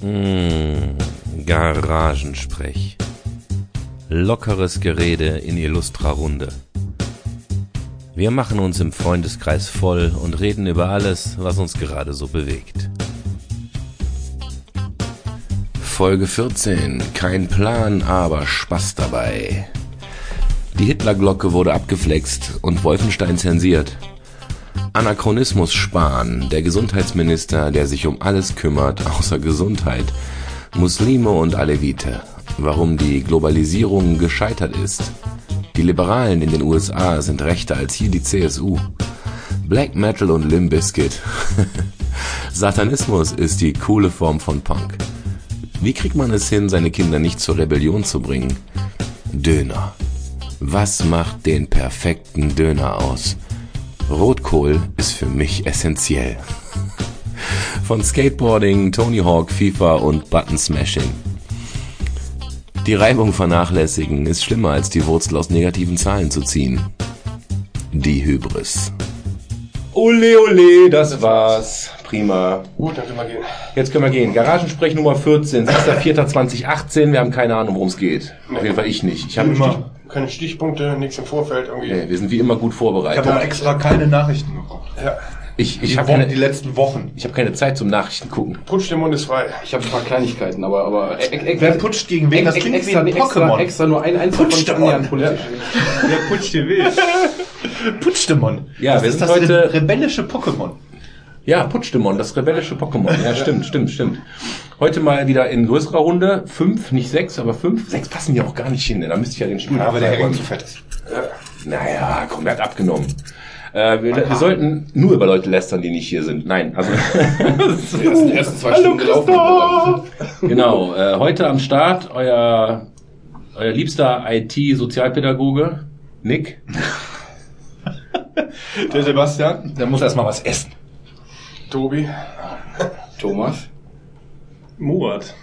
Mmh, Garagensprech. Lockeres Gerede in illustrer Runde. Wir machen uns im Freundeskreis voll und reden über alles, was uns gerade so bewegt. Folge 14. Kein Plan, aber Spaß dabei. Die Hitlerglocke wurde abgeflext und Wolfenstein zensiert. Anachronismus Spahn, der Gesundheitsminister, der sich um alles kümmert, außer Gesundheit. Muslime und Alevite. Warum die Globalisierung gescheitert ist. Die Liberalen in den USA sind rechter als hier die CSU. Black Metal und Limp Bizkit. Satanismus ist die coole Form von Punk. Wie kriegt man es hin, seine Kinder nicht zur Rebellion zu bringen? Döner. Was macht den perfekten Döner aus? Rotkohl ist für mich essentiell. Von Skateboarding, Tony Hawk, FIFA und Button Smashing. Die Reibung vernachlässigen ist schlimmer als die Wurzel aus negativen Zahlen zu ziehen. Die Hybris. Ole, ole, das war's. Prima. Gut, dann können wir gehen. Jetzt können wir gehen. Garagensprech Nummer 14, 6.4.2018. Wir haben keine Ahnung, worum es geht. Auf jeden Fall ich nicht. Ich habe Immer. Keine Stichpunkte, nichts im Vorfeld irgendwie. Nee, wir sind wie immer gut Ich vorbereitet. habe auch extra keine Nachrichten gebraucht. Ja. Ich, ich Die, habe die letzten Wochen. ich hab keine Zeit zum Nachrichten gucken. Putsch, der Mund ist frei. Ich habe ein paar Kleinigkeiten, aber aber e- e- Wer putscht gegen wen? Das klingt wie extra, ein extra, Pokémon. extra nur ein einziger Putschdemon. annähernd politisch. Der Putsch dir weh. Putschdemon. Ja, das wir ist sind das heute- rebellische Pokémon. Ja, Putschdemon, das rebellische Pokémon. Ja, stimmt, stimmt, stimmt. Heute mal wieder in größerer Runde. Fünf, nicht sechs, aber fünf. Sechs passen ja auch gar nicht hin. Da müsste ich ja den Stuhl Aber der freiräumen. zu fett ist. Naja, komm, der hat abgenommen. Äh, wir, wir sollten nur über Leute lästern, die nicht hier sind. Nein, also Das sind die ersten zwei Stunden gelaufen. genau. Äh, heute am Start euer euer liebster IT-Sozialpädagoge Nick. Der Sebastian, der muss erstmal was essen. Tobi. Thomas. Murat.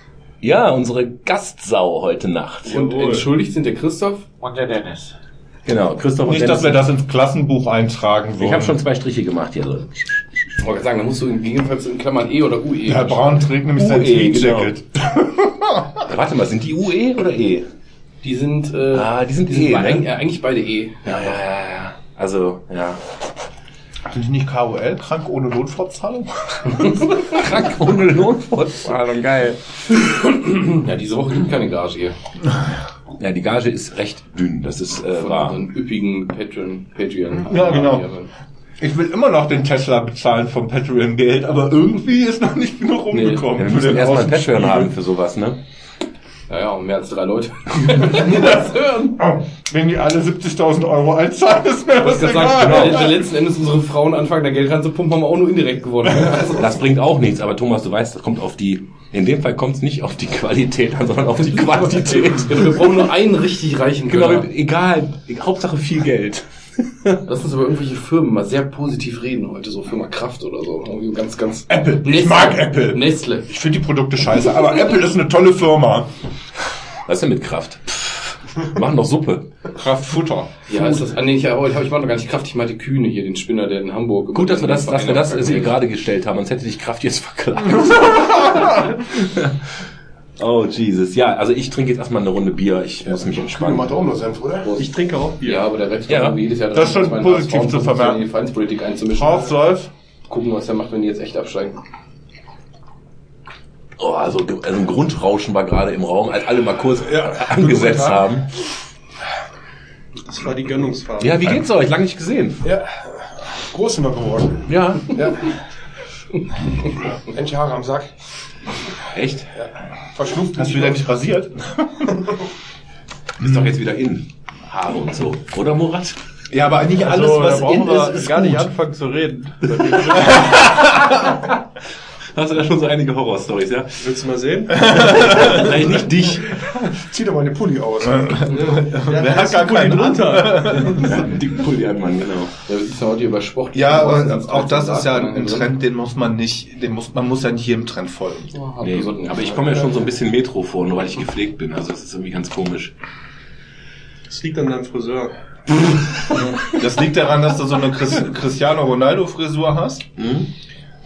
Ja, unsere Gastsau heute Nacht. Und Jawohl. entschuldigt sind der Christoph. Und der Dennis. Genau, Christoph und Nicht, Dennis. dass wir das ins Klassenbuch eintragen wollen. ich habe schon zwei Striche gemacht hier. So. Ich wollte sagen, da musst du in gegebenenfalls in Klammern E oder UE. Herr Braun trägt nämlich sein UE, Tweed-Jacket. Äh, Warte mal, sind die UE oder E? Die sind, äh, Ah, die sind die sind E, ne? eigentlich- eigentlich beide E. Ja, ja, ja, ja. Also, ja. Sind die nicht KOL, krank ohne Lohnfortzahlung? Krank ohne Lohnfortzahlung, geil. Ja, diese Woche gibt keine Gage hier. Ja, die Gage ist recht dünn, das ist äh, Von wahr. unseren üppigen Patreon, Patreon. Ja, genau. Ich will immer noch den Tesla bezahlen vom Patreon-Geld, aber irgendwie ist noch nicht genug Nee, rumgekommen. Ja, wir müssen erstmal. Patreon haben für sowas, ne? Ja, ja, und mehr als drei Leute. das hören. Oh, wenn die alle 70.000 Euro einzahlen, ist mir das egal. gesagt, genau. wenn letzten Endes unsere Frauen anfangen, da Geld ranzupumpen, haben wir auch nur indirekt gewonnen. Also, Das bringt auch nichts, aber Thomas, du weißt, das kommt auf die, in dem Fall kommt es nicht auf die Qualität an, sondern auf die Quantität. wir brauchen nur einen richtig reichen Genau, Gönner. egal, Hauptsache viel Geld. Lass uns über irgendwelche Firmen mal sehr positiv reden heute, so Firma Kraft oder so. Irgendwie ganz, ganz. Apple. Ich Nestle. mag Apple. Nestle. Ich finde die Produkte scheiße, aber Apple ist eine tolle Firma. Was ist denn mit Kraft? Wir machen doch Suppe. Kraftfutter. Ja, ist das. Ah, nee, ich, aber ich, ich meine doch gar nicht Kraft, ich meinte Kühne hier, den Spinner, der in Hamburg. Gut, dass wir das, dass wir das äh, gerade gestellt haben, sonst hätte dich Kraft jetzt verklagt. oh, Jesus. Ja, also ich trinke jetzt erstmal eine Runde Bier. Ich muss mich entspannen. macht auch nur Senf, oder? Ich trinke auch ist. Ja, aber der Rest Ja. jedes Jahr Das ist schon positiv zu vermerken. in die Vereinspolitik einzumischen. Auf, Solf. Gucken, was er macht, wenn die jetzt echt absteigen. Oh, also, also ein Grundrauschen war gerade im Raum, als alle mal kurz Ja. angesetzt haben. Das war die Gönnungsfarbe. Ja, wie geht's euch? Lange nicht gesehen. Ja. Groß sind wir geworden. Ja. Ja. Endlich Haare am Sack. Echt? Verschnupft. Hast du wieder nicht rasiert? Ist doch jetzt wieder in. Haare und so. Oder, Murat? Ja, aber nicht alles, Also, da was brauchen in wir ist, ist gar gut. nicht anfangen zu reden. Hast du da schon so einige Horrorstories, ja? Willst du mal sehen? Nein, nicht dich. Zieh doch mal den Pulli aus. Wer hat gar keinen runter? Dicken Pulli hat man, genau. Ja, wir sitzen heute über Sport. Ja, aber auch das ist ja ein Trend, den muss man nicht, den muss, man muss ja nicht jedem Trend folgen. Nee, aber ich komme ja schon so ein bisschen Metro vor, nur weil ich gepflegt bin. Also das ist irgendwie ganz komisch. Das liegt an deinem Friseur. Das liegt daran, dass du so eine Cristiano Ronaldo Frisur hast. Hm?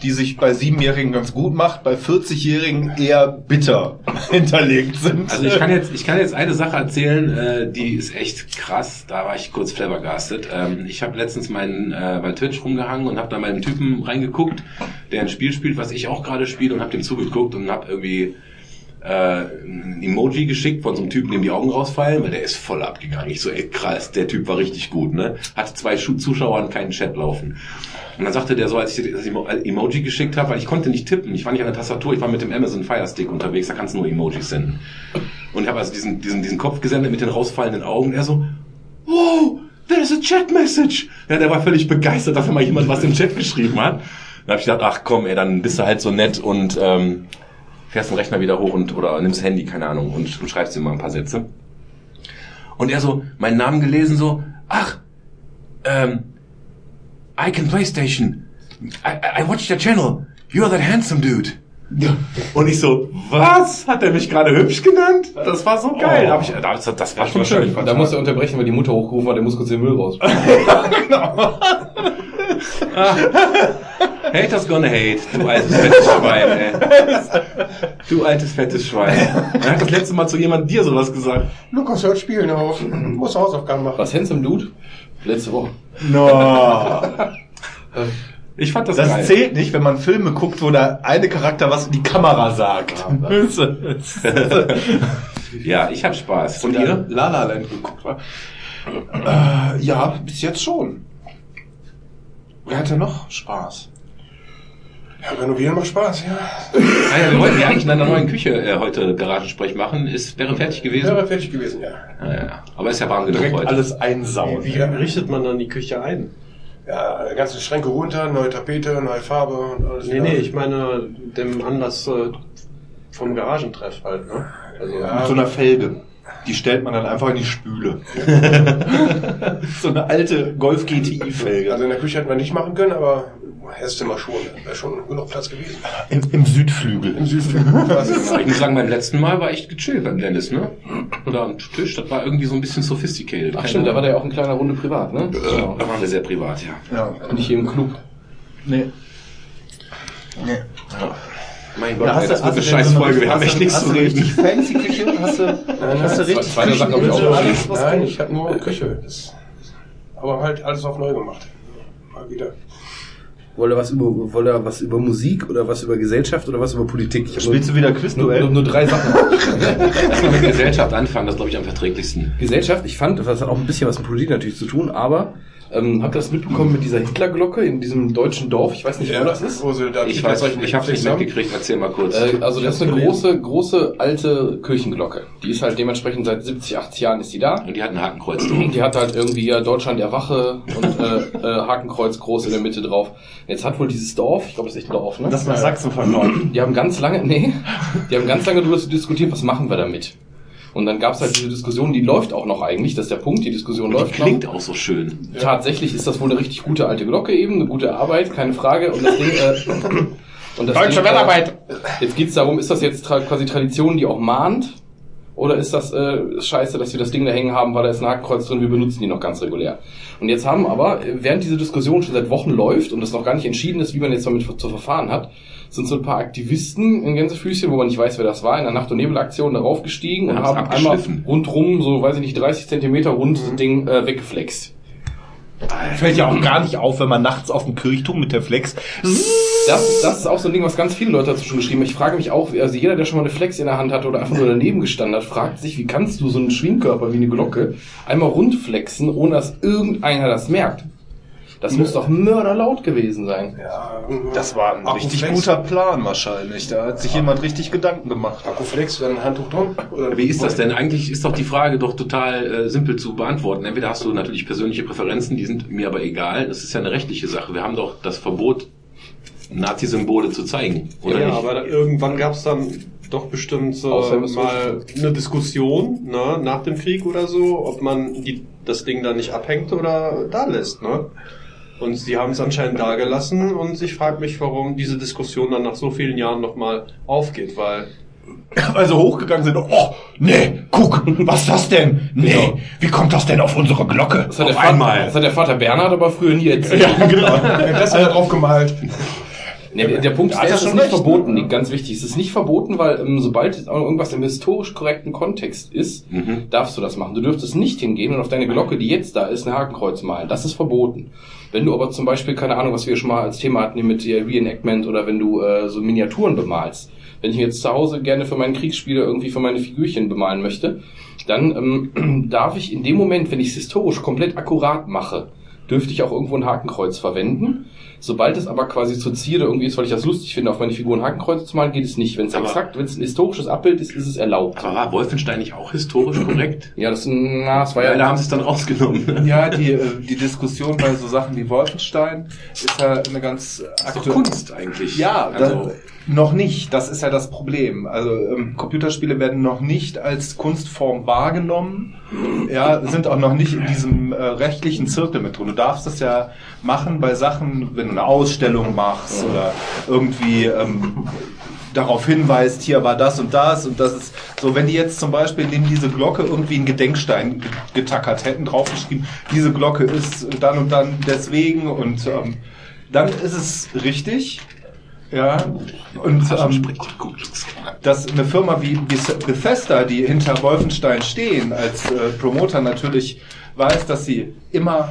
Die sich bei Siebenjährigen ganz gut macht, bei 40-Jährigen eher bitter hinterlegt sind. Also ich kann jetzt, ich kann jetzt eine Sache erzählen, äh, die ist echt krass. Da war ich kurz flabbergastet. Ähm, ich habe letztens meinen, äh, bei Twitch rumgehangen und habe da meinen Typen reingeguckt, der ein Spiel spielt, was ich auch gerade spiele und habe dem zugeguckt und habe irgendwie äh, ein Emoji geschickt von so einem Typen, dem die Augen rausfallen, weil der ist voll abgegangen. Ich so, ey krass, der Typ war richtig gut, ne? Hatte zwei Zuschauer und keinen Chat laufen. Und dann sagte der so, als ich das Emo- Emoji geschickt habe, weil ich konnte nicht tippen, ich war nicht an der Tastatur, ich war mit dem Amazon Fire Stick unterwegs, da kannst du nur Emojis senden. Und ich habe also diesen, diesen, diesen Kopf gesendet mit den rausfallenden Augen. Er so, wow, there's a chat message. Ja, der war völlig begeistert, dass mal jemand was im Chat geschrieben hat. Dann habe ich gedacht, ach komm, ey, dann bist du halt so nett und ähm, fährst den Rechner wieder hoch und oder nimmst Handy, keine Ahnung, und, und schreibst ihm mal ein paar Sätze. Und er so, meinen Namen gelesen, so, ach, ähm, I can PlayStation. I, I watched your channel. You're that handsome dude. Und ich so, was? Hat er mich gerade hübsch genannt? Das war so geil. Da hab ich, das, das war schon schön. Da musste er unterbrechen, weil die Mutter hochgerufen hat, der muss kurz den Müll raus. Haters gonna hate. Du altes fettes Schwein, ey. Du altes fettes Schwein. Er hat das letzte Mal zu jemandem dir sowas gesagt. Lukas hört Spielen auf. Muss Hausaufgaben machen. Was Handsome Dude? Letzte Woche. No. Ich fand das, Das geil. zählt nicht, wenn man Filme guckt, wo der eine Charakter was in die Kamera sagt. Ja, ich hab Spaß. Und ihr? La La Land geguckt war. Äh, ja, bis jetzt schon. Wer hatte noch Spaß? Ja, renovieren macht Spaß, ja. Ah ja, wir wollten ja eigentlich in einer neuen Küche äh, heute Garagensprech machen. Ist, wäre fertig gewesen. Wäre fertig gewesen, ja. Ja, ja. Aber ist ja warm genug Direkt heute. alles einsauen. Wie richtet man dann die Küche ein? Ja, ganze Schränke runter, neue Tapete, neue Farbe und alles. Nee, nee, ich meine dem Anlass äh, vom Garagentreff halt, ne? Also, Mit so einer Felge. Die stellt man dann einfach in die Spüle. so eine alte Golf GTI-Felge. Also in der Küche hätten wir nicht machen können, aber Esszimmer schon. Wäre schon genug Platz gewesen. Im, Im Südflügel. Im Südflügel. Ich muss sagen, beim letzten Mal war echt gechillt beim Dennis, ne? Oder am Tisch, das war irgendwie so ein bisschen sophisticated. Ach stimmt, da war der ja auch in kleiner Runde privat, ne? Genau, da waren wir sehr privat, ja. Ja. Nicht hier im Club. Nee. Mein Gott, ey, das wird eine scheiß Folge, wir haben echt nichts zu reden. fancy Küche? Hast du, hast du richtig Zweiter Sack hab ich auch Nein, ich hatte nur Küche. Das, aber halt alles auf neu gemacht. Mal wieder. Wollt ihr was über, wollt ihr was über Musik oder was über Gesellschaft oder was über Politik? Ich Spielst du wieder nur, nur, Quizduell? nur drei Sachen. Erstmal mit Gesellschaft anfangen, das ist, glaube ich, am verträglichsten. Gesellschaft, ich fand, das hat auch ein bisschen was mit Politik natürlich zu tun, aber ähm, habt ihr das mitbekommen mit dieser Hitlerglocke in diesem deutschen Dorf? Ich weiß nicht, wo das ist. Wo sie da Ich weiß, ich habe nicht mitgekriegt, erzähl mal kurz. Äh, also das ist eine große, große alte Kirchenglocke. Die ist halt dementsprechend seit 70, 80 Jahren ist die da. Und die hat ein Hakenkreuz drauf. Die hat halt irgendwie ja Deutschland der Wache und äh, äh, Hakenkreuz groß in der Mitte drauf. Jetzt hat wohl dieses Dorf, ich glaube, das ist echt ein Dorf, ne? Das war Saxophon. Die haben ganz lange, nee, die haben ganz lange darüber diskutiert, was machen wir damit. Und dann gab es halt diese Diskussion, die läuft auch noch eigentlich, das ist der Punkt, die Diskussion Die läuft klingt noch. auch so schön. Tatsächlich ist das wohl eine richtig gute alte Glocke eben, eine gute Arbeit, keine Frage. Und das Ding, äh, und das Deutsche Ding, Wertarbeit. Äh, jetzt geht's darum, ist das jetzt tra quasi Tradition, die auch mahnt? Oder ist das äh, scheiße, dass wir das Ding da hängen haben, weil da ist ein Hakenkreuz drin, wir benutzen die noch ganz regulär. Und jetzt haben aber, äh, während diese Diskussion schon seit Wochen läuft und es noch gar nicht entschieden ist, wie man jetzt damit zu verfahren hat, sind so ein paar Aktivisten in Gänsefüßchen, wo man nicht weiß, wer das war, in der Nacht- und Nebelaktion darauf gestiegen und Ja, haben einmal rundrum, so weiß ich nicht, 30 Zentimeter rund das Ding äh, weggeflext. Fällt ja auch gar nicht auf, wenn man nachts auf dem Kirchturm mit der Flex. Das, das ist auch so ein Ding, was ganz viele Leute dazu schon geschrieben haben. Ich frage mich auch, also jeder, der schon mal eine Flex in der Hand hatte oder einfach nur daneben gestanden hat, fragt sich, wie kannst du so einen Schwingkörper wie eine Glocke einmal rundflexen, ohne dass irgendeiner das merkt? Das muss doch mörderlaut gewesen sein. Ja, Das war ein richtig Akkuflex. guter Plan wahrscheinlich. Da hat sich jemand richtig Gedanken gemacht. Akkuflex, dann ein Handtuch drum. Oder Wie ist das denn? Eigentlich ist doch die Frage doch total äh, simpel zu beantworten. Entweder hast du natürlich persönliche Präferenzen, die sind mir aber egal. Das ist ja eine rechtliche Sache. Wir haben doch das Verbot, Nazi-Symbole zu zeigen, oder ja, nicht? aber da, irgendwann gab es dann doch bestimmt äh, mal eine Diskussion ne, nach dem Krieg oder so, ob man die, das Ding dann nicht abhängt oder da lässt. Ne? Und sie haben es anscheinend da gelassen und ich frage mich, warum diese Diskussion dann nach so vielen Jahren nochmal aufgeht, weil Also hochgegangen sind. Oh, nee, guck, was ist das denn? Nee, wie kommt das denn auf unsere Glocke? Das hat, der auf Vater, einmal. das hat der Vater Bernhard aber früher nie erzählt. Ja, genau. das hat er drauf gemalt. Nee, der, der Punkt ist, hat der er ist schon nicht recht, verboten, ne? Ganz wichtig. Es ist nicht verboten, weil ähm, sobald es irgendwas im historisch korrekten Kontext ist, Mhm. darfst du das machen. Du dürftest nicht hingehen und auf deine Glocke, die jetzt da ist, ein Hakenkreuz malen. Das ist verboten. Wenn du aber zum Beispiel, keine Ahnung, was wir schon mal als Thema hatten mit Reenactment oder wenn du äh, so Miniaturen bemalst. Wenn ich jetzt zu Hause gerne für meinen Kriegsspieler irgendwie für meine Figürchen bemalen möchte, dann ähm, darf ich in dem Moment, wenn ich es historisch komplett akkurat mache, dürfte ich auch irgendwo ein Hakenkreuz verwenden. Sobald es aber quasi zur Zierde irgendwie ist, weil ich das lustig finde, auf meine Figuren Hakenkreuze zu malen, geht es nicht. Wenn es exakt, wenn es ein historisches Abbild ist, ist es erlaubt. Aber war Wolfenstein nicht auch historisch korrekt? Ja, das, na, das war Ja, ja, da haben sie es dann rausgenommen. Ja, die, äh, die Diskussion bei so Sachen wie Wolfenstein ist ja eine ganz aktuelle. Kunst eigentlich. Ja, also, da, noch nicht. Das ist ja das Problem. Also ähm, Computerspiele werden noch nicht als Kunstform wahrgenommen. Ja, sind auch noch nicht in diesem äh, rechtlichen Zirkel mit drin. Du darfst das ja machen bei Sachen, wenn du eine Ausstellung machst oder irgendwie ähm, darauf hinweist, hier war das und das und das ist so, wenn die jetzt zum Beispiel neben diese Glocke irgendwie einen Gedenkstein ge- getackert hätten, draufgeschrieben, diese Glocke ist dann und dann deswegen und ähm, dann ist es richtig. Ja, und ähm, dass eine Firma wie Beth- Bethesda, die hinter Wolfenstein stehen, als äh, Promoter natürlich weiß, dass sie immer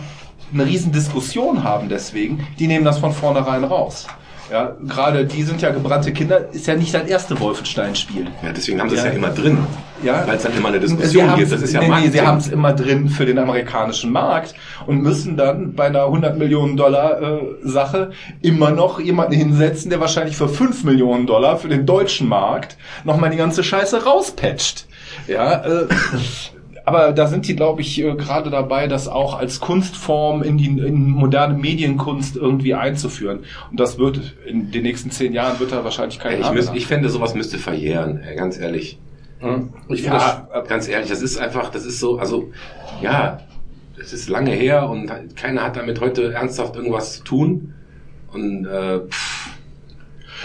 eine riesen Diskussion haben deswegen, die nehmen das von vornherein raus. Ja, gerade die sind ja gebrannte Kinder, ist ja nicht das erste Wolfenstein-Spiel. Ja, deswegen haben sie es Ja. ja immer drin. Ja. Weil es dann immer eine Diskussion gibt. Das ist ja nee, nee, sie haben es immer drin für den amerikanischen Markt und müssen dann bei einer 100 Millionen Dollar äh, Sache immer noch jemanden hinsetzen, der wahrscheinlich für 5 Millionen Dollar für den deutschen Markt nochmal die ganze Scheiße rauspatcht. Ja, äh, aber da sind die, glaube ich, äh, gerade dabei, das auch als Kunstform in die in moderne Medienkunst irgendwie einzuführen. Und das wird in den nächsten zehn Jahren wird da wahrscheinlich kein ich, ich fände, sowas müsste verjähren, ganz ehrlich. Hm. Ich finde das, ja, äh, Ganz ehrlich, das ist einfach, das ist so, also, ja, es ist lange her und keiner hat damit heute ernsthaft irgendwas zu tun. Und, äh, pff,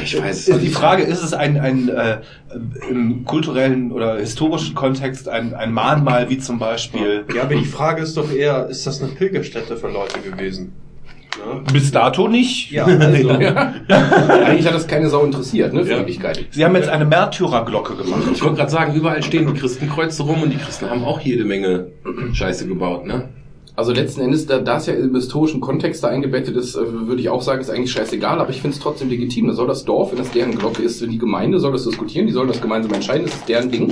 ich weiß es Ist die nicht. Frage, ist es ein, ein äh, im kulturellen oder historischen Kontext ein, ein Mahnmal wie zum Beispiel Ja, aber die Frage ist doch eher, ist das eine Pilgerstätte für Leute gewesen? Ne? bis dato nicht? Ja, also, eigentlich hat das keine Sau interessiert, ne, für Ewigkeit. Sie haben jetzt eine Märtyrerglocke gemacht. Ich wollte gerade sagen, überall stehen die Christenkreuze rum und die Christen haben auch jede Menge Scheiße gebaut, ne? Also letzten Endes, da da es ja im historischen Kontext da eingebettet ist, äh, würde ich auch sagen, ist eigentlich scheißegal, aber ich finde es trotzdem legitim. Da soll das Dorf, wenn das deren Glocke ist, die Gemeinde soll das diskutieren, die sollen das gemeinsam entscheiden, das ist deren Ding.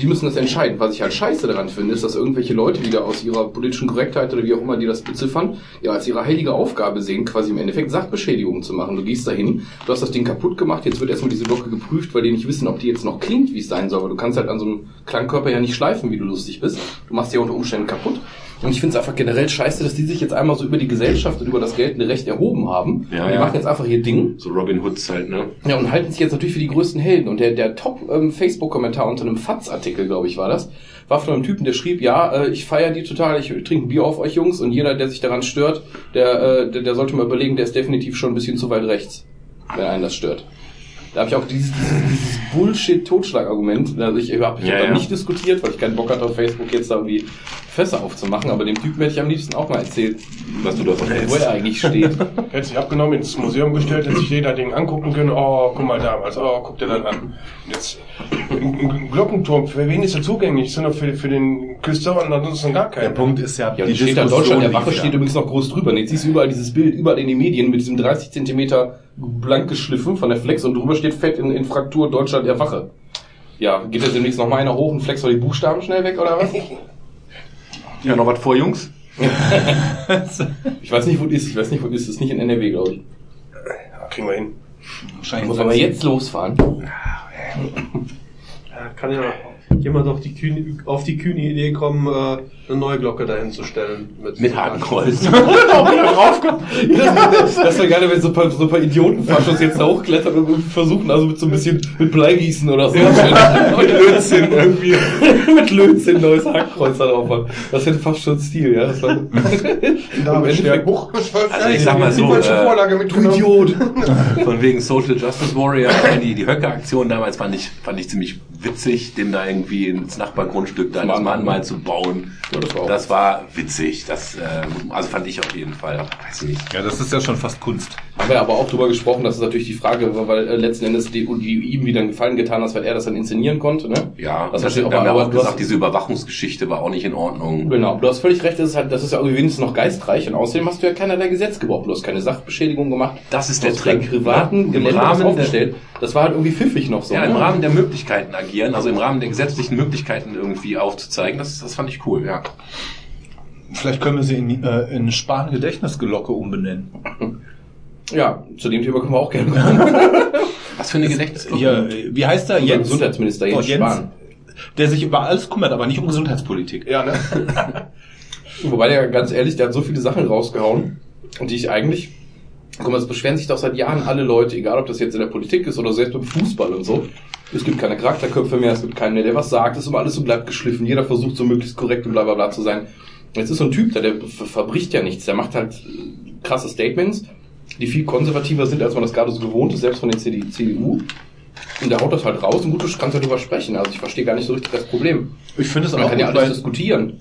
Die müssen das entscheiden. Was ich halt scheiße daran finde, ist, dass irgendwelche Leute wieder aus ihrer politischen Korrektheit oder wie auch immer die das beziffern, ja als ihre heilige Aufgabe sehen, quasi im Endeffekt Sachbeschädigung zu machen. Du gehst dahin, du hast das Ding kaputt gemacht, jetzt wird erstmal diese Glocke geprüft, weil die nicht wissen, ob die jetzt noch klingt, wie es sein soll. Aber du kannst halt an so einem Klangkörper ja nicht schleifen, wie du lustig bist. Du machst die ja unter Umständen kaputt. Und ich finde es einfach generell scheiße, dass die sich jetzt einmal so über die Gesellschaft und über das geltende Recht erhoben haben. Ja, und die ja. machen jetzt einfach ihr Ding. So Robin Hoods halt, ne? Ja, und halten sich jetzt natürlich für die größten Helden. Und der, der Top-Facebook-Kommentar unter einem FATS-Artikel, glaube ich, war das, war von einem Typen, der schrieb, ja, äh, ich feiere die total, ich trinke ein Bier auf euch Jungs und jeder, der sich daran stört, der, äh, der, der sollte mal überlegen, der ist definitiv schon ein bisschen zu weit rechts, wenn einen das stört. Da habe ich auch dieses, dieses, dieses Bullshit-Totschlag-Argument, also ich habe ich Ja, hab da ja. nicht diskutiert, weil ich keinen Bock hatte auf Facebook jetzt da irgendwie Fässer aufzumachen, aber dem Typen hätte ich am liebsten auch mal erzählt, Was du davon wo er eigentlich steht. Hätte sich abgenommen, ins Museum gestellt, hätte sich jeder Ding angucken können. Oh, guck mal damals. Oh, guck dir dann an. Jetzt, ein Glockenturm, für wen ist er zugänglich? Ist nur für, für den Küster und ansonsten gar Der keinen. Punkt ist ja, Ja, und steht da Deutschland, der Wache steht übrigens noch groß drüber. Und jetzt siehst du überall dieses Bild, überall in den Medien mit diesem 30 Zentimeter blank geschliffen von der Flex und drüber steht fett in, in Fraktur Deutschland der Wache. Ja, geht jetzt demnächst noch mal einer hoch und flex mal die Buchstaben schnell weg oder was? Ja, noch was vor, Jungs? Ich weiß nicht, wo es ist. Ich weiß nicht, wo es ist. Das ist nicht in NRW, glaube ich. Ja, kriegen wir hin. Wahrscheinlich Muss aber jetzt losfahren. ja, kann ja jemand auf die, kühne, auf die kühne Idee kommen, äh, eine neue Glocke dahin zu stellen. Mit Hakenkreuz. das das wäre geil, wenn so ein paar, so ein paar Idiotenfaschos jetzt da hochklettern und versuchen, also mit so ein bisschen mit Bleigießen oder so. mit Lötzinn irgendwie. mit Lötzinn neues Hakenkreuz da drauf haben. Das hätte fast schon Stil, ja. Das war, Da Im schwer. Also ich sag mal so, äh. Idiot. Von wegen Social Justice Warrior, die, die Höcke-Aktion damals fand ich, fand ich ziemlich witzig, den da irgendwie ins Nachbargrundstück da ins Mahnmal, zu bauen. Ja, das war das war witzig. Das, ähm, also fand ich auf jeden Fall. Weiß ich nicht. Ja, das ist ja schon fast Kunst. Haben wir aber auch drüber gesprochen, das ist natürlich die Frage, weil äh, letzten Endes die, die ihm wieder einen Gefallen getan hat, weil er das dann inszenieren konnte. Ne? Ja, das das hat wir aber, haben aber auch du hast, gesagt, diese Überwachungsgeschichte war auch nicht in Ordnung. Genau, du hast völlig recht, das ist, halt, das ist ja irgendwie wenigstens noch geistreich und außerdem hast du ja keinerlei Gesetz gebrochen, du hast keine Sachbeschädigung gemacht. Das ist du der Trick. privaten Ja, im Gelände Rahmen was der- aufgestellt. Das war halt irgendwie pfiffig noch so. Ja, im ne? Rahmen der Möglichkeiten agieren, also im Rahmen der gesetzlichen Möglichkeiten irgendwie aufzuzeigen, das, das fand ich cool, ja. Vielleicht können wir sie in, äh, in Spahn-Gedächtnisglocke umbenennen. Ja, zu dem Thema können wir auch gerne kommen. Was für eine Gedächtnisgruppe? Hier, wie heißt er? Unser Gesundheitsminister Jens Spahn. Der sich über alles kümmert, aber nicht um Gesundheitspolitik. Ja, ne? Wobei der ganz ehrlich, der hat so viele Sachen rausgehauen und die ich eigentlich, guck mal, es beschweren sich doch seit Jahren alle Leute, egal ob das jetzt in der Politik ist oder selbst beim Fußball und so. Es gibt keine Charakterköpfe mehr, es gibt keinen mehr, der was sagt, es ist immer alles so bleibt geschliffen, jeder versucht so möglichst korrekt und bla bla bla zu sein. Jetzt ist so ein Typ, der, der ver- verbricht ja nichts, der macht halt äh, krasse Statements, die viel konservativer sind, als man das gerade so gewohnt ist, selbst von den CD, CDU. Und der haut das halt raus und gut, du kannst ja drüber sprechen. Also ich verstehe gar nicht so richtig das Problem. Ich finde es Man auch kann ja alles diskutieren.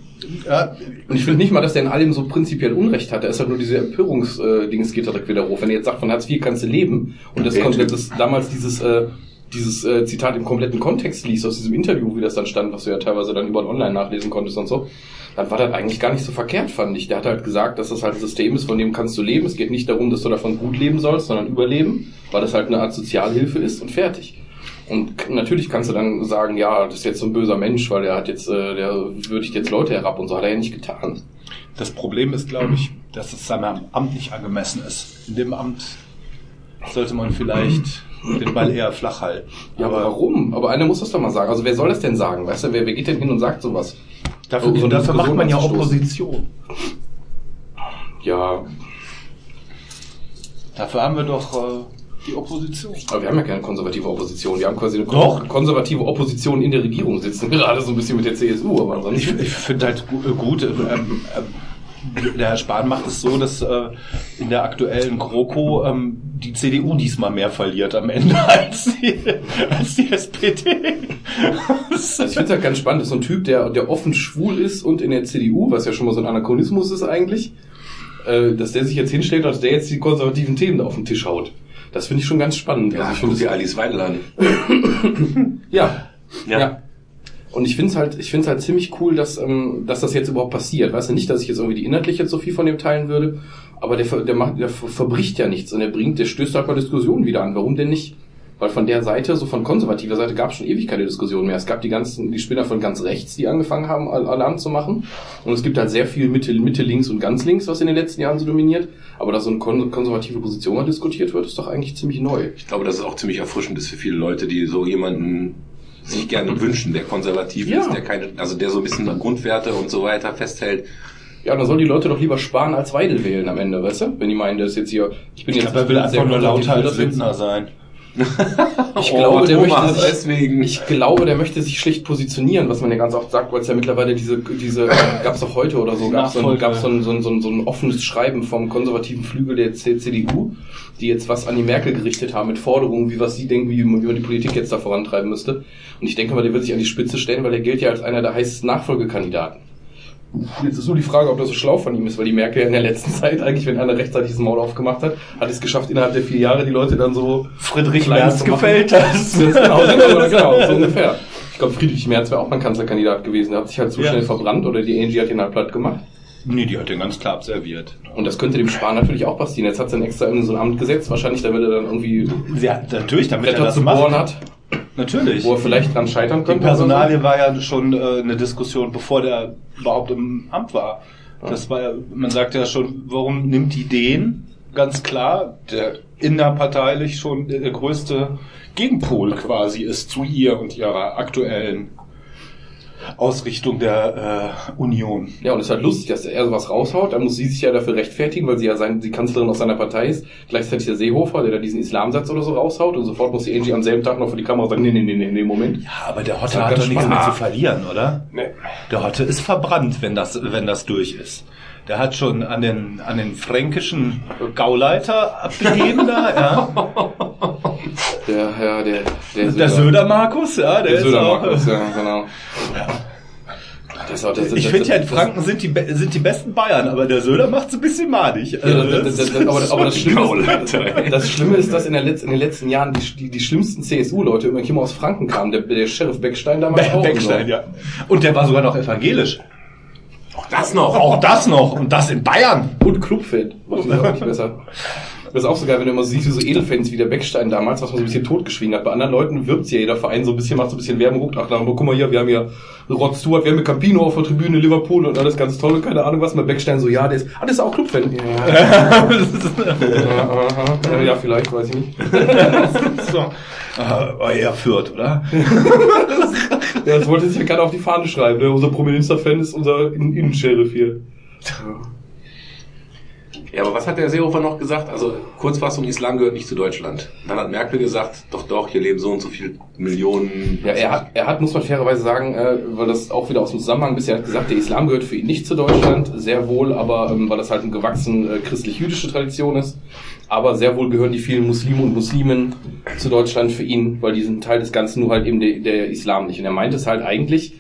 ja, Und ich finde nicht mal, dass der in allem so prinzipiell Unrecht hat. Er ist halt nur diese Empörungsdings geht direkt wieder hoch. Wenn er jetzt sagt, von Hartz IV kannst du leben und das Ja, komplett das, damals dieses äh, dieses äh, Zitat im kompletten Kontext liest aus diesem Interview, wie das dann stand, was du ja teilweise dann überall online nachlesen konntest und so, dann war das eigentlich gar nicht so verkehrt, fand ich. Der hat halt gesagt, dass das halt ein System ist, von dem kannst du leben. Es geht nicht darum, dass du davon gut leben sollst, sondern überleben, weil das halt eine Art Sozialhilfe ist und fertig. Und natürlich kannst du dann sagen, ja, das ist jetzt so ein böser Mensch, weil der hat jetzt, äh, der würdigt jetzt Leute herab und so hat er ja nicht getan. das Problem ist, glaube ich, dass es seinem Amt nicht angemessen ist. In dem Amt sollte man vielleicht den Ball eher flach halten. Ja, aber warum? Aber einer muss das doch mal sagen. Also wer soll das denn sagen? Weißt du, wer, wer geht denn hin und sagt sowas? Dafür, So dafür macht man ja. Opposition. Ja, Dafür haben wir doch äh, die Opposition. aber wir haben ja keine konservative Opposition. Wir haben quasi eine Doch. konservative Opposition in der Regierung sitzen. Gerade so ein bisschen mit der CSU, aber Ich, ansonsten. ich finde halt äh, gut, ähm, ähm, der Herr Spahn macht es so, dass äh, in der aktuellen GroKo ähm, die CDU diesmal mehr verliert am Ende als die, als die SPD. Also ich finde es halt ganz spannend, das ist so ein Typ, der, der offen schwul ist und in der CDU, was ja schon mal so ein Anachronismus ist eigentlich, äh, dass der sich jetzt hinstellt, dass der jetzt die konservativen Themen da auf den Tisch haut. Das finde ich schon ganz spannend. Ja, also ich finde dir Alice Weidel an. Ja. Ja. ja. Und ich finde es halt, ich finde halt ziemlich cool, dass, ähm, dass das jetzt überhaupt passiert. Weißt du nicht, dass ich jetzt irgendwie die inhaltlich jetzt so viel von dem teilen würde, aber der, der macht, der ver- verbricht ja nichts und der bringt, der stößt halt mal Diskussionen wieder an. Warum denn nicht? Weil von der Seite, so von konservativer Seite, gab es schon ewig keine Diskussion mehr. Es gab die ganzen, die Spinner von ganz rechts, die angefangen haben, Al- Alarm zu machen. Und es gibt halt sehr viel Mitte, Mitte links und ganz links, was in den letzten Jahren so dominiert. Aber dass so eine kon konservative Position mal diskutiert wird, ist doch eigentlich ziemlich neu. Ich glaube, dass es auch ziemlich erfrischend ist für viele Leute, die so jemanden sich gerne wünschen, der konservativ Ja. ist, der keine, also der so ein bisschen an Grundwerte und so weiter festhält. Ja, dann sollen die Leute doch lieber sparen als Weidel wählen am Ende, weißt du? Wenn die meinen, das ist jetzt hier, ich bin Ich jetzt glaube, er will sehr einfach nur lauter als Lindner sein. Ich glaube, der möchte sich, deswegen. ich glaube, der möchte sich schlecht positionieren, was man ja ganz oft sagt, weil es ja mittlerweile diese, diese, gab's doch heute oder so, gab's so ein, Nachfolge. gab's so ein, so ein, so ein, so ein offenes Schreiben vom konservativen Flügel der CDU, die jetzt was an die Merkel gerichtet haben mit Forderungen, wie was sie denken, wie wie man die Politik jetzt da vorantreiben müsste. Und ich denke mal, der wird sich an die Spitze stellen, weil der gilt ja als einer der heißesten Nachfolgekandidaten. Jetzt ist nur die Frage, ob das so schlau von ihm ist, weil die Merkel in der letzten Zeit eigentlich, wenn einer rechtzeitig das Maul aufgemacht hat, hat es geschafft, innerhalb der vier Jahre die Leute dann so Friedrich Merz gefällt das. genau, genau, genau, so ungefähr. Ich glaube, Friedrich Merz wäre auch mein Kanzlerkandidat gewesen. Der hat sich halt zu Ja. schnell verbrannt oder die Angie hat ihn halt platt gemacht. Nee, die hat den ganz klar observiert. Und das könnte dem Spahn natürlich auch passieren. Jetzt hat sie dann extra in so ein Amt gesetzt, wahrscheinlich damit er dann irgendwie Ja, natürlich, damit er das bohren hat, Natürlich. wo er vielleicht dran scheitern Die könnte. Personalie war ja schon äh, eine Diskussion, bevor der überhaupt im Amt war. Das war ja, man sagt ja schon, warum nimmt die den? Ganz klar, der innerparteilich schon der größte Gegenpol quasi ist zu ihr und ihrer aktuellen Ausrichtung der äh, Union. Ja, und es ist halt lustig, dass er sowas raushaut. Dann muss sie sich ja dafür rechtfertigen, weil sie ja sein, die Kanzlerin aus seiner Partei ist. Gleichzeitig der Seehofer, der da diesen Islamsatz oder so raushaut. Und sofort muss die Angie am selben Tag noch vor die Kamera sagen, nee, nee, nee, nee, nee, Moment. Ja, aber der Hotte hat doch nichts mehr zu verlieren, oder? Nee. Der Hotte ist verbrannt, wenn das, wenn das durch ist. Der hat schon an den, an den fränkischen Gauleiter abgegeben da, ja. Der, ja, der, der, Der Söder Markus, ja, der, Der ist Söder auch, Markus, ja, genau. Das ist auch, das, Ich das- finde ja, in das- Franken sind die, sind die besten Bayern, aber der Söder macht's ein bisschen madig. Ja, das, das, das, aber, aber das, Schlimme ist, das Schlimme ist, dass in, der Letz-, in den letzten Jahren die, die, die schlimmsten CSU-Leute immer immer aus Franken kamen. Der, der Sheriff Beckstein damals Be auch. Beckstein, so. ja. Und der war sogar noch evangelisch. Auch das noch. Auch das noch. Und das in Bayern. Und Clubfan. Macht die auch nicht besser. Das ist auch so geil, wenn du immer siehst, wie so Edelfans wie der Beckstein damals, was man so ein bisschen totgeschwiegen hat. Bei anderen Leuten wirbt ja jeder Verein so ein bisschen, macht so ein bisschen Werbung, guckt, ach, na, guck mal hier, wir haben hier Rod Stewart, wir haben hier Campino auf der Tribüne, Liverpool und alles ganz toll, keine Ahnung was. Mit Beckstein so, ja, der ist, ah, der ist auch Clubfan. Ja, ja, vielleicht, weiß ich nicht. so. Ah, war eher Fürth, oder? Ja, das wollte sich ja gerade auf die Fahne schreiben. Ne? Unser prominentster Fan ist unser In- Innensheriff hier. Ja, aber was hat der Seehofer noch gesagt? Also Kurzfassung, Islam gehört nicht zu Deutschland. Dann hat Merkel gesagt, doch, doch, hier leben so und so viele Millionen. Ja, er hat, er hat, muss man fairerweise sagen, äh, weil das auch wieder aus dem Zusammenhang bisher hat gesagt, der Islam gehört für ihn nicht zu Deutschland, sehr wohl, aber ähm, weil das halt eine gewachsen äh, christlich-jüdische Tradition ist. Aber sehr wohl gehören die vielen Muslime und Muslimen zu Deutschland für ihn, weil die sind Teil des Ganzen, nur halt eben der, der Islam nicht. Und er meint es halt eigentlich,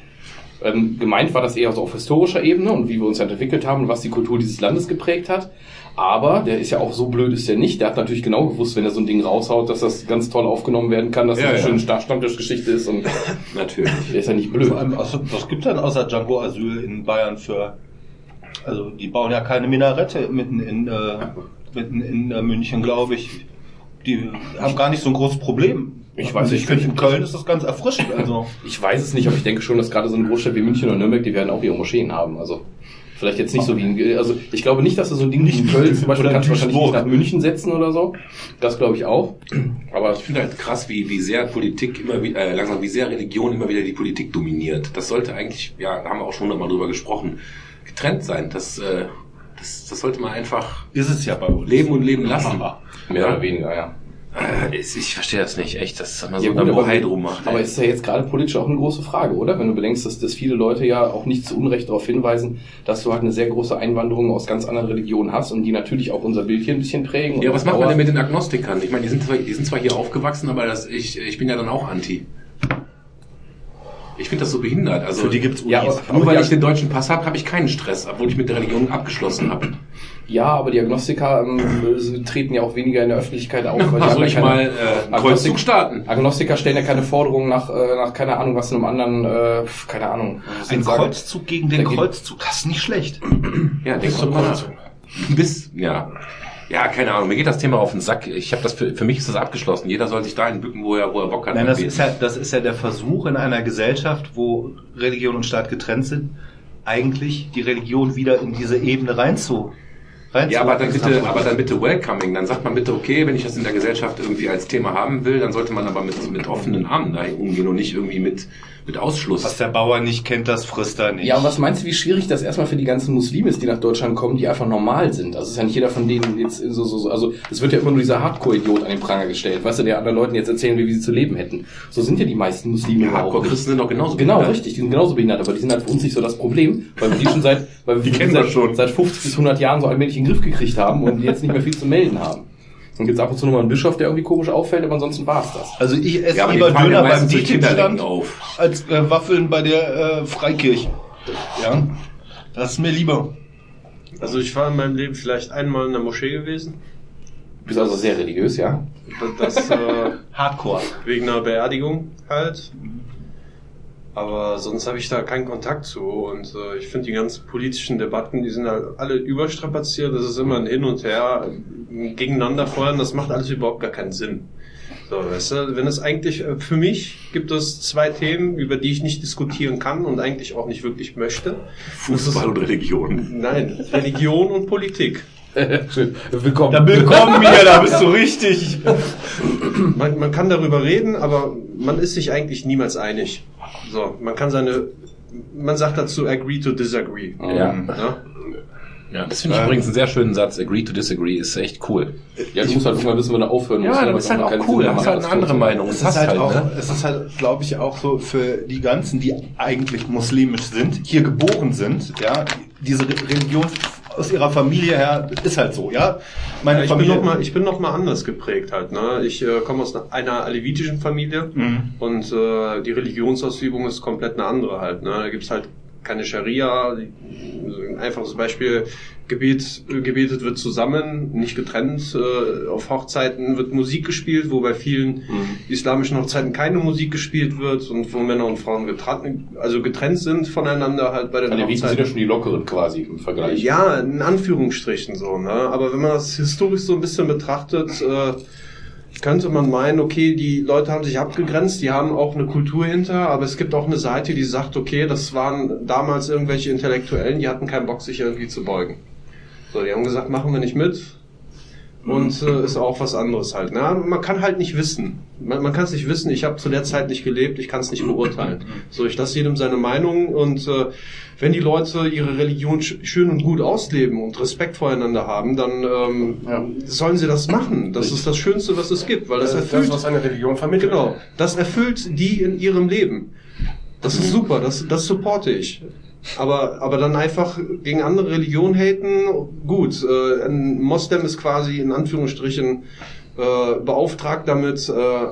ähm, gemeint war das eher so auf historischer Ebene und wie wir uns halt entwickelt haben und was die Kultur dieses Landes geprägt hat. Aber der ist ja auch so blöd ist der nicht. Der hat natürlich genau gewusst, wenn er so ein Ding raushaut, dass das ganz toll aufgenommen werden kann, dass Ja, das eine ja. schöne Sta- Stammtischgeschichte ist und Natürlich. der ist ja nicht blöd. Vor allem, also, was gibt denn außer Django Asyl in Bayern für, also die bauen ja keine Minarette mitten in, äh, mitten in äh, München, glaube ich. Die haben gar nicht so ein großes Problem. Ich weiß ich nicht. finde in Köln ist das ganz erfrischend. Also Ich weiß es nicht, aber ich denke schon, dass gerade so eine Großstadt wie München oder Nürnberg, die werden auch ihre Moscheen haben. Also vielleicht jetzt nicht so wie in, also ich glaube nicht, dass du so ein Ding wie in Köln zum Beispiel kannst du wahrscheinlich nicht nach München setzen oder so. Das glaube ich auch. Aber Ich finde halt krass, wie, wie sehr Politik immer wie, äh, langsam, wie sehr Religion immer wieder die Politik dominiert. Das sollte eigentlich, ja, da haben wir auch schon hundertmal drüber gesprochen, getrennt sein. Das, äh, das, das sollte man einfach ist es ja bei uns. leben und leben lassen. mehr oder weniger, ja. Äh, ich verstehe das nicht, echt, dass man so Ja, ja, gut, aber, Bohai drum macht. aber ey. es ist ja jetzt gerade politisch auch eine große Frage, oder? Wenn du bedenkst, dass, dass viele Leute ja auch nicht zu Unrecht darauf hinweisen, dass du halt eine sehr große Einwanderung aus ganz anderen Religionen hast und die natürlich auch unser Bild hier ein bisschen prägen. und ja, was macht man denn mit den Agnostikern? Ich meine, die sind zwar, die sind zwar hier aufgewachsen, aber das, ich, ich bin ja dann auch anti. Ich finde das so behindert. Also, Für die gibt's Ja, Unis. aber- nur weil ich den deutschen Pass habe, habe ich keinen Stress, obwohl ich mit der Religion abgeschlossen habe. Ja, aber die Agnostiker ähm, treten ja auch weniger in der Öffentlichkeit auf. weil ja ich keine- mal äh, einen Agnostik- Kreuzzug starten? Agnostiker stellen ja keine Forderungen nach, äh, nach keine Ahnung, was in einem anderen, äh, keine Ahnung. Ein sagen. Kreuzzug gegen den Da Kreuzzug, das ist nicht schlecht. Ja, mal nach. Bis, ja. Ja, keine Ahnung, mir geht das Thema auf den Sack. Ich habe das für, für mich ist das abgeschlossen. Jeder soll sich dahin bücken, wo er, wo er Bock hat. Nein, das ist, ja, das ist ja der Versuch in einer Gesellschaft, wo Religion und Staat getrennt sind, eigentlich die Religion wieder in diese Ebene reinzu. Reinzu Ja, aber dann bitte, aber dann bitte welcoming. Dann sagt man bitte, okay, wenn ich das in der Gesellschaft irgendwie als Thema haben will, dann sollte man aber mit, mit offenen Armen dahin umgehen und nicht irgendwie mit, mit Ausschluss. Was der Bauer nicht kennt, das frisst er nicht. Ja, und was meinst du, wie schwierig das erstmal für die ganzen Muslime ist, die nach Deutschland kommen, die einfach normal sind? Also es ist ja nicht jeder von denen jetzt so, so, so also es wird ja immer nur dieser Hardcore-Idiot an den Pranger gestellt, weißt du, der anderen Leuten jetzt erzählen will, wie sie zu leben hätten. So sind ja die meisten Muslime ja, auch. Hardcore-Christen sind doch genauso. Genau, behindert. richtig, die sind genauso behindert, aber die sind halt für uns nicht so das Problem, weil wir die schon seit, weil wir Die die kennen seit, schon. seit 50 bis 100 Jahren so allmählich in den Griff gekriegt haben und die jetzt nicht mehr viel zu melden haben. Und jetzt ab und zu nochmal ein Bischof, der irgendwie komisch auffällt, aber ansonsten war's das. Also ich esse Ja, lieber Döner beim auf. als äh, Waffeln bei der äh, Freikirche. Ja, das ist mir lieber. Also ich war in meinem Leben vielleicht einmal in der Moschee gewesen. Du bist also sehr religiös, ja? Das äh, Hardcore. wegen einer Beerdigung halt. Aber sonst habe ich da keinen Kontakt zu. Und äh, ich finde die ganzen politischen Debatten, die sind halt alle überstrapaziert. Das ist immer ein Hin und Her, ein gegeneinander feuern. Das macht alles überhaupt gar keinen Sinn. So, weißt du, wenn es eigentlich, äh, für mich gibt es zwei Themen, über die ich nicht diskutieren kann und eigentlich auch nicht wirklich möchte. Fußball und Religion. Nein, Religion und Politik. Schön. Willkommen. Da willkommen hier, da bist du richtig. Man, man kann darüber reden, aber man ist sich eigentlich niemals einig. So, man kann seine, man sagt dazu agree to disagree. Ja. Ja? Ja, das finde ich übrigens einen sehr schönen Satz. Agree to disagree ist echt cool. Ja, du musst halt irgendwann wissen, wann du aufhören musst. Ja, das ist halt auch cool. Das ist halt eine andere. Meinung. Es Das ist hast halt halt, auch, ne? es ist halt, glaube ich, auch so für die ganzen, die eigentlich muslimisch sind, hier geboren sind, ja, diese Re- Religion aus ihrer Familie her, ist halt so, ja. Meine Ja, ich, bin Familie, noch mal, ich bin noch mal anders geprägt halt. Ne? Ich äh, komme aus einer alevitischen Familie Mhm. und äh, die Religionsausübung ist komplett eine andere halt. Ne? Da gibt's halt keine Scharia. Ein einfaches Beispiel, Gebet, gebetet wird zusammen, nicht getrennt. Äh, auf Hochzeiten wird Musik gespielt, wo bei vielen islamischen Hochzeiten keine Musik gespielt wird und wo Männer und Frauen getrennt, also getrennt sind voneinander halt bei den Aleviten sind ja Hochzeiten. schon die lockeren quasi im Vergleich. Ja, in Anführungsstrichen so, ne? Aber wenn man das historisch so ein bisschen betrachtet, äh, könnte man meinen, okay, die Leute haben sich abgegrenzt, die haben auch eine Kultur hinter, aber es gibt auch eine Seite, die sagt, okay, das waren damals irgendwelche Intellektuellen, die hatten keinen Bock, sich irgendwie zu beugen. So, die haben gesagt, machen wir nicht mit. Und äh, ist auch was anderes halt. Ne? Man kann halt nicht wissen. Man, man kann es nicht wissen. Ich habe zu der Zeit nicht gelebt. Ich kann es nicht beurteilen. So, ich lasse jedem seine Meinung. Und äh, wenn die Leute ihre Religion sch schön und gut ausleben und Respekt voreinander haben, dann ähm, Ja. sollen sie das machen. Das ist das Schönste, was es gibt, weil das Das ist erfüllt. das, was eine Religion vermittelt. Genau, das erfüllt die in ihrem Leben. Das ist super, das, das supporte ich. Aber, aber dann einfach gegen andere Religionen haten, gut, äh, ein Moslem ist quasi in Anführungsstrichen äh, beauftragt damit, äh,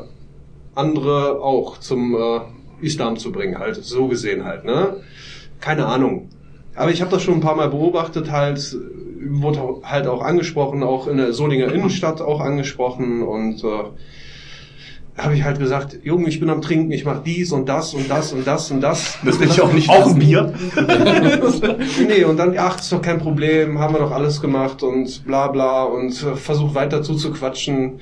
andere auch zum äh, Islam zu bringen, halt, so gesehen halt, ne? Keine Ahnung. Aber ich habe das schon ein paar Mal beobachtet, halt, wurde halt auch angesprochen, auch in der Solinger Innenstadt auch angesprochen und äh, habe ich halt gesagt, Junge, ich bin am Trinken, ich mache dies und das und das und das und das. das will ich auch nicht Auch ein Bier. Nee, und dann, ach, ist doch kein Problem, haben wir doch alles gemacht und bla bla und äh, versucht weiter zuzuquatschen.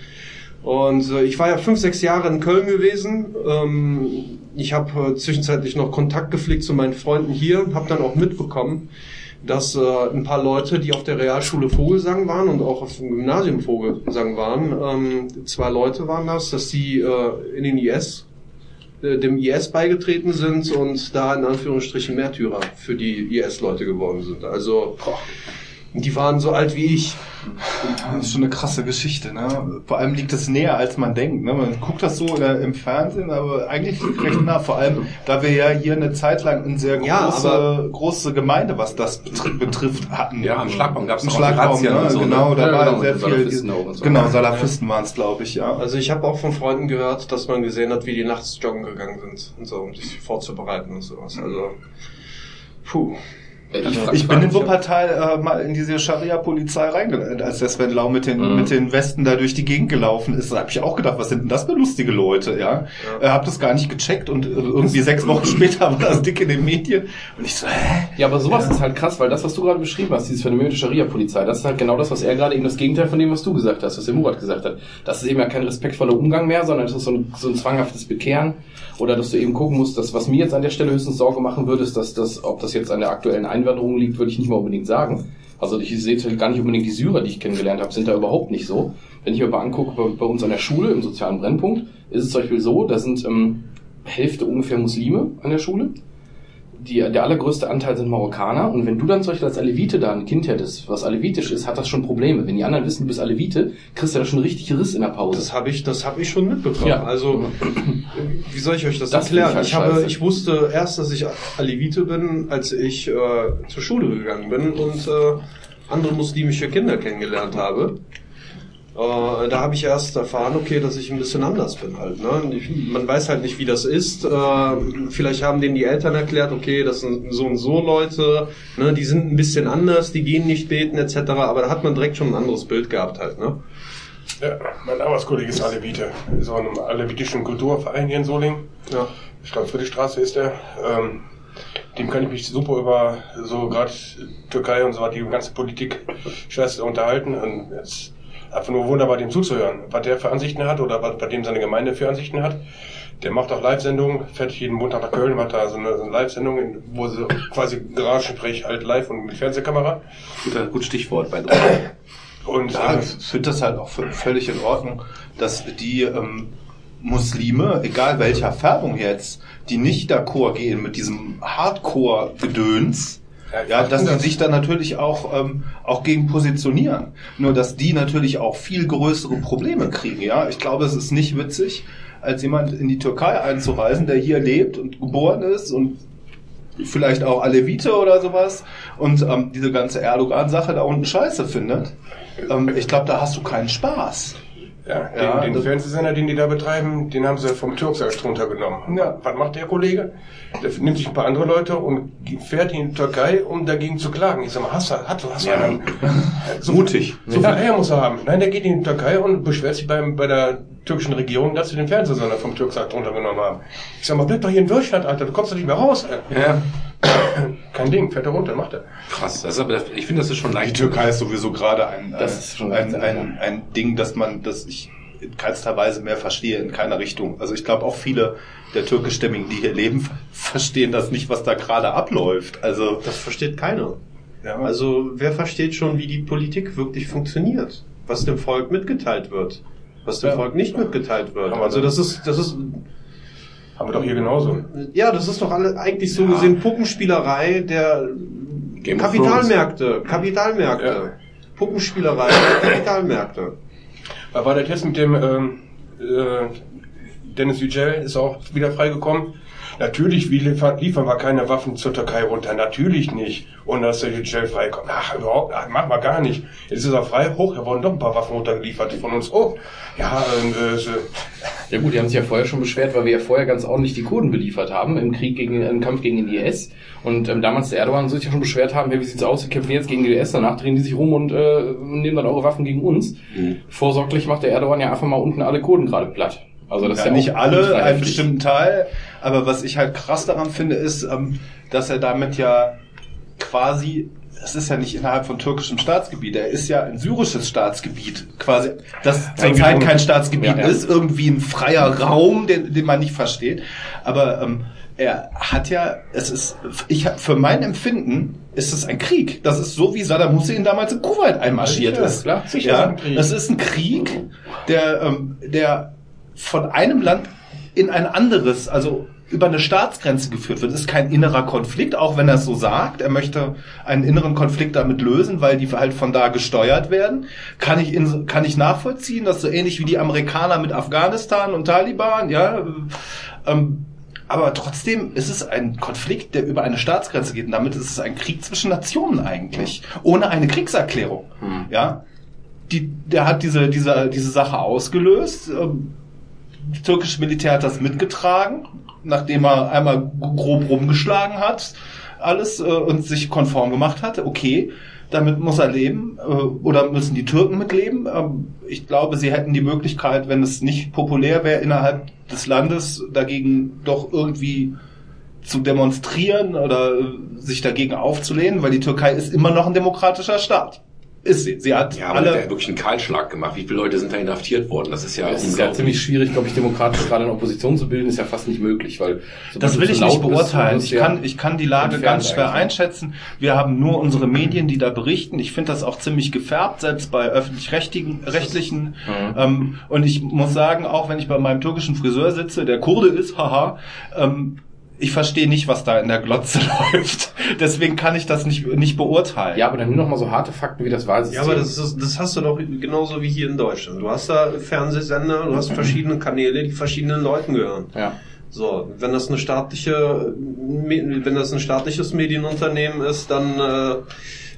Und äh, ich war ja fünf, sechs Jahre in Köln gewesen. Ähm, ich habe äh, zwischenzeitlich noch Kontakt gepflegt zu meinen Freunden hier, habe dann auch mitbekommen, dass äh, ein paar Leute, die auf der Realschule Vogelsang waren und auch auf dem Gymnasium Vogelsang waren, ähm, zwei Leute waren das, dass die äh, in den IS äh, dem IS beigetreten sind und da in Anführungsstrichen Märtyrer für die IS-Leute geworden sind. Also die waren so alt wie ich. Das ist schon eine krasse Geschichte, ne? Vor allem liegt es näher, als man denkt. Ne? Man guckt das so oder im Fernsehen, aber eigentlich recht nah. Vor allem, da wir ja hier eine Zeit lang eine sehr große, Ja, aber- große Gemeinde, was das betri- betrifft, hatten. Ja, am Schlagbaum gab's Im noch auch Schlagbaum, ne? und so, ne? Genau, da Ja, war genau, sehr und viel. Salafisten auch und so. Genau, Salafisten waren es, glaube ich, ja. Also ich habe auch von Freunden gehört, dass man gesehen hat, wie die nachts joggen gegangen sind und so, um sich vorzubereiten und sowas. Also, puh. Äh, die Fra- Ich bin in Wuppertal äh, mal in diese Scharia-Polizei reingelandet, als der Sven Lau mit den, Mhm. mit den Westen da durch die Gegend gelaufen ist. Da habe ich auch gedacht, was sind denn das für lustige Leute, ja? Äh, hab das gar nicht gecheckt und äh, irgendwie sechs Wochen später war das dick in den Medien. Und ich so, hä? Ja, aber sowas ist halt krass, weil das, was du gerade beschrieben hast, dieses Phänomen der Scharia-Polizei, das ist halt genau das, was er gerade eben das Gegenteil von dem, was du gesagt hast, was der Murat gesagt hat. Das ist eben ja kein respektvoller Umgang mehr, sondern das ist so ein, so ein zwanghaftes Bekehren. Oder dass du eben gucken musst, dass, was mir jetzt an der Stelle höchstens Sorge machen würde, ist, dass das, ob das jetzt an der aktuellen Einwanderung liegt, würde ich nicht mal unbedingt sagen. Also ich sehe jetzt gar nicht unbedingt die Syrer, die ich kennengelernt habe, sind da überhaupt nicht so. Wenn ich mir mal angucke, bei, bei uns an der Schule, im sozialen Brennpunkt, ist es zum Beispiel so, da sind ähm, Hälfte ungefähr Muslime an der Schule die, der allergrößte Anteil sind Marokkaner. Und wenn du dann zum Beispiel als Alevite da ein Kind hättest, was alevitisch ist, hat das schon Probleme. Wenn die anderen wissen, du bist Alevite, kriegst du da schon richtig Riss in der Pause. Das habe ich, das habe ich schon mitbekommen. Ja. Also, wie soll ich euch das, Das erklären? ich Ich, halt habe, scheiße. ich wusste erst, dass ich Alevite bin, als ich äh, zur Schule gegangen bin und äh, andere muslimische Kinder kennengelernt habe. Äh, da habe ich erst erfahren, okay, dass ich ein bisschen anders bin halt. Ne? Ich, man weiß halt nicht, wie das ist. Äh, vielleicht haben denen die Eltern erklärt, okay, das sind so und so Leute, ne? die sind ein bisschen anders, die gehen nicht beten etc. Aber da hat man direkt schon ein anderes Bild gehabt halt. Ne? Ja, mein Arbeitskollege ist Alevite. So einem alevitischen Kulturverein hier in Solingen. Ja. Ich glaube, Friedrichstraße ist der. Ähm, dem kann ich mich super über so gerade Türkei und so weiter, die ganze Politik scheiße unterhalten. Und ist einfach nur wunderbar, dem zuzuhören, was der für Ansichten hat oder was bei dem seine Gemeinde für Ansichten hat. Der macht auch Live-Sendungen, fährt jeden Montag nach Köln, macht da so eine, so eine Live-Sendung, wo sie quasi Garagensprech halt live und mit Fernsehkamera. Guter, gut Stichwort bei drei. Und Ja, äh, ich finde das halt auch völlig in Ordnung, dass die ähm, Muslime, egal welcher Färbung jetzt, die nicht d'accord gehen mit diesem Hardcore-Gedöns, ja, dass die sich dann natürlich auch, ähm, auch gegen positionieren. Nur, dass die natürlich auch viel größere Probleme kriegen, ja. Ich glaube, es ist nicht witzig, als jemand in die Türkei einzureisen, der hier lebt und geboren ist und vielleicht auch Alevite oder sowas und ähm, diese ganze Erdogan-Sache da unten scheiße findet, ähm, ich glaube, da hast du keinen Spaß. Ja, Ja, den, den das- Fernsehsender, den die da betreiben, den haben sie vom Turksack runtergenommen. Ja. Was macht der Kollege? Der nimmt sich ein paar andere Leute und fährt in die Türkei, um dagegen zu klagen. Ich sag mal, hast du, hast du, hast du einen? So, Mutig. So viel Eier muss er haben. Nein, der geht in die Türkei und beschwert sich beim, bei der türkischen Regierung, dass sie den Fernsehsender vom Turksack runtergenommen haben. Ich sag mal, bleib doch hier in Deutschland, Alter, du kommst doch nicht mehr raus. Ey. Ja. Kein Ding, fährt er runter, macht er. Krass. Das ist aber, ich finde, das ist schon Die leicht. Türkei ist sowieso gerade ein, Das ein, ist schon ein, ein, ein Ding, dass man, das ich in keinster Weise mehr verstehe, in keiner Richtung. Also ich glaube auch viele der türkischstämmigen, die hier leben, verstehen das nicht, was da gerade abläuft. Also Das versteht keiner. ja, Also wer versteht schon, wie die Politik wirklich funktioniert? Was dem Volk mitgeteilt wird? Was dem Ja. Volk nicht mitgeteilt wird? Aber Also das ist, das ist, Haben wir doch hier genauso. ja, das ist doch alle eigentlich so gesehen Puppenspielerei der Kapitalmärkte. Kapitalmärkte. Ja. Puppenspielerei der Kapitalmärkte. War das jetzt mit dem ähm, äh, Dennis Yücel ist auch wieder freigekommen? Natürlich liefern, liefern wir keine Waffen zur Türkei runter. Natürlich nicht. Und dass der Yücel freikommt. Ach, überhaupt, ach, machen wir gar nicht. Jetzt ist er frei. Hoch, da wurden doch ein paar Waffen runtergeliefert von uns. Oh, ja, ähm, äh, so- Ja gut, die haben sich ja vorher schon beschwert, weil wir ja vorher ganz ordentlich die Kurden beliefert haben im Krieg gegen, im Kampf gegen den IS. Und ähm, damals der Erdogan sich ja schon beschwert haben, hey, wie sieht's aus, wir kämpfen jetzt gegen den IS, danach drehen die sich rum und äh, nehmen dann eure Waffen gegen uns. Mhm. Vorsorglich macht der Erdogan ja einfach mal unten alle Kurden gerade platt. Also das ja, ist ja nicht alle, einen bestimmten Teil. Aber was ich halt krass daran finde, ist, ähm, dass er damit ja quasi, es ist ja nicht innerhalb von türkischem Staatsgebiet, er ist ja ein syrisches Staatsgebiet, quasi, das zurzeit kein Staatsgebiet Ja, ja. ist, irgendwie ein freier Raum, den, den man nicht versteht. Aber ähm, er hat ja, es ist, ich für mein Empfinden ist es ein Krieg. Das ist so, wie Saddam Hussein damals in Kuwait einmarschiert Sicher, ist. klar, sicher ist ja, ein Krieg. das ist ein Krieg, der, ähm, der von einem Land in ein anderes, also über eine Staatsgrenze geführt wird. Ist kein innerer Konflikt, auch wenn er es so sagt. Er möchte einen inneren Konflikt damit lösen, weil die halt von da gesteuert werden. Kann ich, in, kann ich nachvollziehen, dass so ähnlich wie die Amerikaner mit Afghanistan und Taliban, ja, ähm, aber trotzdem ist es ein Konflikt, der über eine Staatsgrenze geht. Und damit ist es ein Krieg zwischen Nationen eigentlich. Ohne eine Kriegserklärung. Ja. Die, der hat diese, diese, diese Sache ausgelöst. Ähm, türkische Militär hat das mitgetragen, nachdem er einmal grob rumgeschlagen hat, alles äh, und sich konform gemacht hatte. Okay, damit muss er leben äh, oder müssen die Türken mitleben. Ähm, ich glaube, sie hätten die Möglichkeit, wenn es nicht populär wäre innerhalb des Landes, dagegen doch irgendwie zu demonstrieren oder sich dagegen aufzulehnen, weil die Türkei ist immer noch ein demokratischer Staat. Ist sie. Sie hat Ja, aber alle. wirklich einen Kahlschlag gemacht. Wie viele Leute sind da inhaftiert worden? Das ist ja Es ist ja ziemlich schwierig, glaube ich, demokratisch gerade eine Opposition zu bilden, ist ja fast nicht möglich, weil sobald Das will ich nicht beurteilen. Ich ja kann, ich kann die Lage ganz schwer eigentlich. einschätzen. Wir haben nur unsere Medien, die da berichten. Ich finde das auch ziemlich gefärbt, selbst bei öffentlich-rechtlichen, rechtlichen. Ähm, und ich muss sagen, auch wenn ich bei meinem türkischen Friseur sitze, der Kurde ist, haha, ähm, ich verstehe nicht, was da in der Glotze läuft. Deswegen kann ich das nicht, nicht beurteilen. Ja, aber dann nimm noch mal so harte Fakten wie das Wahlsystem. Ja, aber das, ist, das hast du doch genauso wie hier in Deutschland. Du hast da Fernsehsender, du hast verschiedene Kanäle, die verschiedenen Leuten gehören. ja. So, wenn das eine staatliche, wenn das ein staatliches Medienunternehmen ist, dann äh,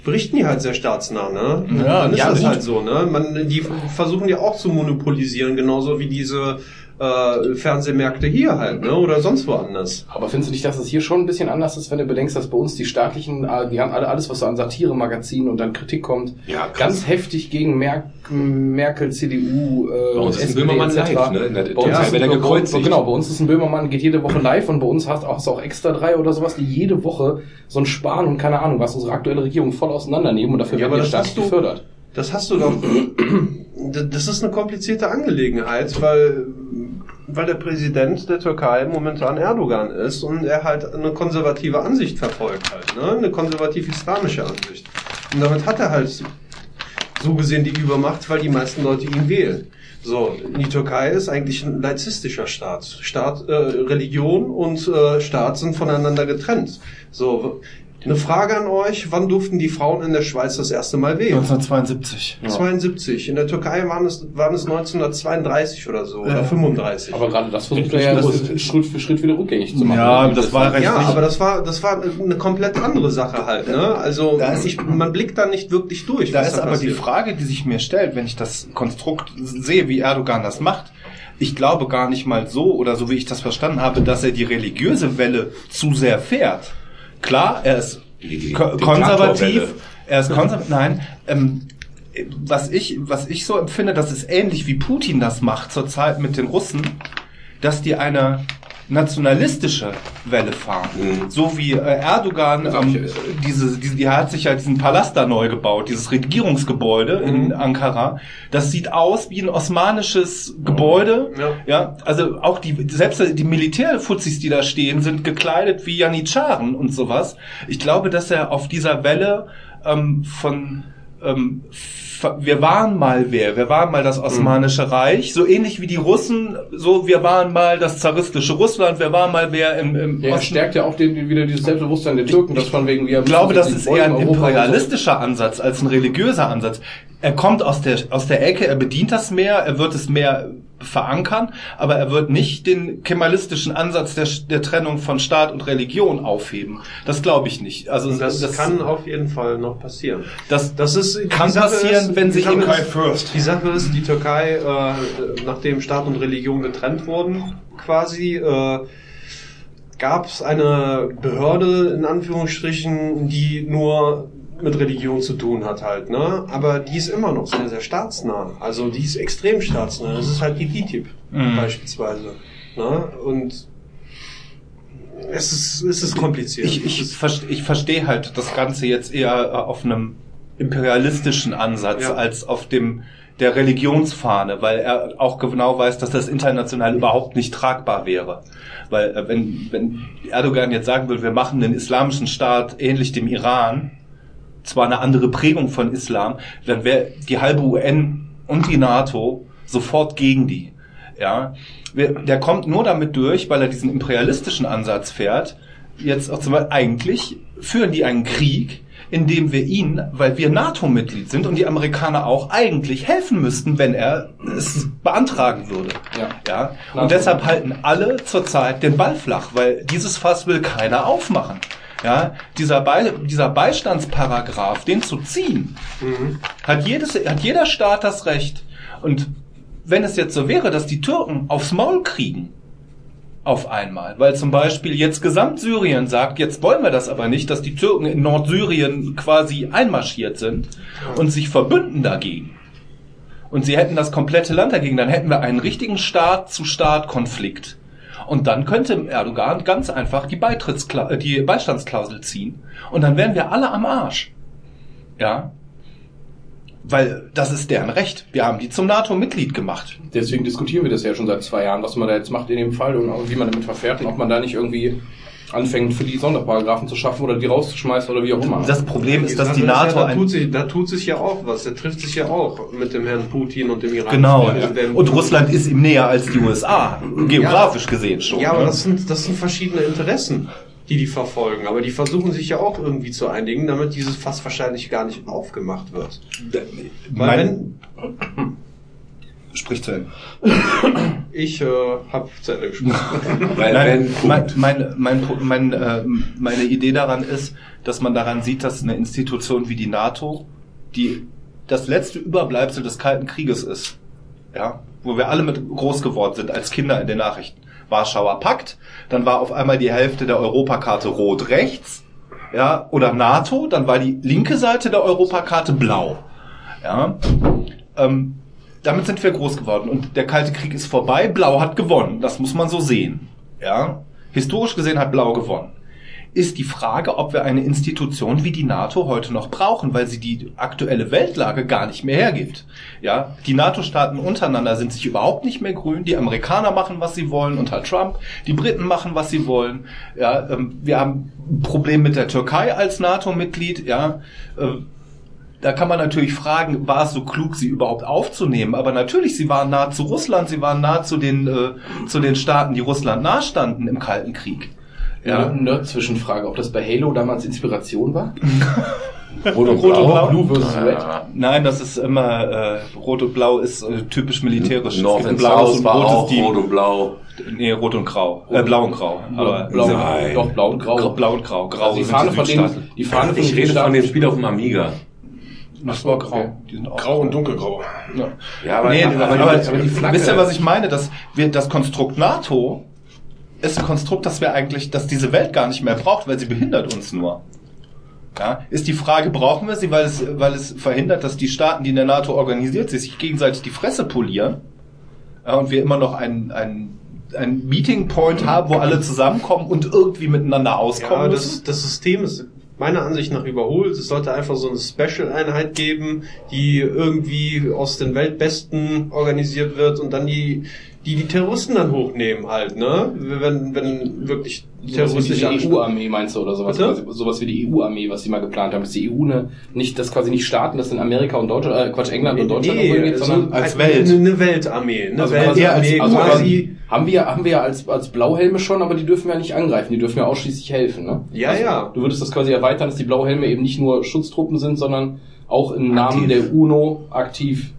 berichten die halt sehr staatsnah, ne? Ja, dann ist ja, das gut. halt so, ne? Man, die versuchen ja auch zu monopolisieren, genauso wie diese äh, Fernsehmärkte hier halt, ne? Oder sonst woanders. Aber findest du nicht, dass es hier schon ein bisschen anders ist, wenn du bedenkst, dass bei uns die staatlichen, äh, die haben alle alles, was so an Satire-Magazinen und dann Kritik kommt, Ja, ganz heftig gegen Mer Merkel, CDU, äh, Bei uns ist ein SPD Böhmermann etc. live, ne? In der Bei uns Türkei ist wird ein- gekreuzigt. Genau, bei uns ist ein Böhmermann, geht jede Woche live und bei uns hast hast du auch extra drei oder sowas, die jede Woche so ein Spahn und keine Ahnung was, unsere aktuelle Regierung voll auseinandernehmen und dafür Ja, werden aber wir das staatlich hast du- gefördert. Das hast du doch. Das ist eine komplizierte Angelegenheit, weil, weil der Präsident der Türkei momentan Erdogan ist und er halt eine konservative Ansicht verfolgt halt, ne? Eine konservativ-islamische Ansicht. Und damit hat er halt so gesehen die Übermacht, weil die meisten Leute ihn wählen. So, die Türkei ist eigentlich ein laizistischer Staat. Staat, äh, Religion und äh, Staat sind voneinander getrennt. So, Eine Frage an euch, wann durften die Frauen in der Schweiz das erste Mal wählen? 1972. 72. In der Türkei waren es, waren es 1932 oder so, oder 35. Aber gerade das versucht er ja Schritt für Schritt wieder rückgängig zu machen. Ja, das war recht ja, aber das war, das war eine komplett andere Sache halt, ne? Also, Da ist- ich, man blickt da nicht wirklich durch. Da ist aber die. Frage, die sich mir stellt, wenn ich das Konstrukt sehe, wie Erdogan das macht. Ich glaube gar nicht mal so, oder so wie ich das verstanden habe, dass er die religiöse Welle zu sehr fährt. Klar, er ist ko- konservativ, er ist konservativ, nein, ähm, was ich, was ich so empfinde, das ist ähnlich wie Putin das macht zurzeit mit den Russen, dass die eine nationalistische Welle fahren. Mhm. So wie äh, Erdogan, ähm, äh, diese, diese, die hat sich ja diesen Palast da neu gebaut, dieses Regierungsgebäude Mhm. in Ankara. Das sieht aus wie ein osmanisches Gebäude. Ja. Ja, also auch die, selbst die Militärfuzis, die da stehen, sind gekleidet wie Janitscharen und sowas. Ich glaube, dass er auf dieser Welle ähm, von ähm, wir waren mal wer, wir waren mal das Osmanische Reich, so ähnlich wie die Russen, so wir waren mal das zaristische Russland, wir waren mal wer im, im Ja, Osten. stärkt ja auch den, wieder dieses Selbstbewusstsein der Türken, das von wegen wir Ich glaube, das ist eher ein Europa imperialistischer Ansatz als ein religiöser Ansatz. Er kommt aus der, aus der Ecke, er bedient das mehr, er wird es mehr verankern, aber er wird nicht den kemalistischen Ansatz der, der Trennung von Staat und Religion aufheben. Das glaube ich nicht. Also Das, kann auf jeden Fall noch passieren. das, Das ist Kann passieren, wenn die sich im- ist- first. Die Sache ist, die Türkei, äh, nachdem Staat und Religion getrennt wurden, quasi, äh, gab es eine Behörde, in Anführungsstrichen, die nur mit Religion zu tun hat halt, ne? Aber die ist immer noch sehr, sehr staatsnah. Also die ist extrem staatsnah. Das ist halt die DTIP Mhm. beispielsweise. Ne? Und es ist, es ist kompliziert. ich, ich, verste- ich verstehe halt das Ganze jetzt eher äh, auf einem imperialistischen Ansatz Ja. als auf dem der Religionsfahne, weil er auch genau weiß, dass das international überhaupt nicht tragbar wäre. Weil äh, wenn, wenn Erdogan jetzt sagen würde, wir machen den islamischen Staat ähnlich dem Iran, zwar eine andere Prägung von Islam, dann wäre die halbe UN und die NATO sofort gegen die. Ja, der kommt nur damit durch, weil er diesen imperialistischen Ansatz fährt. Jetzt auch zum Beispiel, eigentlich führen die einen Krieg, in dem wir ihn, weil wir NATO-Mitglied sind und die Amerikaner auch eigentlich helfen müssten, wenn er es beantragen würde. Ja. Ja. Und deshalb halten alle zurzeit den Ball flach, weil dieses Fass will keiner aufmachen. Ja, dieser, Be dieser Beistandsparagraph, den zu ziehen, hat, jedes, hat jeder Staat das Recht. Und wenn es jetzt so wäre, dass die Türken aufs Maul kriegen, auf einmal, weil zum Beispiel jetzt Gesamtsyrien sagt, jetzt wollen wir das aber nicht, dass die Türken in Nordsyrien quasi einmarschiert sind und sich verbünden dagegen. Und sie hätten das komplette Land dagegen, dann hätten wir einen richtigen Staat-zu-Staat-Konflikt. Und dann könnte Erdogan ganz einfach die, Beitrittskla äh, die Beistandsklausel ziehen. Und dann wären wir alle am Arsch. Ja. Weil das ist deren Recht. Wir haben die zum NATO-Mitglied gemacht. Deswegen diskutieren wir das ja schon seit zwei Jahren, was man da jetzt macht in dem Fall und wie man damit verfährt und ob man da nicht irgendwie anfängt, für die Sonderparagraphen zu schaffen oder die rauszuschmeißen oder wie auch immer. Das Problem ist, dass die NATO ja, da, tut sich, da tut sich ja auch was. Der trifft sich ja auch mit dem Herrn Putin und dem Iran. Genau, Ja, ja. Und Russland ist ihm näher als die USA, geografisch gesehen schon. Ja, aber ne? das sind, das sind verschiedene Interessen, die die verfolgen. Aber die versuchen sich ja auch irgendwie zu einigen, damit dieses Fass wahrscheinlich gar nicht aufgemacht wird. Weil mein, Sprich zu Ende. Ich äh, habe zu Ende gesprochen. Weil Nein, mein, mein, mein, mein, äh, meine Idee daran ist, dass man daran sieht, dass eine Institution wie die NATO, die das letzte Überbleibsel des Kalten Krieges ist, ja, wo wir alle mit groß geworden sind als Kinder in den Nachrichten. Warschauer Pakt, dann war auf einmal die Hälfte der Europakarte rot rechts, ja, oder NATO, dann war die linke Seite der Europakarte blau. Ja, ähm, damit sind wir groß geworden und der Kalte Krieg ist vorbei. Blau hat gewonnen, das muss man so sehen. Ja, historisch gesehen hat Blau gewonnen. Ist die Frage, ob wir eine Institution wie die NATO heute noch brauchen, weil sie die aktuelle Weltlage gar nicht mehr hergibt. Ja, die NATO-Staaten untereinander sind sich überhaupt nicht mehr grün. Die Amerikaner machen, was sie wollen unter Trump. Die Briten machen, was sie wollen. Ja, ähm, wir haben ein Problem mit der Türkei als NATO-Mitglied. Ja, äh, da kann man natürlich fragen, war es so klug, sie überhaupt aufzunehmen? Aber natürlich, sie waren nah zu Russland, sie waren nah zu den, äh, zu den Staaten, die Russland nahestanden im Kalten Krieg. Ja. Eine Nerd-Zwischenfrage, ob das bei Halo damals Inspiration war? Rot und Rot und Blau? Blue versus Red. Nein, das ist immer, äh, Rot und Blau ist äh, typisch militärisch. Es North gibt ein and blaues South und war rotes auch Team. Rot und Blau. Nee, Rot und Grau. Äh, Blau und Grau. Aber Blau, Nein. doch, blau und grau. Grau, Blau und Grau. Grau Also die sind Fahne von denen, die Fahne von Ich den rede von dem Spiel auf dem Amiga. Das war Grau. Die sind auch Grau und dunkelgrau. Ja, aber, nee, aber, aber, die- aber, aber die Flagge. wisst ihr, was ich meine? Dass wir, das Konstrukt NATO ist ein Konstrukt, das wir eigentlich, dass diese Welt gar nicht mehr braucht, weil sie behindert uns nur. Ja, ist die Frage, brauchen wir sie, weil es, weil es verhindert, dass die Staaten, die in der NATO organisiert sind, sich gegenseitig die Fresse polieren ja, und wir immer noch einen, einen, einen Meeting Point haben, wo alle zusammenkommen und irgendwie miteinander auskommen Ja, das, das System ist meiner Ansicht nach überholt. Es sollte einfach so eine Special-Einheit geben, die irgendwie aus den Weltbesten organisiert wird und dann die die, die Terroristen dann hochnehmen halt, ne? Wenn, wenn wirklich terroristische die Anschläge- EU-Armee meinst du oder sowas? Quasi, sowas wie die EU-Armee, was sie mal geplant haben, dass die EU ne, nicht, das quasi nicht Staaten, das sind Amerika und Deutschland, äh, Quatsch, England und Deutschland Nee, irgendwo hingeht, so sondern als eine- Welt. Eine Weltarmee. Eine Also quasi Weltarmee als- also quasi. haben wir, haben wir ja als, als Blauhelme schon, aber die dürfen ja nicht angreifen, die dürfen ja ausschließlich helfen, ne? Ja, also, ja. Du würdest das quasi erweitern, dass die Blauhelme eben nicht nur Schutztruppen sind, sondern auch im Namen der UNO aktiv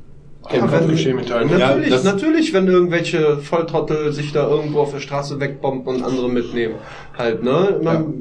kämpfen. wenn- Klischee-Metall. Natürlich, Ja, natürlich, wenn irgendwelche Volltrottel sich da irgendwo auf der Straße wegbomben und andere mitnehmen. Halt, ne? Man,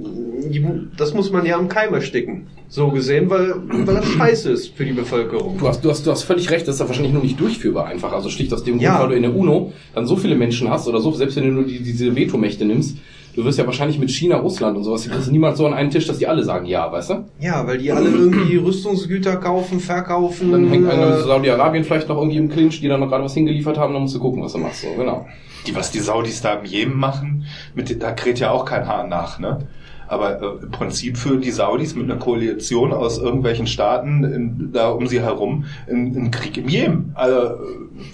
die, das muss man ja am Keim ersticken. So gesehen, weil, weil das scheiße ist für die Bevölkerung. Du hast, du, hast, du hast völlig recht, das ist ja wahrscheinlich nur nicht durchführbar einfach. Also schlicht aus dem Grund, Ja. weil du in der UNO dann so viele Menschen hast oder so, selbst wenn du nur die, diese Vetomächte nimmst, du wirst ja wahrscheinlich mit China, Russland und sowas, die kriegst du niemals so an einen Tisch, dass die alle sagen ja, weißt du? Ja, weil die alle irgendwie Rüstungsgüter kaufen, verkaufen. Dann hängt einer äh, mit Saudi-Arabien vielleicht noch irgendwie im Clinch, die dann noch gerade was hingeliefert haben, dann musst du gucken, was du machst. So, genau. die, was die Saudis da im Jemen machen, mit, da kräht ja auch kein Haar nach, ne? Aber äh, im Prinzip führen die Saudis mit einer Koalition aus irgendwelchen Staaten in, da um sie herum einen, Krieg im Jemen. Also äh,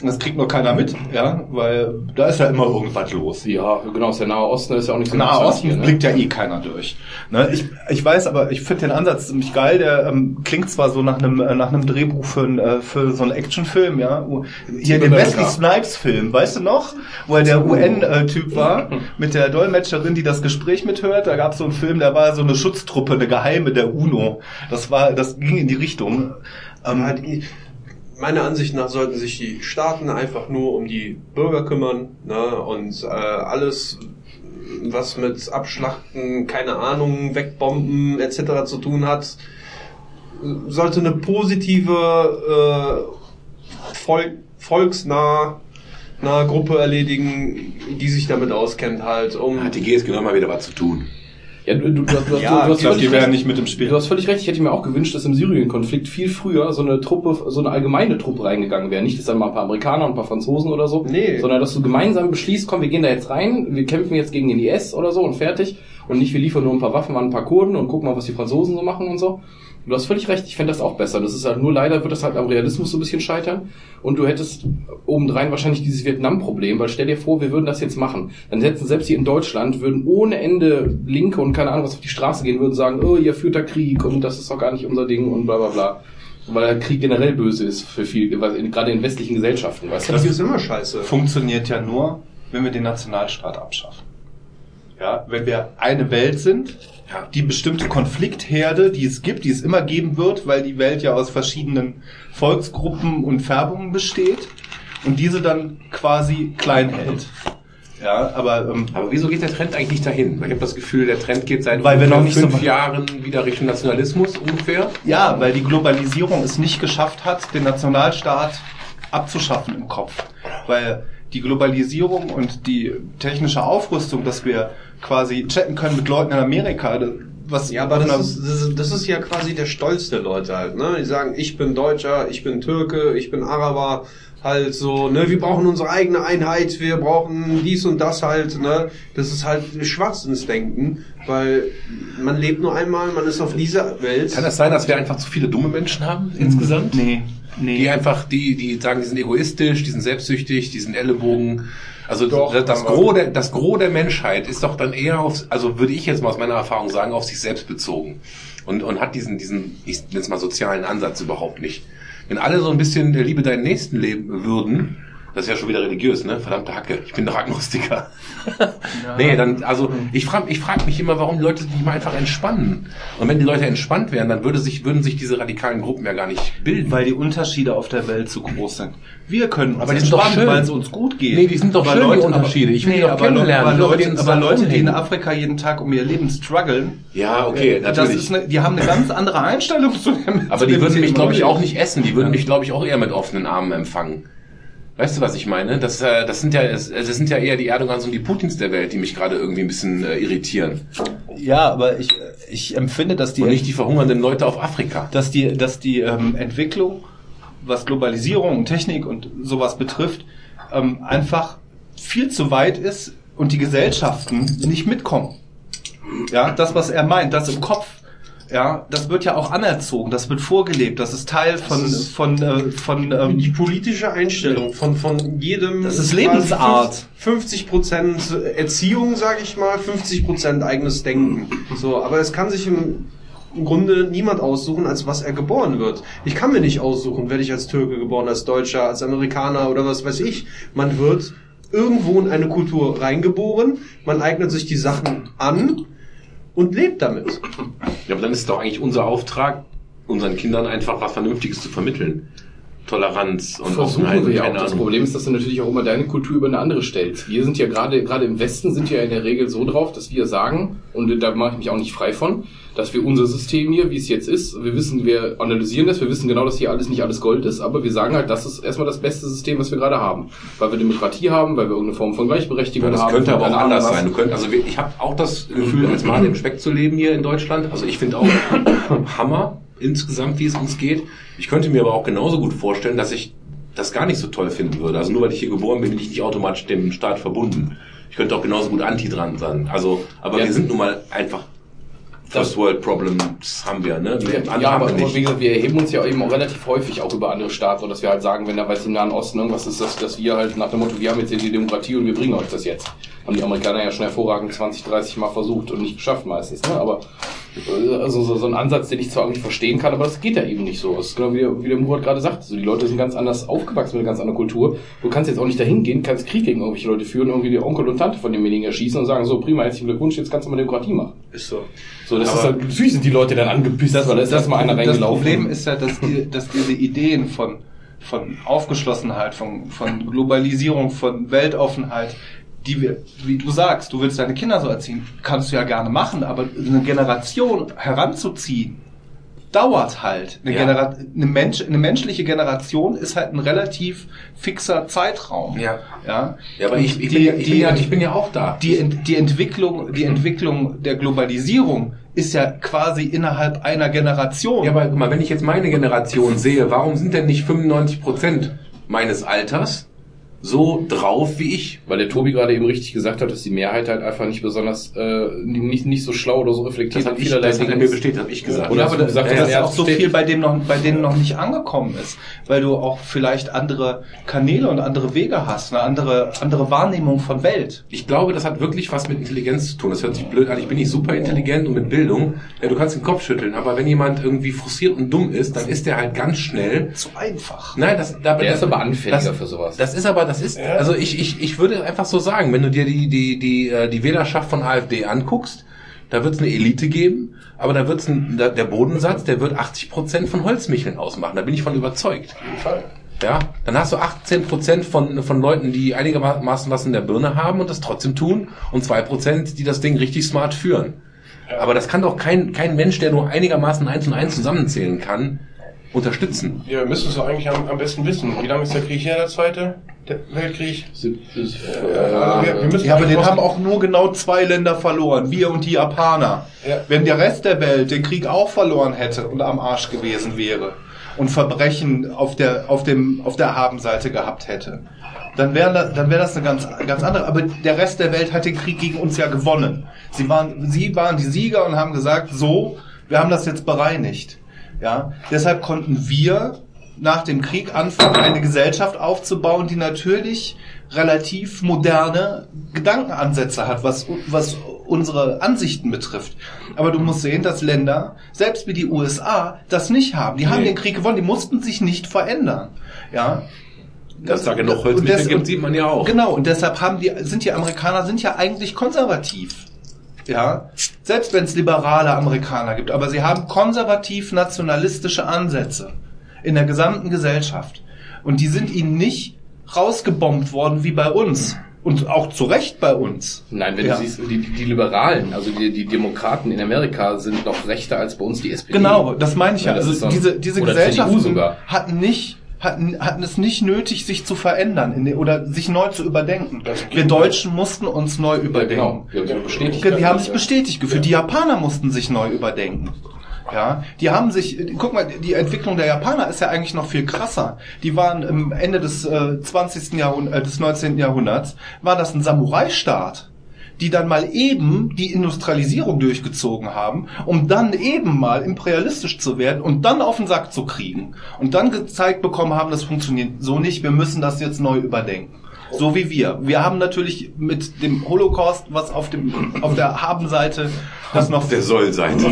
das kriegt nur keiner mit, ja, weil da ist ja immer irgendwas los. Ja, genau, der Nahe Osten, ist ja auch nicht so Nahe Osten hier, ne? blickt ja eh keiner durch. Ne? Ich, ich weiß, aber ich finde den Ansatz ziemlich geil. Der ähm, klingt zwar so nach einem äh, nach einem Drehbuch für, ein, äh, für so einen Actionfilm, ja. Hier den. Wesley Snipes Film, weißt du noch? Wo er der UN-Typ war, mit der Dolmetscherin, die das Gespräch mithört. Da gab es so einen Film, da war so eine Schutztruppe, eine geheime der UNO. Das war, das ging in die Richtung. Ähm, Ja, die, meiner Ansicht nach sollten sich die Staaten einfach nur um die Bürger kümmern ne, und äh, alles, was mit Abschlachten, keine Ahnung, Wegbomben etc. zu tun hat, sollte eine positive, äh, Volk, volksnah nahe Gruppe erledigen, die sich damit auskennt halt. Um Hat die GSG noch mal wieder was zu tun. Ja, du, du, du, du, Ja, du, ich glaube, die wären nicht mit im Spiel. Du hast völlig recht, ich hätte mir auch gewünscht, dass im Syrien-Konflikt viel früher so eine Truppe, so eine allgemeine Truppe reingegangen wäre. Nicht, dass dann mal ein paar Amerikaner und ein paar Franzosen oder so, Nee. sondern dass du gemeinsam beschließt, komm, wir gehen da jetzt rein, wir kämpfen jetzt gegen den IS oder so und fertig. Und nicht, wir liefern nur ein paar Waffen an ein paar Kurden und gucken mal, was die Franzosen so machen und so. Du hast völlig recht, ich fände das auch besser. Das ist halt nur leider wird das halt am Realismus so ein bisschen scheitern. Und du hättest obendrein wahrscheinlich dieses Vietnam-Problem, weil stell dir vor, wir würden das jetzt machen. Dann setzen selbst hier in Deutschland, würden ohne Ende Linke und keine Ahnung was auf die Straße gehen, würden sagen, oh, ihr führt da Krieg und das ist doch gar nicht unser Ding und bla bla bla. Weil der Krieg generell böse ist für viel, gerade in westlichen Gesellschaften, weißt du? das ist immer scheiße. funktioniert ja nur, wenn wir den Nationalstaat abschaffen. Ja, wenn wir eine Welt sind, Ja. die bestimmte Konfliktherde, die es gibt, die es immer geben wird, weil die Welt ja aus verschiedenen Volksgruppen und Färbungen besteht und diese dann quasi klein hält. Ja, aber ähm, Aber wieso geht der Trend eigentlich nicht dahin? Ich habe das Gefühl, der Trend geht seit Weil wir noch nicht so fünf weit- Jahren wieder Richtung Nationalismus ungefähr. ja, weil die Globalisierung es nicht geschafft hat, den Nationalstaat abzuschaffen im Kopf. Weil die Globalisierung und die technische Aufrüstung, dass wir quasi chatten können mit Leuten in Amerika, was Ja, aber das ist, das, ist, das ist ja quasi der Stolz der Leute halt, ne? Die sagen, ich bin Deutscher, ich bin Türke, ich bin Araber, halt so, ne? Wir brauchen unsere eigene Einheit, wir brauchen dies und das halt, ne? Das ist halt Schwachsinnsdenken, weil man lebt nur einmal, man ist auf dieser Welt. Kann das sein, dass wir einfach zu viele dumme Menschen haben insgesamt? Nee, nee. Die einfach, die, die sagen, die sind egoistisch, die sind selbstsüchtig, die sind Ellenbogen. Also Doch, das, das, Gros der, das Gros der Menschheit ist doch dann eher auf, also würde ich jetzt mal aus meiner Erfahrung sagen, auf sich selbst bezogen. Und, und hat diesen, diesen, ich nenne es mal sozialen Ansatz überhaupt nicht. Wenn alle so ein bisschen der Liebe deinen Nächsten leben würden, Das ist ja schon wieder religiös, ne? Verdammte Hacke. Ich bin doch Agnostiker. nee, dann, also ich frage ich frag mich immer, warum die Leute sich nicht mal einfach entspannen. Und wenn die Leute entspannt wären, dann würde sich, würden sich diese radikalen Gruppen ja gar nicht bilden. Weil die Unterschiede auf der Welt zu groß sind. Wir können uns Aber die sind doch schön. weil es uns gut geht. Nee, die sind doch Aber schön, die Unterschiede. Ich will die doch kennenlernen, aber Leute, uns aber Leute, die in. Afrika jeden Tag um ihr Leben strugglen, ja, okay, das natürlich. ist eine, die haben eine ganz andere Einstellung zu dem Aber zu die dem würden mich, glaube ich, auch nicht essen. Die würden mich, glaube ich, auch eher mit offenen Armen empfangen. Weißt du, was ich meine? Das, äh, das sind ja, es- das sind ja eher die Erdogans und die Putins der Welt, die mich gerade irgendwie ein bisschen äh, irritieren. Ja, aber ich, ich empfinde, dass die, Und nicht die verhungernden Leute auf Afrika. dass die, dass die ähm, Entwicklung, was Globalisierung und Technik und sowas betrifft, ähm, einfach viel zu weit ist und die Gesellschaften nicht mitkommen. Ja, das, was er meint, das im Kopf, ja, das wird ja auch anerzogen, das wird vorgelebt, das ist Teil von, ist- von, äh, von, ähm, Die politische Einstellung von, von jedem. Das ist Lebensart. 50 Prozent Erziehung, sage ich mal, 50 Prozent eigenes Denken. So, aber es kann sich im, im Grunde niemand aussuchen, als was er geboren wird. Ich kann mir nicht aussuchen, werde ich als Türke geboren, als Deutscher, als Amerikaner oder was weiß ich. Man wird irgendwo in eine Kultur reingeboren, man eignet sich die Sachen an und lebt damit. Ja, aber dann ist es doch eigentlich unser Auftrag, unseren Kindern einfach was Vernünftiges zu vermitteln. Toleranz und Versuchen Offenheit wir ja auch. Das Ahnung. Problem ist, dass du natürlich auch immer deine Kultur über eine andere stellst. Wir sind ja gerade, gerade im Westen sind ja in der Regel so drauf, dass wir sagen, und da mache ich mich auch nicht frei von, dass wir unser System hier, wie es jetzt ist, wir wissen, wir analysieren das, wir wissen genau, dass hier alles nicht alles Gold ist, aber wir sagen halt, das ist erstmal das beste System, was wir gerade haben. Weil wir Demokratie haben, weil wir irgendeine Form von Gleichberechtigung Ja, das haben. könnte aber auch anders sein. Du könnt, also ich habe auch das Gefühl, als Mann im Speck zu leben hier in Deutschland. Also ich finde auch Hammer insgesamt, wie es uns geht. Ich könnte mir aber auch genauso gut vorstellen, dass ich das gar nicht so toll finden würde. Also nur weil ich hier geboren bin, bin ich nicht automatisch dem Staat verbunden. Ich könnte auch genauso gut anti dran sein. Also, aber Ja. wir sind nun mal einfach First World Problems haben wir, ne? Ja, haben aber wir gesagt, wir erheben uns ja eben auch relativ häufig auch über andere Staaten, dass wir halt sagen, wenn da weiß im Nahen Osten irgendwas ist, dass, dass wir halt nach dem Motto, wir haben jetzt hier die Demokratie und wir bringen euch das jetzt. Haben die Amerikaner ja schon hervorragend 20, 30 Mal versucht und nicht geschafft meistens, ne? Aber also so, so ein Ansatz, den ich zwar irgendwie verstehen kann, aber das geht ja eben nicht so. Das ist genau wie, der- wie der Murat gerade sagt. Also die Leute sind ganz anders aufgewachsen mit einer ganz anderen Kultur. Du kannst jetzt auch nicht dahin gehen, kannst Krieg gegen irgendwelche Leute führen, irgendwie die Onkel und Tante von demjenigen erschießen und sagen, so prima, herzlichen Glückwunsch, jetzt kannst du mal Demokratie machen. Ist so. So, das Aber- ist halt, natürlich sind die Leute dann angepisst, weil da ist erstmal einer das reingelaufen. Problem ist ja, dass, die, dass diese Ideen von, von Aufgeschlossenheit, von, von Globalisierung, von Weltoffenheit, die wir, wie du sagst, du willst deine Kinder so erziehen, kannst du ja gerne machen, aber eine Generation heranzuziehen, dauert halt. Eine, Ja. Eine, Mensch eine menschliche Generation ist halt ein relativ fixer Zeitraum. Ja. Ja, Ja, aber ich, ich, Die- bin, ja, ich, bin die- ja, ich bin ja auch da. die, die Entwicklung, die Entwicklung der Globalisierung ist ja quasi innerhalb einer Generation. Ja, aber guck mal, wenn ich jetzt meine Generation sehe, warum sind denn nicht 95 Prozent meines Alters so drauf wie ich? Weil der Tobi gerade eben richtig gesagt hat, dass die Mehrheit halt einfach nicht besonders, äh, nicht, nicht so schlau oder so reflektiert Das hat, ich, das hat er mir bestätigt, habe ich gesagt. Oder ja, aber gesagt, dass dass das er auch so viel bei dem noch, bei denen noch nicht angekommen ist, weil du auch vielleicht andere Kanäle und andere Wege hast, eine andere, andere Wahrnehmung von Welt. Ich glaube, das hat wirklich was mit Intelligenz zu tun. Das hört sich blöd an. Ich bin nicht super intelligent und mit Bildung. Ja, du kannst den Kopf schütteln, aber wenn jemand irgendwie frustriert und dumm ist, dann ist der halt ganz schnell. Zu einfach. Nein, das, da, Der das, ist aber anfälliger das, für sowas. Das ist aber, das ist, also ich, ich, ich würde einfach so sagen, wenn du dir die, die, die, äh, die Wählerschaft von AfD anguckst, da wird es eine Elite geben, aber da wird es der der Bodensatz, der wird 80 Prozent von Holzmicheln ausmachen. Da bin ich von überzeugt. Ja, dann hast du 18 Prozent von, von Leuten, die einigermaßen was in der Birne haben und das trotzdem tun und zwei Prozent, die das Ding richtig smart führen. Aber das kann doch kein, kein Mensch, der nur einigermaßen eins und eins zusammenzählen kann, unterstützen. Ja, wir müssen es doch eigentlich am, am besten wissen. Wie lange ist der Krieg her, der zweite? Der Weltkrieg? also wir, wir Ja, aber den haben auch nur genau zwei Länder verloren, wir und die Japaner. Ja. Wenn der Rest der Welt den Krieg auch verloren hätte und am Arsch gewesen wäre und Verbrechen auf der, auf dem, auf der Habenseite gehabt hätte, dann wäre das, dann wäre das eine ganz, ganz andere. Aber der Rest der Welt hat den Krieg gegen uns ja gewonnen. Sie waren, sie waren die Sieger und haben gesagt, so, wir haben das jetzt bereinigt. Ja, deshalb konnten wir nach dem Krieg anfangen, eine Gesellschaft aufzubauen, die natürlich relativ moderne Gedankenansätze hat, was, was unsere Ansichten betrifft. Aber du musst sehen, dass Länder, selbst wie die USA, das nicht haben. Die haben Nee. den Krieg gewonnen, die mussten sich nicht verändern. Ja. Dass da genug des- gibt, sieht man ja auch. Genau, und deshalb haben die, sind die Amerikaner sind ja eigentlich konservativ. Ja, selbst wenn es liberale Amerikaner gibt, aber sie haben konservativ-nationalistische Ansätze in der gesamten Gesellschaft. Und die sind ihnen nicht rausgebombt worden wie bei uns. Und auch zu Recht bei uns. Nein, wenn Ja. du siehst, die, die Liberalen, also die, die Demokraten in Amerika sind noch rechter als bei uns die SPD. Genau, das meine ich ja. Also so. diese, diese Gesellschaften hatten nicht hatten, hatten es nicht nötig, sich zu verändern den, oder sich neu zu überdenken. Wir Deutschen mussten uns neu Ja, überdenken. genau. Die haben sich bestätigt. Die haben sich bestätigt gefühlt. Die Japaner mussten sich neu überdenken. Ja, die haben sich, guck mal, die Entwicklung der Japaner ist ja eigentlich noch viel krasser. Die waren im Ende des äh, 20. Jahrhunderts, äh, des 19. Jahrhunderts, war das ein Samurai-Staat, die dann mal eben die Industrialisierung durchgezogen haben, um dann eben mal imperialistisch zu werden und dann auf den Sack zu kriegen. Und dann gezeigt bekommen haben, das funktioniert so nicht, wir müssen das jetzt neu überdenken. So wie wir. Wir haben natürlich mit dem Holocaust, was auf dem auf der Habenseite das noch Der Soll-Seite.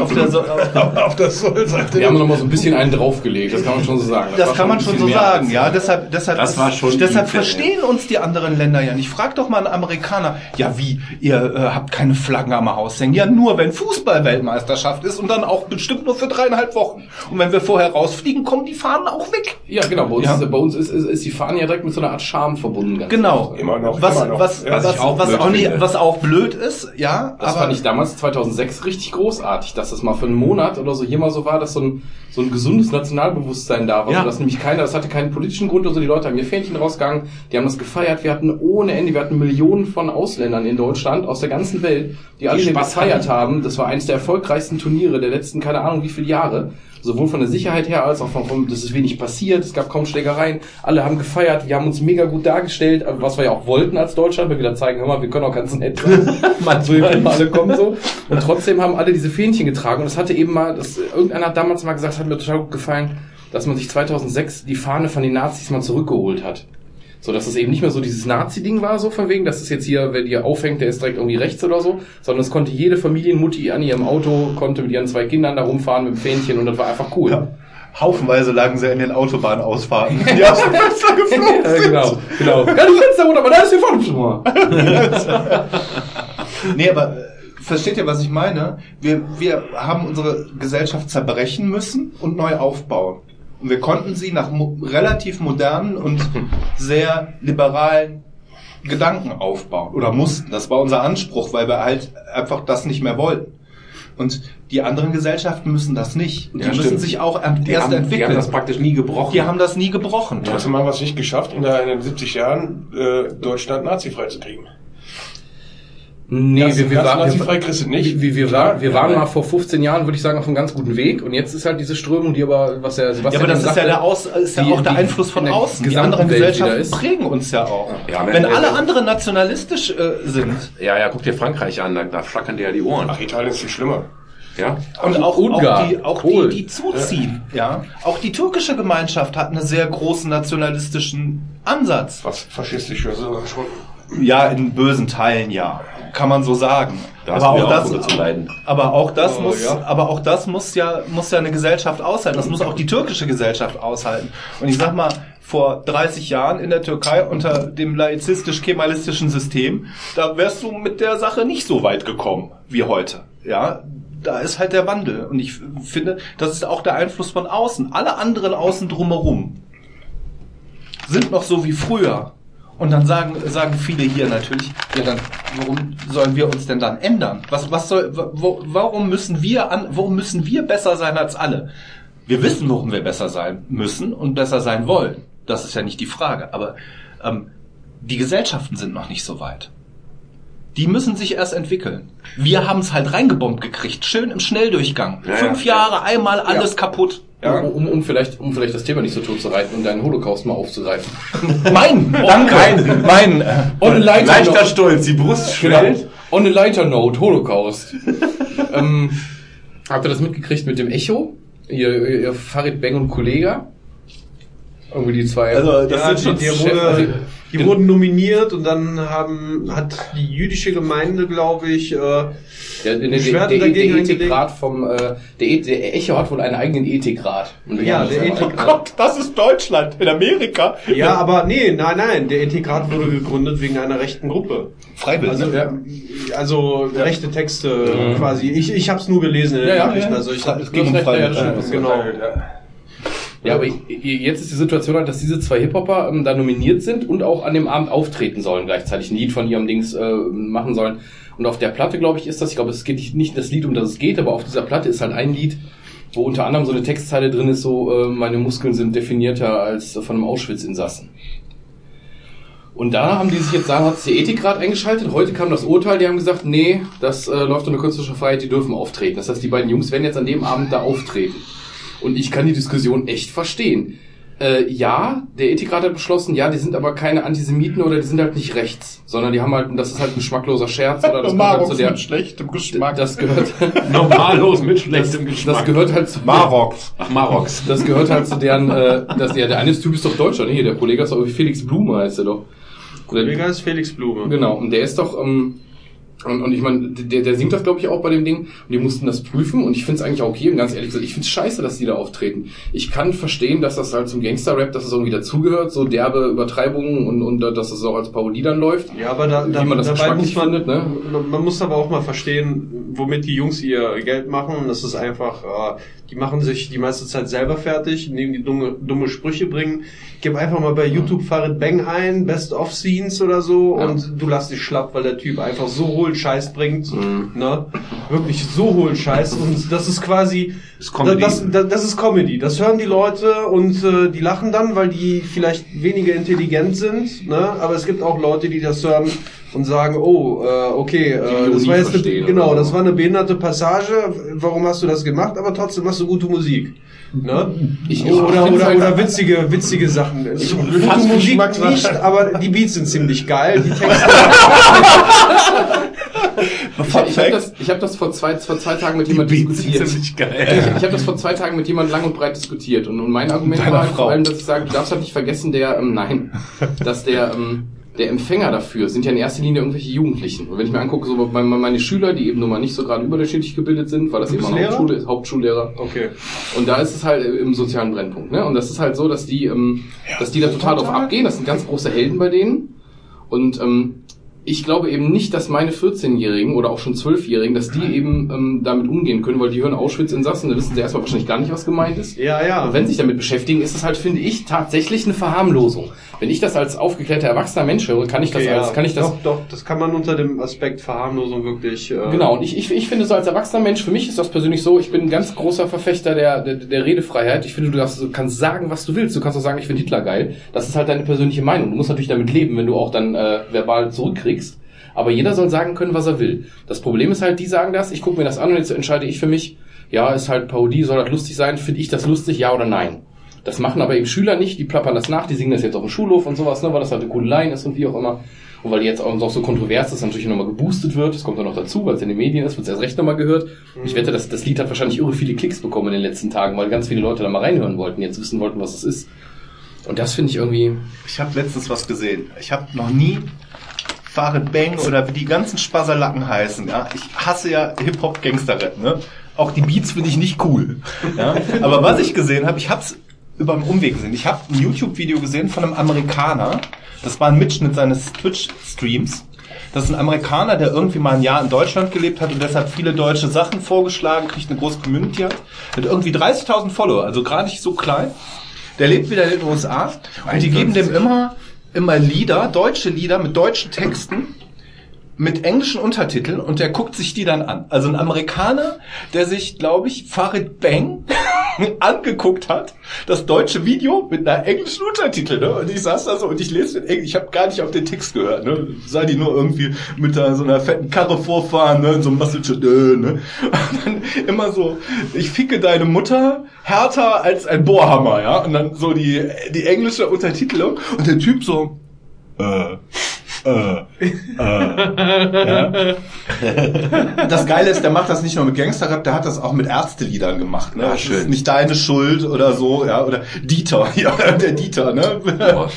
auf der so, auf, Auf das Sollseite. Wir haben noch mal so ein bisschen einen draufgelegt, das kann man schon so sagen. das war kann man schon so sagen, ja. Deshalb, deshalb, Das war schon deshalb verstehen uns die anderen Länder ja nicht. Frag doch mal einen Amerikaner, ja wie, ihr äh, habt keine Flaggen am Haus hängen. Ja nur, wenn Fußball-Weltmeisterschaft ist und dann auch bestimmt nur für dreieinhalb Wochen. Und wenn wir vorher rausfliegen, kommen die Fahnen auch weg. Ja, genau. Bei uns, Ja. Ist, bei uns ist, ist, ist die Fahne ja direkt mit so einer Art Charme verbunden. Ganz Genau. Immer noch, Was, immer noch. was, Ja, was, was ich auch was, blöd auch nicht, was auch blöd ist, ja. Das fand ich damals 2006 richtig großartig, dass das mal für einen Monat oder so hier mal so war, dass so ein, so ein gesundes Nationalbewusstsein da war. Ja. Und das nämlich keiner, das hatte keinen politischen Grund, also die Leute haben ihr Fähnchen rausgegangen, die haben das gefeiert, wir hatten ohne Ende, wir hatten Millionen von Ausländern in Deutschland, aus der ganzen Welt, die alle hier Spaß gefeiert haben. Das war eines der erfolgreichsten Turniere der letzten, keine Ahnung wie viele Jahre. Sowohl von der Sicherheit her als auch von, von das ist wenig passiert, es gab kaum Schlägereien, alle haben gefeiert, wir haben uns mega gut dargestellt, aber was wir ja auch wollten als Deutschland, wir wieder zeigen, hör mal, wir können auch ganz nett sein. Manchmal alle kommen so. Und trotzdem haben alle diese Fähnchen getragen. Und es hatte eben mal, das, irgendeiner hat damals mal gesagt, hat mir total gut gefallen, dass man sich 2006 die Fahne von den Nazis mal zurückgeholt hat. So, dass es eben nicht mehr so dieses Nazi-Ding war, so von wegen, dass es jetzt hier, wer dir aufhängt, der ist direkt irgendwie rechts oder so, sondern es konnte jede Familienmutti an ihrem Auto, konnte mit ihren zwei Kindern da rumfahren mit dem Fähnchen und das war einfach cool. Ja. Haufenweise lagen sie in den Autobahnausfahrten. Die aus dem Fenster geflogen Ja, sind. genau, genau. Ja, die Fenster runter, aber da ist hier vorne schon mal. Nee, aber äh, versteht ihr, was ich meine? Wir, wir haben unsere Gesellschaft zerbrechen müssen und neu aufbauen. Und wir konnten sie nach mo relativ modernen und sehr liberalen Gedanken aufbauen. Oder mussten. Das war unser Anspruch, weil wir halt einfach das nicht mehr wollten. Und die anderen Gesellschaften müssen das nicht. Und Ja, die müssen stimmt. sich auch erst Die haben, die entwickeln. haben das praktisch nie gebrochen. die haben das nie gebrochen. Du hast mal was nicht geschafft, in, der, in den 70 Jahren äh, Deutschland nazifrei zu kriegen. Nee, wir, wir, ganz waren, wir, kriegst du nicht. wir, wir, waren, wir waren mal vor 15 Jahren, würde ich sagen, auf einem ganz guten Weg. Und jetzt ist halt diese Strömung, die aber, was der Ja, Sebastian aber das eben ist ja, sagte, der Aus, ist ja die- auch der die Einfluss von außen. Die anderen Welt Gesellschaften ist. prägen uns ja auch. Ja, wenn wenn- alle anderen nationalistisch äh, sind ja, ja, guck dir Frankreich an, da, da flackern dir ja die Ohren. Ach, Italien ist viel schlimmer. Ja? und auch, Ungarn, auch, die, auch Polen. die, die zuziehen, ja. Auch die türkische Gemeinschaft hat einen sehr großen nationalistischen Ansatz. Was faschistisch sogar schon. Ja, in bösen Teilen ja, kann man so sagen. Da aber auch auch das, leiden. aber auch das Oh, muss, ja. aber auch das muss ja, muss ja eine Gesellschaft aushalten. Das muss auch die türkische Gesellschaft aushalten. Und ich sag mal, vor 30 Jahren in der Türkei unter dem laizistisch-kemalistischen System, da wärst du mit der Sache nicht so weit gekommen wie heute. Ja, da ist halt der Wandel. Und ich finde, das ist auch der Einfluss von außen. Alle anderen außen drumherum sind noch so wie früher. Und dann sagen, sagen viele hier natürlich, ja dann, warum sollen wir uns denn dann ändern? Was, was soll, wo, warum müssen wir an, warum müssen wir besser sein als alle? Wir wissen, warum wir besser sein müssen und besser sein wollen. Das ist ja nicht die Frage. Aber ähm, die Gesellschaften sind noch nicht so weit. Die müssen sich erst entwickeln. Wir haben es halt reingebombt gekriegt, schön im Schnelldurchgang. Ja, Fünf ja. Jahre, einmal alles kaputt. um, um, um, vielleicht, um vielleicht das Thema nicht so tot zu reiten und deinen Holocaust mal aufzugreifen. Mein, danke, mein. Äh, On a lighter Leichter note- Stolz, die Brust Genau. schwellt. On a lighter note, Holocaust. ähm, habt ihr das mitgekriegt mit dem Echo? Ihr, ihr Farid Beng und Kollege? Irgendwie die zwei. Also, das Ja, sind die, schon die, Chef- wurde, also- die wurden nominiert und dann haben, hat die jüdische Gemeinde, glaube ich, äh, Der, der, der, der, der dagegen Ethikrat vom, äh, der, E- der Echo hat wohl einen eigenen Ethikrat. Und die Ja, der das aber- Ethik- Gott, das ist Deutschland. In Amerika. ja, aber nee, nein, nein, der Ethikrat wurde gegründet wegen einer rechten Gruppe. Freiwillig. Also, ne? also rechte Texte quasi. Ich, ich habe es nur gelesen in den Ja, ja, Nachrichten. ja. Also ich Es ging um ja, Freiwillig. genau. Ja, aber jetzt ist die Situation halt, dass diese zwei Hip-Hopper ähm, da nominiert sind und auch an dem Abend auftreten sollen, gleichzeitig ein Lied von ihrem Dings äh, machen sollen. Und auf der Platte, glaube ich, ist das, ich glaube, es geht nicht das Lied, um das es geht, aber auf dieser Platte ist halt ein Lied, wo unter anderem so eine Textzeile drin ist, so, äh, meine Muskeln sind definierter als von einem Auschwitz-Insassen. Und da haben die sich jetzt, da hat der Ethikrat eingeschaltet. Heute kam das Urteil, die haben gesagt, nee, das äh, läuft unter künstlerischer Freiheit, die dürfen auftreten. Das heißt, die beiden Jungs werden jetzt an dem Abend da auftreten. Und ich kann die Diskussion echt verstehen. Äh, ja, der Ethikrat hat beschlossen, ja, die sind aber keine Antisemiten oder die sind halt nicht rechts, sondern die haben halt, das ist halt ein geschmackloser Scherz oder das gehört halt zu der, schlechtem Geschmack. das gehört, Normallos mit schlechtem das Geschmack. gehört halt zu Maroks. Ach, Maroks. das gehört halt zu deren, äh, das, ja, der eine Typ ist doch Deutscher, nee, der Kollege ist doch Felix Blume heißt er doch. Kollege ist Felix Blume. Genau, und der ist doch, ähm, und, und ich meine, der, der singt das, glaube ich, auch bei dem Ding. Und die mussten das prüfen und ich finde es eigentlich auch okay. Und ganz ehrlich gesagt, ich finde es scheiße, dass die da auftreten. Ich kann verstehen, dass das halt zum Gangster-Rap, dass es irgendwie dazugehört, so derbe Übertreibungen und, und äh, dass es auch als Parodie dann läuft. Ja, aber da, da, man das dabei muss man, findet, ne? man muss aber auch mal verstehen, womit die Jungs ihr Geld machen. Und Das ist einfach, äh, die machen sich die meiste Zeit selber fertig, indem die dumme, dumme Sprüche bringen. Gib einfach mal bei YouTube Farid Bang ein, Best of Scenes oder so Ja. und du lass dich schlapp, weil der Typ einfach so hohlen Scheiß bringt. Mhm. Ne? Wirklich so hohlen Scheiß. Und das ist quasi, Ist Comedy. Das, das, das ist Comedy. Das hören die Leute und äh, die lachen dann, weil die vielleicht weniger intelligent sind. Ne? Aber es gibt auch Leute, die das hören und sagen, oh, äh, okay, äh, das war jetzt eine, genau, das war eine behinderte Passage. Warum hast du das gemacht? Aber trotzdem machst du gute Musik. Ne? Ich- ich oder oder, halt- oder witzige witzige Sachen. Gute fast Musik Geschmackssache. nicht, aber die Beats sind ziemlich geil. Die Texte Ich, ich habe das, ich hab das vor, zwei, vor zwei Tagen mit jemandem diskutiert. ziemlich Ich, geil. ich habe das vor zwei Tagen mit jemandem lang und breit diskutiert und, und mein Argument Deiner war halt vor allem, dass ich sage, du darfst halt nicht vergessen, der, ähm, nein, dass der, ähm, der Empfänger dafür sind ja in erster Linie irgendwelche Jugendlichen. Und wenn ich mir angucke, so meine, Schüler, die eben nun mal nicht so gerade überdurchschnittlich gebildet sind, weil das eben eine? Hauptschule ist, Hauptschullehrer. Okay. Und da ist es halt im sozialen Brennpunkt. Ne? Und das ist halt so, dass die, ähm, dass die da total drauf abgehen. Das sind ganz große Helden bei denen. Und ähm, ich glaube eben nicht, dass meine 14-Jährigen oder auch schon 12-Jährigen, dass die eben ähm, damit umgehen können, weil die hören Auschwitz-Insassen, da wissen sie erstmal wahrscheinlich gar nicht, was gemeint ist. Ja, ja. Und wenn sie sich damit beschäftigen, ist es halt, finde ich, tatsächlich eine Verharmlosung. Wenn ich das als aufgeklärter erwachsener Mensch höre, kann ich das Okay, als, ja. kann ich das Doch, doch, das kann man unter dem Aspekt Verharmlosung wirklich. Äh, Genau, und ich, ich, ich finde so als erwachsener Mensch, für mich ist das persönlich so, ich bin ein ganz großer Verfechter der, der, der Redefreiheit. Ich finde, du, darfst, du kannst sagen, was du willst. Du kannst auch sagen, ich finde Hitler geil. Das ist halt deine persönliche Meinung. Du musst natürlich damit leben, wenn du auch dann äh, verbal zurückkriegst. Aber jeder soll sagen können, was er will. Das Problem ist halt, die sagen das, ich gucke mir das an und jetzt entscheide ich für mich, ja, ist halt Parodie, soll das lustig sein, finde ich das lustig, ja oder nein. Das machen aber eben Schüler nicht, die plappern das nach, die singen das jetzt auf dem Schulhof und sowas, ne, weil das halt eine coole Line ist und wie auch immer. Und weil jetzt auch noch so kontrovers ist, natürlich nochmal geboostet wird, das kommt dann noch dazu, weil es in den Medien ist, wird es erst recht nochmal gehört. Ich wette, das, das Lied hat wahrscheinlich irre viele Klicks bekommen in den letzten Tagen, weil ganz viele Leute da mal reinhören wollten, jetzt wissen wollten, was es ist. Und das finde ich irgendwie, Ich habe letztens was gesehen. Ich habe noch nie Farid Bang oder wie die ganzen Spaserlacken heißen. Ja? Ich hasse ja Hip-Hop, Gangster-Rap. Ne? Auch die Beats finde ich nicht cool. Ja? Aber was ich gesehen habe, ich habe es über einen Umweg gesehen. Ich habe ein YouTube-Video gesehen von einem Amerikaner. Das war ein Mitschnitt seines Twitch-Streams. Das ist ein Amerikaner, der irgendwie mal ein Jahr in Deutschland gelebt hat und deshalb viele deutsche Sachen vorgeschlagen, kriegt eine große Community hat. Hat irgendwie 30.000 Follower, also gerade nicht so klein. Der lebt wieder in den USA und die geben dem immer, immer Lieder, deutsche Lieder mit deutschen Texten, mit englischen Untertiteln und der guckt sich die dann an. Also ein Amerikaner, der sich, glaube ich, Farid Bang angeguckt hat, das deutsche Video mit einer englischen Untertitel. Ne? Und ich saß da so und ich lese den Englisch, ich habe gar nicht auf den Text gehört. Ne? Sah die nur irgendwie mit da, so einer fetten Karre vorfahren, ne? in so einem Muscle ne? Und dann immer so, ich ficke deine Mutter härter als ein Bohrhammer, ja. Und dann so die, die englische Untertitelung und der Typ so, äh, äh, äh, ja. Das Geile ist, der macht das nicht nur mit Gangsterrap, der hat das auch mit Ärzteliedern gemacht. Ne? Ja, Das schön. ist nicht deine Schuld oder so, ja, oder Dieter, ja, der Dieter, ne? Ja,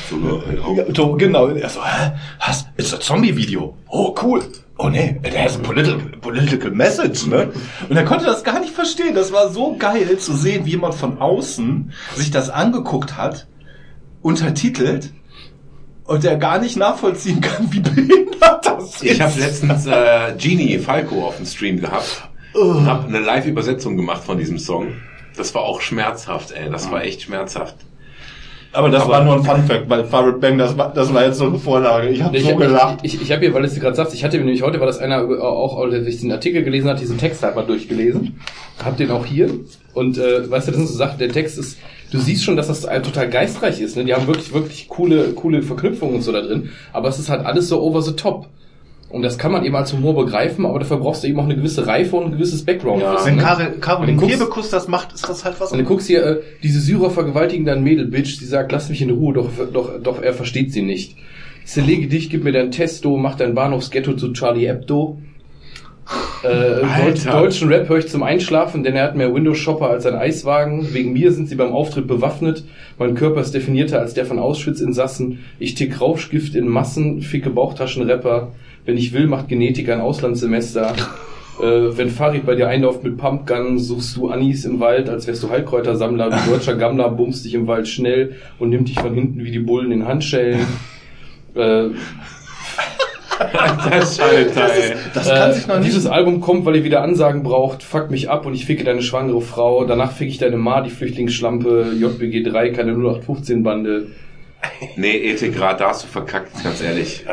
so, genau. Er so, hä? Was? It's a Zombie-Video. Oh, cool. Oh nee, it has a political, political message, ne? Und er konnte das gar nicht verstehen. Das war so geil zu sehen, wie jemand von außen sich das angeguckt hat, untertitelt, und der gar nicht nachvollziehen kann, wie behindert das ist. Ich habe letztens äh, Genie Falco auf dem Stream gehabt und habe eine Live-Übersetzung gemacht von diesem Song. Das war auch schmerzhaft, ey. Das war echt schmerzhaft. aber das aber- war nur ein Fun-Fact, weil Farid Bang, das war, das war jetzt so eine Vorlage. Ich habe so gelacht. ich, ich, ich habe hier, weil es gerade sagst, ich hatte mir nämlich heute, war das einer auch, auch, der sich den Artikel gelesen hat, diesen Text halt mal durchgelesen. Hab den auch hier. Und äh, weißt du, das sind so Sachen, der Text ist, du siehst schon, dass das total geistreich ist. Ne? Die haben wirklich, wirklich coole, coole Verknüpfungen und so da drin. Aber es ist halt alles so over the top. Und das kann man eben als Humor begreifen, aber dafür brauchst du eben auch eine gewisse Reife und ein gewisses Background. Ja. Wenn ne? Karel, Caroline Kebekus das macht, ist das halt was Und du guckst hier, äh, diese Syrer vergewaltigen dein Mädel, Bitch, die sagt, lass mich in Ruhe, doch, doch, doch er versteht sie nicht. Zerlege dich, gib mir dein Testo, mach dein Bahnhofsghetto zu Charlie Hebdo. Äh, deutschen Rap höre ich zum Einschlafen, denn er hat mehr Windows-Shopper als ein Eiswagen. Wegen mir sind sie beim Auftritt bewaffnet. Mein Körper ist definierter als der von Auschwitz-Insassen. Ich tick Rauschgift in Massen, ficke Bauchtaschenrapper. Wenn ich will, macht Genetik ein Auslandssemester. Äh, wenn Farid bei dir einläuft mit Pumpgun, suchst du Anis im Wald, als wärst du Heilkräutersammler. Du deutscher Gammler bummst dich im Wald schnell und nimmt dich von hinten wie die Bullen in Handschellen. Äh, Das Alter, ey. Das kann sich noch nicht. Dieses Album kommt, weil ihr wieder Ansagen braucht. Fuck mich ab und ich ficke deine schwangere Frau. Danach fick ich deine Ma, die Flüchtlingsschlampe. JBG 3, keine 0815-Bande. Nee, Ethikrat, da hast du verkackt, ganz ehrlich.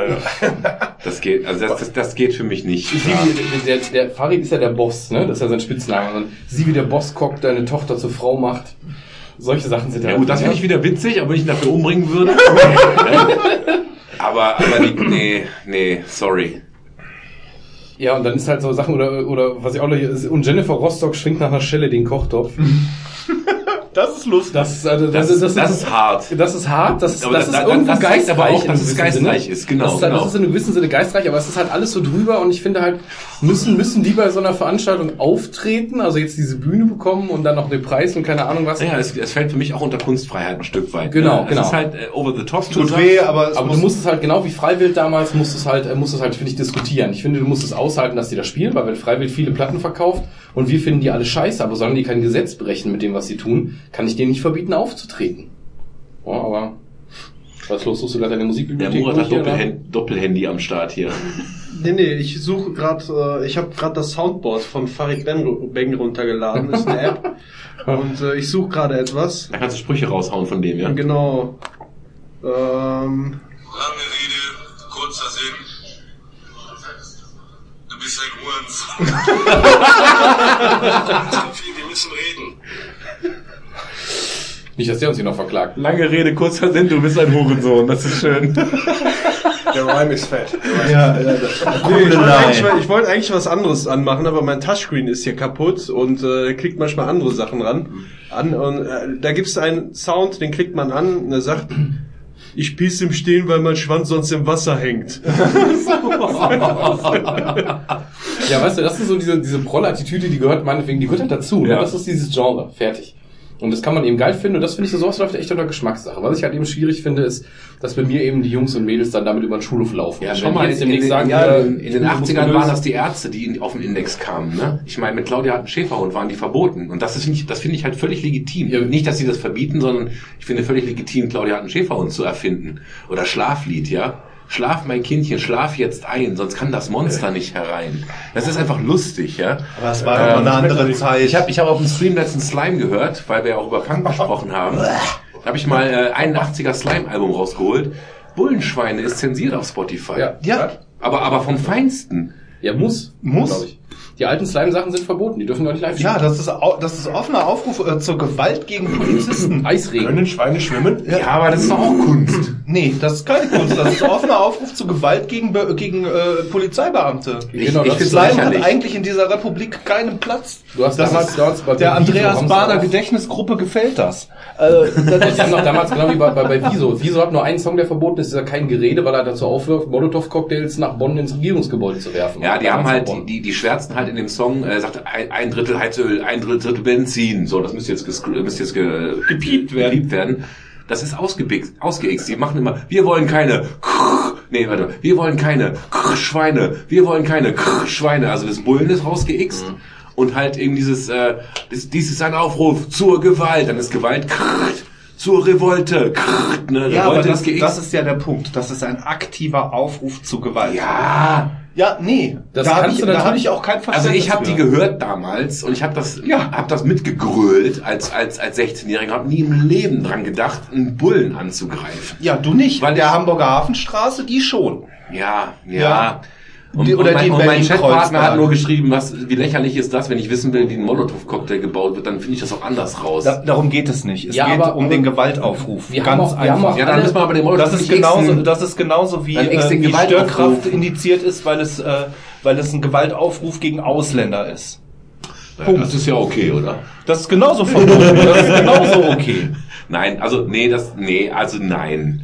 Das geht, also das, das, das geht für mich nicht. Ich liebe, der, der, der Farid ist ja der Boss, ne? Das ist ja sein Spitzname. Und sie wie der Boss guckt, deine Tochter zur Frau macht. Solche Sachen sind Ja gut, das finde ich wieder witzig, aber wenn ich ihn dafür umbringen würde. aber, aber die, nee, nee, sorry. Ja, und dann ist halt so Sachen, oder, oder was ich auch noch hier ist, und Jennifer Rostock schwingt nach einer Schelle den Kochtopf. Das ist lustig. Das ist, also, Das, ist, das ist hart. Das ist hart, das, Aber das da- ist da- irgendwo das geistreich. aber auch, in dass es gewissen geistreich Sinne. ist, genau, Das ist, halt- genau. das ist in einem gewissen Sinne geistreich, aber es ist halt alles so drüber und ich finde halt, müssen, müssen die bei so einer Veranstaltung auftreten, also jetzt diese Bühne bekommen und dann noch den Preis und keine Ahnung was. Ja, es, es fällt für mich auch unter Kunstfreiheit ein Stück weit. Genau, ne? genau. Es ist halt äh, over the top. Tut weh, aber es Aber du musst es halt, genau wie Freiwild damals, musst es halt, äh, musst es halt, finde ich, diskutieren. Ich finde, du musst es aushalten, dass die das spielen, weil wenn Freiwild viele Platten verkauft und wir finden die alle scheiße, aber solange die kein Gesetz brechen mit dem, was sie tun, kann ich denen nicht verbieten, aufzutreten. Ja, aber, was ist los? Suchst du gerade deine Der Musikbibliothek? Murat hat? Doppelhand, Doppelhandy am Start hier. Nee, nee, ich suche gerade, äh, ich habe gerade das Soundboard von Farid Bang runtergeladen, ist eine App. Und äh, ich suche gerade etwas. Da kannst du Sprüche raushauen von dem, ja? Genau. Ähm, Lange Rede, kurzer Sinn. Hurensohn. Wir müssen reden. Nicht, dass der uns hier noch verklagt. Lange Rede, kurzer Sinn, du bist ein Hurensohn. Das ist schön. Der Rhyme ist fett. Ja, ja, nee, ich wollte eigentlich, ich wollte eigentlich was anderes anmachen, aber mein Touchscreen ist hier kaputt und äh, klickt manchmal andere Sachen ran. An, und äh, da gibt es einen Sound, den klickt man an und er sagt, ich pisse im Stehen, weil mein Schwanz sonst im Wasser hängt. Ja, weißt du, das ist so diese, diese Proll-Attitüde, die gehört meinetwegen, die gehört halt dazu. Ne? Ja. Das ist dieses Genre. Fertig. Und das kann man eben geil finden und das finde ich so, sowas läuft echt unter Geschmackssache. Was ich halt eben schwierig finde, ist, dass bei mir eben die Jungs und Mädels dann damit über den Schulhof laufen. Ja, schau mal, jetzt in, in, demnächst sagen, ja, äh, in, in den Schule 80ern muskulös- waren das die Ärzte, die auf den Index kamen. Ne? Ich meine, mit Claudia hat einen Schäferhund, waren die verboten. Und das ist nicht, das finde ich halt völlig legitim. Ja. Nicht, dass sie das verbieten, sondern ich finde völlig legitim, Claudia hat einen Schäferhund zu erfinden. Oder Schlaflied, ja. Schlaf, mein Kindchen, schlaf jetzt ein, sonst kann das Monster nicht herein. Das ist einfach lustig, ja. Aber es war noch eine andere Zeit. Ich habe ich hab auf dem Stream letzten Slime gehört, weil wir ja auch über Punk gesprochen haben. Da habe ich mal äh, ein 80er Slime-Album rausgeholt. Bullenschweine ist zensiert auf Spotify. Ja. ja, Aber, aber vom Feinsten. Ja, muss. Muss. Ich. Die alten Slime-Sachen sind verboten, die dürfen doch nicht live Ja, das ist, au- das ist offener Aufruf äh, zur Gewalt gegen Polizisten. Eisregen. Können Schweine schwimmen? Ja, aber das ist doch auch Kunst. Nee, das ist keine Kunst. Das ist offener Aufruf zu Gewalt gegen, Be gegen äh, Polizeibeamte. Genau, ich das find's ist Slime hat lächerlich. eigentlich in dieser Republik keinen Platz. Du hast das damals- ist, damals bei der Andreas Bader Gedächtnisgruppe gefällt das. Äh, das Die haben doch damals genau wie bei, bei, bei Wieso. Wieso hat nur einen Song, der verboten ist, ist ja kein Gerede, weil er dazu aufwirft, Molotow-Cocktails nach Bonn ins Regierungsgebäude zu werfen. Ja, die haben halt, die, die schwärzen halt in dem Song, äh, sagt ein, ein Drittel Heizöl, ein Drittel Benzin. So, das müsste jetzt, geskr- müsste jetzt ge, Gepiept werden. gepiept werden. Das ist ausgebixt, ausgeixt. Die machen immer, wir wollen keine, nee, warte, wir wollen keine Schweine, wir wollen keine Schweine. Also das Bullen ist rausgeixt. Und halt eben dieses, äh, dies, dies ist ein Aufruf zur Gewalt. Dann ist Gewalt zur Revolte. Ne? ja, aber Revolte das, das ist ja der Punkt. Das ist ein aktiver Aufruf zu Gewalt. ja, Ja, nee. Das da habe ich, du da natürlich- hab ich auch kein Also Verständnis ich habe die gehört damals und ich habe das, Ja. hab das mitgegrölt als als als 16-Jähriger, habe nie im Leben dran gedacht, einen Bullen anzugreifen. Ja, du nicht. Weil der Hamburger Hafenstraße, die schon. Ja, ja. Ja. Und, Die- oder und mein, die und mein. Chatpartner hat nur geschrieben, was, wie lächerlich ist das, wenn ich wissen will, wie ein Molotow-Cocktail gebaut wird, dann finde ich das auch anders raus. Da, darum geht es nicht. Es Ja, geht aber- um aber- den Gewaltaufruf. Wir haben auch- wir haben auch ja, dann müssen wir aber den Molotow Das ist genauso, das ist genauso wie, äh, wie. Störkraft indiziert ist, weil es, äh, weil es ein Gewaltaufruf gegen Ausländer ist. Ja, das ist ja okay, oder? Das ist genauso verboten. das ist genauso okay. Nein, also nee, das nee, also nein.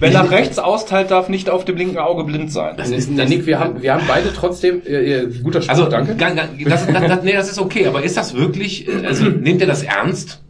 Wer nach rechts austeilt, darf nicht auf dem linken Auge blind sein. Das ist Ja, Nick, wir haben, wir haben beide trotzdem, äh, guter Spruch, Also, danke. Das, das, das, nee, das ist okay, aber ist das wirklich, äh, also nehmt ihr das ernst?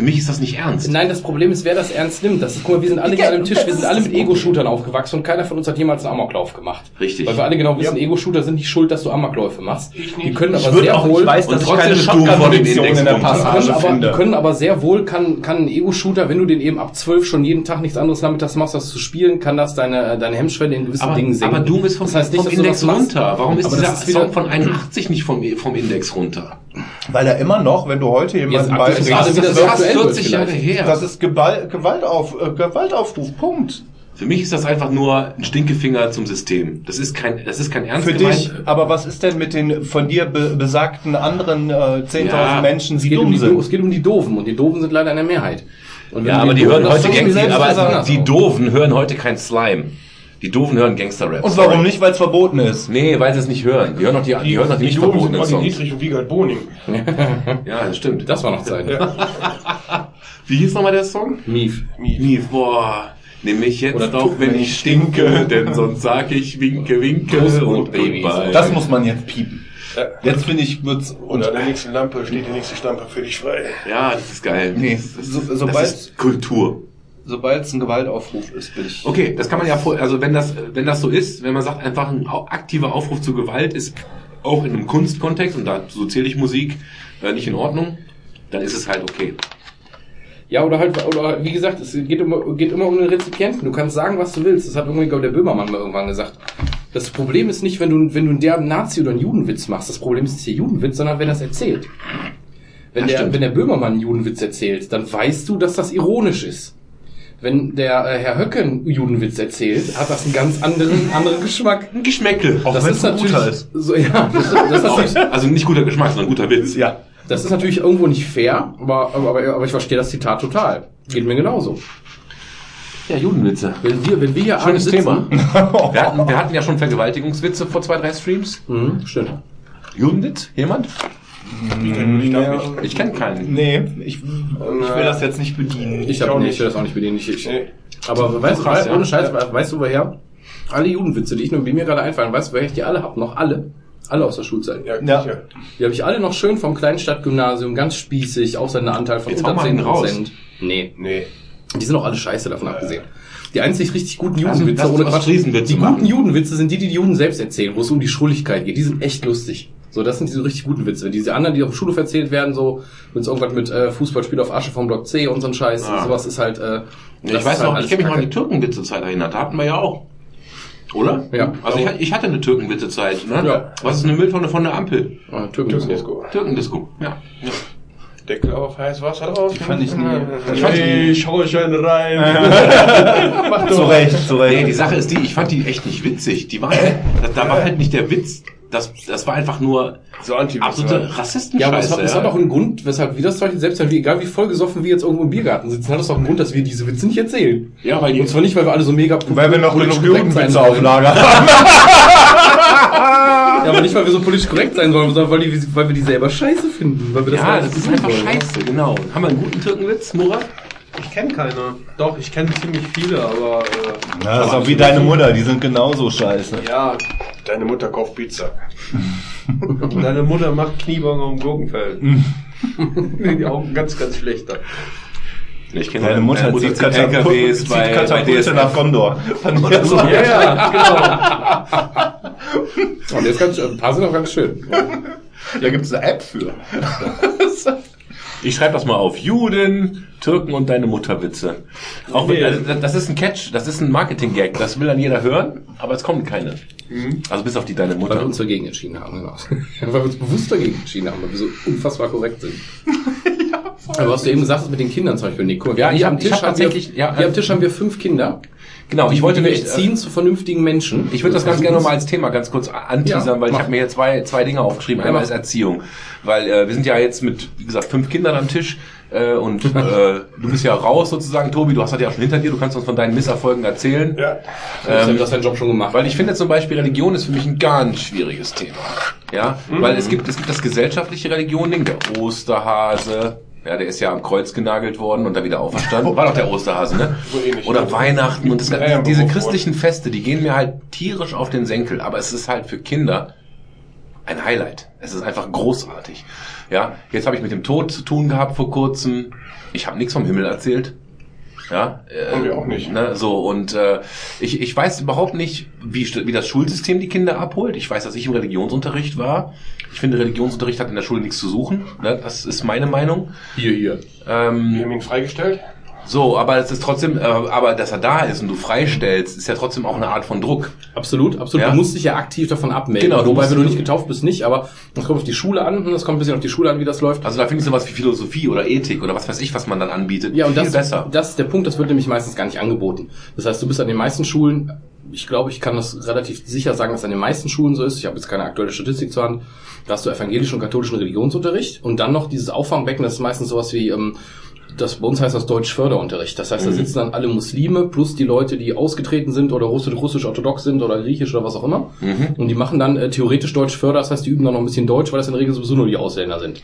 Für mich ist das nicht ernst. Nein, das Problem ist, wer das ernst nimmt. Das ist, guck mal, wir sind alle hier an einem Tisch, wir sind alle mit Ego-Shootern aufgewachsen und keiner von uns hat jemals einen Amoklauf gemacht. Richtig. Weil wir alle genau wissen, Ego-Shooter sind nicht schuld, dass du Amokläufe machst. Die können aber Ich würde sehr auch, wohl, ich weiß, Und dass ich trotzdem keine bist du vor dem Shotgun-Munition in der Passage können, aber, die finde. können aber sehr wohl, kann, kann ein Ego-Shooter, wenn du den eben ab 12 schon jeden Tag nichts anderes nachmittags machst, als zu spielen, kann das deine, deine Hemmschwelle in gewissen aber, Dingen senken. aber Doom ist vom, das heißt nicht, vom du Index das runter. Warum ist Aber dieser das ist wieder- Song von 81 nicht vom, vom Index runter? Weil er immer noch, wenn du heute jemanden bei... gerade Das wieder ist sehr fast aktuell wird 40 Jahre her. Das ist Gewalt, Gewaltauf, äh, Gewaltaufruf, Punkt. Für mich ist das einfach nur ein Stinkefinger zum System. Das ist kein, das ist kein ernst Für gemeint. dich, aber was ist denn mit den von dir be besagten anderen äh, 10.000 Ja, Menschen, Es die geht, um dumm die, sind? es geht um die Doofen und die Doofen sind leider in der Mehrheit. Ja, aber die Doofen hören heute Gangster- aber die. Doofen hören heute kein Slime. Die Doofen hören Gangster-Rap. Und Sorry. warum nicht? Weil es verboten ist. Nee, weil sie es nicht hören. Die hören noch die, die, hören noch die, nicht Doofen sind verbotenen Olli Songs. Dietrich und Wiegald Boning. Ja, das stimmt. Das war noch Zeit. Wie hieß nochmal der Song? Mief. Mief, boah. Nimm mich jetzt Oder doch, wenn ich stinke, denn sonst sag ich winke, winke und und Babys. goodbye. Das muss man jetzt piepen. Jetzt finde ich, wird's, Und an der nächsten Lampe steht die nächste Stampe für dich frei. Ja, das ist geil. Nee, das, das, so- das sobald- ist Kultur. Sobald es ein Gewaltaufruf ist, will ich. Okay, das kann man ja vor, also wenn das, wenn das so ist, wenn man sagt, einfach ein aktiver Aufruf zur Gewalt ist auch in einem Kunstkontext, und dazu zähle ich Musik, äh, nicht in Ordnung, dann ist es halt okay. Ja, oder halt, oder wie gesagt, es geht immer, geht immer um den Rezipienten. Du kannst sagen, was du willst. Das hat irgendwie, glaube ich, der Böhmermann mal irgendwann gesagt. Das Problem ist nicht, wenn du, wenn du einen derben Nazi oder einen Judenwitz machst. Das Problem ist nicht der Judenwitz, sondern wenn er es erzählt. Wenn Das der, stimmt. wenn der Böhmermann einen Judenwitz erzählt, dann weißt du, dass das ironisch ist. Wenn der äh, Herr Höcke einen Judenwitz erzählt, hat das einen ganz anderen, anderen Geschmack. Ein Geschmäckel. Auch das wenn's ist ein natürlich, guter ist. so, ja, das ist, das ist natürlich, Also nicht guter Geschmack, sondern guter Witz. Ja. das ist natürlich irgendwo nicht fair, aber, aber, aber, ich verstehe das Zitat total. Geht mir genauso. Ja, Judenwitze. Wenn wir, wenn wir hier Schönes abends Thema. sitzen- Wir hatten, wir hatten ja schon Vergewaltigungswitze vor zwei, drei Streams. Mhm, stimmt. Judenwitz? Jemand? Ich kenne. Ich kenne keinen. Nee, ich, ich will das jetzt nicht bedienen. Ich, hab, auch nee, nicht. ich will das auch nicht bedienen. Ich, ich, Nee. aber weißt du, Krass, ja. ohne Scheiß, weißt du woher? Alle Judenwitze, die ich nur, die mir gerade einfallen, weißt du, woher ich die alle hab? Noch alle. Alle aus der Schulzeit. Ja, Ja. sicher. Die habe ich alle noch schön vom Kleinstadtgymnasium, ganz spießig, außer einer Anteil von Jetzt unter hau mal 10 einen raus. Prozent. Nee, Nee. die sind auch alle scheiße davon abgesehen. Die einzig richtig guten Judenwitze, ohne Quatsch, Riesenwitze die guten Judenwitze sind die, die die Juden selbst erzählen, wo es um die Schrulligkeit geht. Die sind echt lustig. So, das sind diese richtig guten Witze. Diese anderen, die auf dem Schulhof erzählt werden, so, wenn es irgendwas mit äh, Fußballspiel auf Asche vom Block C und so ein Scheiß, Ah. sowas ist halt, äh, Ich das weiß ist halt noch, ich alles kann mich noch an die Türkenwitzezeit erinnert. Da hatten wir ja auch. Oder? Ja. Also ich, ich hatte eine Türkenwitzezeit. Ne? Ja. Was ist eine Mülltonne von der Ampel? Ah, Türkendisco. Türkendisco. Ja. ja. Deckel auf, heiß Wasser drauf. Die fand ich nie. Ich fand die, Ich hau schön rein. Zu Recht, zu nee, Recht. die Sache ist die, ich fand die echt nicht witzig. Die waren, da, da war halt nicht der Witz Das, das war einfach nur So anti absolute Rassistenscheiße. Ja, aber es hat, es ja. hat auch einen Grund, weshalb wir das zum Beispiel, selbst wenn wir, egal wie vollgesoffen wir jetzt irgendwo im Biergarten sitzen, hat das auch einen Grund, dass wir diese Witze nicht erzählen. Ja, weil die, Und zwar nicht, weil wir alle so mega Weil wir noch politisch genug korrekt sein Judenwitze auf wollen. Lager haben. Ja, aber nicht, weil wir so politisch korrekt sein sollen, sondern weil, die, weil wir die selber scheiße finden. Weil wir das ja, das ist einfach wollen. scheiße, genau. Haben wir einen guten Türkenwitz, Murat? Ich kenne keine. Doch, ich kenne ziemlich viele, aber äh, Ja, das ist auch wie deine Mutter, die sind genauso scheiße. ja, Deine Mutter kauft Pizza. deine Mutter macht Kniebanger um Gurkenfeld. die Augen ganz, ganz schlechter. Ich kenne Deine Mutter zieht LKWs zieht bei, bei Katapulte DSF. nach Gondor. Fand ich so. Ja, ja, genau. Und ist ganz, ein paar sind auch ganz schön. Da gibt's eine App für. Ich schreibe das mal auf. Juden, Türken und deine Mutterwitze. Auch wenn, Nee. also, das ist ein Catch, das ist ein Marketing-Gag. Das will dann jeder hören, aber es kommen keine. Also bis auf die deine Weil wir Mutter. uns dagegen entschieden haben, genau. weil wir uns bewusst dagegen entschieden haben, weil wir so unfassbar korrekt sind. Aber was du eben gesagt hast mit den Kindern zum Beispiel, wir Ja, ich hier hab- am ich Tisch hab haben wir, tatsächlich- ja, hier äh, am Tisch haben wir fünf Kinder. Genau, ich wollte wir mich, erziehen zu vernünftigen Menschen. Ich würde das ganz gerne nochmal als Thema ganz kurz anteasern, Ja, weil ich habe mir hier zwei, zwei Dinge aufgeschrieben. Einmal mach. ist Erziehung. Weil äh, wir sind ja jetzt mit, wie gesagt, fünf Kindern am Tisch äh, und äh, du bist ja raus sozusagen, Tobi, du hast das ja schon hinter dir, du kannst uns von deinen Misserfolgen erzählen. Ja. Ähm, du hast deinen Job schon gemacht. Weil ich finde zum Beispiel, Religion ist für mich ein ganz schwieriges Thema. Ja, weil es gibt, es gibt das gesellschaftliche Religion-Ding, der Osterhase, ja, der ist ja am Kreuz genagelt worden und dann wieder auferstanden. War doch der Osterhase, ne? So ähnlich. Oder Weihnachten und das, Ja, ja, diese christlichen Feste, die gehen mir halt tierisch auf den Senkel, aber es ist halt für Kinder ein Highlight. Es ist einfach großartig. Ja, jetzt habe ich mit dem Tod zu tun gehabt vor kurzem. Ich habe nichts vom Himmel erzählt. Ja, äh, Und wir auch nicht. Ne, so und äh, ich, ich weiß überhaupt nicht, wie, wie das Schulsystem die Kinder abholt. Ich weiß, dass ich im Religionsunterricht war. Ich finde, Religionsunterricht hat in der Schule nichts zu suchen. Ne? Das ist meine Meinung. Hier, hier. Wir Ähm, haben ihn freigestellt. So, aber es ist trotzdem, äh, aber dass er da ist und du freistellst, ist ja trotzdem auch eine Art von Druck. Absolut, absolut. Ja. Du musst dich ja aktiv davon abmelden. Genau, du Wobei, wenn du nicht getauft bist, nicht, aber das kommt auf die Schule an, das kommt ein bisschen auf die Schule an, wie das läuft. Also da finde ich sowas wie Philosophie oder Ethik oder was weiß ich, was man dann anbietet. Ja, und viel das, besser. das ist der Punkt, das wird nämlich meistens gar nicht angeboten. Das heißt, du bist an den meisten Schulen, ich glaube, ich kann das relativ sicher sagen, dass an den meisten Schulen so ist. Ich habe jetzt keine aktuelle Statistik zur Hand. Da hast du evangelischen und katholischen Religionsunterricht und dann noch dieses Auffangbecken, das ist meistens sowas wie, ähm, das, bei uns heißt das Deutsch-Förderunterricht. Das heißt, da sitzen dann alle Muslime plus die Leute, die ausgetreten sind oder russisch- russisch-orthodox sind oder griechisch oder was auch immer. Und die machen dann äh, theoretisch Deutsch-Förder, das heißt, die üben dann noch ein bisschen Deutsch, weil das in der Regel sowieso nur die Ausländer sind.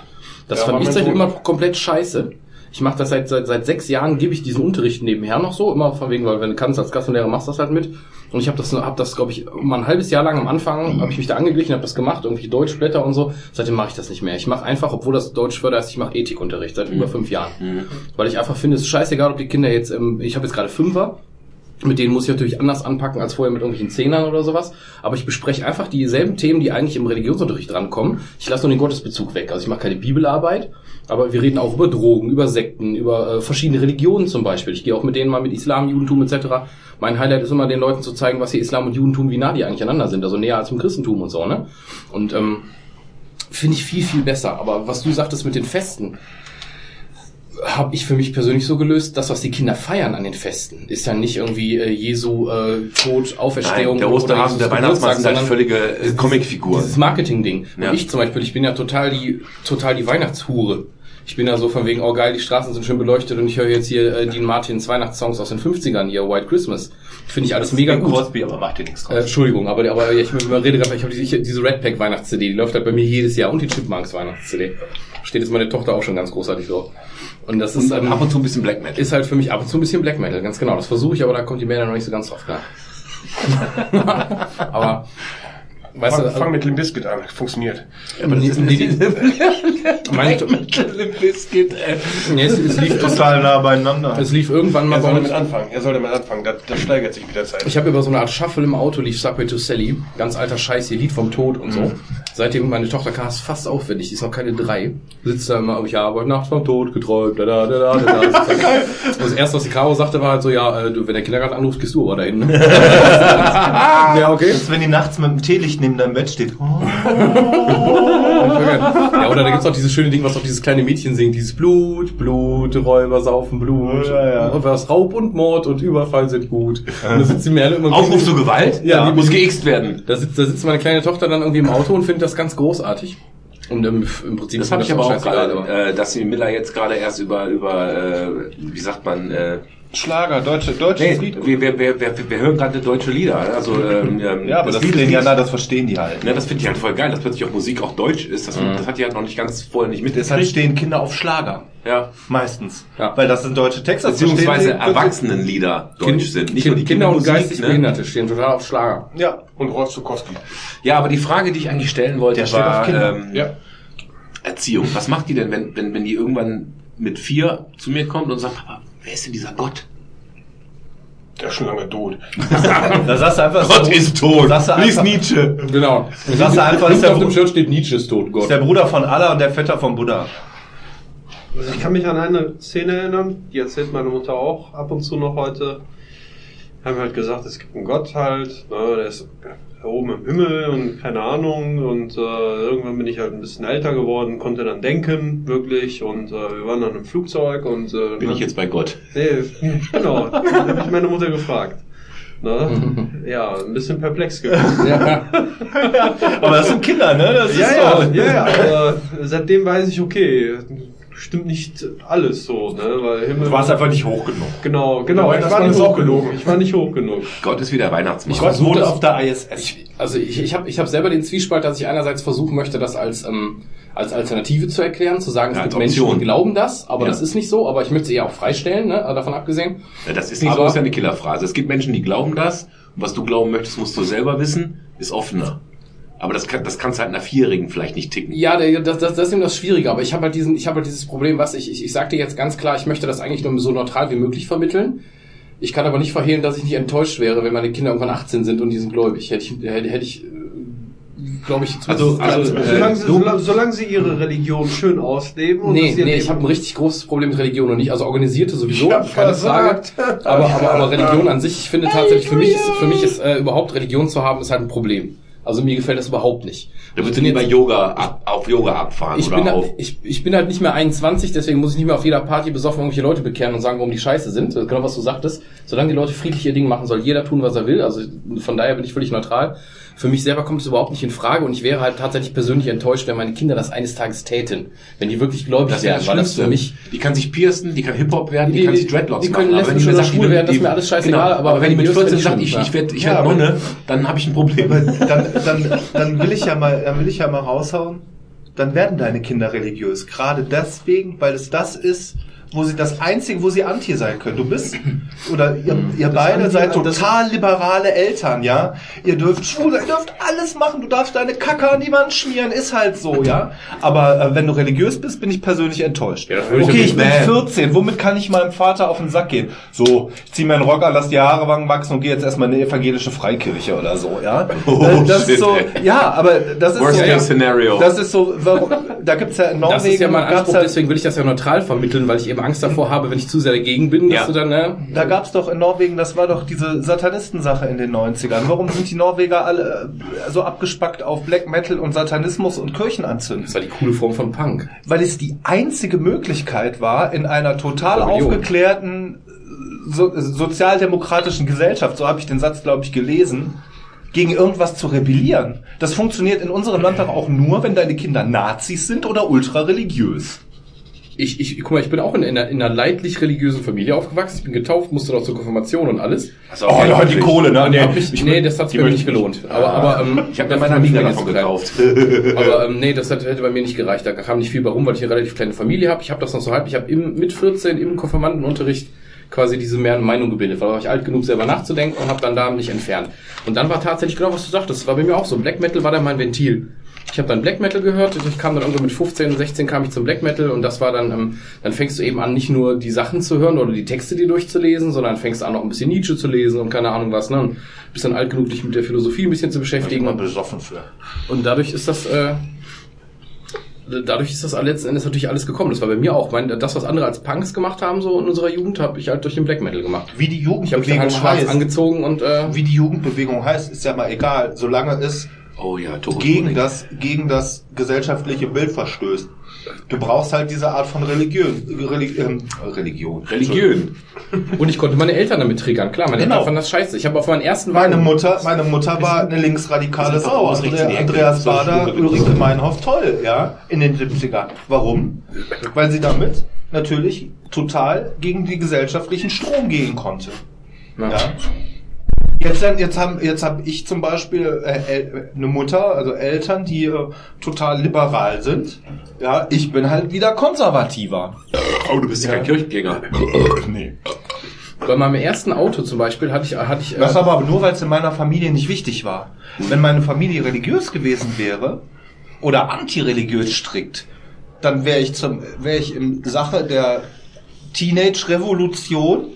Das Ja, fand ich Sohn. immer komplett scheiße. Ich mache das seit, seit, seit sechs Jahren, gebe ich diesen Unterricht nebenher noch so, immer von wegen, weil wenn du kannst als Gastlehrer machst du das halt mit. Und ich habe das, hab das glaube ich, mal ein halbes Jahr lang am Anfang, habe ich mich da angeglichen, habe das gemacht, irgendwie Deutschblätter und so. Seitdem mache ich das nicht mehr. Ich mache einfach, obwohl das Deutsch förder ist, ich mache Ethikunterricht seit über fünf Jahren. Weil ich einfach finde, es ist scheißegal, ob die Kinder jetzt, ähm, ich habe jetzt gerade Fünfer, mit denen muss ich natürlich anders anpacken als vorher mit irgendwelchen Zehnern oder sowas. Aber ich bespreche einfach dieselben Themen, die eigentlich im Religionsunterricht drankommen. Ich lasse nur den Gottesbezug weg. Also ich mache keine Bibelarbeit, aber wir reden auch über Drogen, über Sekten, über äh, verschiedene Religionen zum Beispiel. Ich gehe auch mit denen mal mit Islam, Judentum etc. Mein Highlight ist immer, den Leuten zu zeigen, was hier Islam und Judentum, wie nah die eigentlich aneinander sind. Also näher als im Christentum und so, ne? Und ähm, finde ich viel, viel besser. Aber was du sagtest mit den Festen, habe ich für mich persönlich so gelöst, das, was die Kinder feiern an den Festen, ist ja nicht irgendwie äh, Jesu äh, Tod, Auferstehung. Nein, der Osterhasen, der Weihnachtsmann sind halt völlige äh, Comicfiguren. dieses Marketing-Ding. Ja. Und ich zum Beispiel, ich bin ja total die, total die Weihnachtshure. Ich bin ja so von wegen, oh geil, die Straßen sind schön beleuchtet und ich höre jetzt hier äh, Dean Martins Weihnachtssongs aus den 50ern, hier White Christmas. Finde ich alles mega gut. Crosby, aber macht dir nichts Äh, draus. Entschuldigung, aber, aber ich, ich rede gerade, ich habe diese, diese Red Pack Weihnachts-CD, die läuft halt bei mir jedes Jahr und die Chipmunks Weihnachts-CD. Steht jetzt meine Tochter auch schon ganz großartig drauf. Und das ist, Und ähm, ab und zu ein bisschen Black Metal. ist halt für mich ab und zu ein bisschen Black Metal, ganz genau. Das versuche ich, aber da kommt die Band noch nicht so ganz drauf klar. aber, weißt Fang, du, fang mit Limp Bizkit an. Funktioniert. nee, nee, nee, meine, Biscuit, äh. nee, es, es, lief, Total nah beieinander. es lief irgendwann mal Er bei sollte mit anfangen. Er sollte mit anfangen. Das, das steigert sich mit der Zeit. Ich habe über so eine Art Shuffle im Auto lief Subway to Sally, ganz alter Scheiß, hier Lied vom Tod und so. Seitdem meine Tochter kam, ist fast aufwendig, die ist noch keine drei. Sitzt da immer, ich habe heute Nacht vom Tod geträumt, da da da da da. das erste, was die Caro sagte, war halt so, ja, äh, du, wenn der Kindergarten anruft, gehst du aber dahin. ja, okay. Das ist, wenn die nachts mit dem Teelicht neben deinem Bett steht. Oh. Ja, Oder da gibt's auch dieses schöne Ding, was auch dieses kleine Mädchen singt, dieses Blut, Blut, Räuber saufen Blut, Ja, ja. was Raub und Mord und Überfall sind gut. Und da sitzen mir alle immer Aufruf zur Gewalt? Ja, die muss geixt werden. Da sitzt, da sitzt meine kleine Tochter dann irgendwie im Auto und findet das ganz großartig. Und im, im Prinzip Das habe ich aber auch gerade, äh, dass sie Miller jetzt gerade erst über, über äh, wie sagt man, äh, Schlager, deutsche, deutsches nee, Lied. wir, wir, wir, wir, wir hören gerade deutsche Lieder. Also, ähm, ähm, Ja, aber das, Lied Lied, ja, na, das verstehen die halt. Ne, das finde ich halt voll geil, dass plötzlich auch Musik auch deutsch ist. Das, das hat die halt noch nicht ganz vorher nicht Deshalb mitgekriegt. stehen Kinder auf Schlager. Ja. Meistens. Ja. Weil das sind deutsche Texte. das Beziehungsweise Erwachsenenlieder deutsch sind. Nicht nur die Kinder und geistig ne? Behinderte stehen total auf Schlager. Ja. Und Rolf Zukowski. Ja, aber die Frage, die ich eigentlich stellen wollte, Der steht auf war Kinder. ähm, Ja. Erziehung. Was macht die denn, wenn, wenn, wenn die irgendwann mit vier zu mir kommt und sagt, Papa, wer ist denn dieser Gott? Der ist schon lange tot. Da sagst du einfach, Gott ist tot. Sagst du Lies einfach, Nietzsche. Genau. Sagst du einfach, ist der, auf dem Shirt steht Nietzsche ist tot, ist Gott. der Bruder von Allah und der Vetter von Buddha. Also ich kann mich an eine Szene erinnern, die erzählt meine Mutter auch ab und zu noch heute. Haben halt gesagt, es gibt einen Gott halt, ne, der ist da oben im Himmel und keine Ahnung und äh, irgendwann bin ich halt ein bisschen älter geworden, konnte dann denken, wirklich und äh, wir waren dann im Flugzeug und äh, Bin ich jetzt bei Gott? Nee, genau, da habe ich meine Mutter gefragt. Ne? Ja, ein bisschen perplex gewesen. Ja. Aber das sind Kinder, ne? Das Ja, ist ja, so. ja, ja. Aber seitdem weiß ich, okay, stimmt nicht alles so, ne? Weil Himmel. Du warst einfach nicht hoch genug. Genau, genau. Ich war nicht hoch genug. Ich war nicht hoch genug. Gott ist wie der Weihnachtsmann. Ich Gott versuch wohnt das- auf der ISS. Ich, also ich, ich habe ich hab selber den Zwiespalt, dass ich einerseits versuchen möchte, das als, ähm, als Alternative zu erklären, zu sagen, es Ja, gibt Menschen, die glauben das, aber Ja. das ist nicht so, aber ich möchte sie eher auch freistellen, ne, davon abgesehen. Ja, das ist nicht so, Aber- das ist ja eine Killerphrase. Es gibt Menschen, die glauben das. Und was du glauben möchtest, musst du selber wissen, ist offener. Aber das kann, das kannst halt einer Vierjährigen vielleicht nicht ticken. Ja, das, das, das ist eben das Schwierige, aber ich habe halt diesen, ich habe halt dieses Problem, was ich, ich, ich sag dir jetzt ganz klar, ich möchte das eigentlich nur so neutral wie möglich vermitteln. Ich kann aber nicht verhehlen, dass ich nicht enttäuscht wäre, wenn meine Kinder irgendwann 18 sind und die sind gläubig. Hätte ich, hätte, hätte ich, glaube ich, Also- also, äh, Solange sie, du- solange, solange sie ihre Religion schön ausleben und Nee, nee, ich habe ein richtig großes Problem mit Religion und nicht, also organisierte sowieso, Ich hab keine Frage. versagt. Aber, aber, aber Religion an sich, ich finde tatsächlich, für mich ist, für mich ist äh, überhaupt Religion zu haben, ist halt ein Problem. Also mir gefällt das überhaupt nicht. Da Ich würdest du bin lieber Yoga ab, auf Yoga abfahren ich oder bin, auf. halt, ich, ich bin halt nicht mehr 21, deswegen muss ich nicht mehr auf jeder Party besoffen irgendwelche Leute bekehren und sagen, warum die scheiße sind. Das ist genau, was du sagtest. Solange die Leute friedlich ihr Ding machen, soll jeder tun, was er will. Also von daher bin ich völlig neutral. Für mich selber kommt es überhaupt nicht in Frage und ich wäre halt tatsächlich persönlich enttäuscht, wenn meine Kinder das eines Tages täten. Wenn die wirklich gläubig Das wären, das weil das für mich Die kann sich piercen, die kann Hip-Hop werden, die, Die- kann sich Dreadlocks die können machen. Aber wenn die mir sagt, die werden, das die- ist mir alles scheißegal, Genau. aber Aber wenn die mit religiös 14 bin ich sagt, ich, ich werde ich Ja, werd Nonne, dann habe ich ein Problem. dann, dann, dann will ich ja mal, dann will ich ja mal raushauen. Dann werden deine Kinder religiös. Gerade deswegen, weil es das ist, wo sie das einzige, wo sie anti sein können. Du bist, oder ihr, ihr beide Anti- seid total liberale Eltern, ja. Ihr dürft schwul sein, ihr dürft alles machen. Du darfst deine Kacke an die Wand schmieren, ist halt so, ja. Aber äh, wenn du religiös bist, bin ich persönlich enttäuscht. Ja, ich okay, natürlich- ich bin Nee. 14. Womit kann ich meinem Vater auf den Sack gehen? So, ich zieh meinen Rock an, lass die Haare wachsen und gehe jetzt erstmal in eine evangelische Freikirche oder so, ja. Oh, Äh, das shit, ist so, ey. ja, aber das ist Worst so, case scenario. das ist so, da gibt's ja in Norwegen, Das ist ja mein Anspruch, ja, deswegen will ich das ja neutral vermitteln, weil ich eben Angst davor habe, wenn ich zu sehr dagegen bin, dass Ja. du dann, ne? da gab's doch in Norwegen, das war doch diese Satanistensache in den 90ern. Warum sind die Norweger alle äh, so abgespackt auf Black Metal und Satanismus und Kirchenanzünden? Das war die coole Form von Punk. weil es die einzige Möglichkeit war, in einer total aufgeklärten so, sozialdemokratischen Gesellschaft, so habe ich den Satz, glaube ich, gelesen, gegen irgendwas zu rebellieren. Das funktioniert in unserem Land doch auch nur, wenn deine Kinder Nazis sind oder ultrareligiös. Ich, ich, guck mal, ich bin auch in, einer, in einer leidlich religiösen Familie aufgewachsen. Ich bin getauft, musste noch zur Konfirmation und alles. Also auch keine Pflicht. ne? Nee, mich, nee das hat die mir nicht ich gelohnt. Aber, aber ähm, Ich habe mir ist Amiga meine davon gekauft. Aber ähm, nee, das hat, hätte bei mir nicht gereicht. Da kam nicht viel bei rum, weil ich eine relativ kleine Familie habe. Ich habe das noch so halb. Ich habe mit 14 im Konfirmandenunterricht quasi diese mehr Meinung gebildet, weil war ich alt genug, selber nachzudenken und habe dann da mich entfernt. Und dann war tatsächlich genau, was du sagtest, das war bei mir auch so. Black Metal war dann mein Ventil. Ich habe dann Black Metal gehört, ich kam dann irgendwo mit 15, 16 kam ich zum Black Metal und das war dann, ähm, dann fängst du eben an, nicht nur die Sachen zu hören oder die Texte dir durchzulesen, sondern fängst an, auch ein bisschen Nietzsche zu lesen und keine Ahnung was, ne? Und bist dann alt genug, dich mit der Philosophie ein bisschen zu beschäftigen. Und besoffen für. und dadurch ist das, äh, dadurch ist das letzten Endes natürlich alles gekommen. Das war bei mir auch. Mein, das, was andere als Punks gemacht haben, so in unserer Jugend, habe ich halt durch den Black Metal gemacht. Wie die Ich habe mich Jugendbewegung halt heißt, angezogen und äh, wie die Jugendbewegung heißt, ist ja mal egal, solange es Oh ja, gegen das, gegen das gesellschaftliche Bild verstößt. Du brauchst halt diese Art von Religion. Reli ähm, Religion. Religion. Und ich konnte meine Eltern damit triggern. Klar, meine Genau. Eltern fanden das scheiße. Ich habe auf meinen ersten Meine Wagen- Mutter, meine Mutter war eine linksradikale Sau. Ecke. Andreas So Bader, Ulrike Meinhoff, toll, ja, in den 70ern. Warum? Weil sie damit natürlich total gegen die gesellschaftlichen Strom gehen konnte. Ja. Ja. Jetzt, jetzt haben jetzt hab ich zum Beispiel äh, El- eine Mutter, also Eltern, die äh, total liberal sind. Ja, ich bin halt wieder konservativer. Oh, du bist ja kein Kirchengänger. Nee. Bei meinem ersten Auto zum Beispiel hatte ich, hatte ich, äh, Das aber nur, weil es in meiner Familie nicht wichtig war. Wenn meine Familie religiös gewesen wäre oder antireligiös strikt, dann wäre ich zum wäre ich in Sache der Teenage-Revolution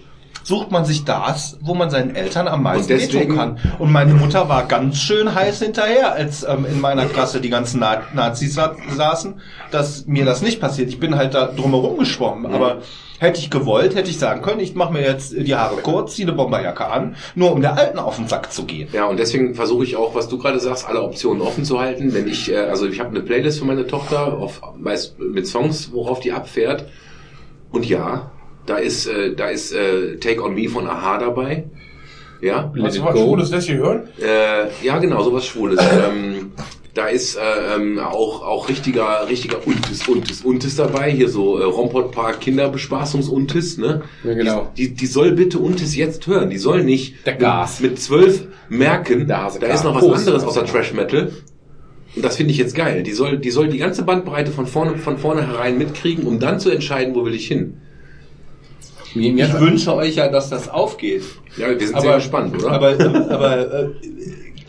sucht man sich das, wo man seinen Eltern am meisten deswegen- kann. Und meine Mutter war ganz schön heiß hinterher, als ähm, in meiner Klasse die ganzen Na Nazis sa saßen, dass mir das nicht passiert. Ich bin halt da drumherum geschwommen, aber hätte ich gewollt, hätte ich sagen können, ich mache mir jetzt die Haare kurz, ziehe eine Bomberjacke an, nur um der Alten auf den Sack zu gehen. Ja, und deswegen versuche ich auch, was du gerade sagst, alle Optionen offen zu halten. Wenn ich, äh, also ich habe eine Playlist für meine Tochter auf, weiß, mit Songs, worauf die abfährt. Und ja, da ist, äh, da ist äh, Take on Me von Aha dabei. Ja, Let du was Go. Schwules lässt hier hören? äh, ja genau, sowas Schwules. ähm, da ist äh, ähm, auch auch richtiger richtiger Untis Untis Untis dabei. Hier so äh, Rompot Park Kinderbespaßungs Untis, ne? Ja, genau. Die, die, die soll bitte Untis jetzt hören. Die soll nicht Der Gas. mit zwölf merken, Der da ist noch was Prost. anderes außer Trash Metal. Und das finde ich jetzt geil. Die soll, die soll die ganze Bandbreite von vorne, von vorne herein mitkriegen, um dann zu entscheiden, wo will ich hin. Mir, mir Ich wünsche euch ja, dass das aufgeht. Ja, wir sind sehr gespannt, oder? Aber, aber äh,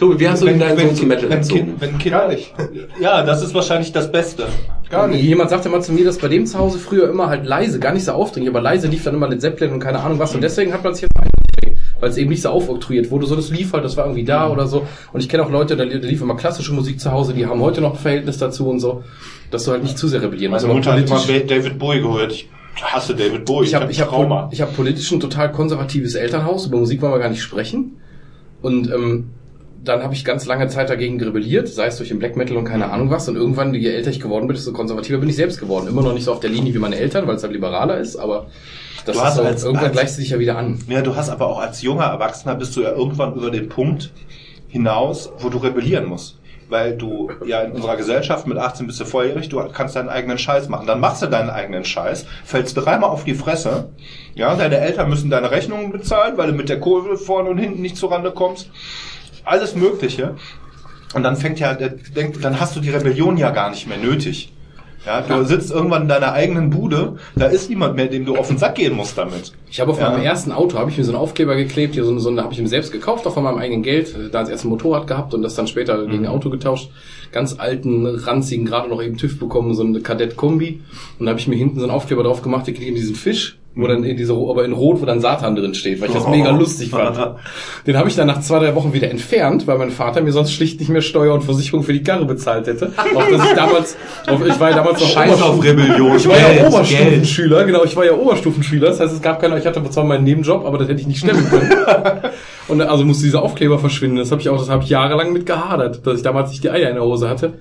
Tobi, wie hast du denn deinen Sohn zum Metal wenn, erzogen? kind, wenn Kinder nicht. Ja, das ist wahrscheinlich das Beste. Gar nicht. Jemand sagte mal zu mir, dass bei dem zu Hause früher immer halt leise, gar nicht so aufdringlich, aber leise lief dann immer Led Zeppelin und keine Ahnung was. Und deswegen hat man sich jetzt eingedreht, weil es eben nicht so aufoktroyiert wurde. So, das lief halt, das war irgendwie da oder so. Und ich kenne auch Leute, da, da lief immer klassische Musik zu Hause, die haben heute noch ein Verhältnis dazu und so, dass du halt nicht zu sehr rebellieren musst. Meine Aber Mutter hat immer David Bowie gehört. Ich hasse David Bowie. ich habe hab ich hab, ich hab politisch ein total konservatives Elternhaus, über Musik wollen wir gar nicht sprechen. Und ähm, dann habe ich ganz lange Zeit dagegen rebelliert, sei es durch den Black Metal und keine Ahnung was. Und irgendwann, je älter ich geworden bin, desto konservativer bin ich selbst geworden. Immer noch nicht so auf der Linie wie meine Eltern, weil es halt liberaler ist, aber das Du hast so, als- irgendwann als- gleicht sich ja wieder an. Ja, du hast aber auch als junger Erwachsener bist du ja irgendwann über den Punkt hinaus, wo du rebellieren musst. Weil du ja in unserer Gesellschaft mit 18 bist du volljährig, du kannst deinen eigenen Scheiß machen. Dann machst du deinen eigenen Scheiß, fällst dreimal auf die Fresse. Ja, deine Eltern müssen deine Rechnungen bezahlen, weil du mit der Kohle vorne und hinten nicht zurande kommst. Alles Mögliche. Und dann fängt ja, dann hast du die Rebellion ja gar nicht mehr nötig. Ja, du sitzt irgendwann in deiner eigenen Bude, da ist niemand mehr, dem du auf den Sack gehen musst damit. Ich habe auf Ja. meinem ersten Auto habe ich mir so einen Aufkleber geklebt, hier so, eine- so eine habe ich mir selbst gekauft, auch von meinem eigenen Geld, äh, da als erst ein Motorrad gehabt und das dann später gegen ein Auto getauscht. Ganz alten, ranzigen, gerade noch eben TÜV bekommen, so eine Kadett-Kombi. Und da habe ich mir hinten so einen Aufkleber drauf gemacht, der kriegt eben diesen Fisch, wo dann in diese, aber in Rot, wo dann Satan drin steht, weil ich das mega lustig fand. Den habe ich dann nach zwei, drei Wochen wieder entfernt, weil mein Vater mir sonst schlicht nicht mehr Steuer und Versicherung für die Karre bezahlt hätte. Auch dass ich damals, auch ich war ja damals noch Scheiß auf Rebellion. ich war ja Geld, Oberstufenschüler, genau, ich war ja Oberstufenschüler, das heißt, es gab keine, ich hatte zwar meinen Nebenjob, aber das hätte ich nicht stemmen können. Und also musste dieser Aufkleber verschwinden. Das habe ich auch, das habe ich jahrelang mit gehadert, dass ich damals nicht die Eier in der Hose hatte.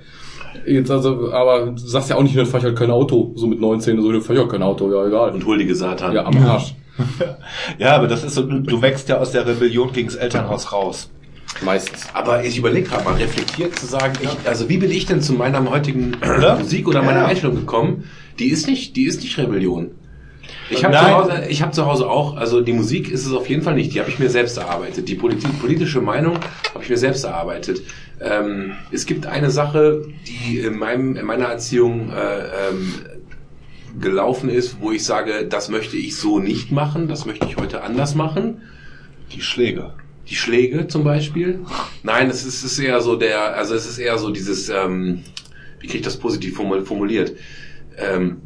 Jetzt also, aber du sagst ja auch nicht, dann fahr ich halt kein Auto, so mit 19, so, dann fahr ich halt kein Auto, ja, egal. Und huldige Satan. Ja, am Arsch. Ja, aber das ist so, du, wächst ja aus der Rebellion gegens Elternhaus raus. Meistens. Aber ich überlege gerade mal, reflektiert zu sagen, ich, also wie bin ich denn zu meiner heutigen Oder? Musik oder meiner Ja. Einstellung gekommen? Die ist nicht, die ist nicht Rebellion. Ich habe zu. Hause- ich hab zu Hause auch, also die Musik ist es auf jeden Fall nicht, die habe ich mir selbst erarbeitet. Die Politik, politische Meinung habe ich mir selbst erarbeitet. Ähm, es gibt eine Sache, die in, meinem, in meiner Erziehung äh, ähm, gelaufen ist, wo ich sage, das möchte ich so nicht machen, das möchte ich heute anders machen. Die Schläge. Die Schläge zum Beispiel? Nein, es ist, ist eher so der, also es ist eher so dieses, ähm, wie kriege ich das positiv formu- formuliert? Ähm,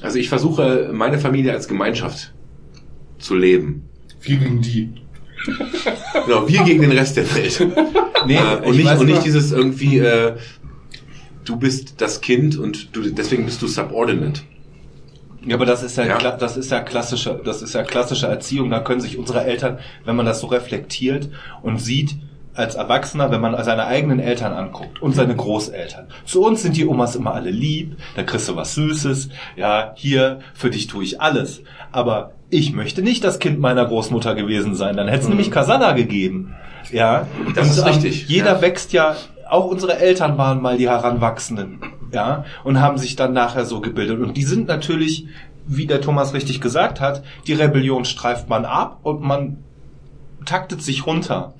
also ich versuche, meine Familie als Gemeinschaft zu leben. Viel gegen die. Genau, wir gegen den Rest der Welt. Nee, äh, und ich nicht, und nicht dieses irgendwie, äh, du bist das Kind und du, deswegen bist du subordinate. Ja, aber das ist ja, Ja. das ist ja klassische, das ist ja klassische Erziehung. Da können sich unsere Eltern, wenn man das so reflektiert und sieht, als Erwachsener, wenn man seine eigenen Eltern anguckt und seine Großeltern. Zu uns sind die Omas immer alle lieb, da kriegst du was Süßes, ja, hier, für dich tue ich alles. Aber ich möchte nicht das Kind meiner Großmutter gewesen sein, dann hätte es nämlich Kasala gegeben. Ja, Das ist ähm, richtig, Jeder ja. wächst ja, auch unsere Eltern waren mal die Heranwachsenden, ja, und haben sich dann nachher so gebildet. Und die sind natürlich, wie der Thomas richtig gesagt hat, die Rebellion streift man ab und man taktet sich runter.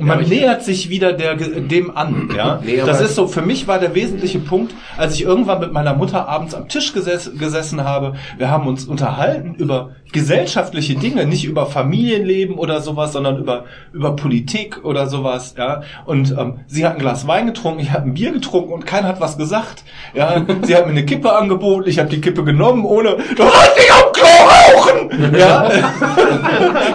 Man ich- nähert sich wieder der, dem an, ja. Nee, das ist so, für mich war der wesentliche Punkt, als ich irgendwann mit meiner Mutter abends am Tisch geses gesessen habe, wir haben uns unterhalten über gesellschaftliche Dinge, nicht über Familienleben oder sowas, sondern über, über Politik oder sowas, ja. Und ähm, sie hat ein Glas Wein getrunken, ich habe ein Bier getrunken und keiner hat was gesagt. Ja, sie hat mir eine Kippe angeboten, ich habe die Kippe genommen, ohne du sollst nicht am Klo rauchen! Ja.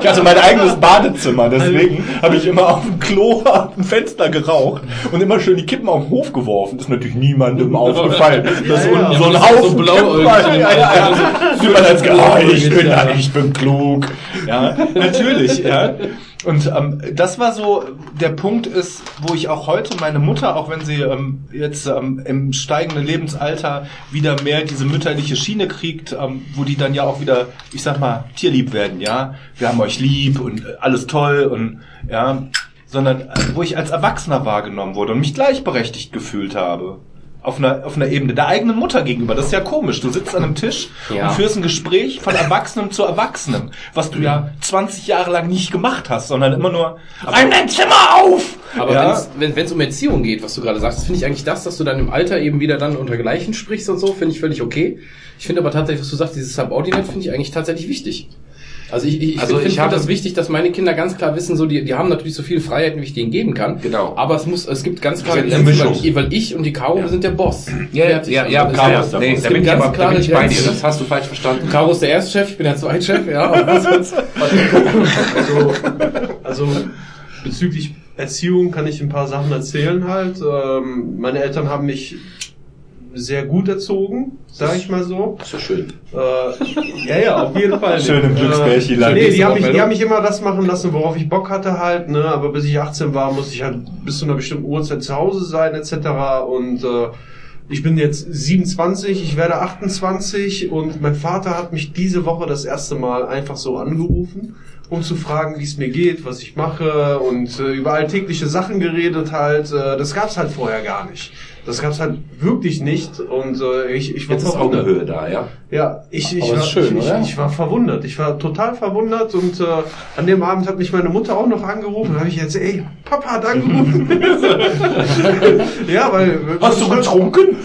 ich hatte mein eigenes Badezimmer, deswegen habe ich immer auf dem Klo dem Fenster geraucht und immer schön die Kippen auf den Hof geworfen. Das ist natürlich niemandem aufgefallen. Das ist so ein, so ein Ja, Haufen so blauäugig Kippen, ja, ja, ja. Man als ah, ich bin, Ja. ich bin klug. Ja, natürlich, ja. Und ähm, das war so, der Punkt ist, wo ich auch heute meine Mutter, auch wenn sie ähm, jetzt ähm, im steigenden Lebensalter wieder mehr diese mütterliche Schiene kriegt, ähm, wo die dann ja auch wieder, ich sag mal, tierlieb werden, ja. Wir haben euch lieb und äh, alles toll und ja, sondern äh, wo ich als Erwachsener wahrgenommen wurde und mich gleichberechtigt gefühlt habe. Auf einer, auf einer Ebene der eigenen Mutter gegenüber. Das ist ja komisch. Du sitzt an einem Tisch Ja. und führst ein Gespräch von Erwachsenem zu Erwachsenem, was du ja 20 Jahre lang nicht gemacht hast, sondern immer nur, räum dein Zimmer auf! Aber ja? wenn's, wenn es um Erziehung geht, was du gerade sagst, finde ich eigentlich das, dass du dann im Alter eben wieder dann unter Gleichen sprichst und so, finde ich völlig okay. Ich finde aber tatsächlich, was du sagst, dieses Subordinate finde ich eigentlich tatsächlich wichtig. Also ich, ich, Also finde ich find das wichtig, dass meine Kinder ganz klar wissen, so die, die haben natürlich so viele Freiheiten, wie ich denen geben kann. Genau. Aber es muss, es gibt ganz klare Grenzen, Mischung. weil, weil ich und die Caro wir sind der Boss. Ja, ja, Fertig. ja, ja, Also, Caro, es nee, gibt da bin ich ganz aber da bin ich bei dir. Das hast du falsch verstanden. Caro ist der Erstchef, ich bin der Zweitchef, ja. Also, also bezüglich Erziehung kann ich ein paar Sachen erzählen halt. Ähm, meine Eltern haben mich sehr gut erzogen, sage ich mal so. Das ist ja schön. Äh, ja, ja, auf jeden Fall. Schön im Glücksbärchenland. Äh, nee, die haben, mich, die haben mich immer das machen lassen, worauf ich Bock hatte halt, ne, aber bis ich 18 war, musste ich halt bis zu einer bestimmten Uhrzeit zu Hause sein, etc. Und äh, ich bin jetzt 27, ich werde 28 und mein Vater hat mich diese Woche das erste Mal einfach so angerufen, um zu fragen, wie es mir geht, was ich mache und äh, über alltägliche Sachen geredet halt. Äh, das gab's halt vorher gar nicht. Das gab's halt wirklich nicht und äh, ich, ich war Jetzt ist auch eine Höhe da, ja? ja, ich, ich, war, ist schön, ich, ich war verwundert. Ich war total verwundert und äh, an dem Abend hat mich meine Mutter auch noch angerufen. Da habe ich jetzt, ey, Papa hat angerufen. ja, weil Hast du getrunken?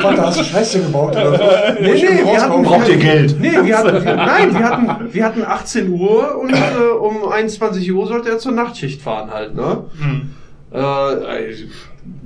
Vater, hast du Scheiße gebaut oder? Nee, nee, wir hatten, Braucht ihr Geld? Nee, wir hatten, wir, nein, wir hatten, wir hatten 18 Uhr und äh, um 21 Uhr sollte er zur Nachtschicht fahren halt, ne? Äh,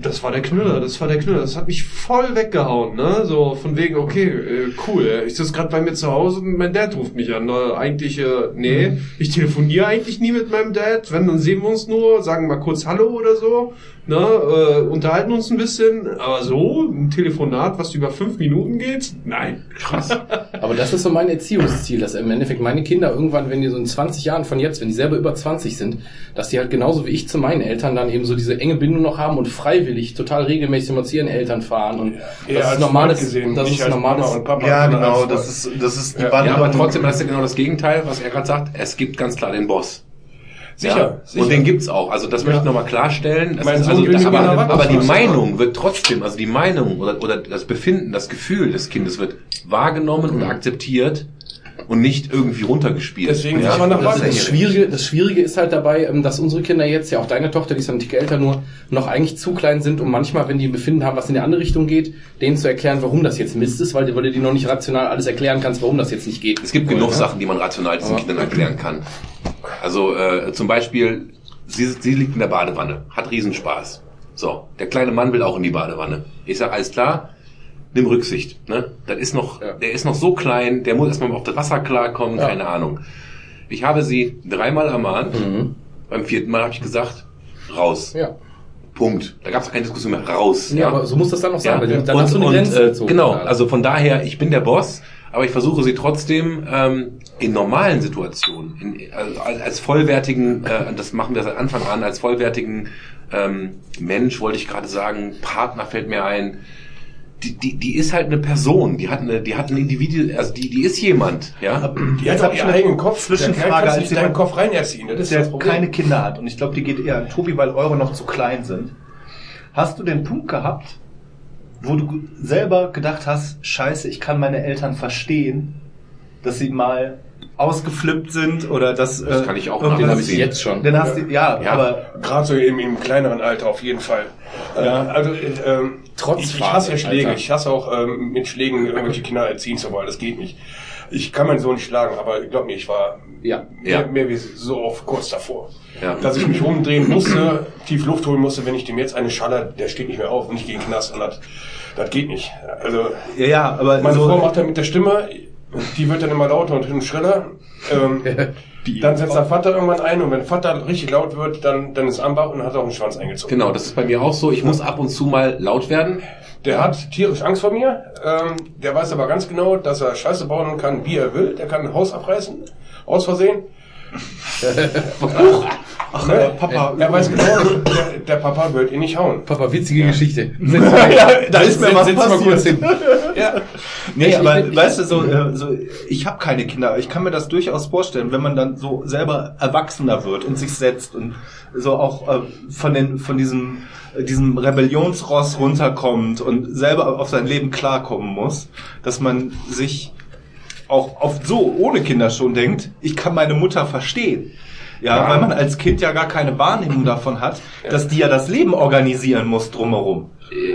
das war der Knüller, das war der Knüller. Das hat mich voll weggehauen, ne? So von wegen, okay, äh, cool. Ich sitze gerade bei mir zu Hause und mein Dad ruft mich an. Äh, eigentlich, äh, nee, ich telefoniere eigentlich nie mit meinem Dad. Wenn, dann sehen wir uns nur, sagen mal kurz Hallo oder so, ne? Äh, unterhalten uns ein bisschen. Aber so, ein Telefonat, was über fünf Minuten geht? Nein. Krass. Aber das ist so mein Erziehungsziel, dass im Endeffekt meine Kinder irgendwann, wenn die so in 20 Jahren von jetzt, wenn die selber über 20 sind, dass die halt genauso wie ich zu meinen Eltern dann eben so diese enge Bindung noch haben und freiwillig total regelmäßig immer zu ihren Eltern fahren und Eher das ist normales, gesehen, das ist normales, Mama und Papa. Ja, genau, das ist, das ist die Ja, Bande. Ja, aber trotzdem, das ist ja genau das Gegenteil, was er gerade sagt. Es gibt ganz klar den Boss. Sicher, ja? sicher. Und den gibt's auch. Also das möchte ich nochmal klarstellen. Das ist also, nie aber, aber die Meinung wird trotzdem, also die Meinung oder, oder das Befinden, das Gefühl des Kindes wird wahrgenommen und akzeptiert und nicht irgendwie runtergespielt. Deswegen ja? man nach Das, das, Schwierige, das Schwierige ist halt dabei, ähm, dass unsere Kinder jetzt, ja auch deine Tochter, die ist ja ein Tick älter, nur noch eigentlich zu klein sind, um manchmal, wenn die ein Befinden haben, was in die andere Richtung geht, denen zu erklären, warum das jetzt Mist ist, weil, du- weil du dir noch nicht rational alles erklären kannst, warum das jetzt nicht geht. Es gibt genug Ja. Sachen, die man rational diesen Aber- Kindern erklären kann. Also äh, zum Beispiel, sie, sie liegt in der Badewanne, hat Riesenspaß. So, der kleine Mann will auch in die Badewanne. Ich sage, alles klar, nimm Rücksicht. Ne? Das ist noch, Ja. Der ist noch so klein, der muss erstmal auf das Wasser klarkommen, Ja. keine Ahnung. Ich habe sie dreimal ermahnt, Mhm. beim vierten Mal habe ich gesagt, raus. Ja. Punkt. Da gab es keine Diskussion mehr, raus. Ja, aber so muss das dann auch sein, weil dann und, hast du eine und, Grenze äh. Genau, also von daher, ich bin der Boss, aber ich versuche sie trotzdem ähm, in normalen Situationen, in, also als, als vollwertigen, äh, das machen wir seit Anfang an, als vollwertigen ähm, Mensch, wollte ich gerade sagen, Partner fällt mir ein, die, die, die ist halt eine Person, die hat eine, die hat ein Individuum, also die, die ist jemand, ja. Die hat doch ihren eigenen Kopf. Zwischenfrage, als in deinen Kopf reinerziehen. Das ist das der Problem. keine Kinder hat. Und ich glaube, die geht eher an Tobi, weil eure noch zu klein sind. Hast du den Punkt gehabt, wo du selber gedacht hast, scheiße, ich kann meine Eltern verstehen, dass sie mal ausgeflippt sind oder dass... Das äh, kann ich auch irgendwie- nachvollziehen. Jetzt schon. Dann hast du, ja, Ja. aber Gerade so im, im kleineren Alter auf jeden Fall. Ja. Äh, also ähm, Trotz ich, ich hasse ja Schläge. Alter. Ich hasse auch ähm, mit Schlägen irgendwelche Kinder erziehen zu wollen. Das geht nicht. Ich kann meinen Sohn nicht schlagen, aber glaub mir, ich war Ja. mehr, Ja. mehr wie so oft kurz davor. Ja. Dass ich mich umdrehen musste, tief Luft holen musste, wenn ich dem jetzt eine schaller, der steht nicht mehr auf und ich gehe in den Knast und das, das geht nicht. Also ja, ja, aber meine so, Frau macht dann mit der Stimme, die wird dann immer lauter und schriller. Ähm, dann setzt der Vater irgendwann ein und wenn Vater richtig laut wird, dann, dann ist Ambach und hat auch einen Schwanz eingezogen. Genau, das ist bei mir auch so. Ich muss ab und zu mal laut werden. Der hat tierisch Angst vor mir. Ähm, der weiß aber ganz genau, dass er Scheiße bauen kann, wie er will. Der kann ein Haus abreißen, aus Versehen. ach, äh, Papa, Er weiß genau, der, der Papa wird ihn nicht hauen. Papa, witzige Geschichte. ja, da ist mir was setz mal passiert. kurz hin. Ja. Nee, Ich- aber ich- weißt du, so, äh, so ich habe keine Kinder, aber ich kann mir das durchaus vorstellen, wenn man dann so selber erwachsener wird und sich setzt und so auch äh, von den von diesem äh, diesem Rebellionsross runterkommt und selber auf sein Leben klarkommen muss, dass man sich auch oft so ohne Kinder schon denkt, ich kann meine Mutter verstehen. Ja, weil man als Kind ja gar keine Wahrnehmung davon hat, dass die ja das Leben organisieren muss drumherum.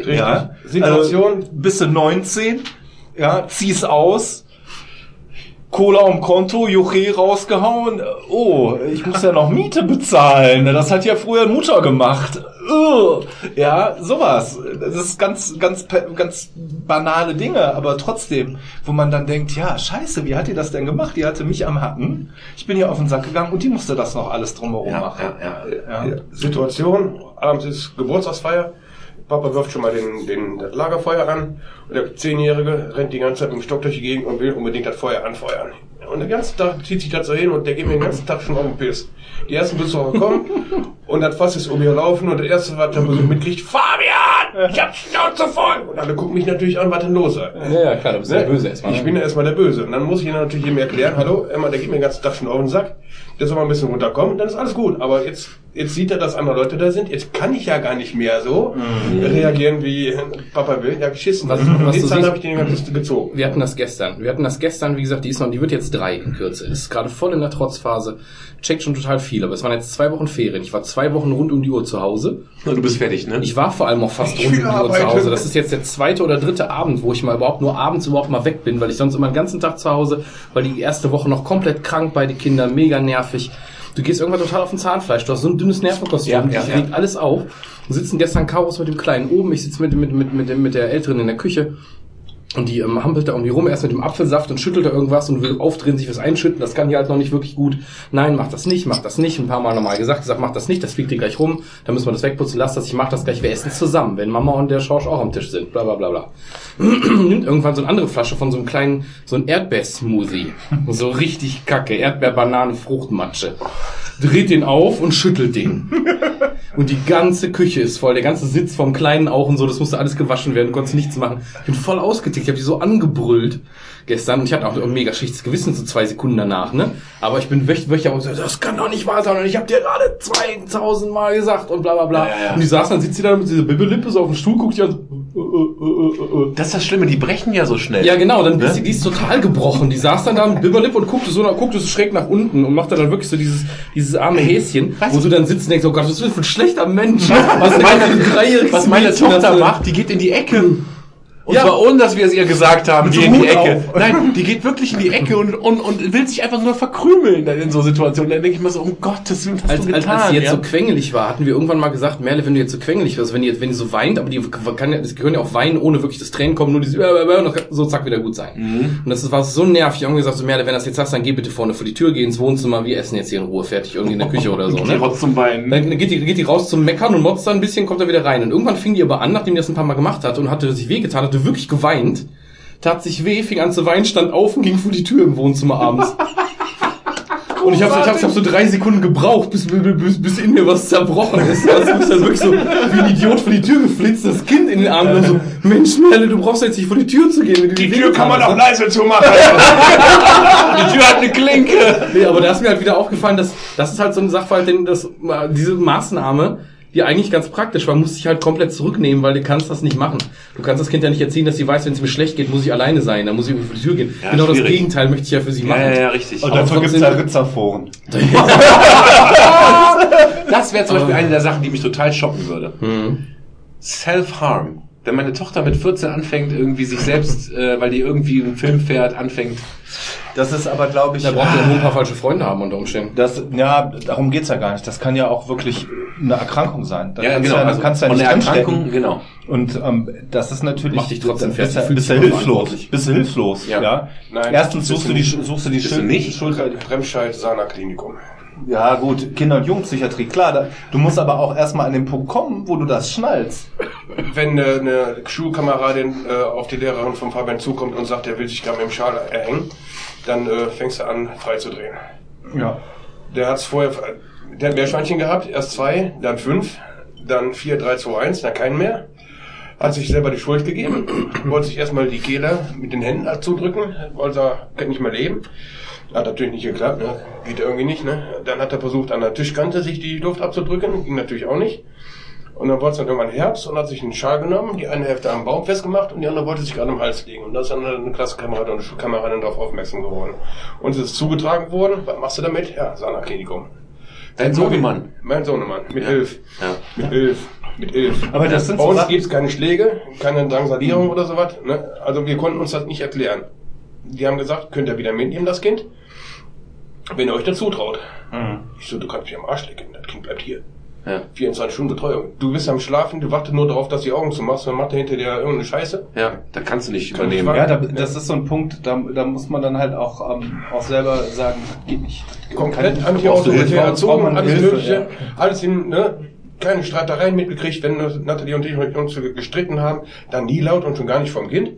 Ja, Situation. Also, bist du 19, ja, zieh's aus, Cola am Konto, Juche rausgehauen. Oh, ich muss ja noch Miete bezahlen. Das hat ja früher Mutter gemacht. Ugh. Ja, sowas. Das ist ganz, ganz, ganz banale Dinge, aber trotzdem, wo man dann denkt, ja, scheiße, wie hat die das denn gemacht? Die hatte mich am Hacken. Ich bin hier auf den Sack gegangen und die musste das noch alles drumherum machen. ja. Ja. Situation, abends ist Geburtstagsfeier. Papa wirft schon mal den, den, das Lagerfeuer an und der Zehnjährige rennt die ganze Zeit mit dem Stock durch die Gegend und will unbedingt das Feuer anfeuern. Und den ganzen Tag zieht sich das so hin und der geht mir den ganzen Tag schon auf den Piss. Die ersten Besucher kommen und das Fass ist um ihr laufen und der erste, was der Besuch mitkriegt, Fabian, ich hab Schnauze voll! Und alle gucken mich natürlich an, was denn los sei. Ja, ja, klar, du bist ja Ne? böse erstmal. Ich bin ja erstmal der Böse. Und dann muss ich ihnen natürlich jedem erklären, hallo, Emma, der geht mir den ganzen Tag schon auf den Sack. Der soll mal ein bisschen runterkommen, dann ist alles gut. Aber jetzt, jetzt sieht er, dass andere Leute da sind. Jetzt kann ich ja gar nicht mehr so reagieren, wie Papa will. Ja, geschissen. Was- Was, den Zahn habe ich den ganzen gezogen. Wir hatten das gestern. Wir hatten das gestern, wie gesagt, die ist noch, die wird jetzt drei in Kürze. Ist gerade voll in der Trotzphase. Checkt schon total viel, aber es waren jetzt zwei Wochen Ferien. Ich war zwei Wochen rund um die Uhr zu Hause. Du bist fertig, ne? Ich war vor allem auch fast rund um die Uhr zu. Hause. Das ist jetzt der zweite oder dritte Abend, wo ich mal überhaupt nur abends überhaupt mal weg bin, weil ich sonst immer den ganzen Tag zu Hause, weil die erste Woche noch komplett krank bei den Kindern, mega nervig. Du gehst irgendwann total auf den Zahnfleisch. Du hast so ein dünnes Nervenkostüm. Ja, Ja, ja, alles auf. Wir sitzen gestern Chaos mit dem Kleinen oben. Ich sitze mit, mit, mit, mit, mit der Älteren in der Küche. Und die ähm, hampelt da irgendwie rum, erst mit dem Apfelsaft und schüttelt da irgendwas und will aufdrehen, sich was einschütten. Das kann die halt noch nicht wirklich gut. Nein, mach das nicht, mach das nicht. Ein paar Mal nochmal gesagt, gesagt, mach das nicht, das fliegt dir gleich rum. Dann müssen wir das wegputzen, lass das, ich mach das gleich, wir essen zusammen, wenn Mama und der Schorsch auch am Tisch sind. Bla bla bla bla. Nimmt irgendwann so eine andere Flasche von so einem kleinen, so ein Erdbeersmoothie. So richtig kacke, Erdbeer-Bananen-Fruchtmatsche. Dreht den auf und schüttelt den. Und die ganze Küche ist voll, der ganze Sitz vom Kleinen auch und so, das musste alles gewaschen werden, du konntest nichts machen. Ich bin voll ausgetickt, ich habe die so angebrüllt gestern und ich hatte auch ein mega schlechtes Gewissen so zwei Sekunden danach, ne? Aber ich bin wöch, wöch, aber gesagt, das kann doch nicht wahr sein und ich habe dir gerade 2000 Mal gesagt und bla bla bla. Ja, ja, ja. Und die saß dann, sitzt sie da mit dieser Bibbelippe so auf dem Stuhl, guckt die an, so, äh, äh, äh, Das ist das Schlimme, die brechen ja so schnell. ja, genau, dann Ne? ist sie, die ist total gebrochen. Die saß dann da mit Bibberlip und guckte so, guckte so schräg nach unten und machte dann wirklich so dieses, dieses arme Häschen, wo du dann sitzt und denkst, oh Gott, was ist das für ein schlechter Mensch? Was, meine- dreijähriges Was meine Tochter macht, die geht in die Ecke. Und Ja. zwar ohne, dass wir es ihr gesagt haben, geh so in die Ecke. auf. Nein, die geht wirklich in die Ecke und, und, und will sich einfach nur verkrümeln dann in so Situationen. Dann denke ich mir so, um Gottes Willen, was hast Als, du als, getan? als sie jetzt ja? so quengelig war, hatten wir irgendwann mal gesagt, Merle, wenn du jetzt so quengelig wirst, wenn die, jetzt- wenn die so weint, aber die kann ja, das können ja auch weinen, ohne wirklich das Tränen kommen, nur dieses, und das kann so zack wieder gut sein. Mhm. Und das war so nervig. Irgendwie gesagt, so Merle, wenn das jetzt hast, dann geh bitte vorne vor die Tür, geh ins Wohnzimmer, wir essen jetzt hier in Ruhe, fertig, irgendwie in der Küche oder so, Die ne? Rotz zum Weinen. Dann geht die, geht die raus zum Meckern und motzt dann ein bisschen, kommt dann wieder rein. Und irgendwann fing die aber an, nachdem die das ein paar Mal gemacht hatte und hatte sich wehgetan, hatte wirklich geweint. tat sich weh, fing an zu weinen, stand auf und ging vor die Tür im Wohnzimmer abends. Und ich habe ich hab, ich hab so drei Sekunden gebraucht, bis, bis, bis in mir was zerbrochen ist. Also ich dann wirklich so wie ein Idiot vor die Tür geflitzt, das Kind in den Armen und so, Mensch, Merle, du brauchst jetzt nicht vor die Tür zu gehen. Die Dinge Tür kann man auch leise zumachen. Die Tür hat eine Klinke. Nee, aber da ist mir halt wieder aufgefallen, dass das ist halt so ein Sachverhalt, denn das, diese Maßnahme, die eigentlich ganz praktisch war, muss ich halt komplett zurücknehmen, weil du kannst das nicht machen. Du kannst das Kind ja nicht erziehen, dass sie weiß, wenn es mir schlecht geht, muss ich alleine sein, dann muss ich vor die Tür gehen. Ja, genau das schwierig. Gegenteil möchte ich ja für sie Ja, machen. ja, ja, richtig. Und dafür gibt's trotzdem- ja Ritzerforen. Das wäre zum Beispiel eine der Sachen, die mich total schocken würde. Mhm. Self-Harm. Wenn meine Tochter mit 14 anfängt, irgendwie sich selbst, äh, weil die irgendwie einen Film fährt, anfängt. Das ist aber, glaube ich, Da braucht ihr nur ein paar falsche Freunde haben unter Umständen. das, ja, darum geht's ja gar nicht. Das kann ja auch wirklich eine Erkrankung sein. Da Ja, kannst genau. ja, also kannst du ja von nicht der drinstecken. Erkrankung, genau. Und ähm, das ist natürlich Macht dich trotzdem bist, fertig, bist du hilflos. Bist du hilflos, Ja. ja. Nein, Erstens suchst du die nicht. suchst du die Schuld- nicht? Schuld. Remscheid, Sana Klinikum. Ja, gut, Kinder- und Jugendpsychiatrie, klar. Da, du musst aber auch erstmal an den Punkt kommen, wo du das schnallst. Wenn äh, eine Schulkameradin äh, auf die Lehrerin von Fabian zukommt und sagt, er will sich gerade mit dem Schal erhängen, dann äh, fängst du an, freizudrehen. Ja. Der hat's vorher, der hat Meerschweinchen gehabt, erst zwei, dann fünf, dann vier, drei, zwei, eins, dann keinen mehr. Hat sich selber die Schuld gegeben, wollte sich erstmal die Kehle mit den Händen zudrücken, wollte er kann nicht mehr leben. Hat natürlich nicht geklappt, ne? geht irgendwie nicht. Ne? Dann hat er versucht, an der Tischkante sich die Luft abzudrücken, ging natürlich auch nicht. Und dann wurde es dann irgendwann Herbst und hat sich einen Schal genommen, die eine Hälfte am Baum festgemacht und die andere wollte sich gerade am Hals legen. Und da ist dann eine Klassenkameradin und eine Schulkameradin darauf aufmerksam geworden. Und es ist zugetragen worden, was machst du damit? Ja, Sana Klinikum. Dein Sohnemann. Mein Sohnemann, mit Ja. elf. Ja. Mit elf. Mit elf. Aber das sind Bei so uns Sachen- gibt's keine Schläge, keine Drangsalierung oder sowas. Ne? Also wir konnten uns das nicht erklären. Die haben gesagt, könnt ihr wieder mitnehmen, das Kind, wenn ihr euch dazu traut. Ich so, du kannst mich am Arsch lecken, das Kind bleibt hier. Ja. 24 Stunden Betreuung. Du bist am Schlafen, du wartest nur darauf, dass die Augen zumachst, dann macht er hinter dir irgendeine Scheiße. Ja, da kannst du nicht Kann übernehmen. Ja, da, das ist so ein Punkt, da, da muss man dann halt auch, ähm, auch selber sagen, geht nicht. komplett Kann- anti-autoritär erzogen, alles Hilfe, Mögliche, ja. alles in, ne, keine Streitereien mitgekriegt, wenn Nathalie und ich uns gestritten haben, dann nie laut und schon gar nicht vom Kind.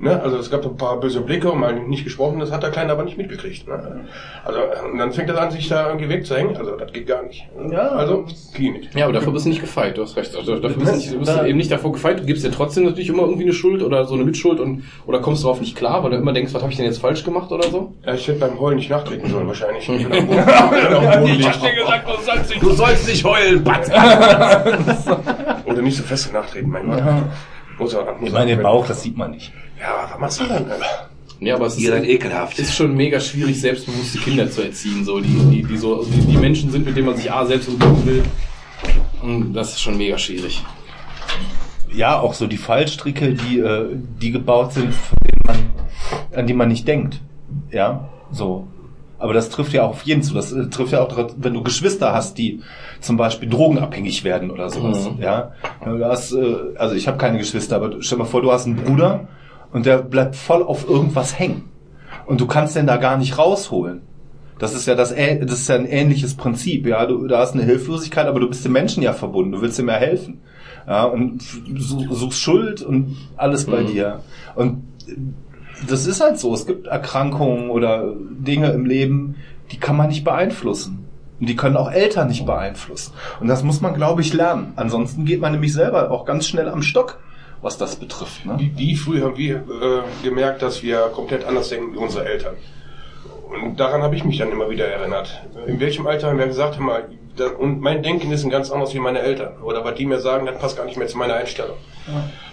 Ne? Also es gab ein paar böse Blicke und mal nicht gesprochen, das hat der Kleine aber nicht mitgekriegt. Ne? Also und dann fängt er an, sich da irgendwie wegzuhängen. Also das geht gar nicht. Ja. Also geht nicht. Ja, aber dafür bist du nicht gefeit, du hast recht. Also dafür bist du, nicht, du bist eben nicht davor gefeit, du gibst dir trotzdem natürlich immer irgendwie eine Schuld oder so eine Mitschuld und oder kommst darauf nicht klar, weil du immer denkst, was habe ich denn jetzt falsch gemacht oder so? Ja, ich hätte beim Heulen nicht nachtreten sollen wahrscheinlich. Ich liegen. gesagt, du sollst nicht, du sollst nicht heulen, Batz. Oder nicht so fest nachtreten, mein Gott. Muss er muss Ich meine, den Bauch, das sieht man nicht. Ja, was machst du dann? Ja, aber es ist, Ihr seid ekelhaft. ist schon mega schwierig, selbstbewusste Kinder zu erziehen, so die, die, die so die, die Menschen sind, mit denen man sich A selbst umgeben will. Und das ist schon mega schwierig. Ja, auch so die Fallstricke, die, äh, die gebaut sind, man, an die man nicht denkt. Ja, so. Aber das trifft ja auch auf jeden zu. Das äh, trifft ja auch, wenn du Geschwister hast, die zum Beispiel drogenabhängig werden oder sowas. Mhm. Ja, du hast, äh, also ich habe keine Geschwister, aber stell mal vor, du hast einen Bruder und der bleibt voll auf irgendwas hängen und du kannst den da gar nicht rausholen. Das ist ja das, das ist ja ein ähnliches Prinzip. Ja, du, du hast eine Hilflosigkeit, aber du bist dem Menschen ja verbunden. Du willst ihm ja helfen. Ja, und su- suchst Schuld und alles bei dir. Und das ist halt so. Es gibt Erkrankungen oder Dinge im Leben, die kann man nicht beeinflussen. Und die können auch Eltern nicht beeinflussen. Und das muss man, glaube ich, lernen. Ansonsten geht man nämlich selber auch ganz schnell am Stock, was das betrifft. Ne? Wie, wie früh haben wir äh, gemerkt, dass wir komplett anders denken wie unsere Eltern? Und daran habe ich mich dann immer wieder erinnert. In welchem Alter haben wir gesagt, hör mal, da, und mein Denken ist ein ganz anderes wie meine Eltern. Oder was die mir sagen, das passt gar nicht mehr zu meiner Einstellung.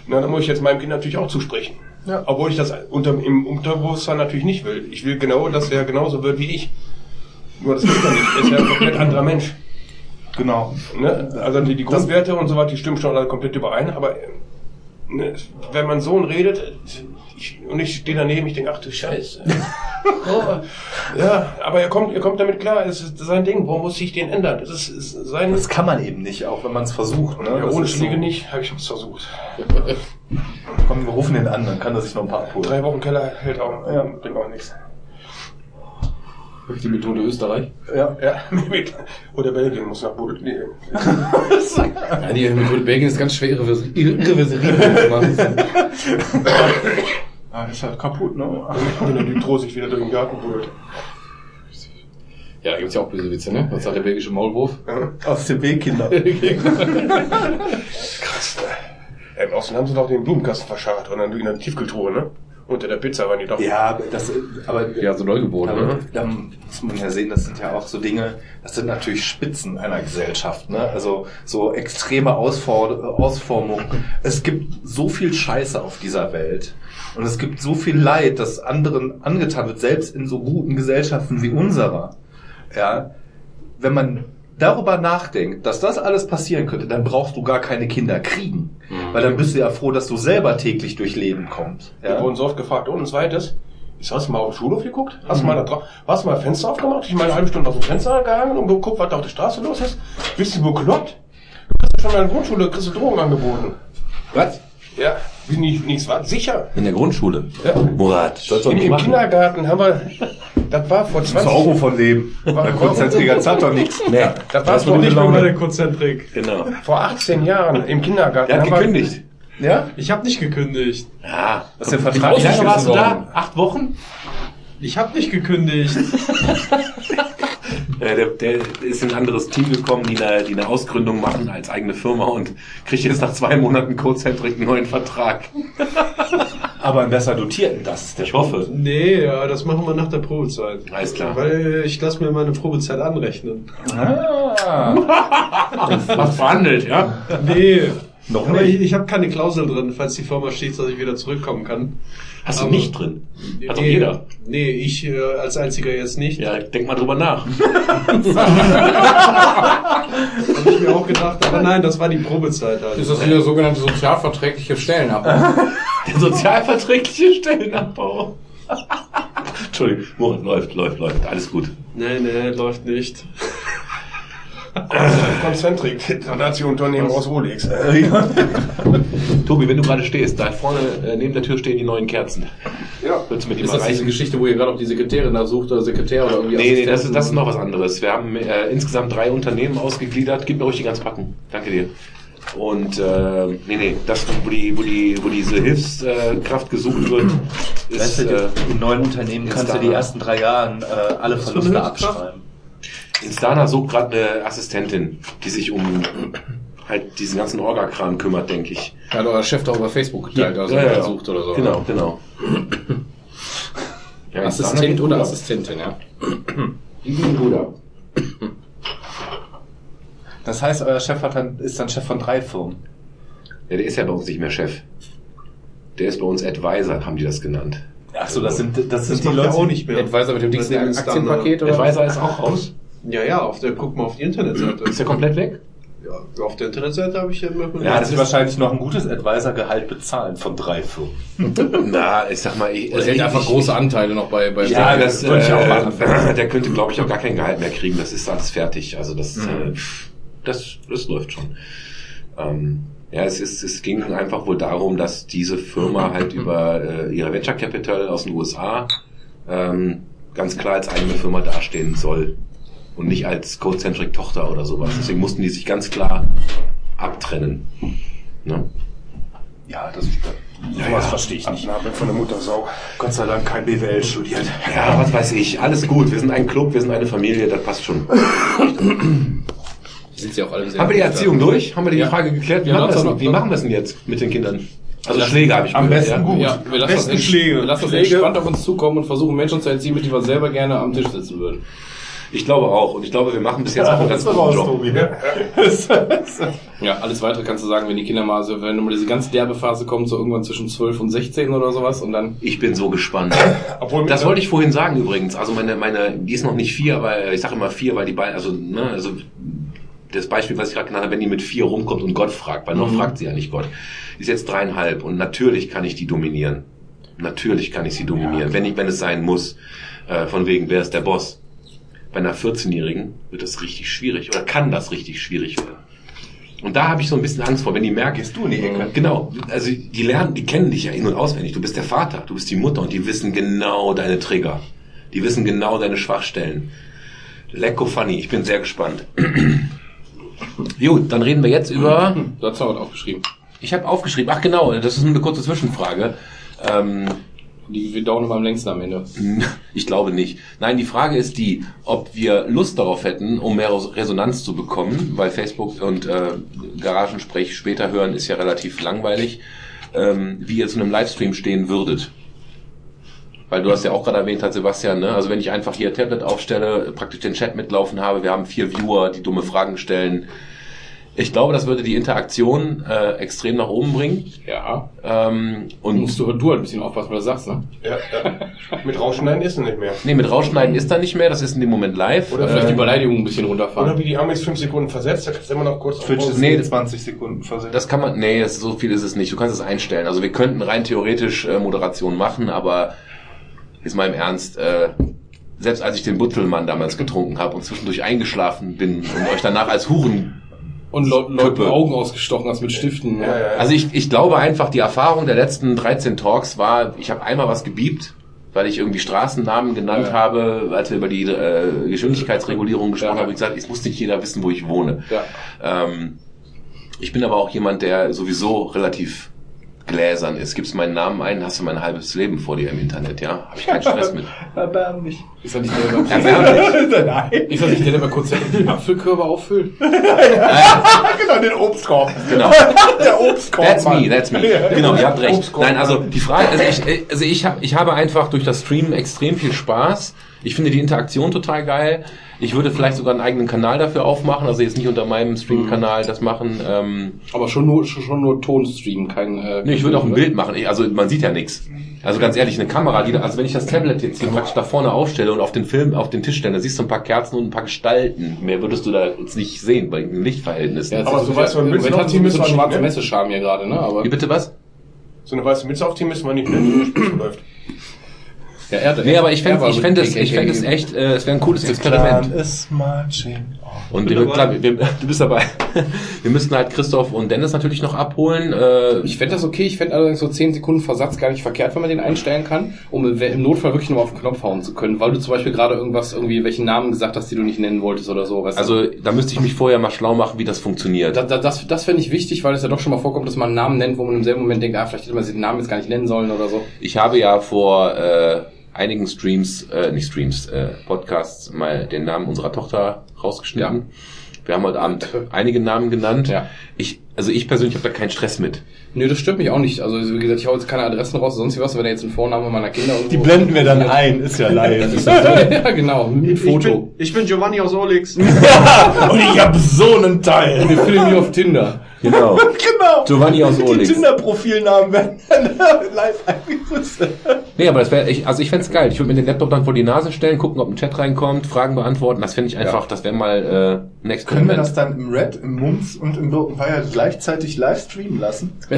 Na, dann muss ich jetzt meinem Kind natürlich auch zusprechen. Ja. Obwohl ich das unter, im Unterbewusstsein natürlich nicht will. Ich will genau, dass er genauso wird wie ich. Nur das geht ja nicht. Er ist ja ein komplett anderer Mensch. Genau. Ne? Also die, die Grundwerte und so weiter, die stimmen schon alle komplett überein, aber wenn mein Sohn redet ich, und ich stehe daneben, ich denke, ach du Scheiße. oh, ja, aber er kommt, er kommt damit klar, es ist sein Ding, warum muss ich den ändern? Das ist, ist sein... Das kann man eben nicht, auch wenn man es versucht. Ne? ja, ohne Schläge so. nicht, habe ich es versucht. Komm, wir rufen den an, dann kann er sich noch ein paar abholen. Drei Wochen Keller hält auch, Ja. bringt auch nichts. Die Methode Österreich. Ja. Ja, oder Belgien muss nach Budel. Nee. Ja, die Methode Belgien ist ganz schwer irreversibel zu machen. Ah, das ist ja kaputt, ne? Wenn der Dutro sich wieder durch den Garten buddelt. Ja, da gibt's ja auch böse Witze, ne? Was sagt der belgische Maulwurf? Aus dem Weg, Kinder. Krass, ne? Im Osten haben sie doch den Blumenkasten verscharrt und dann in der Tiefkühltruhe, ne? Unter der Pizza waren die doch. Ja, das, aber Ja, so Neugeborene, ne? da muss man ja sehen, das sind ja auch so Dinge, das sind natürlich Spitzen einer Gesellschaft, ne? Also so extreme Ausfor Ausformung. Es gibt so viel Scheiße auf dieser Welt. Und es gibt so viel Leid, das anderen angetan wird, selbst in so guten Gesellschaften wie unserer. Ja. Wenn man darüber nachdenkt, dass das alles passieren könnte, dann brauchst du gar keine Kinder kriegen. Weil dann bist du ja froh, dass du selber täglich durch Leben kommst. Wir Ja? wurden so oft gefragt, und ein zweites, ist, hast du mal auf den Schulhof geguckt? Hast du mal da drauf, hast du mal Fenster aufgemacht? Ich mal eine halbe Stunde aus dem Fenster gehangen und geguckt, was da auf der Straße los ist? Bist du bekloppt? Du kriegst schon in der Grundschule, kriegst du Drogen angeboten. Was? Ja, wie nicht, nichts war sicher. In der Grundschule? Ja. Murat. Im, nicht Im. Kindergarten haben wir, das war vor 20 Euro von leben. Der Konzentriker zahlt doch nichts. Nee. Das war noch nicht mehr mal bei der Konzentrik. Genau. vor 18 Jahren im Kindergarten. Der hat haben wir- gekündigt. Ja? Ich habe nicht gekündigt. Ja. Das ist der Vertrag. Wie lange warst du da? Acht Wochen? Ich habe nicht gekündigt. Der, der ist in ein anderes Team gekommen, die eine, die eine Ausgründung machen als eigene Firma und kriegt jetzt nach zwei Monaten Codecentric einen neuen Vertrag. Aber einen besser dotierten, das ist der Ich hoffe. Nee, ja, das machen wir nach der Probezeit. Alles klar. Weil ich lasse mir meine Probezeit anrechnen. Ah. Was verhandelt, ja? Nee. Noch Aber nicht. ich, ich habe keine Klausel drin, falls die Firma steht, dass ich wieder zurückkommen kann. Hast du Aber- nicht drin? Hat doch nee, jeder. Nee, ich äh, als einziger jetzt nicht. Ja, denk mal drüber nach. Habe ich mir auch gedacht, aber nein, das war die Probezeit halt. Ist das wieder sogenannte sozialverträgliche Stellenabbau? Der sozialverträgliche Stellenabbau. Entschuldigung, Moritz, läuft, läuft, läuft. Alles gut. Nee, nee, läuft nicht. Konzentrik, das Nazi-Unternehmen aus Rolex. Tobi, wenn du gerade stehst, da vorne äh, neben der Tür stehen die neuen Kerzen. Ja. Willst du die Ist das diese reichen? Geschichte, wo ihr gerade auch die Sekretärin da sucht oder Sekretär oder irgendwie Nee, nee, das ist, das ist noch was anderes. Wir haben äh, insgesamt drei Unternehmen ausgegliedert. Gib mir ruhig die ganz Packen. Danke dir. Und äh, nee, nee, das, wo die, wo die, wo diese Hilfskraft gesucht wird, ist Weißt du, äh, in neuen Unternehmen kannst du die ersten drei Jahre äh, alle Verluste Hilfskraft? Instana sucht gerade eine Assistentin, die sich um halt diesen ganzen Orga-Kram kümmert, denke ich. Hat euer Chef doch über Facebook geteilt, also Ja, ja, ja. sucht oder so. Genau, genau. Ja, Assistent oder. Assistentin, ja. Die gut ab. Das heißt, euer Chef hat dann, ist dann Chef von drei Firmen. Ja, der ist ja bei uns nicht mehr Chef. Der ist bei uns Advisor, haben die das genannt. Achso, das sind, das Das sind die macht ja Leute. auch nicht mehr. Advisor mit dem dicksten. Aktienpaket oder? Advisor ist auch raus. Ja, ja, auf der, guck mal auf die Internetseite. Ist der komplett weg? Ja, auf der Internetseite habe ich ja immer Ja, das das ist ist- wahrscheinlich noch ein gutes Advisor-Gehalt bezahlen von drei Firmen. Na, ich sag mal, ich, Oder hält einfach große Anteile noch bei, bei Ja, das würde ich auch machen. äh, der könnte, glaube ich, auch gar kein Gehalt mehr kriegen. Das ist alles fertig. Also das, Mhm. äh, das, das läuft schon. Ähm, ja, es ist, es ging einfach wohl darum, dass diese Firma halt über äh, ihre Venture Capital aus den USA ähm, ganz klar als eigene Firma dastehen soll und nicht als Codecentric Tochter oder sowas. Deswegen mussten die sich ganz klar abtrennen. Ne? Ja, das ist sowas verstehe ich nicht. Abnabel von der Muttersau. Gott sei Dank kein BWL studiert. Ja, was weiß ich. Alles gut. Wir sind ein Club, wir sind eine Familie, das passt schon. Sind sie auch alle sehr Haben wir die Erziehung durch? Haben wir die Ja. Frage geklärt? Wie, Ja, machen, wir lass das, doch- wie machen wir es denn jetzt mit den Kindern? Also Schläge habe ich am besten ja? gut. Ja, wir lassen das, Besten ents- Schläge. wir lassen das Schläge. entspannt auf uns zukommen und versuchen Menschen zu erziehen, mit denen wir selber gerne am Tisch sitzen würden. Ich glaube auch. Und ich glaube, wir machen bis jetzt auch einen ganz guten Job. Ja, alles weitere kannst du sagen, wenn die Kinder mal, also wenn mal diese ganz derbe Phase kommt, so irgendwann zwischen 12 und 16 oder sowas und dann Ich bin so gespannt. Obwohl Das wollte ich vorhin sagen übrigens. Also meine, meine, die ist noch nicht vier, weil ich sage immer vier, weil die beiden, also, ne, also das Beispiel, was ich gerade genannt habe, wenn die mit vier rumkommt und Gott fragt, weil noch fragt sie ja nicht Gott, die ist jetzt dreieinhalb und natürlich kann ich die dominieren. Natürlich kann ich sie dominieren, wenn ich, wenn es sein muss. Äh, von wegen, wer ist der Boss? Bei einer 14-Jährigen wird das richtig schwierig oder kann das richtig schwierig werden. Und da habe ich so ein bisschen Angst vor, wenn die merken, Gehst du in die Ecke? Genau, also die lernen, die kennen dich ja in- und auswendig. Du bist der Vater, du bist die Mutter und die wissen genau deine Trigger. Die wissen genau deine Schwachstellen. Lecko funny, ich bin sehr gespannt. Gut, dann reden wir jetzt über. du hast noch was aufgeschrieben. Ich habe aufgeschrieben, ach genau, das ist eine kurze Zwischenfrage. Ähm, Die wir dauern immer am längsten am Ende. Ich glaube nicht. Nein, die Frage ist die, ob wir Lust darauf hätten, um mehr Resonanz zu bekommen, weil Facebook und äh, Garagensprech später hören ist ja relativ langweilig, ähm, wie ihr zu einem Livestream stehen würdet. Weil du hast ja auch gerade erwähnt, hat Sebastian, ne? also wenn ich einfach hier Tablet aufstelle, praktisch den Chat mitlaufen habe, wir haben vier Viewer, die dumme Fragen stellen. Ich glaube, das würde die Interaktion äh, extrem nach oben bringen. Ja. Ähm, Und musst du, du halt ein bisschen aufpassen, was du sagst, ne? Ja, ja. Mit Rausschneiden ist es nicht mehr. nee, mit Rausschneiden ist da nicht mehr, das ist in dem Moment live. Oder vielleicht die Ähm, Beleidigung ein bisschen Oder runterfahren. wie die Amis fünf Sekunden versetzt, da kannst du immer noch kurz Twitch ist Nee, nee, 20 Sekunden versetzt. Das kann man, nee, das, so viel ist es nicht. Du kannst es einstellen. Also wir könnten rein theoretisch äh, Moderation machen, aber jetzt mal im Ernst, äh, selbst als ich den Butzelmann damals getrunken habe und zwischendurch eingeschlafen bin und euch danach als Huren. Und Leuten Leuten Köppe. Augen ausgestochen hast mit Stiften. ne? Ja, ja, ja. Also ich, ich glaube einfach, die Erfahrung der letzten 13 Talks war, ich habe einmal was gebiebt, weil ich irgendwie Straßennamen genannt Ja. habe, als wir über die äh, Geschwindigkeitsregulierung gesprochen Ja. haben, habe ich gesagt, es muss nicht jeder wissen, wo ich wohne. Ja. Ähm, ich bin aber auch jemand, der sowieso relativ gläsern ist. Gibst meinen Namen ein, hast du mein halbes Leben vor dir im Internet, ja? Habe ich keinen Stress mit. Erbärmlich. Ist das nicht der, der. Nein. ist das nicht der, der bei Konzerten die Apfelkörbe auffüllt? Genau, den Obstkorb. Genau. Der Obstkorb. That's Mann. me, that's me. Genau, ihr habt recht. Obstkorb, Nein, also die Frage, also ich, also ich, hab, ich habe einfach durch das Streamen extrem viel Spaß. Ich finde die Interaktion total geil. Ich würde vielleicht sogar einen eigenen Kanal dafür aufmachen, also jetzt nicht unter meinem Stream-Kanal das machen. Ähm, Aber schon nur, schon, nur Tonstream, kein, äh, nee, ich würde auch ein Bild machen. Ich, also man sieht ja nichts. Also ganz ehrlich, eine Kamera, die, da- also wenn ich das Tablet jetzt hier praktisch da vorne aufstelle und auf den Film, auf den Tisch stelle, da siehst du ein paar Kerzen und ein paar Gestalten. Mehr würdest du da jetzt nicht sehen bei den Lichtverhältnissen. Ja, Aber so weißt du, im mit Moment hat sie ein bisschen müssen wir schwarze nicht? Messe-Charme hier gerade, ne? Aber, Wie bitte was? So eine weiße Mütze aufziehen müssen wir nicht, ne? Die läuft. Ja, er, Nee, aber ich fände ich es, ich fände es KKK. echt, äh, es wäre ein cooles Experiment. Und wir, klar, wir, du bist dabei. Wir müssten halt Christoph und Dennis natürlich noch abholen. Äh, Ich fände das okay, ich fände allerdings so 10 Sekunden Versatz gar nicht verkehrt, wenn man den einstellen kann, um im Notfall wirklich nur auf den Knopf hauen zu können, weil du zum Beispiel gerade irgendwas, irgendwie welchen Namen gesagt hast, die du nicht nennen wolltest oder so. Weißt du? also da müsste ich mich vorher mal schlau machen, wie das funktioniert. Da, da, das, das fände ich wichtig, weil es ja doch schon mal vorkommt, dass man einen Namen nennt, wo man im selben Moment denkt, ah, vielleicht hätte man den Namen jetzt gar nicht nennen sollen oder so. Ich habe ja vor äh, einigen Streams, äh, nicht Streams, äh, Podcasts mal den Namen unserer Tochter rausgeschnitten. Wir haben heute Abend einige Namen genannt. Ja. Ich, also ich persönlich habe da keinen Stress mit. Nö, das stört mich auch nicht. Also wie gesagt, ich hau jetzt keine Adressen raus, sonst wie was, wenn da jetzt ein Vorname meiner Kinder irgendwo... Die blenden wir dann ein, ist ja live. ja, genau, mit Ich bin, Foto. ich bin Giovanni aus Olix. Und ich hab so einen Teil. Wir filmen die auf Tinder. Genau. Genau. Giovanni aus Die Olix. Tinder-Profilnamen werden dann live eingerüstet. Nee, aber das wäre, ich, also ich fänd's geil. Ich würde mir den Laptop dann vor die Nase stellen, gucken, ob ein Chat reinkommt, Fragen beantworten. Das fände ich einfach, das wäre mal äh, ein Können wir das dann im Red, im Mums und im Birkenweiher gleichzeitig live streamen lassen?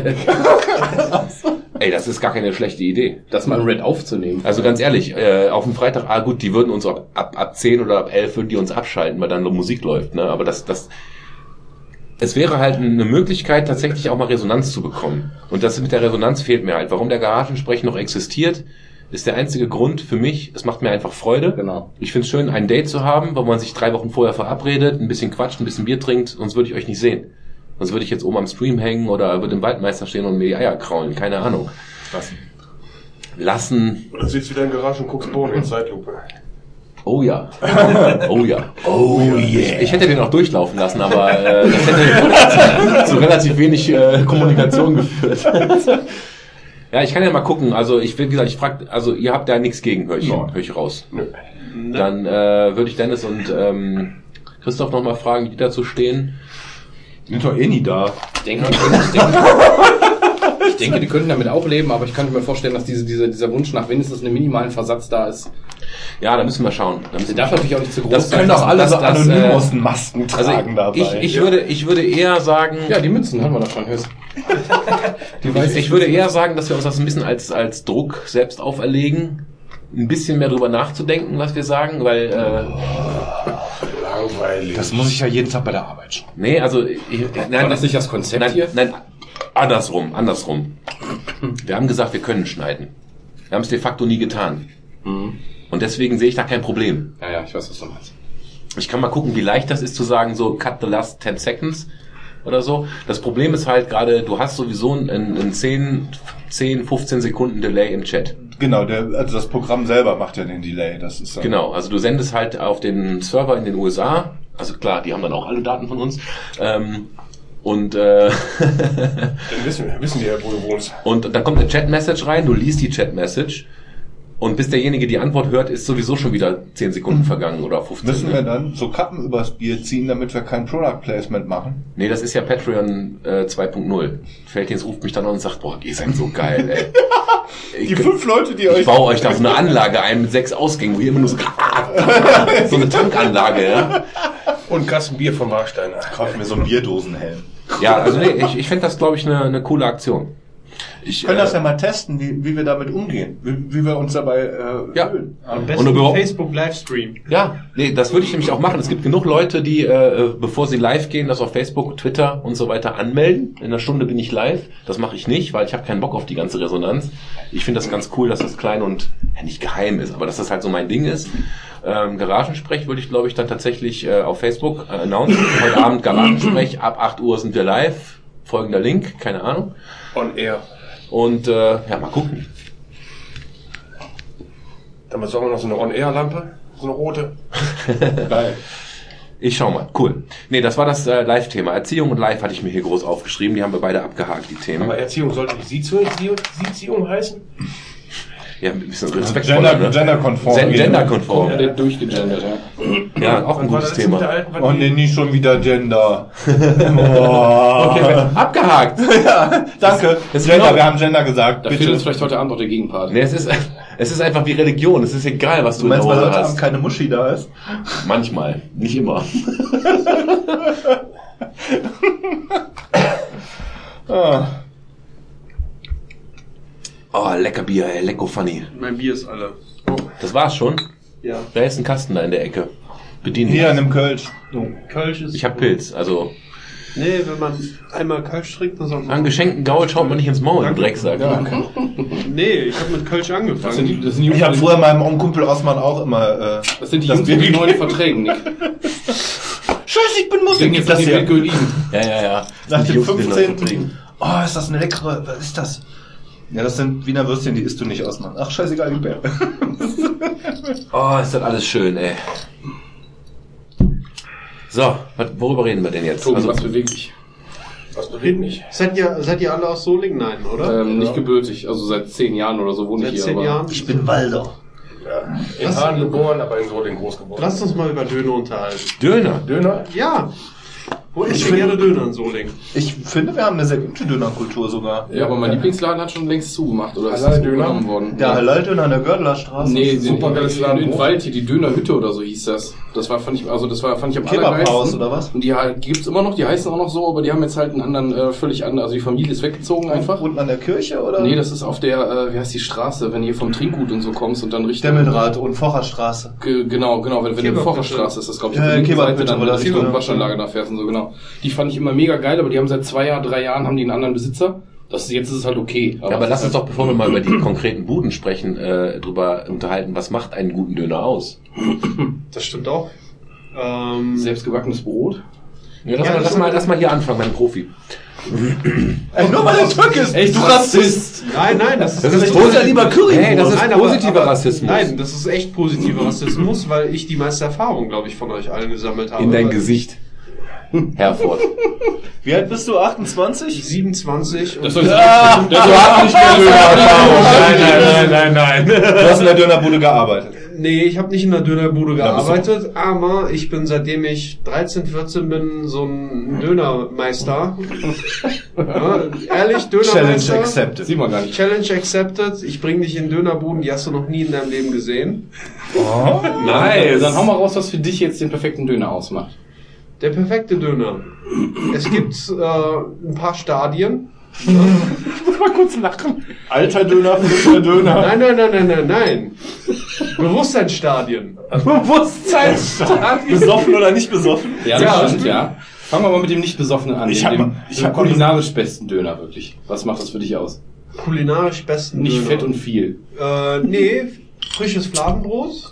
Ey, das ist gar keine schlechte Idee. Das mal in Red aufzunehmen. Also ganz ehrlich, äh, auf dem Freitag, ah gut, die würden uns ab, ab, ab 10 oder ab 11 würden die uns abschalten, weil dann noch Musik läuft, ne? Aber das, das, es wäre halt eine Möglichkeit, tatsächlich auch mal Resonanz zu bekommen. Und das mit der Resonanz fehlt mir halt. Warum der Garagensprech noch existiert, ist der einzige Grund für mich. Es macht mir einfach Freude. Genau. Ich finde es schön, ein Date zu haben, wo man sich drei Wochen vorher verabredet, ein bisschen quatscht, ein bisschen Bier trinkt, sonst würde ich euch nicht sehen. Sonst würde ich jetzt oben am Stream hängen oder würde im Waldmeister stehen und mir die Eier kraulen, keine Ahnung. Lassen. Oder sitzt wieder in der Garage und guckst Bohnen in Zeitlupe. Oh ja. Oh ja. Oh yeah. Ich, ich hätte den auch durchlaufen lassen, aber äh, das hätte zu relativ wenig äh, Kommunikation geführt. ja, ich kann ja mal gucken. Also ich will, wie gesagt, ich frag, also ihr habt da nichts gegen, höre ich, hör ich raus. Dann äh, würde ich Dennis und ähm, Christoph nochmal fragen, wie die dazu stehen. Sind doch eh nie da. Ich denke, ich denke, ich denke, die könnten damit auch leben, aber ich könnte mir vorstellen, dass diese, diese, dieser Wunsch nach wenigstens einem minimalen Versatz da ist. Ja, da müssen wir schauen. Da müssen darf natürlich auch nicht zu groß Das sein. können doch alle Alle so so das, anonym äh, aus den Masken also tragen dabei. ich, ich, würde, ich würde eher sagen, Ja, die Münzen haben wir doch schon, Höchst. Die Ich, ich würde eher sagen, dass wir uns das ein bisschen als, als Druck selbst auferlegen, ein bisschen mehr drüber nachzudenken, was wir sagen, weil, äh, Langweilig. das muss ich ja jeden Tag bei der Arbeit schauen. nee, also, ich, War nein, das nicht das Konzept nein, hier? nein, andersrum, andersrum. Wir haben gesagt, wir können schneiden. Wir haben es de facto nie getan. Und deswegen sehe ich da kein Problem. Ja, ja, ich weiß, was du meinst. Ich kann mal gucken, wie leicht das ist zu sagen, so cut the last 10 seconds. oder so. Das Problem ist halt gerade, du hast sowieso einen, einen 10, 10, 15 Sekunden Delay im Chat. Genau, der, also das Programm selber macht ja den Delay. Das ist dann- Genau, also du sendest halt auf den Server in den USA, also klar, die haben dann auch alle Daten von uns. Ähm, und äh, Dann wissen wir, wissen die ja, wo du wohnst. Und dann kommt eine Chat-Message rein, du liest die Chat-Message und bis derjenige die Antwort hört, ist sowieso schon wieder 10 Sekunden vergangen oder 15. Müssen ne? wir dann so Kappen übers Bier ziehen, damit wir kein Product Placement machen? Nee, das ist ja Patreon äh, 2.0. Felddienst ruft mich dann an und sagt, boah, ihr seid so geil, ey. Ich, Die fünf Leute, die ich euch... baue euch da so eine Anlage ein mit sechs Ausgängen, wo ihr immer nur so, so eine Tankanlage, ja. Und Kasten Bier vom Warsteiner. Kaufen wir so einen Bierdosenhelm. Ja, also nee, ich, ich fände das, glaube ich, eine, eine coole Aktion. Ich, Wir können das äh, ja mal testen, wie, wie wir damit umgehen, wie, wie wir uns dabei äh, Ja. fühlen. Am Und besten überhaupt- Facebook Livestream. Ja, nee, das würde ich nämlich auch machen. Es gibt genug Leute, die, äh, bevor sie live gehen, das auf Facebook, Twitter und so weiter anmelden. In einer Stunde bin ich live. Das mache ich nicht, weil ich habe keinen Bock auf die ganze Resonanz. Ich finde das ganz cool, dass das klein und ja, nicht geheim ist, aber dass das halt so mein Ding ist. Ähm, Garagensprech würde ich, glaube ich, dann tatsächlich äh, auf Facebook äh, announcen. Heute Abend Garagensprech, ab 8 Uhr sind wir live. Folgender Link, keine Ahnung. On Air. Und äh, ja, mal gucken. Dann besorgen wir noch so eine On-Air-Lampe. So eine rote. Geil. Ich schau mal, cool. Nee, das war das äh, Live-Thema. Erziehung und Live hatte ich mir hier groß aufgeschrieben. Die haben wir beide abgehakt, die Themen. Aber Erziehung sollte nicht Sieziehung, Sieziehung heißen? Ja, ein bisschen respektvoller, Gender, ne? genderkonform. Gen- Genderkonform. Der durchgegendert, ja. Ja, auch ein gutes das letzte mit der Thema. Oh nee, nicht schon wieder Gender. oh. Okay, abgehakt. ja, danke. das ist Gender, genau- wir haben Gender gesagt. Da fehlt uns vielleicht heute Abend noch der Gegenpart. Nee, es ist, es ist einfach wie Religion. Es ist egal, was du, Du meinst, in weil der heute Hose Abend hast. keine Muschi da ist? Manchmal, nicht immer. Ah. Oh, lecker Bier, ey, lecko funny. Mein Bier ist alle. Das war's schon. Ja. Da ist ein Kasten da in der Ecke. Bedien Hier an dem Kölsch. Kölsch ist. Ich hab Pilz, also Nee, wenn man einmal Kölsch trinkt, dann soll man. an geschenkten Gaul schaut man nicht ins Maul, Danke. Drecksack. Nee, ich habe mit Kölsch angefangen. Das sind die, das sind die Ich habe von früher meinem Kumpel Osman auch immer... Äh, das sind die das Jungs den neuen gegeben. Verträgen, Nick. Scheiße, ich bin Muslim. Jetzt das hier. Ja, ja, ja. Nach Die dem Jungs, die das 15. verträgen. Oh, ist das eine leckere... Was ist das? Ja, das sind Wiener Würstchen, die isst du nicht, Osman. Ach, scheißegal, gib her. Oh, ist das alles schön, ey. So, worüber reden wir denn jetzt? Tobi, Also, was bewegt dich? Was bewegt mich? Seid ihr, seid ihr alle aus Solingen? Nein, oder? Ähm, nicht gebürtig, also seit zehn Jahren oder so wohne Seit ich hier. zehn aber Jahren? Ich bin Walder. Ja. In Hahn geboren, aber in Solingen groß geworden. Lass uns mal über Döner unterhalten. Döner. Döner? Ja. Wo Ich ich find- gerne Döner in Solingen? Ich finde, wir haben eine sehr gute Dönerkultur sogar. Ja, aber mein Lieblingsladen hat schon längst zugemacht oder ist Halal das Döner? worden? Der Halal-Döner an der Gördelerstraße. Nee, ist den, super geiles in, Laden. in Wald hier, die Dönerhütte oder so hieß das. Das war, fand ich, also das war, fand ich am Kebabhaus allergeilsten. oder was? Und die halt, gibt's immer noch, die heißen auch noch so, aber die haben jetzt halt einen anderen, äh, völlig anderen, also die Familie ist weggezogen einfach. Unten an der Kirche oder? Nee, das ist auf der, äh, wie heißt die Straße, wenn hier vom Trinkgut und so kommst und dann Richtung... Demmeldraht und Focherstraße. Ge genau, genau, wenn, wenn du in. Vorderstraße ist, das glaube ich, Ja, auf der linken Kebabhütte Seite dann oder Richtung Waschanlage da fährst und so, genau. Die fand ich immer mega geil, aber die haben seit zwei Jahren, drei Jahren haben die einen anderen Besitzer. Das ist, jetzt ist es halt okay. Ja, aber lass uns doch, bevor wir mal über die konkreten Buden sprechen, äh, drüber unterhalten, was macht einen guten Döner aus? Das stimmt auch. Ähm, Selbstgebackenes Brot. Ja, lass, Ja, mal, lass, mal, lass mal hier anfangen, mein Profi. Ey, nur weil er Türk ist. Echt, du Rassist! nein, nein, das ist, Das ist echt- posi- lieber Currywurst. Hey, das ist Nein, aber- positiver aber- Rassismus. Nein, das ist echt positiver Rassismus, weil ich die meiste Erfahrung, glaube ich, von euch allen gesammelt habe. In dein Gesicht. Herford. Wie alt bist du? 28? 27 und Das soll ah, das soll ich nicht mehr nein, nein, nein. Du hast in der Dönerbude gearbeitet. Nee, ich habe nicht in der Dönerbude gearbeitet, aber ich bin seitdem ich 13, 14 bin so ein Dönermeister. ja, ehrlich, Challenge Dönermeister. accepted. Sieht man gar nicht. Challenge accepted. Ich bring dich in Dönerbuden, die hast du noch nie in deinem Leben gesehen. Nice. Dann hau mal raus, was für dich jetzt den perfekten Döner ausmacht. Der perfekte Döner. Es gibt äh, ein paar Stadien. Alter Döner, frischer Döner. Nein, nein, nein, nein, nein, nein. Bewusstseinsstadien. Bewusstseinsstadion. Besoffen oder nicht besoffen? Ja, Ja. das stimmt, ja. Fangen wir mal mit dem nicht besoffenen an. Ich dem, hab mal- ich mal- kulinarisch besten Döner, wirklich. Was macht das für dich aus? Kulinarisch besten Nicht Döner. fett und viel. Äh, nee, frisches Fladenbrot,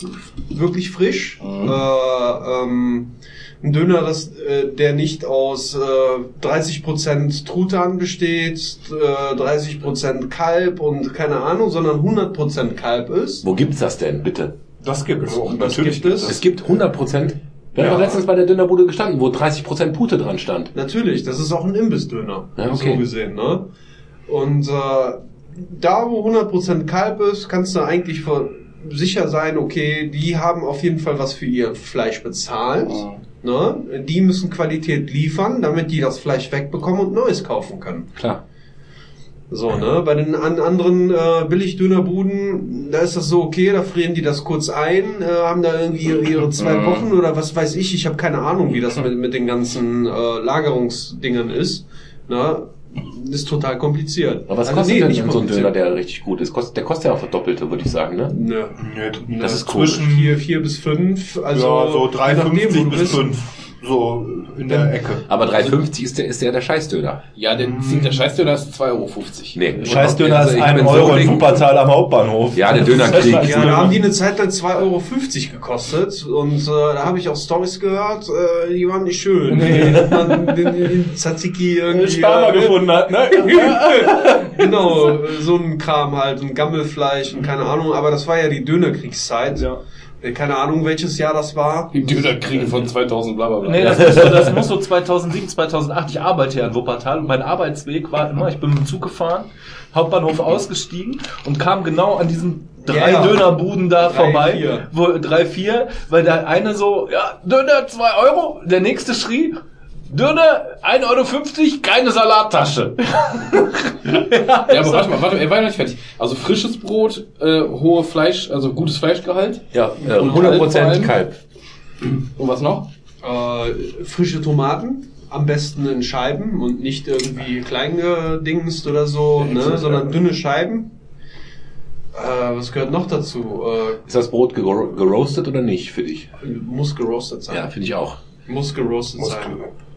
wirklich frisch. Äh, ähm, ein Döner, das, äh, der nicht aus äh, 30% Truthahn besteht, äh, 30% Kalb und keine Ahnung, sondern 100% Kalb ist. Wo gibt's das denn, bitte? Das gibt es. Das gibt es. Es gibt 100 Prozent. Wir haben Ja. doch letztens bei der Dönerbude gestanden, wo 30 Prozent Pute dran stand. Natürlich, das ist auch ein Imbissdöner, Ja, okay. so gesehen. Ne? Und äh, da, wo 100% Kalb ist, kannst du eigentlich sicher sein, okay, die haben auf jeden Fall was für ihr Fleisch bezahlt. Ne? Die müssen Qualität liefern, damit die das Fleisch wegbekommen und Neues kaufen können. Klar. So, ne? Bei den an anderen äh, Billigdönerbuden, da ist das so okay, da frieren die das kurz ein, äh, haben da irgendwie ihre, ihre zwei. Wochen oder was weiß ich, ich habe keine Ahnung, wie das mit, mit den ganzen äh, Lagerungsdingen ist. Ne? Ist total kompliziert. Aber was Also, kostet nee, denn nicht so ein Döner, der richtig gut ist? Kostet, der kostet ja auch das Doppelte, würde ich sagen, ne? Nö. Nö, Das ist Zwischen komisch. vier, vier bis fünf, also ja, so je nachdem, wo 3,50 du bis bist. 5. So in der Ecke. Aber 3,50 ist der, ist der der Scheißdöner. Ja, der, der Scheißdöner ist 2,50 Euro. Nee. Scheißdöner Also ist ich 1 bin Euro in. Wuppertal am Hauptbahnhof. Ja, der Dönerkrieg. Ja, da haben die eine Zeit lang 2,50 Euro gekostet und äh, da habe ich auch Stories gehört, äh, die waren nicht schön. Nee. Dass man den, den Tzatziki irgendwie... Sperma äh, gefunden hat, ne? genau, so ein Kram halt, ein Gammelfleisch und keine Ahnung, aber das war ja die Dönerkriegszeit. Ja. Äh, Keine Ahnung, welches Jahr das war. Die Dönerkriege von 2000 bla bla bla. Nee, das muss, so, das muss so 2007, 2008. Ich arbeite ja in Wuppertal und mein Arbeitsweg war immer, ich bin mit dem Zug gefahren, Hauptbahnhof ausgestiegen und kam genau an diesen drei Ja, ja. Dönerbuden da Drei, vorbei. vier. Wo, drei, vier, weil der eine so, ja, Döner 2 Euro, der nächste schrie, Döner 1,50 Euro, keine Salattasche. Ja, aber warte mal, warte mal, er war noch nicht fertig. Also frisches Brot, äh, hohe Fleisch, also gutes Fleischgehalt. Ja, äh, Und 100 Kalb vor Prozent allem? Kalb. Und was noch? Äh, frische Tomaten, am besten in Scheiben und nicht irgendwie klein gedingst oder so, ne, sondern dünne Scheiben. Äh, was gehört noch dazu? Äh, Ist das Brot gero- geroastet oder nicht für dich? muss geroastet sein. Ja, finde ich auch. Muss geroastet Muss sein.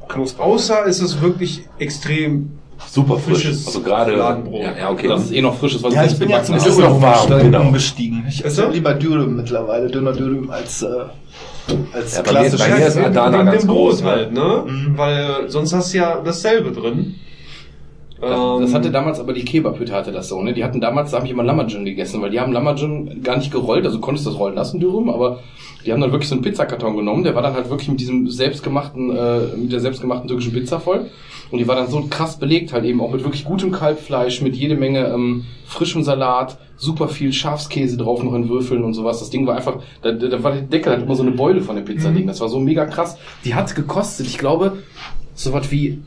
Knusprig. Außer ist es wirklich extrem Super frisch. Frisches Also gerade. Fladenbrot. Ja, ja, okay. Das ist eh noch frisches, was Ja, ich bin ja hast. ist noch warm, genau. umgestiegen. Ich esse lieber Dürüm mittlerweile, Döner Dürüm als, äh, als Ja, klassisch. bei mir ist Adana ganz groß, ne? halt, ne? Mhm. Weil sonst hast du ja dasselbe drin. Das, Ähm, das hatte damals aber die Kebabhütte hatte das so, ne? Die hatten damals, da habe ich immer Lamajun gegessen, weil die haben Lamajun gar nicht gerollt, also konntest das rollen lassen, Dürüm, aber die haben dann wirklich so einen Pizzakarton genommen, der war dann halt wirklich mit diesem selbstgemachten, äh, mit der selbstgemachten türkischen Pizza voll. Und die war dann so krass belegt, halt eben auch mit wirklich gutem Kalbfleisch, mit jede Menge ähm, frischem Salat, super viel Schafskäse drauf noch in Würfeln und sowas. Das Ding war einfach, da, da war der Deckel halt immer so eine Beule von dem Pizzading. Das war so mega krass. Die hat gekostet, ich glaube, so was wie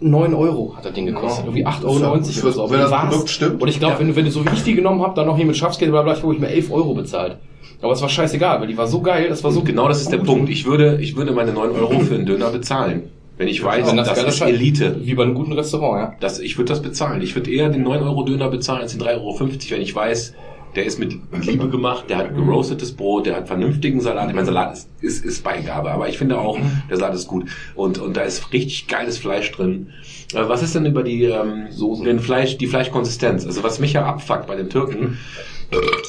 9 Euro hat das Ding gekostet. Irgendwie 8,90 Euro oder so. Wenn das. Produkt stimmt. Und ich glaube, Ja. wenn, du- wenn du so wie ich die genommen hab, dann noch hier mit Schafskäse, bla bla, ich glaube, ich mir 11 Euro bezahlt. Aber es war scheißegal, weil die war so geil, das war so Und genau das ist der. Punkt. Ich würde, ich würde meine 9 Euro für einen Döner bezahlen. Wenn ich weiß, das, geile ist Scheiß- Elite. Wie bei einem guten Restaurant, ja. Das, ich würde das bezahlen. Ich würde eher den 9 Euro Döner bezahlen als den 3,50 Euro, wenn ich weiß, der ist mit Liebe gemacht, der hat geroastetes Brot, der hat vernünftigen Salat. Ich meine, Salat ist, ist, ist Beigabe, aber ich finde auch, der Salat ist gut. Und, und da ist richtig geiles Fleisch drin. Äh, Was ist denn über die, ähm, Soßen. den Fleisch, die Fleischkonsistenz? Also was mich ja abfuckt bei den Türken,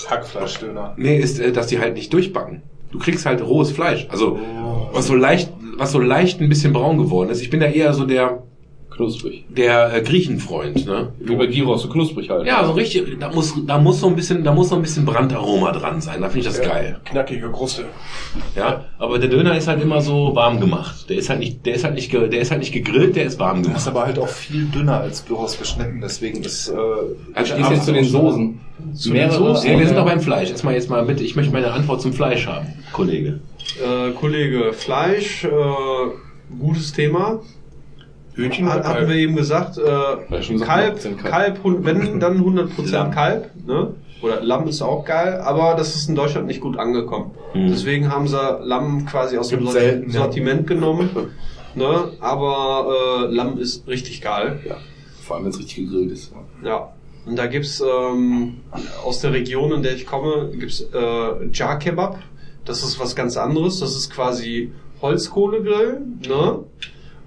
Hackfleischdöner. nee, ist, äh, dass die halt nicht durchbacken. Du kriegst halt rohes Fleisch. Also, was so leicht, was so leicht ein bisschen braun geworden ist. Ich bin da eher so der, Knusprig. der äh, Griechenfreund, ne? Wie bei Gyros, so knusprig halt. Ja, so richtig, da muss, da muss so ein bisschen, da muss so ein bisschen Brandaroma dran sein. Da finde ich das geil. Knackige Kruste. Ja, aber der Döner ist halt immer so warm gemacht. Der ist halt nicht, der ist halt nicht, der ist halt nicht gegrillt, der ist warm Das ist gemacht. aber halt auch viel dünner als Gyros geschnitten, deswegen ist, äh, Du stehst jetzt zu den Soßen. Zu den Soßen? Ja, wir sind noch beim Fleisch. Erstmal jetzt mal bitte, ich möchte meine Antwort zum Fleisch haben, Kollege. Äh, Kollege, Fleisch, äh, gutes Thema. Hühnchen oder Hat, hatten wir eben gesagt, äh, Kalb, 100% Kalb. Kalb, wenn dann 100% Lamm. Kalb, ne? Oder Lamm ist auch geil, aber das ist in Deutschland nicht gut angekommen. Mhm. Deswegen haben sie Lamm quasi aus dem Gibt selten, ja. Sortiment genommen. Ne? Aber äh, Lamm ist richtig geil. Ja. Vor allem, wenn es richtig gegrillt ist. Ja. Und da gibt's ähm, aus der Region, in der ich komme, gibt's äh, Jar Kebab. Das ist was ganz anderes. Das ist quasi Holzkohlegrill, ne?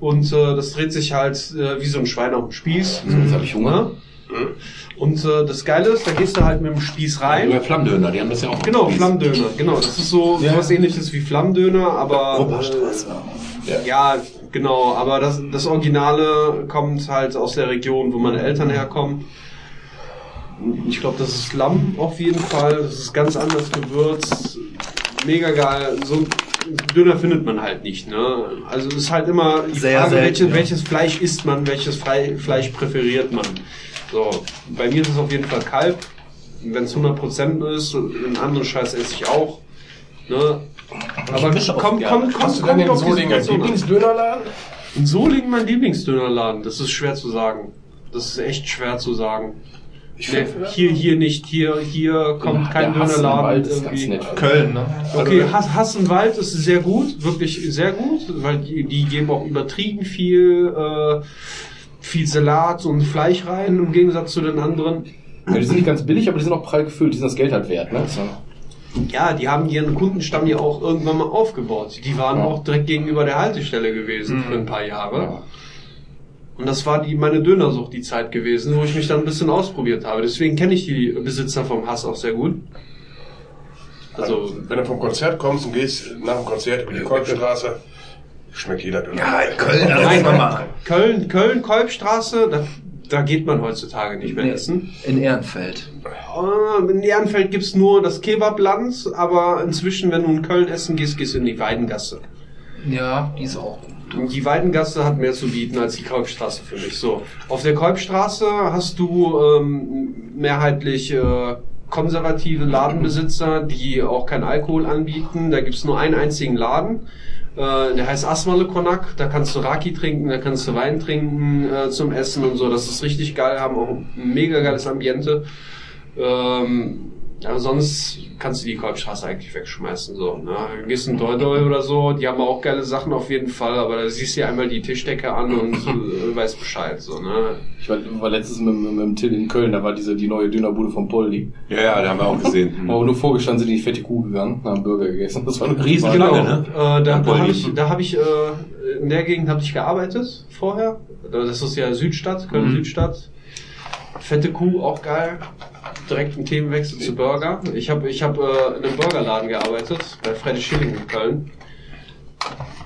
Und äh, das dreht sich halt äh, wie so ein Schwein auf dem Spieß. Jetzt habe ich Hunger. Ne? Und äh, das Geile ist, da gehst du halt mit dem Spieß rein. Über Flammdöner, die haben das ja auch. Genau, Spieß. Flammdöner, genau. Das ist so was ähnliches wie Flammdöner, aber äh, ja, genau. Aber das, das Originale kommt halt aus der Region, wo meine Eltern herkommen. Ich glaube, das ist Lamm auf jeden Fall. Das ist ganz anders gewürzt, mega geil. So Döner findet man halt nicht. Ne? Also es ist halt immer die Sehr Frage, selten, welche, ja. welches Fleisch isst man, welches Fle Fleisch präferiert man. So, bei mir ist es auf jeden Fall Kalb. Wenn es 100% ist, einen anderen Scheiß esse ich auch. Ne? Aber mische auch kommt, gerne. kommt, kommt, Hast du denn Solinger Situation an. Lieblingsdönerladen? In Solingen mein Lieblingsdönerladen, das ist schwer zu sagen. Das ist echt schwer zu sagen. Nee, hier, hier nicht, hier, hier kommt kein Hass Dönerladen Wald ist ganz irgendwie. nett. Köln, ne? Okay, Hass, Hass Wald ist sehr gut, wirklich sehr gut, weil die, die geben auch übertrieben viel, äh, viel Salat und Fleisch rein im Gegensatz zu den anderen. Ja, die sind nicht ganz billig, aber die sind auch prall gefüllt. Die sind das Geld halt wert. Ne? So. Ja, die haben ihren Kundenstamm ja auch irgendwann mal aufgebaut. Die waren Ja. auch direkt gegenüber der Haltestelle gewesen für ein paar Jahre. Und das war die, meine Dönersucht die Zeit gewesen, wo ich mich dann ein bisschen ausprobiert habe. Deswegen kenne ich die Besitzer vom Hass auch sehr gut. Also, wenn du vom Konzert kommst und gehst nach dem Konzert über die Kolbstraße, schmeckt jeder Döner. Ja, in Köln, das Nein, ist mal Köln, Köln, Kolbstraße, da, da geht man heutzutage nicht mehr essen. in Ehrenfeld. Äh, In Ehrenfeld gibt's nur das Kebabland, aber inzwischen, wenn du in Köln essen gehst, gehst du in die Weidengasse. Ja, die ist auch. Und die Weidengasse hat mehr zu bieten als die Kolbstraße für mich. So, auf der Kolbstraße hast du ähm, mehrheitlich äh, konservative Ladenbesitzer, die auch keinen Alkohol anbieten. Da gibt's nur einen einzigen Laden. Äh, der heißt Asmale Konak. Da kannst du Raki trinken, da kannst du Wein trinken äh, zum Essen und so. Das ist richtig geil, haben auch ein mega geiles Ambiente. Ähm, aber sonst kannst du die Kolbstraße eigentlich wegschmeißen. So, ne? Du gehst in Doi oder so, die haben auch geile Sachen auf jeden Fall, aber da siehst du dir einmal die Tischdecke an und äh, weißt Bescheid. So, ne? Ich war, war letztens mit, mit, mit dem Till in Köln, da war diese die neue Dönerbude von Poldi. Ja, ja, die haben wir auch gesehen. Aber nur vorgestanden sind die in die fette Kuh gegangen, haben Burger gegessen. Das war eine Riesige Riesen Lange, Genau, ne? äh, da, da habe ich, da hab ich äh, in der Gegend habe ich gearbeitet vorher. Das ist ja Südstadt, Köln Mhm. Südstadt. Fette Kuh, auch geil. Direkt ein Themenwechsel zu Burger. Ich habe ich hab, äh, in einem Burgerladen gearbeitet, bei Freddy Schilling in Köln.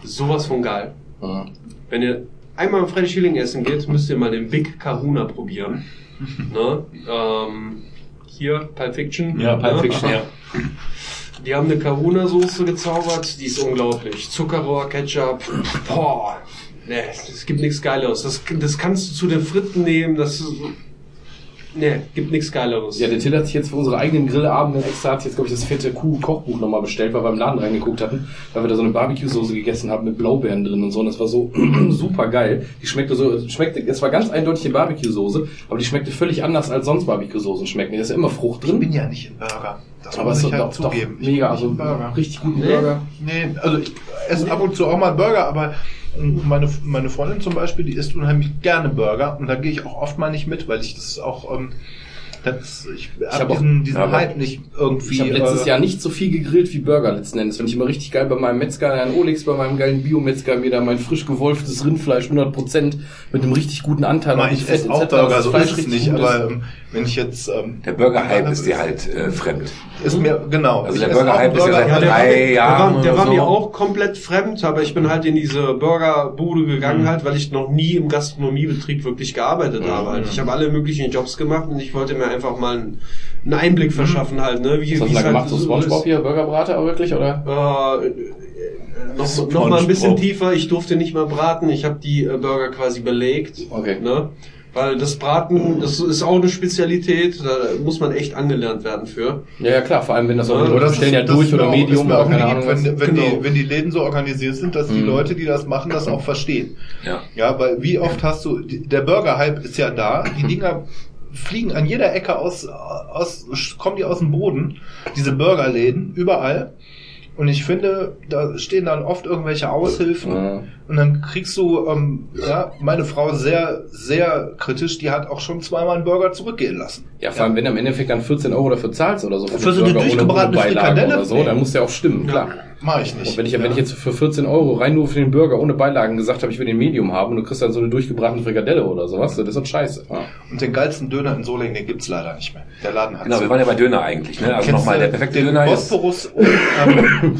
Sowas von geil. Ja. Wenn ihr einmal im Freddy Schilling essen geht, müsst ihr mal den Big Kahuna probieren. ne? ähm, hier, Pulp Fiction. Ja, Pulp ne? Fiction, ja. Die haben eine Kahuna-Soße gezaubert, die ist unglaublich. Zuckerrohr, Ketchup, boah. Nee, es gibt nichts Geileres. Das, das kannst du zu den Fritten nehmen, das nee, gibt nichts Geileres. Ja, der Till hat sich jetzt für unsere eigenen Grillabende extra hat sich jetzt, glaube ich, das fette Kuh-Kochbuch nochmal bestellt, weil wir im Laden reingeguckt hatten, weil wir da so eine Barbecue-Soße gegessen haben mit Blaubeeren drin und so. Und das war so super geil. Die schmeckte so, schmeckte, es war ganz eindeutig eine Barbecue-Soße, aber die schmeckte völlig anders als sonst Barbecue-Soßen schmecken. Da ist ja immer Frucht Ich drin. bin ja nicht im Burger. Das aber muss es ich ist halt doch, doch zugeben. Ich mega, bin nicht also richtig guten Nee. Burger. Nee, also ich esse ab und zu auch mal Burger, aber meine, meine Freundin zum Beispiel, die isst unheimlich gerne Burger und da gehe ich auch oft mal nicht mit, weil ich das auch, ähm, das, ich, hab hab auch- diesen, diesen aber- Hype nicht irgendwie. Ich habe letztes äh, Jahr nicht so viel gegrillt wie Burger letzten Endes. Wenn ich immer richtig geil bei meinem Metzger, Herrn Olix, bei meinem geilen Biometzger mir da mein frisch gewolftes Rindfleisch 100% mit einem richtig guten Anteil Nein, ich esse auch Burger, so ist es nicht, aber ähm, wenn ich jetzt ähm, Der Burger-Hype ist dir halt äh, fremd. ist mir genau. Also der Burger-Hype ist ja seit Ja, der, war, drei mir- der, Jahren war, der war so. mir auch komplett fremd, aber ich bin halt in diese Burgerbude gegangen halt, weil ich noch nie im Gastronomiebetrieb wirklich gearbeitet habe. Halt. Ich habe alle möglichen Jobs gemacht und ich wollte mir einfach mal einen, einen Einblick verschaffen halt, ne? Wie, Was hast du da gemacht? So Spongebob hier, Burgerbrater auch wirklich, oder? Äh, noch, noch mal ein bisschen tiefer. Ich durfte nicht mal braten. Ich habe die äh, Burger quasi belegt. Okay. Ne? Weil das Braten, das ist auch eine Spezialität. Da muss man echt angelernt werden für. Ja, ja, klar, vor allem wenn das auch, Ja, bestellen ist- ja durch oder ist Medium oder auch keine lieb, Ahnung. Wenn, wenn, Genau. die, wenn die Läden so organisiert sind, dass die Mhm. Leute, die das machen, das auch verstehen. Ja. Ja, weil wie oft hast du, der Burger-Hype ist ja da, die Dinger fliegen an jeder Ecke aus, aus, kommen die aus dem Boden, diese Burgerläden, überall. Und ich finde, da stehen dann oft irgendwelche Aushilfen, Ja. Und dann kriegst du, ähm, ja, meine Frau sehr, sehr kritisch, die hat auch schon zweimal einen Burger zurückgehen lassen. Ja, vor allem, wenn du im Endeffekt dann 14 Euro dafür zahlst oder so Für so eine durchgebratene Frikadelle? oder so, dann muss der auch stimmen, klar. Mach ich nicht. Und wenn ich, wenn ich jetzt für 14 Euro rein nur für den Burger ohne Beilagen gesagt habe, ich will den Medium haben und du kriegst dann so eine durchgebratene Frikadelle oder sowas, das ist doch scheiße. Ja. Und den geilsten Döner in Solingen, den gibt's leider nicht mehr. Der Laden hat Genau, wir waren ja bei Döner eigentlich. Ne? Also nochmal, der perfekte den Döner ist... Bosporus ähm,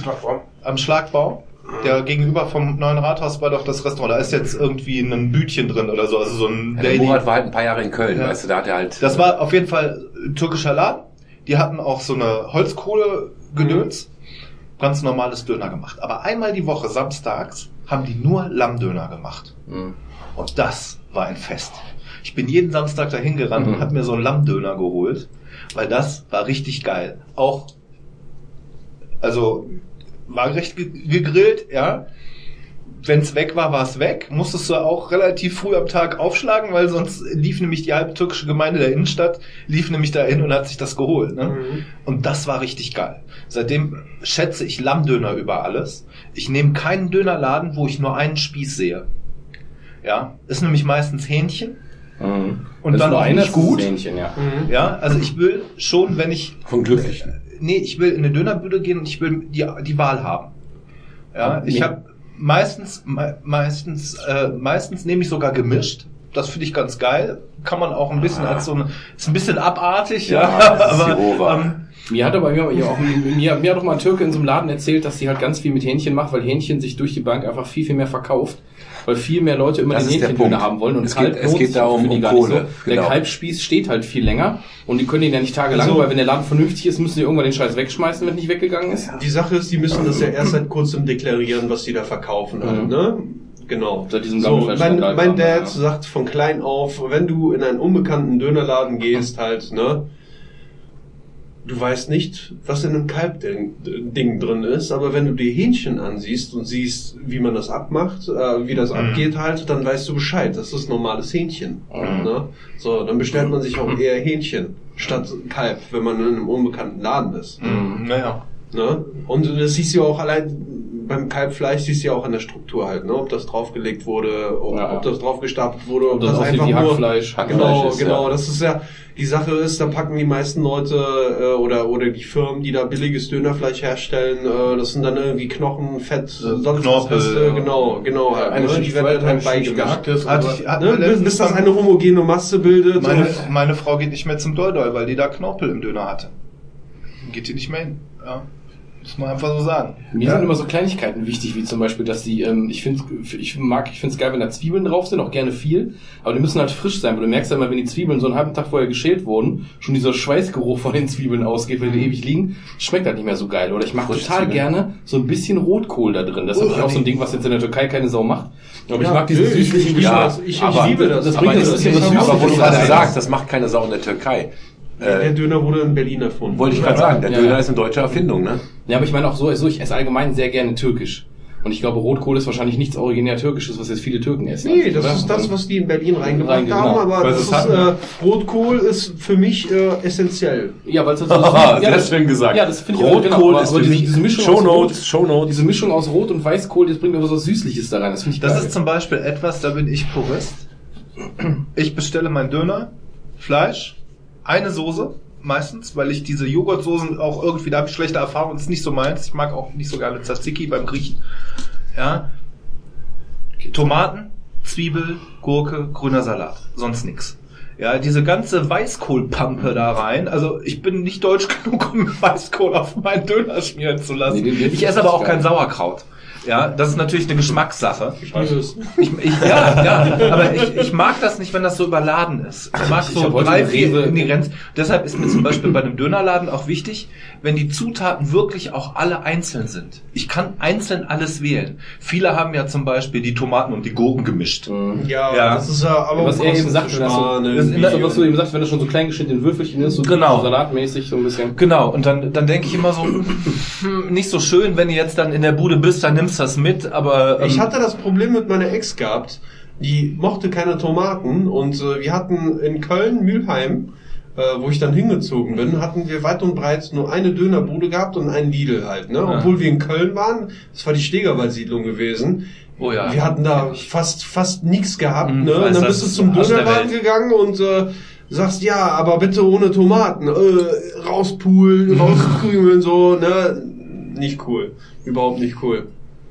am Schlagbau. Der gegenüber vom neuen Rathaus war doch das Restaurant. Da ist jetzt irgendwie ein Bütchen drin oder so. Also so ein Ja, der Daily. Murat war halt ein paar Jahre in Köln, Ja. weißt du, da hat er halt... Das war auf jeden Fall ein türkischer Laden. Die hatten auch so eine Holzkohle-Gedöns. Ganz normales Döner gemacht. Aber einmal die Woche, samstags, haben die nur Lammdöner gemacht. Mhm. Und das war ein Fest. Ich bin jeden Samstag dahin gerannt und Mhm. habe mir so einen Lammdöner geholt, weil das war richtig geil. Auch, also waagerecht ge- gegrillt, ja. Wenn's weg war, war es weg. Musstest du auch relativ früh am Tag aufschlagen, weil sonst lief nämlich die halbe türkische Gemeinde der Innenstadt, lief nämlich dahin und hat sich das geholt. Ne? Und das war richtig geil. Seitdem schätze ich Lammdöner über alles. Ich nehme keinen Dönerladen, wo ich nur einen Spieß sehe. Ja, ist nämlich meistens Hähnchen. Mhm. Und Das ist dann nur auch nicht gut. Hähnchen, ja. Ja, also ich will schon, wenn ich Von glücklich. nee, ich will in eine Dönerbude gehen und ich will die, die Wahl haben. Ja, ich habe meistens, me meistens, äh, meistens nehme ich sogar gemischt. Das finde ich ganz geil. Kann man auch ein bisschen als so eine, ist ein bisschen abartig, ja, Ja, aber ähm, Mir hat aber mir, mir, auch, mir, mir hat doch mal ein Türke in so einem Laden erzählt, dass sie halt ganz viel mit Hähnchen macht, weil Hähnchen sich durch die Bank einfach viel, viel mehr verkauft. Weil viel mehr Leute immer Das den der Hähnchendöner haben wollen und Es Kalb geht- es geht sich da um- für die um gar nicht Kohle, so. Der genau. Kalbspieß steht halt viel länger und die können den ja nicht tagelang, Also- weil wenn der Laden vernünftig ist, müssen die irgendwann den Scheiß wegschmeißen, wenn nicht weggegangen ist. Die Sache ist, die müssen das ja erst seit kurzem deklarieren, was sie da verkaufen halt, Mhm. ne? Genau. Seit diesem so, mein, mein Dad ja. sagt von klein auf, wenn du in einen unbekannten Dönerladen gehst, halt, ne? Du weißt nicht, was in einem Kalbding Ding drin ist, aber wenn du dir Hähnchen ansiehst und siehst, wie man das abmacht, äh, wie das Mhm. abgeht halt, dann weißt du Bescheid. Das ist normales Hähnchen. Mhm. Ne? So, dann bestellt man sich auch eher Hähnchen statt Kalb, wenn man in einem unbekannten Laden ist. mh, naja. Ne? Und das siehst du auch allein beim Kalbfleisch siehst du ja auch an der Struktur halt, ne? ob das draufgelegt wurde, ob, Ja. ob das draufgestapelt wurde, ob, das das, einfach wie nur Hackfleisch. genau, Hackfleisch ist, genau. ja. Das ist ja die Sache ist, da packen die meisten Leute äh, oder oder die Firmen, die da billiges Dönerfleisch herstellen, äh, das sind dann irgendwie Knochen, Fett, sonst was Knorpel, ja. genau, genau. halt, Eine ne? Die werden halt beigemischt. Ne? Bis, bis das eine homogene Masse bildet. meine, und- meine Frau geht nicht mehr zum Doldol, weil die da Knorpel im Döner hatte. Geht die nicht mehr hin. Ja. Muss man einfach so sagen. Mir ja. sind immer so Kleinigkeiten wichtig, wie zum Beispiel, dass die, ähm, ich finde, ich mag, ich finde es geil, wenn da Zwiebeln drauf sind, auch gerne viel, aber die müssen halt frisch sein, weil du merkst ja immer, wenn die Zwiebeln so einen halben Tag vorher geschält wurden, schon dieser Schweißgeruch von den Zwiebeln ausgeht, weil die ewig liegen, schmeckt halt nicht mehr so geil. Oder ich mag total Zwiebeln. gerne so ein bisschen Rotkohl da drin. Das ist natürlich auch so ein Ding, was jetzt in der Türkei keine Sau macht. Aber ich Ja, mag diese nö, ich- süßlichen ich- Ja, ich- ich liebe das. das Aber bringt das das Süßes Aber wo du Ja, gerade ja. sagst, das macht keine Sau in der Türkei. Der Äh, Döner wurde in Berlin erfunden. wollte ich gerade sagen, der Ja, Döner ja. ist eine deutsche Erfindung, ne? Ja, aber ich meine auch so, ich esse allgemein sehr gerne türkisch. Und ich glaube, Rotkohl ist wahrscheinlich nichts originär türkisches, was jetzt viele Türken essen. Nee, das oder? ist das, was die in Berlin reingebracht Rein- haben, genau. aber Weil das ist, äh, Rotkohl ist für mich äh, essentiell. Ja, weil es so Haha, ja, sehr das- schön gesagt. Ja, das finde ich auch Rotkohl aber- ist aber diese, diese Mischung Show aus Notes, Rot, Show Notes. diese Mischung aus Rot und Weißkohl, das bringt mir was Süßliches da rein. Das finde ich Das geil. ist zum Beispiel etwas, da bin ich Purist. Ich bestelle meinen Döner, Fleisch, eine Soße, meistens, weil ich diese Joghurtsoßen auch irgendwie, da habe ich schlechte Erfahrungen, ist nicht so meins. Ich mag auch nicht so gerne Tzatziki beim Griechen. Ja. Tomaten, Zwiebel, Gurke, grüner Salat, sonst nix. Ja, diese ganze Weißkohlpampe da rein. Also ich bin nicht deutsch genug, um Weißkohl auf meinen Döner schmieren zu lassen. Nee, ich esse aber auch kein. Sauerkraut. Ja, das ist natürlich eine Geschmackssache. Ich. Ich, ich, ja, ja, aber ich, ich mag das nicht, wenn das so überladen ist. Ich mag Ich so heute drei, vier Rewe- Ingredienzen. Deshalb ist mir zum Beispiel bei einem Dönerladen auch wichtig, wenn die Zutaten wirklich auch alle einzeln sind. Ich kann einzeln alles wählen. Viele haben ja zum Beispiel die Tomaten und die Gurken gemischt. Ja, Ja. das ist ja aber was er eben sagt, wenn das so, das, was du eben sagst, wenn das schon so klein geschnitten in Würfelchen ist, so Genau. salatmäßig so ein bisschen. Genau, und dann, dann denke ich immer so, hm, nicht so schön, wenn du jetzt dann in der Bude bist, dann nimmst du das mit, aber... ähm, Ich hatte das Problem mit meiner Ex gehabt. Die mochte keine Tomaten und äh, wir hatten in Köln, Mülheim, äh, wo ich dann hingezogen bin, hatten wir weit und breit nur eine Dönerbude gehabt und einen Lidl halt. Ne? Obwohl wir in Köln waren, das war die Stegerwald-Siedlung gewesen. Oh ja. Wir hatten da fast fast nichts gehabt. Mhm, Ne? Und dann bist du zum Dönerladen gegangen und äh, sagst, ja, aber bitte ohne Tomaten. Äh, rauspulen, rauskrümeln, so. Ne? Nicht cool. Überhaupt nicht cool.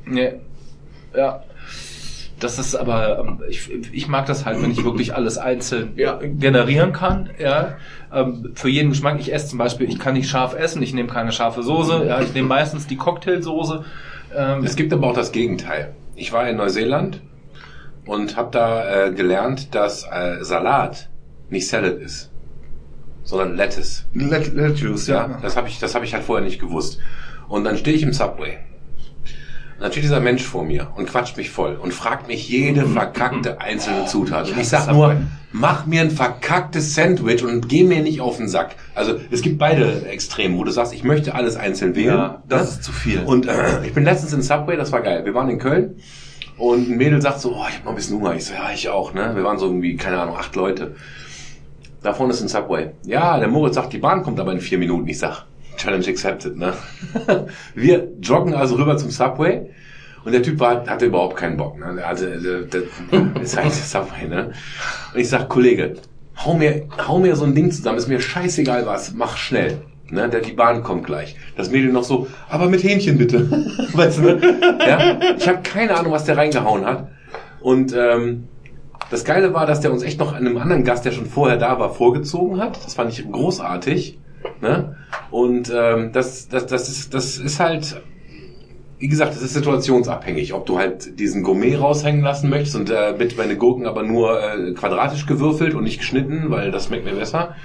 Nee. Ja. Das ist aber, ähm, ich, ich mag das halt, wenn ich wirklich alles einzeln Ja. generieren kann. Ja. Ähm, Für jeden Geschmack. Ich esse zum Beispiel, ich kann nicht scharf essen, ich nehme keine scharfe Soße. Ja, ich nehme meistens die Cocktailsoße. Ähm, Es gibt aber auch das Gegenteil. Ich war in Neuseeland und habe da äh, gelernt, dass äh, Salat nicht Salad ist, sondern Lettuce. Let, Lettuce, Ja, das habe ich, das habe ich halt vorher nicht gewusst. Und dann stehe ich im Subway. Und dann steht dieser Mensch vor mir und quatscht mich voll und fragt mich jede verkackte einzelne Zutat. Und ich sag nur, mach mir ein verkacktes Sandwich und geh mir nicht auf den Sack. Also es gibt beide Extreme, wo du sagst, ich möchte alles einzeln wählen. Ja, das ist zu viel. Und äh, ich bin letztens in Subway, das war geil. Wir waren in Köln und ein Mädel sagt so, oh, ich habe noch ein bisschen Hunger. Ich so, ja, ich auch. Ne? Wir waren so irgendwie, keine Ahnung, acht Leute. Da vorne ist ein Subway. Ja, der Moritz sagt, die Bahn kommt aber in vier Minuten. Ich sag, Challenge accepted, ne? Wir joggen also rüber zum Subway und der Typ war, hatte überhaupt keinen Bock, ne? Also, ist halt Subway, ne? Und ich sag, Kollege, hau mir, hau mir so ein Ding zusammen, ist mir scheißegal was, mach schnell. Ne, der, die Bahn kommt gleich. Das Mädel noch so, aber mit Hähnchen bitte. weißt du, ne? ja? Ich habe keine Ahnung, was der reingehauen hat. Und ähm, das Geile war, dass der uns echt noch einem anderen Gast, der schon vorher da war, vorgezogen hat. Das fand ich großartig. Ne? Und ähm, das, das, das, ist, das ist halt, wie gesagt, das ist situationsabhängig, ob du halt diesen Gourmet raushängen lassen möchtest und äh, mit meine Gurken aber nur äh, quadratisch gewürfelt und nicht geschnitten, weil das schmeckt mir besser.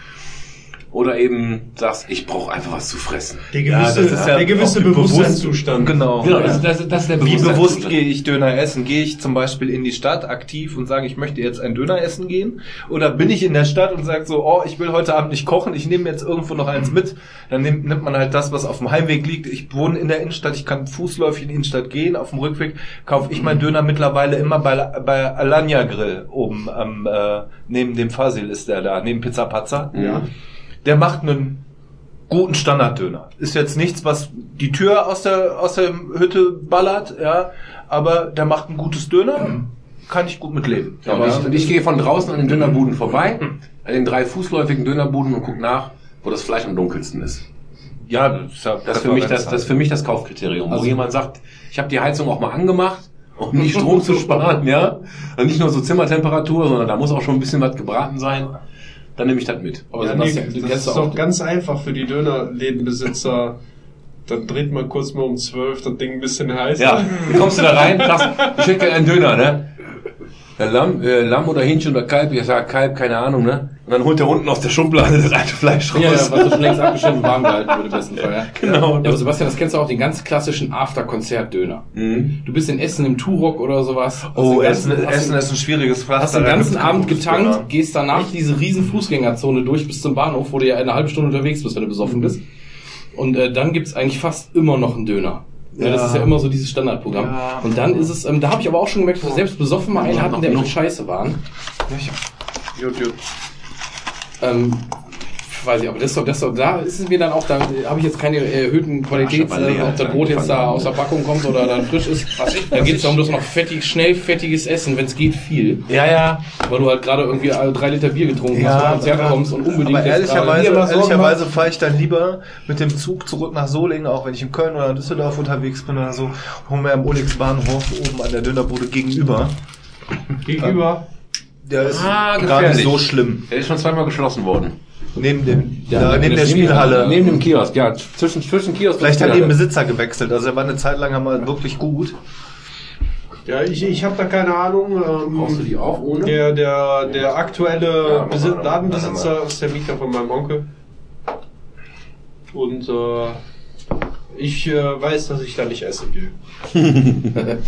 Oder eben sagst, ich brauche einfach was zu fressen. Der Ja, gewisse, das ist ja der gewisse Bewusstseinszustand. Genau. Genau, das, das, das ist der Wie bewusst gehe ich Döner essen? Gehe ich zum Beispiel in die Stadt aktiv und sage, ich möchte jetzt ein Döner essen gehen? Oder bin ich in der Stadt und sage so, oh, ich will heute Abend nicht kochen, ich nehme jetzt irgendwo noch eins mit. Dann nimmt, nimmt man halt das, was auf dem Heimweg liegt. Ich wohne in der Innenstadt, ich kann fußläufig in die Innenstadt gehen. Auf dem Rückweg kaufe ich meinen Döner mittlerweile immer bei, bei Alanya Grill oben am, äh, neben dem Fasil ist der da, neben Pizza Pazza. Ja. Der macht einen guten Standarddöner. Ist jetzt nichts, was die Tür aus der, aus der Hütte ballert, ja, aber der macht ein gutes Döner, kann ich gut mitleben. Ja, und ich, und ich gehe von draußen an den Dönerbuden vorbei, an den drei fußläufigen Dönerbuden und guck nach, wo das Fleisch am dunkelsten ist. ja, das ist, ja Das ist für mich das, das ist für mich das Kaufkriterium, wo Also- jemand sagt, ich habe die Heizung auch mal angemacht, um nicht Strom zu sparen, ja, und nicht nur so Zimmertemperatur, sondern da muss auch schon ein bisschen was gebraten sein. Dann nehme ich das mit. Aber Ja, Sebastian, nee, du das kennst ist auch doch ganz einfach für die Dönerlädenbesitzer. Dann dreht man kurz mal um 12 das Ding ein bisschen heißer. Ja, dann kommst du da rein, sagst, ich hätte gerne einen Döner, ne? Lamm, äh, Lamm oder Hähnchen oder Kalb, ich sag Kalb, keine Ahnung, ne? Und dann holt der unten aus der Schublade das alte Fleisch raus. Ja, ja, was du schon längst abgeschnitten warm gehalten wird im besten Fall. Ja. Genau. Ja, aber Sebastian, das kennst du auch, den ganz klassischen After-Konzert-Döner. Mhm. Du bist in Essen im Turok oder sowas. Oh, Essen, ganzen- Essen ist ein schwieriges Pflaster. Hast den ganzen Abend getankt, Döner. gehst danach diese riesen Fußgängerzone durch bis zum Bahnhof, wo du ja eine halbe Stunde unterwegs bist, wenn du besoffen bist. Und äh, dann gibt's eigentlich fast immer noch einen Döner. Ja. das ist ja immer so dieses Standardprogramm. Ja. Und dann ist es, ähm, da habe ich aber auch schon gemerkt, dass wir selbst besoffen mal einen Ja, hatten, der echt scheiße waren. Gut, gut. Ähm, weiß ich, aber das, ist doch- das, ist doch- da ist es mir dann auch, da habe ich jetzt keine erhöhten Qualitäts, Ja, äh, ob das ja, Brot jetzt da aus der Packung kommt oder dann frisch ist. Da geht es darum, dass noch fettig, schnell fettiges Essen, wenn es geht, viel. Ja, ja. Weil du halt gerade irgendwie drei Liter Bier getrunken hast, vom Konzert kommst und unbedingt aber ehrlicherweise, ehrlicherweise fahre ich dann lieber mit dem Zug zurück nach Solingen, auch wenn ich in Köln oder Düsseldorf unterwegs bin oder so, hol mir am Olix Bahnhof oben an der Dönerbude gegenüber. Gegenüber. Der ist Ah, gar nicht so schlimm. Der ist schon zweimal geschlossen worden. Neben dem, Ja, da, neben neben der Spielhalle. Neben dem Kiosk, ja, zwischen, zwischen Kiosk Vielleicht hat die den. Besitzer gewechselt. Also er war eine Zeit lang einmal wirklich gut. Ja, ich, ich habe da keine Ahnung. Ähm, Brauchst du die auch ohne? Der, der, der aktuelle Ja, Besi mach mal. Ladenbesitzer ist der Mieter von meinem Onkel. Und äh, ich äh, weiß, dass ich da nicht essen gehe.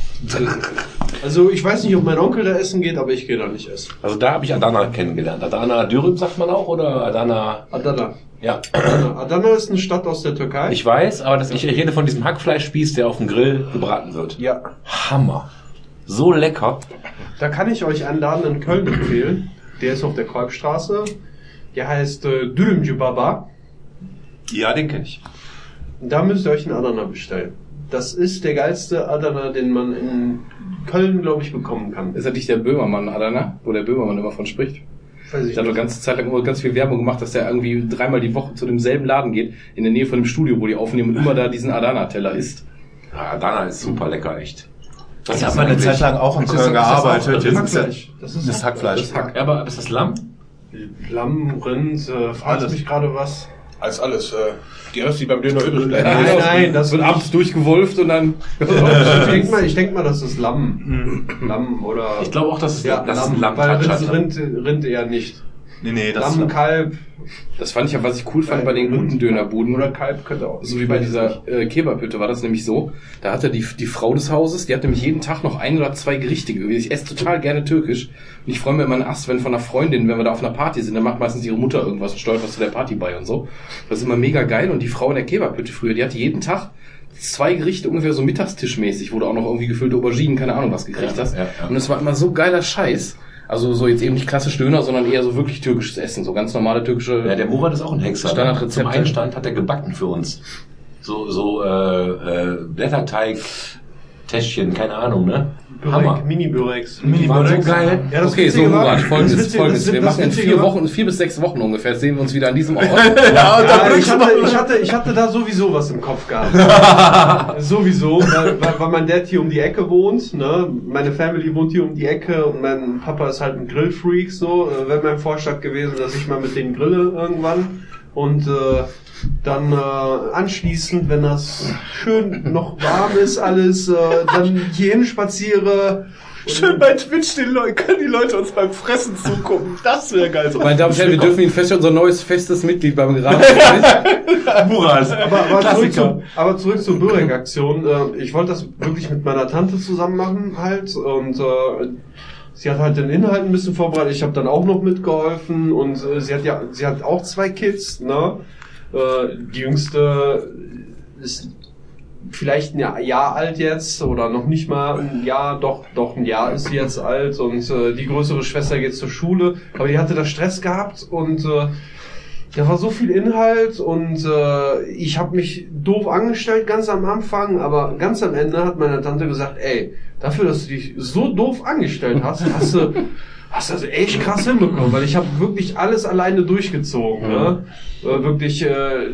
also ich weiß nicht, ob mein Onkel da essen geht, aber ich gehe da nicht essen. Also da habe ich Adana kennengelernt. Adana Dürüm sagt man auch oder Adana? Adana. Ja, Adana. Adana ist eine Stadt aus der Türkei. ich weiß, aber das, ich rede von diesem Hackfleischspieß, der auf dem Grill gebraten wird. ja. Hammer. So lecker. Da kann ich euch einen Laden in Köln empfehlen. Der ist auf der Kolbstraße. Der heißt äh, Dürümcü Baba. Ja, den kenne ich. Da müsst ihr euch einen Adana bestellen. Das ist der geilste Adana, den man in Köln, glaube ich, bekommen kann. Ist das nicht der Böhmermann, Adana, wo der Böhmermann immer von spricht? Weiß Ich habe eine ganze Zeit lang immer ganz viel Werbung gemacht, dass der irgendwie dreimal die Woche zu demselben Laden geht, in der Nähe von dem Studio, wo die aufnehmen und immer da diesen Adana-Teller isst. Ja, Dana ist super lecker, echt. Das Ich habe mal eine Zeit lang auch in Köln gearbeitet. das ist Hackfleisch. Das ist das Hackfleisch. Das Hack. Ja, aber ist das Lamm? Lamm, Rind, äh, fragst Alles. mich gerade was? Alles, alles. Äh, die Rest, die beim Döner übrig bleiben. Nein, nein, das wird abends durchgewolft und dann. ich denke mal, ich denk mal, das ist Lamm. Lamm oder. Ich glaube auch, dass es ja, das ist Lamm, ein Lamm weil Rind. Rind, Rind eher nicht. Nee, nee, das Lamm, ist Kalb. Das fand ich ja, was ich cool fand bei den guten Dönerbuden. Oder Kalb könnte auch. So wie bei dieser äh, Kebabhütte war das nämlich so. Da hatte die, die Frau des Hauses, die hat nämlich jeden Tag noch ein oder zwei Gerichte gewählt. Ich esse total gerne türkisch. Und ich freue mich immer einen Ast, wenn von einer Freundin, wenn wir da auf einer Party sind, dann macht meistens ihre Mutter irgendwas und steuert was zu der Party bei und so. Das ist immer mega geil. Und die Frau in der Kebabhütte früher, die hatte jeden Tag zwei Gerichte ungefähr so mittagstischmäßig, wo du auch noch irgendwie gefüllte Auberginen, keine Ahnung was gekriegt Ja, hast. ja, ja. Und es war immer so geiler Scheiß. Also so jetzt eben nicht klassisch Döner, sondern eher so wirklich türkisches Essen, so ganz normale türkische. Ja, der Murat ist auch ein Hexer. ne? Standardrezepte. Zum Einstand hat er gebacken für uns. So, so äh, äh, Blätterteig, Täschchen, keine Ahnung, ne? Hammer. Börek, Mini-Börex. Die waren so geil. Ja, das okay, so Murat, folgendes, das Witzige- folgendes. das- Wir machen in vier war- Wochen, vier bis sechs Wochen ungefähr, sehen wir uns wieder an diesem Ort. Ja, ich, hatte, ich, hatte, ich, hatte, ich hatte da sowieso was im Kopf gehabt. sowieso, weil, weil, weil mein Dad hier um die Ecke wohnt, ne? meine Family wohnt hier um die Ecke und mein Papa ist halt ein Grillfreak, so. Äh, Wäre mein Vorschlag gewesen, dass ich mal mit denen grille irgendwann. Und äh, dann äh, anschließend, wenn das schön noch warm ist, alles, äh, dann hierhin spaziere. Schön bei Twitch den Leuten, können die Leute uns beim Fressen zugucken. Das wäre geil. So. Meine Damen und Herren, wir dürfen Ihnen feststellen, unser neues festes Mitglied beim Gerade. Murat. Aber, aber, zurück zu, aber zurück zur Börek-Aktion. Äh, ich wollte das wirklich mit meiner Tante zusammen machen halt und äh, sie hat halt den Inhalt ein bisschen vorbereitet. Ich habe dann auch noch mitgeholfen und äh, sie hat ja, sie hat auch zwei Kids. Ne? Äh, die jüngste ist vielleicht ein Jahr, alt jetzt oder noch nicht mal ein Jahr, doch, doch ein Jahr ist sie jetzt alt und äh, die größere Schwester geht zur Schule, aber die hatte da Stress gehabt und äh, da war so viel Inhalt und äh, ich habe mich doof angestellt ganz am Anfang, aber ganz am Ende hat meine Tante gesagt, ey, dafür, dass du dich so doof angestellt hast, hast du hast du das echt krass hinbekommen, weil ich habe wirklich alles alleine durchgezogen, ne? Äh, wirklich äh,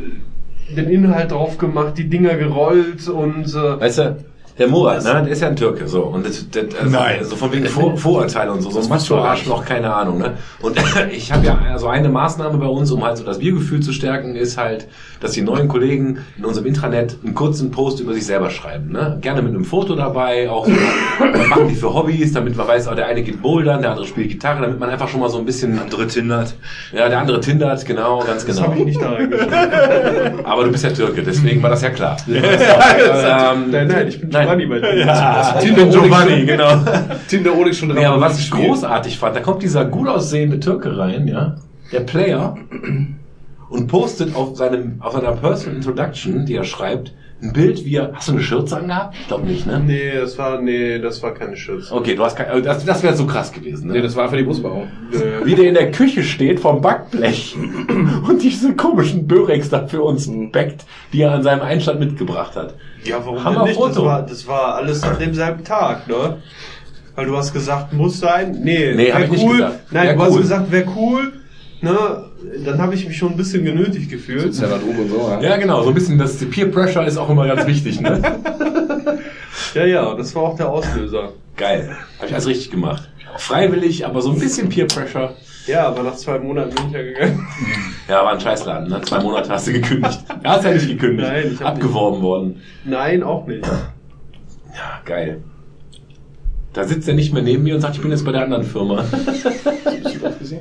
den Inhalt drauf gemacht, die Dinger gerollt und äh, Weißt du, der Murat, ne, der ist ja ein Türke, so. Und das, das, also, Nein. So von wegen Vor Vorurteile und so, sonst machst du Arschloch, keine Ahnung, ne. Und ich habe ja, also eine Maßnahme bei uns, um halt so das Wir-Gefühl zu stärken, ist halt, dass die neuen Kollegen in unserem Intranet einen kurzen Post über sich selber schreiben, ne. Gerne mit einem Foto dabei, auch, was machen die für Hobbys, damit man weiß, oh, der eine geht bouldern, der andere spielt Gitarre, damit man einfach schon mal so ein bisschen, Andere tindert. ja, der andere tindert, genau, ganz das genau. habe ich nicht da. Aber du bist ja Türke, deswegen war das ja klar. ähm, nein, nein, ich bin nein. Giovanni bei dir. Tinder Giovanni, genau. Tinder Oleg schon Nee, aber was ich großartig fand, da kommt dieser gut aussehende Türke rein, ja, der Player, und postet auf seinem, auf seiner Personal Introduction, die er schreibt, ein Bild, wie er, hast du eine Schürze angehabt? Ich glaube nicht, ne? Nee, das war, nee, das war keine Schürze. Okay, du hast kein, also das, das wäre so krass gewesen, Nee, ne? das war für die Busbauung. Wie der in der Küche steht vom Backblech und diese komischen Börex da für uns backt, die er an seinem Einstand mitgebracht hat. Ja, warum Hammer denn nicht? Das Foto. war, das war alles an demselben Tag, ne? Weil du hast gesagt, muss sein. Nee, Nee, wär ich nicht cool. gesagt. Nein, Wär du hast cool. gesagt, wäre cool. Ne? Dann habe ich mich schon ein bisschen genötigt gefühlt. Sozialer Druck und so, ja. Ja, genau, so ein bisschen das Peer Pressure ist auch immer ganz wichtig, ne? Ja, ja, das war auch der Auslöser. Geil. Habe ich alles richtig gemacht. Freiwillig, aber so ein bisschen Peer Pressure. Ja, aber nach zwei Monaten bin ich ja gegangen. Ja, war ein Scheißladen, ne? Zwei Monate hast du gekündigt. Er hat ja nicht gekündigt. Nein, ich hab Abgeworben worden. Nein, auch nicht. Ja, geil. Da sitzt er nicht mehr neben mir und sagt, ich bin jetzt bei der anderen Firma.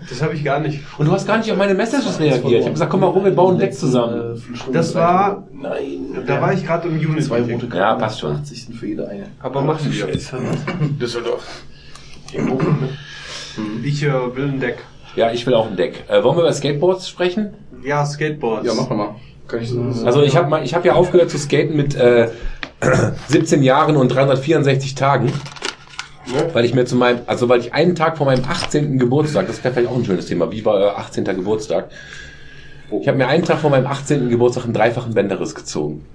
Das habe ich gar nicht. Und du hast gar nicht auf meine Messages reagiert. Ich habe gesagt, komm mal rum, wir bauen ein Deck zusammen. Das war, Nein. da war ich gerade im Unity. Zwei rote Ja, passt schon. 80. für jede eine. Aber machen wir. Düsseldorf. Ich äh, will ein Deck. Ja, ich will auch ein Deck. Äh, wollen wir über Skateboards sprechen? Ja, Skateboards. Ja, mach mal. Kann ich so. Also ich habe ich hab ja aufgehört zu skaten mit äh, 17 Jahren und 364 Tagen. Ne? Weil ich mir zu meinem, also weil ich einen Tag vor meinem 18. Geburtstag, das wäre vielleicht auch ein schönes Thema, wie war euer 18. Geburtstag? Ich habe mir einen Tag vor meinem 18. Geburtstag einen dreifachen Bänderriss gezogen.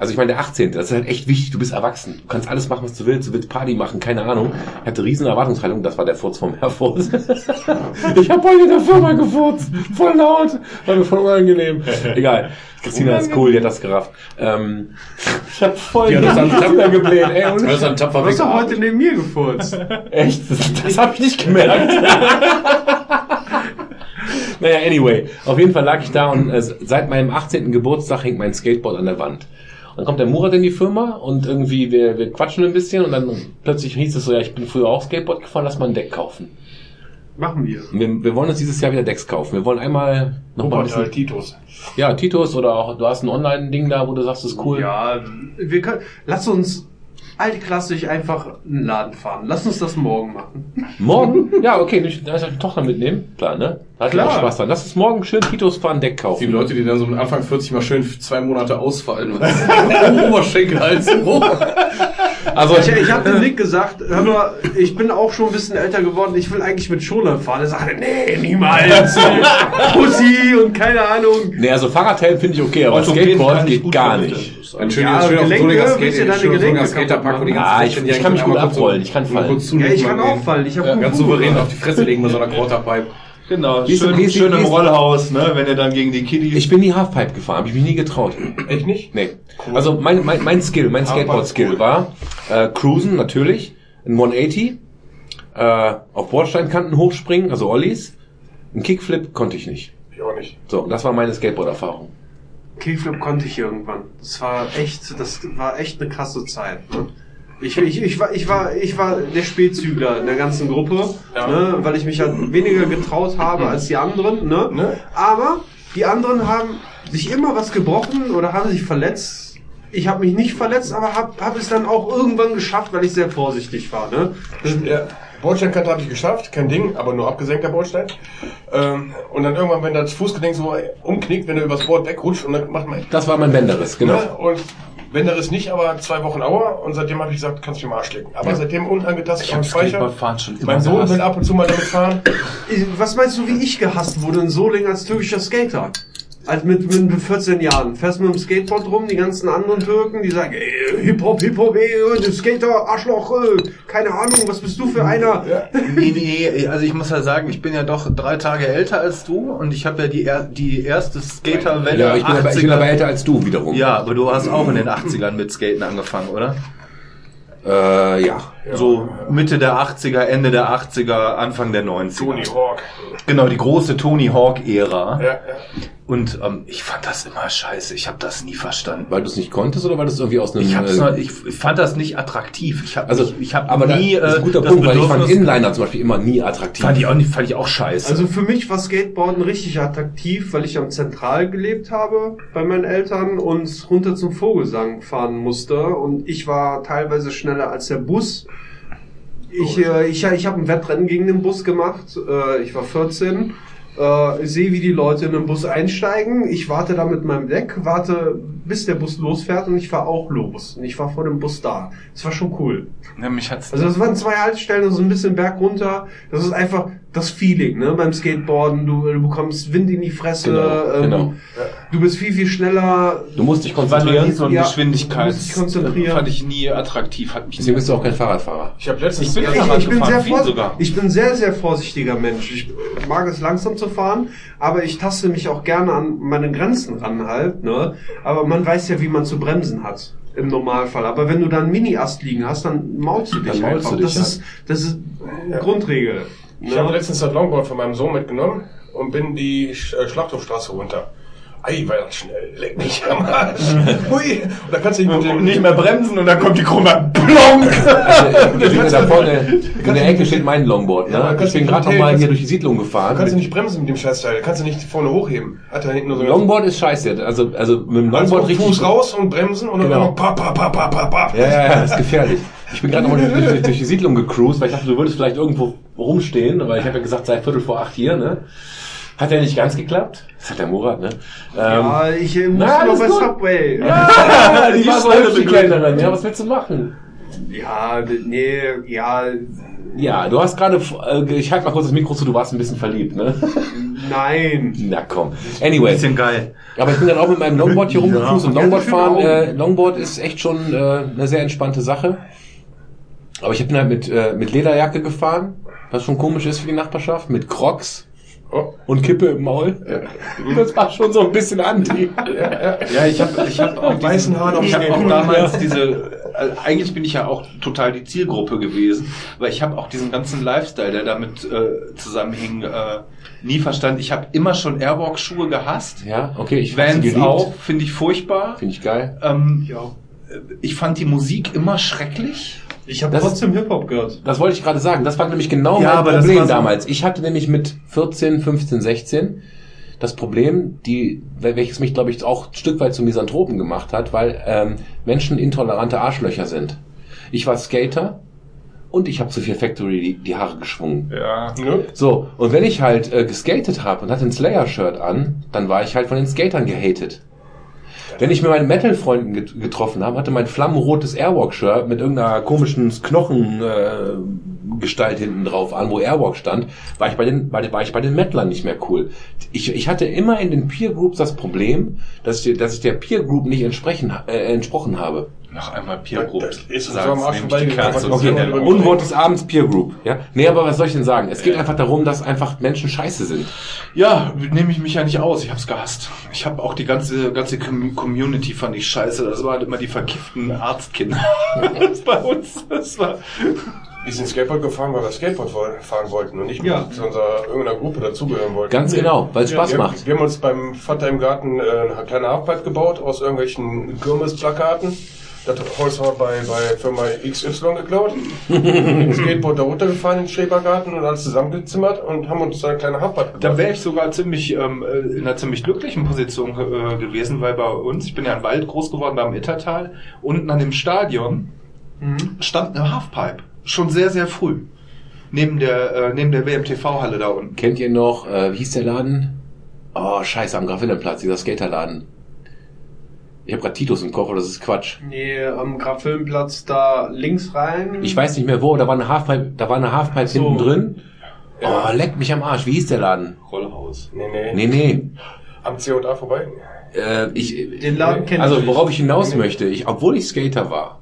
Also ich meine, der 18. Das ist halt echt wichtig. Du bist erwachsen. Du kannst alles machen, was du willst. Du willst Party machen, keine Ahnung. Ich hatte riesen Erwartungshaltung. Das war der Furz vom Herfurz. ich habe heute in der Firma gefurzt. Voll laut. War mir voll unangenehm. Egal. Christina ist cool, die hat das gerafft. Ähm, ich habe voll Die hat das am Tapfer gebläht. Ey, Du und hast am Tapfer Du hast doch heute neben mir gefurzt. Echt? Das, das habe ich nicht gemerkt. naja, anyway. Auf jeden Fall lag ich da und äh, seit meinem 18. Geburtstag hängt mein Skateboard an der Wand. Dann kommt der Murat in die Firma und irgendwie, wir, wir quatschen ein bisschen und dann plötzlich hieß es so, ja, ich bin früher auch Skateboard gefahren, lass mal ein Deck kaufen. Machen wir. Wir, wir wollen uns dieses Jahr wieder Decks kaufen. Wir wollen einmal noch mal ein bisschen, Titus. ja, Titus oder auch, du hast ein Online-Ding da, wo du sagst, das ist cool. Ja, wir können, lass uns altklassisch einfach einen Laden fahren. Lass uns das morgen machen. Morgen? Ja, okay, ich, da ist die Tochter mitnehmen. Klar, ne? Da hat Klar. auch Spaß dran. Lass uns morgen schön Titus fahren, Deck kaufen. Die Leute, die dann so mit Anfang 40 mal schön zwei Monate ausfallen. Oberschenkel, Hals, hoch. Also, Ich, ich habe dem Nick gesagt, hör mal, ich bin auch schon ein bisschen älter geworden, ich will eigentlich mit Schoner fahren. Er sagte, nee, niemals. Pussy und keine Ahnung. Nee, also Fahrradhelm finde ich okay, aber Skateboard geht gar nicht. Ein schön, Ja, schön Gelenke, auf Gelenke Skaterpark, wo die ganzen Ah, ich- ich kann mich gut abrollen, ich kann fallen. Ja, ich kann auch fallen. Ich habe ganz souverän auf die Fresse legen mit so einer Quarterpipe. Genau, Wie ist- schön, wie ist- schön wie im Rollhaus, ne, wenn ihr dann gegen die Kiddies... Ich bin nie Halfpipe gefahren, habe ich mich nie getraut. Echt nicht? Nee. Also mein, mein, mein Skill, mein Skateboard-Skill war äh, Cruisen natürlich, ein 180, äh, auf Bordsteinkanten hochspringen, also Ollies. Ein Kickflip konnte ich nicht. Ich auch nicht. So, das war meine Skateboard-Erfahrung. Kickflip konnte ich irgendwann. Das war echt, das war echt eine krasse Zeit. Ne? Ich, ich, ich, war, ich, war, ich war der Spätzügler in der ganzen Gruppe, Ja. ne? weil ich mich halt weniger getraut habe als die anderen. Ne? Ne? Aber die anderen haben sich immer was gebrochen oder haben sich verletzt. Ich habe mich nicht verletzt, aber habe hab es dann auch irgendwann geschafft, weil ich sehr vorsichtig war. Ne? Ja, Bordsteinkante habe ich geschafft, kein Ding, aber nur abgesenkter Bordstein. Ähm, und dann irgendwann, wenn das Fußgelenk so umknickt, wenn er übers Board wegrutscht und dann macht man... Das war mein Bänderriss, genau. Ne? Und wenn der ist nicht, aber zwei Wochen Auer und seitdem habe ich gesagt, kannst du mir Arsch lecken. Aber seitdem unangetastet am Speicher. Skateboardfahren schon immer Mein Sohn will ab und zu mal damit fahren. Was meinst du, wie ich gehasst wurde in Solingen als türkischer Skater? Als mit, mit 14 Jahren. Fährst mit dem Skateboard rum, die ganzen anderen Türken, die sagen, ey, Hip-Hop, Hip-Hop, ey, du Skater, Arschloch, äh, keine Ahnung, was bist du für einer? Nee, nee, also ich muss ja sagen, ich bin ja doch drei Tage älter als du und ich habe ja die, er die erste Skaterwelle Ja, aber ich bin, aber, ich bin 80er. aber älter als du wiederum. Ja, aber du hast auch in den 80ern mit Skaten angefangen, oder? Äh, ja. So Mitte der 80er, Ende der 80er, Anfang der 90er. Tony Hawk. Genau, die große Tony Hawk-Ära. Ja, ja. Und ähm, ich fand das immer scheiße. Ich habe das nie verstanden. Weil du es nicht konntest oder weil du es irgendwie aus einem... Ich, hab's äh, noch, ich, ich fand das nicht attraktiv. Ich habe also, ich hab aber nie da, das ist ein äh, guter das Punkt, weil ich fand Inliner zum Beispiel immer nie attraktiv. fand ich auch nicht, fand ich auch scheiße. Also für mich war Skateboarden richtig attraktiv, weil ich am Zentral gelebt habe bei meinen Eltern und runter zum Vogelsang fahren musste und ich war teilweise schneller als der Bus. Ich, äh, ich, ich habe ein Wettrennen gegen den Bus gemacht. Äh, ich war 14. Äh, sehe, wie die Leute in den Bus einsteigen. Ich warte da mit meinem Deck, warte, bis der Bus losfährt und ich fahre auch los. Und ich war vor dem Bus da. Das war schon cool. ja, mich hat's Also das waren zwei Haltestellen so ein bisschen Berg runter. Das ist einfach das Feeling, ne? Beim Skateboarden, du, du bekommst Wind in die Fresse, Genau, ähm, genau. du bist viel, viel schneller. Du musst dich konzentrieren. so ein Ja, Geschwindigkeits. du musst dich konzentrieren. Fand ich nie attraktiv. Hat mich Deswegen bist du auch kein Fahrradfahrer. Ich habe letztens... Ich bin Ich, ich, bin gefahren, sehr viel sogar. ich bin sehr, sehr vorsichtiger Mensch. Ich mag es langsam zu fahren, aber ich taste mich auch gerne an meine Grenzen ran halt, ne? Aber man weiß ja, wie man zu bremsen hat. Im Normalfall. Aber wenn du da einen Mini-Ast liegen hast, dann maulst du dich Dann maulst einfach. du dich, das, ist, das ist eine Grundregel. Ich habe Ne? letztens das Longboard von meinem Sohn mitgenommen und bin die äh, Schlachthofstraße runter. Ei, war das schnell. Leck mich am Arsch. Hui. Und da kannst du nicht mit dem... nicht mehr bremsen und dann kommt die Krumme. Plonk! Also, da vorne in der Ecke steht mein Longboard. Ne? Ja, ich bin gerade nicht noch mal hochheben, hier durch die Siedlung gefahren. kannst du nicht bremsen mit dem Scheißteil. Kannst du nicht vorne hochheben. Hat da hinten nur so. Longboard ist scheiße. Also, also mit dem Also Longboard richtig. Fuß raus und bremsen und dann Genau. immer pa, pa, pa, pa, pa, pa. Ja, ja, ja, das ist gefährlich. Ich bin gerade noch mal durch, durch, durch die Siedlung gecruised, weil ich dachte, du würdest vielleicht irgendwo rumstehen, weil ich habe ja gesagt, sei Viertel vor acht hier, ne? Hat ja nicht ganz geklappt. Das hat der Murat, ne? Ähm, Ja, ich äh, muss Na, noch bei. Subway. ja, die war so hübsch, die. Kellnerin. Ja, was willst du machen? Ja, nee, ja, Ja, du hast gerade, äh, ich halte mal kurz das Mikro zu, du warst ein bisschen verliebt, ne? nein. Na komm. Anyway. Bisschen geil. Aber ich bin dann auch mit meinem Longboard hier rumgecruised und Ja, Longboard das fahren, äh, Longboard ist echt schon äh, eine sehr entspannte Sache. Aber ich bin halt mit, äh, mit Lederjacke gefahren, was schon komisch ist für die Nachbarschaft, mit Crocs Oh. und Kippe im Maul. Das war schon so ein bisschen anti. Ja, ich habe ich hab auch weißen Haaren auf Ich habe auch damals diese. äh, Eigentlich bin ich ja auch total die Zielgruppe gewesen, weil ich habe auch diesen ganzen Lifestyle, der damit äh, zusammenhing, äh, nie verstanden. Ich habe immer schon Airwalk-Schuhe gehasst. Ja, okay, ich hab sie Vans auch, finde ich furchtbar. Finde ich geil. Ähm, Ja. ich fand die Musik immer schrecklich. Ich habe trotzdem Hip-Hop gehört. Das wollte ich gerade sagen. Das war nämlich genau Ja, mein Problem damals. Ich hatte nämlich mit 14, 15, 16 das Problem, die, welches mich, glaube ich, auch ein Stück weit zum Misanthropen gemacht hat, weil ähm, Menschen intolerante Arschlöcher sind. Ich war Skater und ich habe zu viel Factory die, die Haare geschwungen. Ja. Ne? So, und wenn ich halt äh, geskatet habe und hatte ein Slayer-Shirt an, dann war ich halt von den Skatern gehatet. Wenn ich mit meinen Metal-Freunden get getroffen habe, hatte mein flammenrotes Airwalk-Shirt mit irgendeiner komischen Knochengestalt äh, hinten drauf an, wo Airwalk stand, war ich bei den, bei, war ich bei den Metlern nicht mehr cool. Ich, ich hatte immer in den Peer Groups das Problem, dass ich, dass ich der Peer Group nicht entsprechen, äh, entsprochen habe. Noch einmal Peer Group. Das ist uns so am Arsch Okay. Unwort des Abends Peer Group. Ja? Nee, aber was soll ich denn sagen? Es geht einfach darum, dass einfach Menschen scheiße sind. Ja, nehme ich mich ja nicht aus. Ich hab's gehasst. Ich habe auch die ganze ganze Com- Community fand ich scheiße. Das waren immer die verkifften Arztkinder. das bei uns. Das war Wir sind Skateboard gefahren, weil wir Skateboard fahren wollten und nicht Ja. zu unserer irgendeiner Gruppe dazugehören wollten. Ganz genau, weil es Spaß wir, macht. Wir haben uns beim Vater im Garten äh, eine kleine Halfpipe gebaut aus irgendwelchen Kirmesplakaten. Das Holz wir bei, bei Firma XY geklaut. Ein Skateboard da runtergefahren in den Schrebergarten und alles zusammengezimmert und haben uns da eine kleine Halfpipe gebaut. Da wäre ich sogar ziemlich ähm, äh, in einer ziemlich glücklichen Position äh, gewesen, weil bei uns, ich bin ja im Wald groß geworden, da im Ittertal, unten an dem Stadion stand eine Halfpipe. Schon sehr, sehr früh. Neben der, äh, neben der WMTV-Halle da unten. Kennt ihr noch, äh, wie hieß der Laden? Oh, scheiße, am Grafillenplatz, dieser Skaterladen. Ich habe gerade Titus im Kopf, aber das ist Quatsch. Nee, am Grafilmplatz da links rein. Ich weiß nicht mehr wo, da war eine Halfpipe, da war eine Halfpipe so. hinten drin. Oh, leckt mich am Arsch. Wie hieß der Laden? Rollhaus. Nee, nee. Nee, nee. Am C&A vorbei. Äh, ich, Den Laden kenn also ich worauf ich hinaus möchte, ich, obwohl ich Skater war,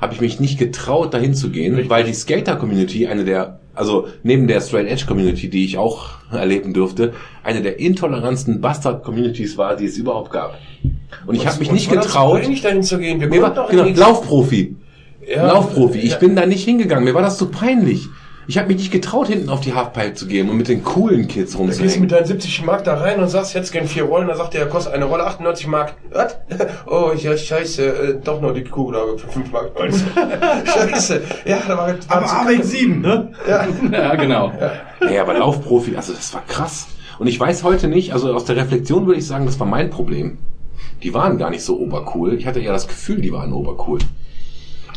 habe ich mich nicht getraut, dahin zu gehen, weil die Skater-Community eine der, also neben der Straight Edge Community, die ich auch erleben durfte, eine der intolerantsten Bastard-Communities war, die es überhaupt gab. Und ich habe mich nicht getraut. nicht dahin zu gehen. Wir Mir war, genau. Laufprofi. Ja. Laufprofi. Ich Ja. bin da nicht hingegangen. Mir war das zu peinlich. Ich habe mich nicht getraut, hinten auf die Halfpipe zu gehen und mit den coolen Kids gehst du rumzuhängen. mit deinen 70 Mark da rein und sagst, jetzt gehen vier Rollen, dann sagt der, kostet eine Rolle 98 Mark. Was? Oh, ja, scheiße, äh, doch nur die Kugel da für 5 Mark. scheiße. Ja, da war. Aber Arbeit 7, ne? Ja. Ja, genau. Nee, aber Laufprofi, also das war krass. Und ich weiß heute nicht, also aus der Reflexion würde ich sagen, das war mein Problem. Die waren gar nicht so obercool. Ich hatte eher das Gefühl, die waren obercool.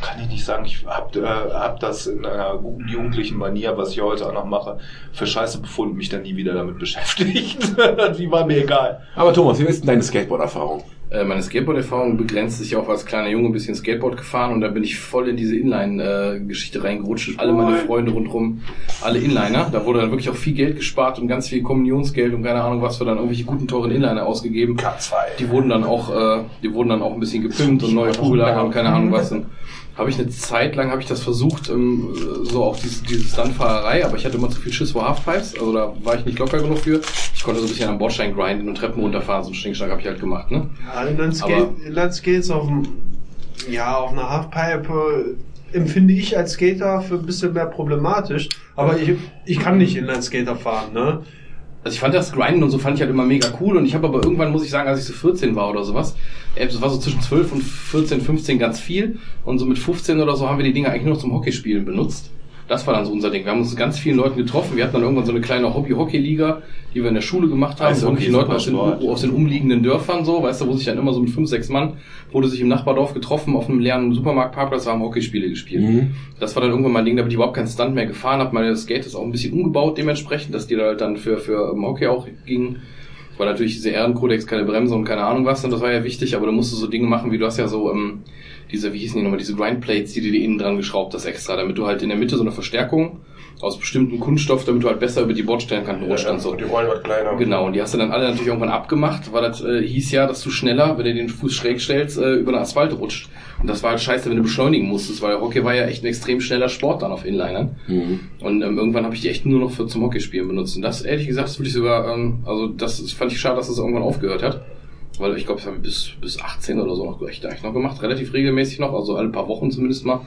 Kann ich nicht sagen. Ich hab, äh, hab das in einer guten jugendlichen Manier, was ich heute auch noch mache, für scheiße befunden, mich dann nie wieder damit beschäftigt. die war mir egal. Aber Thomas, wie ist denn deine Skateboard-Erfahrung? Äh, meine Skateboard-Erfahrung begrenzt sich auch als kleiner Junge ein bisschen Skateboard gefahren und da bin ich voll in diese Inline-Geschichte reingerutscht und alle meine Freunde rundherum, alle Inliner. Da wurde dann wirklich auch viel Geld gespart und ganz viel Kommunionsgeld und keine Ahnung was für dann irgendwelche guten, teuren Inliner ausgegeben. K2. Die wurden dann auch, äh, die wurden dann auch ein bisschen gepimpt und neue Kugellager und keine Ahnung was. Und habe ich eine Zeit lang habe ich das versucht, ähm, so auch diese, diese Stuntfahrerei, aber ich hatte immer zu viel Schiss vor Halfpipes, also da war ich nicht locker genug für. Ich konnte so ein bisschen am Bordstein grinden und Treppen runterfahren, so einen Stinkschlag habe ich halt gemacht, ne? Ja, Inline-Skate, Inline-Skates auf dem, ja, auf einer Halfpipe äh, empfinde ich als Skater für ein bisschen mehr problematisch. Aber ich, ich kann nicht Inline-Skater fahren, ne? Also ich fand das Grinden und so fand ich halt immer mega cool und ich habe aber irgendwann, muss ich sagen, als ich so 14 war oder sowas, äh, das war so zwischen 12 und 14, 15 ganz viel und so mit 15 oder so haben wir die Dinger eigentlich nur noch zum Hockeyspielen benutzt. Das war dann so unser Ding. Wir haben uns mit ganz vielen Leuten getroffen. Wir hatten dann irgendwann so eine kleine Hobby-Hockey-Liga, die wir in der Schule gemacht haben. Ist Leuten super aus den, aus den umliegenden Dörfern so, weißt du, wo sich dann immer so mit fünf, sechs Mann, wurde sich im Nachbardorf getroffen auf einem leeren Supermarktparkplatz, haben Hockeyspiele gespielt. Mhm. Das war dann irgendwann mein Ding, da bin ich überhaupt keinen Stunt mehr gefahren, habe meine Skate ist auch ein bisschen umgebaut dementsprechend, dass die da halt dann für, für ähm, Hockey auch ging. War natürlich diese Ehrenkodex, keine Bremse und keine Ahnung was, und das war ja wichtig, aber du musst so Dinge machen, wie du hast ja so, ähm, diese, wie hießen die nochmal, diese Grindplates, die du dir innen dran geschraubt hast extra, damit du halt in der Mitte so eine Verstärkung aus bestimmten Kunststoff, damit du halt besser über die Bordstellenkanten rutscht und so. Und die Rollen wird kleiner. Genau, und die hast du dann alle natürlich irgendwann abgemacht, weil das äh, hieß ja, dass du schneller, wenn du den Fuß schräg stellst, äh, über den Asphalt rutscht. Und das war halt scheiße, wenn du beschleunigen musstest, weil Hockey war ja echt ein extrem schneller Sport dann auf Inlinern. Und ähm, irgendwann habe ich die echt nur noch für zum Hockeyspielen benutzt. Und das, ehrlich gesagt, das würde ich sogar, ähm, also das fand ich schade, dass das irgendwann aufgehört hat. Weil ich glaube, das haben wir bis, bis 18 oder so noch echt eigentlich noch gemacht, relativ regelmäßig noch, also alle paar Wochen zumindest mal.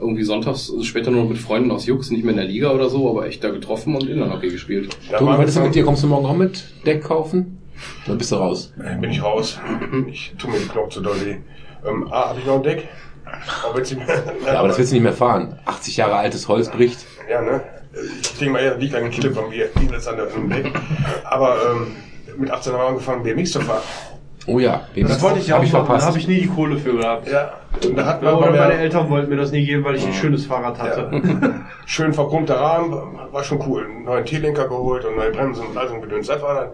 Irgendwie sonntags, also später nur noch mit Freunden aus Jux, nicht mehr in der Liga oder so, aber echt da getroffen und Inlandhockey gespielt. Da Tobi, was ist mit dir? Kommst du morgen auch mit Deck kaufen? Dann bist du raus. Bin ich raus. Ich tu mir die Knochen zu doll weh. Ähm, A, hab ich noch ein Deck? Ja, aber das willst du nicht mehr fahren. 80 Jahre altes Holz bricht. Ja, ne? Ich denke mal, ja, liegt an den Clip von mir. Liegt jetzt an der Deck. Aber ähm, mit 18 haben wir angefangen, BMX zu fahren. Oh ja, Das wollte ich ja hab auch ich machen, da habe ich nie die Kohle für gehabt. Ja, und da hatten wir Oder meine Eltern wollten mir das nie geben, weil ich ein schönes Fahrrad hatte. schön verchromter Rahmen, war schon cool. Einen neuen T-Lenker geholt und neue Bremsen und all so ein Gedöns. Das war dann,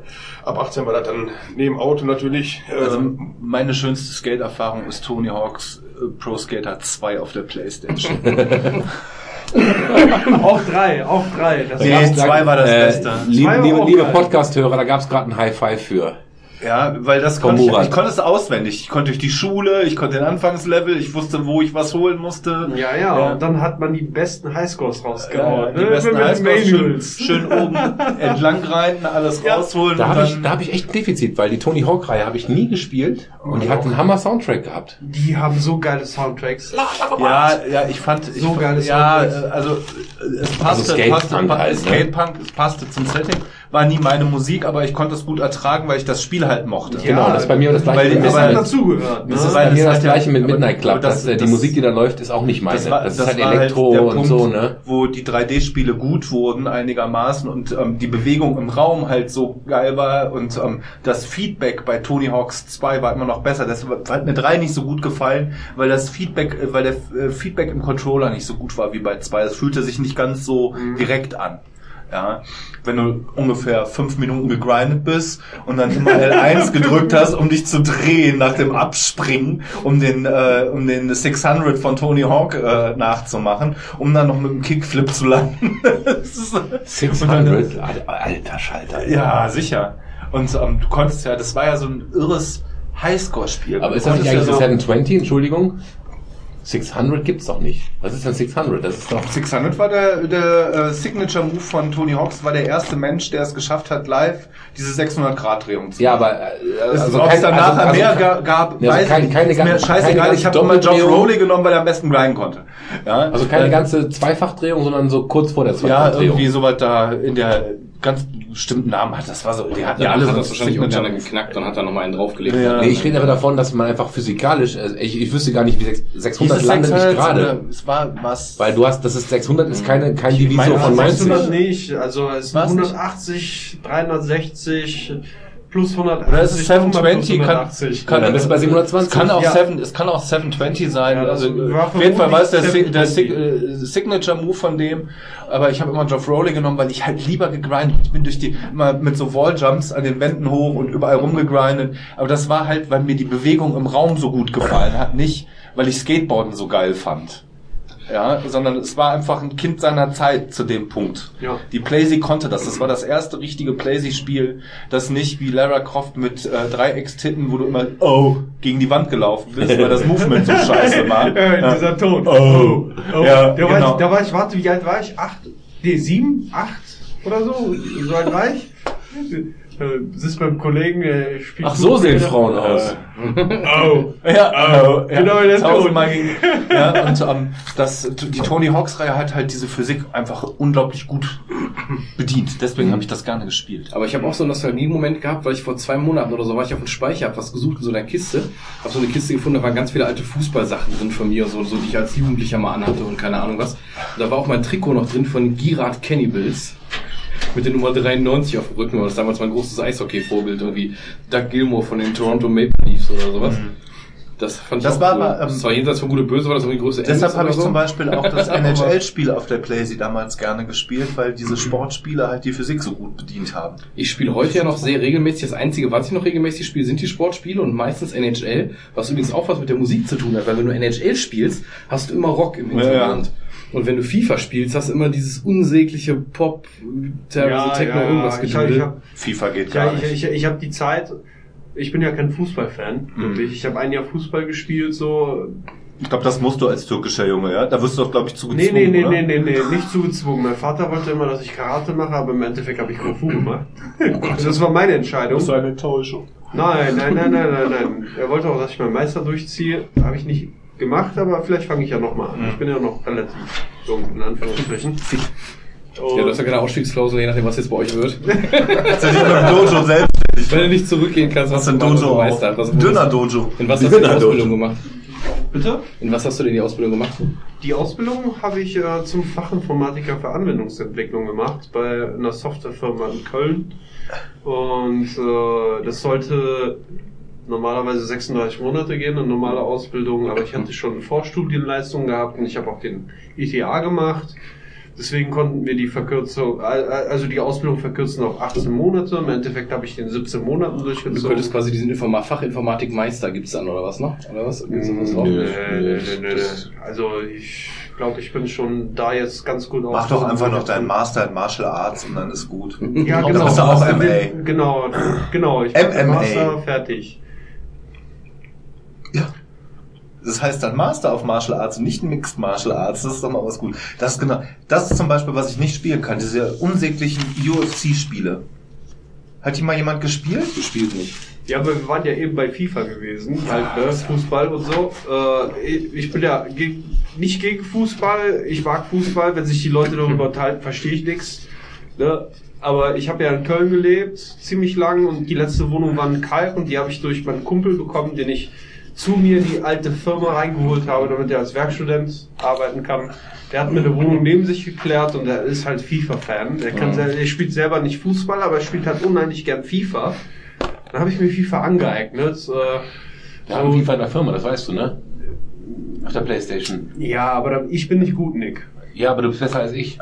ab 18 war das dann neben Auto natürlich. Äh, Also meine schönste Skate-Erfahrung ist Tony Hawk's äh, Pro Skater 2 auf der Playstation. auch drei, auch drei. Das Nee, zwei war das Äh, Beste. war liebe, liebe. Podcast-Hörer, da gab es gerade ein High Five für. Ja, weil das konnte ich, Murat. ich konnte es auswendig. Ich konnte durch die Schule, ich konnte den Anfangslevel, ich wusste, wo ich was holen musste. Ja, ja, und dann hat man die besten Highscores Ja, rausgehauen. die ne? besten Highscores schön, schön oben entlang rein, alles rausholen. Da habe ich, da hab ich echt ein Defizit, weil die Tony Hawk-Reihe habe ich nie gespielt und die hat einen Hammer-Soundtrack gehabt. Die haben so geile Soundtracks. Ja, ja, ich fand, ich So fand, geiles ja, Soundtracks. äh, also äh, es passte, Skatepunk passte, pa- halt, ne? Skatepunk, es passte zum Setting, war nie meine Musik, aber ich konnte es gut ertragen, weil ich das Spiel halt mochte. Genau, das ist bei mir das gleiche weil- Das aber- dazugehört. Ne? Das ist Bei mir das ja- gleiche mit Midnight Club. das- Das, äh, die Musik, die da läuft, ist auch nicht meine. Das, war, das, das ist halt war Elektro der und Punkt, so, ne? wo die 3D-Spiele gut wurden einigermaßen und ähm, die Bewegung im Raum halt so geil war und ähm, das Feedback bei Tony Hawks 2 war immer noch besser. Das hat mir 3 nicht so gut gefallen, weil das Feedback, äh, weil der äh, Feedback im Controller nicht so gut war wie bei 2. Es fühlte sich nicht ganz so Mhm. direkt an. Ja, wenn du ungefähr fünf Minuten gegrindet bist und dann immer L1 gedrückt hast, um dich zu drehen nach dem Abspringen, um den, äh, um den 600 von Tony Hawk äh, nachzumachen, um dann noch mit dem Kickflip zu landen. Das ist- 600? Alter Schalter. ja, sicher. Und ähm, du konntest ja, das war ja so ein irres Highscore-Spiel. Aber ist das nicht eigentlich ja eine 720, Entschuldigung? 600 gibt's doch nicht. Was ist denn 600? Das ist doch... 600 war der, der äh, Signature-Move von Tony Hawks, war der erste Mensch, der es geschafft hat, live diese 600-Grad-Drehung zu Ja, aber... Äh, Also, Ob es danach also- mehr also- ga- gab, Ja, also weiß kein- ich nicht. keine Ist mir scheißegal. Ich habe immer Doppeldrehung. Rowley genommen, weil er am besten grinden konnte. Ja? Also keine Äh, ganze Zweifachdrehung, sondern so kurz vor der Ja, Zweifachdrehung. irgendwie sowas da in der ganz bestimmten Namen hat. Das war so, die hatten ja alle hat das wahrscheinlich irgendeiner geknackt und hat da nochmal einen draufgelegt. Ja. Nee, ich rede aber davon, dass man einfach physikalisch, äh, ich, ich wüsste gar nicht, wie sechs- 600 Dieses landet nicht 600, gerade. Es war was. Weil du hast, das ist 600 ist keine, kein Divisor meine, von 600 90. nicht, also es nicht? 180, 360 plus 180. Oder ist es 720? Kann, 180. kann, dann bist du bei 720. Es kann auch, Ja. seven, es kann auch 720 sein. Ja, das also, auf jeden Fall war es der, der Sig 720. äh, Signature-Move von dem. Aber ich habe immer Geoff Rowley genommen, weil ich halt lieber gegrindet. Ich bin durch die, immer mit so Walljumps an den Wänden hoch und überall rumgegrindet. Aber das war halt, weil mir die Bewegung im Raum so gut gefallen hat. Nicht, weil ich Skateboarden so geil fand. Ja, sondern es war einfach ein Kind seiner Zeit zu dem Punkt. Ja. Die Playsee konnte das. Das war das erste richtige Playsee-Spiel, das nicht wie Lara Croft mit äh, Dreieckstitten, wo du immer oh gegen die Wand gelaufen bist, weil das Movement so scheiße war. Ja, dieser Ton. Oh. Ja, da, war genau. ich, da war ich, warte, wie alt war ich? Acht? Nee, sieben? Acht? Oder so? So alt war ich? Äh, Sitzt beim Kollegen, der spielt. Ach, so sehen. Frauen aus. Oh. Ja, oh, ja. Genau, der Tausendmal gegen, ja, und ähm, das, die Tony Hawks Reihe hat halt diese Physik einfach unglaublich gut bedient. Deswegen habe ich das gerne gespielt. Aber ich habe auch so einen Nostalgie-Moment gehabt, weil ich vor zwei Monaten oder so war ich auf dem Speicher, hab was gesucht in so einer Kiste, hab so eine Kiste gefunden, da waren ganz viele alte Fußballsachen drin von mir, so, so die ich als Jugendlicher mal anhatte und keine Ahnung was. Und da war auch mein Trikot noch drin von Girard Cannibals. Mit der Nummer 93 auf dem Rücken, weil das damals mein großes Eishockey-Vorbild, irgendwie Doug Gilmore von den Toronto Maple Leafs oder sowas. Das fand ich Das auch war cool. aber, ähm, das war jenseits von Gute Böse, war das irgendwie größte Deshalb habe ich so. zum Beispiel auch das NHL-Spiel auf der Playsee damals gerne gespielt, weil diese Sportspiele halt die Physik so gut bedient haben. Ich spiele heute ja noch sehr regelmäßig. Das Einzige, was ich noch regelmäßig spiele, sind die Sportspiele und meistens NHL, was übrigens auch was mit der Musik zu tun hat, weil wenn du NHL spielst, hast du immer Rock im Hintergrund. Und wenn du FIFA spielst, hast du immer dieses unsägliche Pop, teilweise Techno, irgendwas ich, hab- ich, hab, FIFA geht ja, gar ich, nicht. ich, ich habe die Zeit, ich bin ja kein Fußballfan, Mhm. wirklich. Ich habe ein Jahr Fußball gespielt, so. Ich glaube, das musst du als türkischer Junge, ja? Da wirst du doch, glaube ich, Nee, zugezwungen, nee, nee, oder? nee, nee, nee, nicht zugezwungen. Mein Vater wollte immer, dass ich Karate mache, aber im Endeffekt habe ich Kung Fu gemacht. das war meine Entscheidung. Das war eine Enttäuschung. Nein, nein, nein, nein, nein, nein. Er wollte auch, dass ich meinen Meister durchziehe. Habe ich nicht gemacht, aber vielleicht fange ich ja nochmal an. Ich bin ja noch relativ jung, in Anführungsstrichen. Ja, du hast ja keine Ausstiegsklausel, je nachdem, was jetzt bei euch wird. Jetzt ist beim Dojo selbst. Wenn du nicht zurückgehen kannst, Was hast ist du ein Dojo auch? gemeistert. Was, Dünner Dojo. In was hast du die Dünner Ausbildung Dojo. gemacht? Bitte? In was hast du denn die Ausbildung gemacht? Die Ausbildung habe ich äh, zum Fachinformatiker für Anwendungsentwicklung gemacht bei einer Softwarefirma in Köln. Und äh, das sollte normalerweise 36 Monate gehen, eine normale Ausbildung, aber ich hatte schon Vorstudienleistungen gehabt und ich habe auch den ITA gemacht. Deswegen konnten wir die Verkürzung, also die Ausbildung verkürzen auf 18 Monate. Im Endeffekt habe ich den 17 Monaten Du durchgezogen. könntest quasi diesen Informa Fachinformatik-Meister gibt's dann, oder was noch? Oder was? Gibt's da was drauf? Nee, nee, nee, nee, nee. Also ich glaube, ich bin schon da jetzt ganz gut Mach doch einfach noch deinen Master in Martial Arts und dann ist gut. Ja, Dann genau. bist du auch Also, MA. Genau, genau. Ich den MMA. Master fertig. Das heißt dann Master of Martial Arts und nicht Mixed Martial Arts. Das ist doch mal was gut. Das ist genau. Das ist zum Beispiel, was ich nicht spielen kann. Diese unsäglichen UFC-Spiele. Hat die mal jemand gespielt? Gespielt nicht. Ja, aber wir waren ja eben bei FIFA gewesen, halt, ne? Fußball und so. Äh, ich, bin ja ge nicht gegen Fußball, ich mag Fußball, wenn sich die Leute darüber unterhalten, verstehe ich nichts. Ne? Aber ich habe ja in Köln gelebt, ziemlich lang, und die letzte Wohnung war in Kalk und die habe ich durch meinen Kumpel bekommen, den ich zu mir die alte Firma reingeholt habe, damit er als Werkstudent arbeiten kann. Der hat mir eine Wohnung neben sich geklärt und er ist halt FIFA-Fan. Der kann, sel- er spielt selber nicht Fußball, aber er spielt halt unheimlich gern FIFA. Dann habe ich mir FIFA angeeignet. Äh, Wir haben FIFA in der Firma, das weißt du, ne? Auf der Playstation. ja, aber ich bin nicht gut, Nick. Ja, aber du bist besser als ich.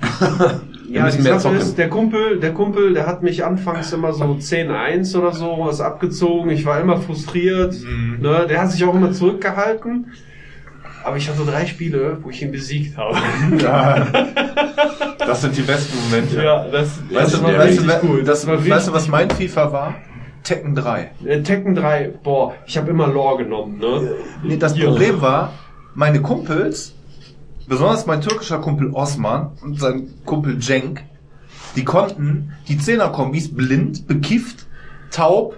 Ja, müssen mehr zocken. ist, der Kumpel, der Kumpel, der hat mich anfangs immer so 10-1 oder so was abgezogen. Ich war immer frustriert. Ne? Der hat sich auch immer zurückgehalten. Aber ich hatte drei Spiele, wo ich ihn besiegt habe. Das sind die besten Momente. ja, das, Weißt, das du, war weißt, du, cool. das, war weißt du, was mein FIFA war? Tekken 3. Äh, Tekken 3, boah, ich habe immer Lore genommen, ne? Nee, das Ja. Problem war, meine Kumpels, besonders mein türkischer Kumpel Osman und sein Kumpel Cenk, die konnten die Zehnerkombis blind, bekifft, taub,